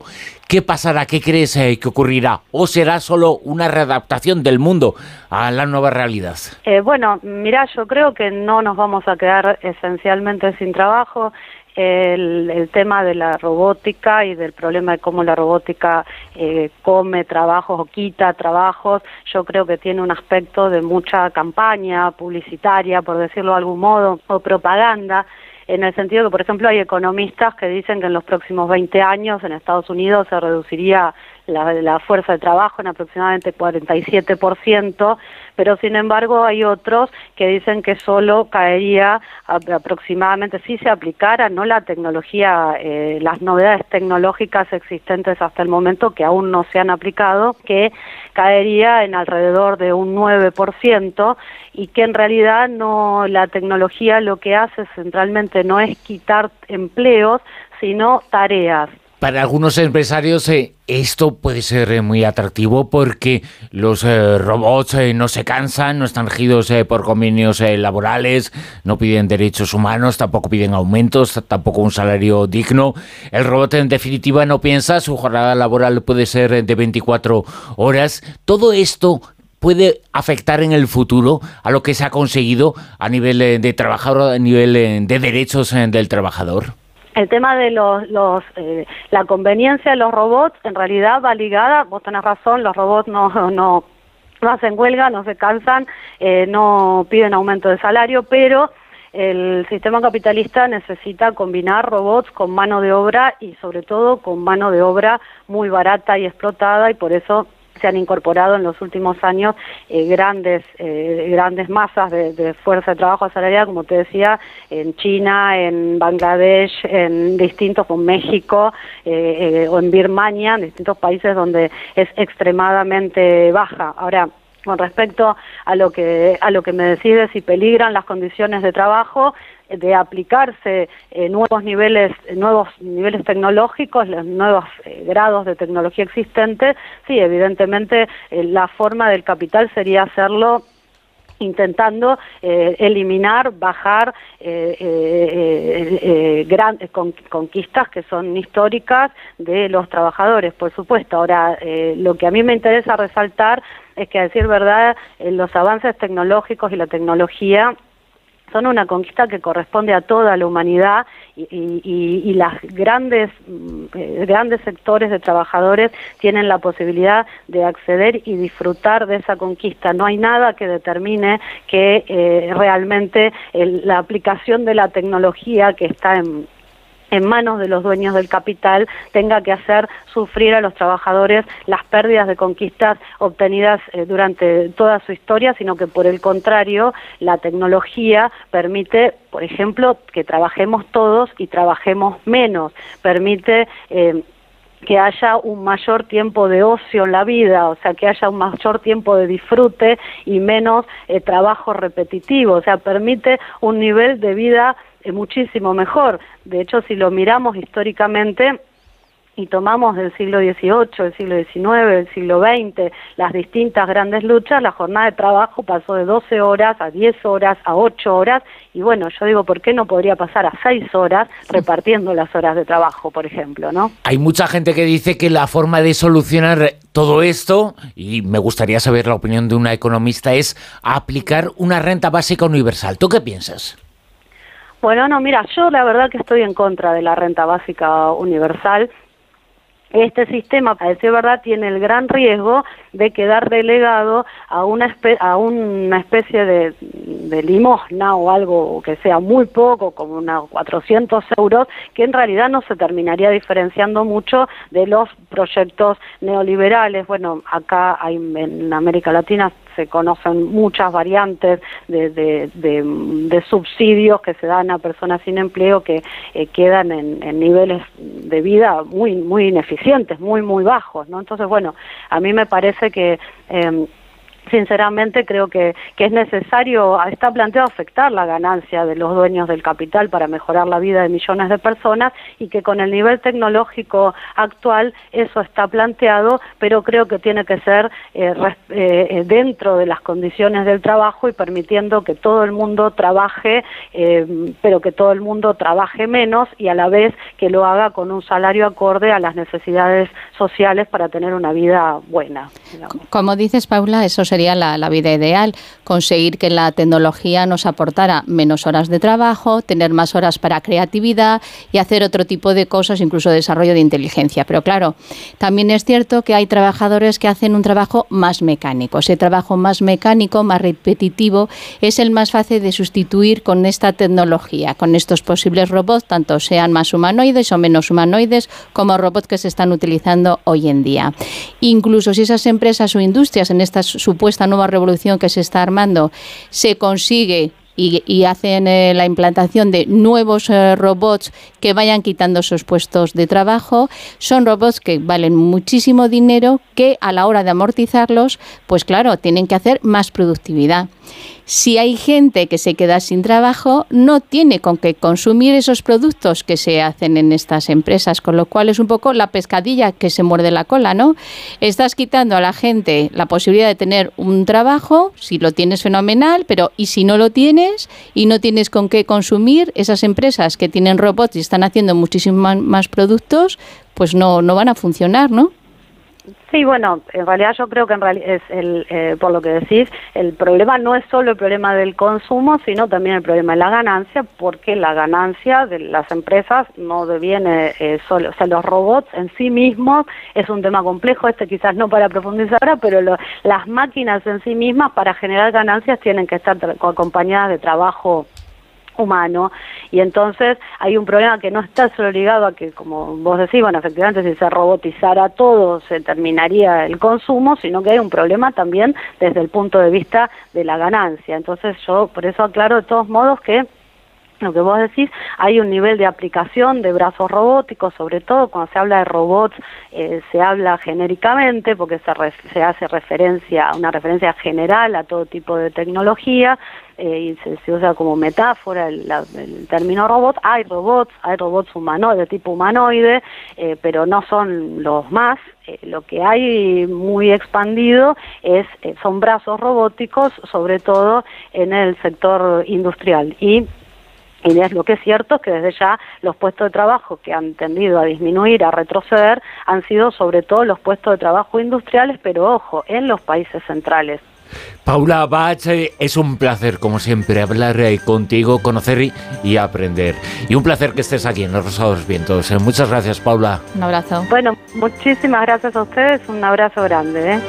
¿Qué pasará? ¿Qué crees eh, que ocurrirá? ¿O será solo una readaptación del mundo a la nueva realidad? Eh, bueno, mira, yo creo que no nos vamos a quedar esencialmente sin trabajo. El, el tema de la robótica y del problema de cómo la robótica eh, come trabajos o quita trabajos, yo creo que tiene un aspecto de mucha campaña publicitaria, por decirlo de algún modo, o propaganda, en el sentido que, por ejemplo, hay economistas que dicen que en los próximos 20 años en Estados Unidos se reduciría la, la fuerza de trabajo en aproximadamente 47%, pero sin embargo hay otros que dicen que solo caería aproximadamente si se aplicara no la tecnología, eh, las novedades tecnológicas existentes hasta el momento que aún no se han aplicado, que caería en alrededor de un 9% y que en realidad no la tecnología lo que hace centralmente no es quitar empleos, sino tareas. Para algunos empresarios eh, esto puede ser eh, muy atractivo porque los eh, robots no se cansan, no están regidos por convenios laborales, no piden derechos humanos, tampoco piden aumentos, tampoco un salario digno. El robot en definitiva no piensa, su jornada laboral puede ser de 24 horas. Todo esto puede afectar en el futuro a lo que se ha conseguido a nivel de trabajador, a nivel de derechos del trabajador el tema de los, los eh, la conveniencia de los robots en realidad va ligada, vos tenés razón, los robots no, no, no hacen huelga, no se cansan, eh, no piden aumento de salario, pero el sistema capitalista necesita combinar robots con mano de obra y sobre todo con mano de obra muy barata y explotada y por eso se han incorporado en los últimos años eh, grandes eh, grandes masas de, fuerza de trabajo asalariada, como te decía, en China, en Bangladesh, en distintos, con México eh, o en Birmania, en distintos países donde es extremadamente baja. Ahora, con respecto a lo que a lo que me decides si peligran las condiciones de trabajo de aplicarse eh, nuevos niveles nuevos niveles tecnológicos los nuevos eh, grados de tecnología existente sí evidentemente eh, la forma del capital sería hacerlo intentando eliminar, bajar grandes conquistas que son históricas de los trabajadores, por supuesto. Ahora, lo que a mí me interesa resaltar es que, a decir verdad, los avances tecnológicos y la tecnología son una conquista que corresponde a toda la humanidad y, y, las grandes mm, eh, grandes sectores de trabajadores tienen la posibilidad de acceder y disfrutar de esa conquista. No hay nada que determine que eh, realmente la aplicación de la tecnología que está en en manos de los dueños del capital tenga que hacer sufrir a los trabajadores las pérdidas de conquistas obtenidas eh, durante toda su historia, sino que por el contrario, la tecnología permite, por ejemplo, que trabajemos todos y trabajemos menos, permite eh, que haya un mayor tiempo de ocio en la vida, o sea, que haya un mayor tiempo de disfrute y menos eh, trabajo repetitivo, o sea, permite un nivel de vida muchísimo mejor. De hecho, si lo miramos históricamente, y tomamos del siglo XVIII, del siglo XIX, del siglo XX, las distintas grandes luchas, la jornada de trabajo pasó de 12 horas a 10 horas, a 8 horas, y bueno, yo digo, ¿por qué no podría pasar a 6 horas repartiendo las horas de trabajo, por ejemplo, no? Hay mucha gente que dice que la forma de solucionar todo esto, y me gustaría saber la opinión de una economista, es aplicar una renta básica universal. ¿Tú qué piensas? Bueno, no, mira, yo la verdad que estoy en contra de la renta básica universal. Este sistema, a decir verdad, tiene el gran riesgo de quedar delegado a una, a una especie de, de, limosna o algo que sea muy poco, como unos 400 euros, que en realidad no se terminaría diferenciando mucho de los proyectos neoliberales. Bueno, acá hay, en América Latina se conocen muchas variantes de, de, subsidios que se dan a personas sin empleo que eh, quedan en, niveles de vida muy muy ineficientes, muy muy bajos, ¿no? Entonces, bueno, a mí me parece que eh, sinceramente creo que, es necesario, está planteado afectar la ganancia de los dueños del capital para mejorar la vida de millones de personas y que con el nivel tecnológico actual eso está planteado, pero creo que tiene que ser eh, eh, dentro de las condiciones del trabajo y permitiendo que todo el mundo trabaje, eh, pero que todo el mundo trabaje menos y a la vez que lo haga con un salario acorde a las necesidades sociales para tener una vida buena. Como dices, Paula, eso sería la, vida ideal, conseguir que la tecnología nos aportara menos horas de trabajo, tener más horas para creatividad y hacer otro tipo de cosas, incluso desarrollo de inteligencia. Pero claro, también es cierto que hay trabajadores que hacen un trabajo más mecánico. Ese trabajo más mecánico, más repetitivo, es el más fácil de sustituir con esta tecnología, con estos posibles robots, tanto sean más humanoides o menos humanoides, como robots que se están utilizando hoy en día. Incluso si esas empresas o industrias en esta nueva revolución que se está armando se consigue y, hacen eh, la implantación de nuevos eh, robots que vayan quitando sus puestos de trabajo. Son robots que valen muchísimo dinero que a la hora de amortizarlos, pues claro, tienen que hacer más productividad si hay gente que se queda sin trabajo, no tiene con qué consumir esos productos que se hacen en estas empresas, con lo cual es un poco la pescadilla que se muerde la cola, ¿no? Estás quitando a la gente la posibilidad de tener un trabajo, si lo tienes fenomenal, pero ¿y si no lo tienes y no tienes con qué consumir esas empresas que tienen robots y están haciendo muchísimos más productos, pues no, no van a funcionar, ¿no? Sí, bueno, en realidad yo creo que en realidad es el, eh, por lo que decís, el problema no es solo el problema del consumo, sino también el problema de la ganancia, porque la ganancia de las empresas no deviene eh, solo, o sea, los robots en sí mismos es un tema complejo, este quizás no para profundizar ahora, pero las máquinas en sí mismas para generar ganancias tienen que estar acompañadas de trabajo humano. Y entonces hay un problema que no está solo ligado a que como vos decís bueno efectivamente si se robotizara todo se terminaría el consumo sino que hay un problema también desde el punto de vista de la ganancia. Entonces yo por eso aclaro de todos modos que lo que vos decís, hay un nivel de aplicación de brazos robóticos, sobre todo cuando se habla de robots, eh, se habla genéricamente porque se, se hace referencia, una referencia general a todo tipo de tecnología, eh, y se, usa como metáfora el, término robot. Hay robots, hay robots humanoides, de tipo humanoide, eh, pero no son los más. lo que hay muy expandido es son brazos robóticos, sobre todo en el sector industrial. Y y es lo que es cierto es que desde ya los puestos de trabajo que han tendido a disminuir, a retroceder, han sido sobre todo los puestos de trabajo industriales, pero ojo, en los países centrales. Paula Bach, eh, es un placer, como siempre, hablar eh, contigo, conocer y, aprender. Y un placer que estés aquí en Los Rosados Vientos. Eh, muchas gracias, Paula. Un abrazo. Bueno, muchísimas gracias a ustedes. Un abrazo grande.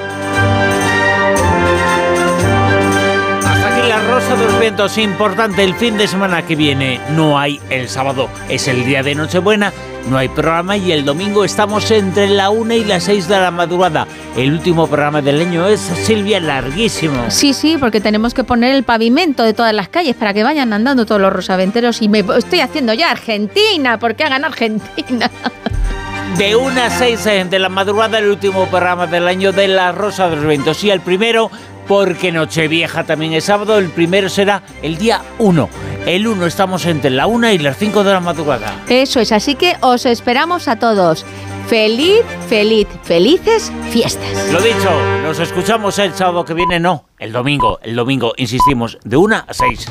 La Rosa de los Vientos, importante el fin de semana que viene. No hay el sábado, es el día de Nochebuena, no hay programa y el domingo estamos entre la 1 y las 6 de la madrugada. El último programa del año es Silvia larguísimo. Sí, sí, porque tenemos que poner el pavimento de todas las calles para que vayan andando todos los rosaventeros y me estoy haciendo ya Argentina, porque hagan Argentina. De 1 a 6 de la madrugada, el último programa del año de La Rosa de los Vientos. Y el primero porque Nochevieja también es sábado. El primero será el día 1. El 1 estamos entre la 1 y las 5 de la madrugada. Eso es, así que os esperamos a todos. Feliz, feliz, felices fiestas. Lo dicho, nos escuchamos el sábado que viene, no, el domingo, el domingo, insistimos, de 1 a 6.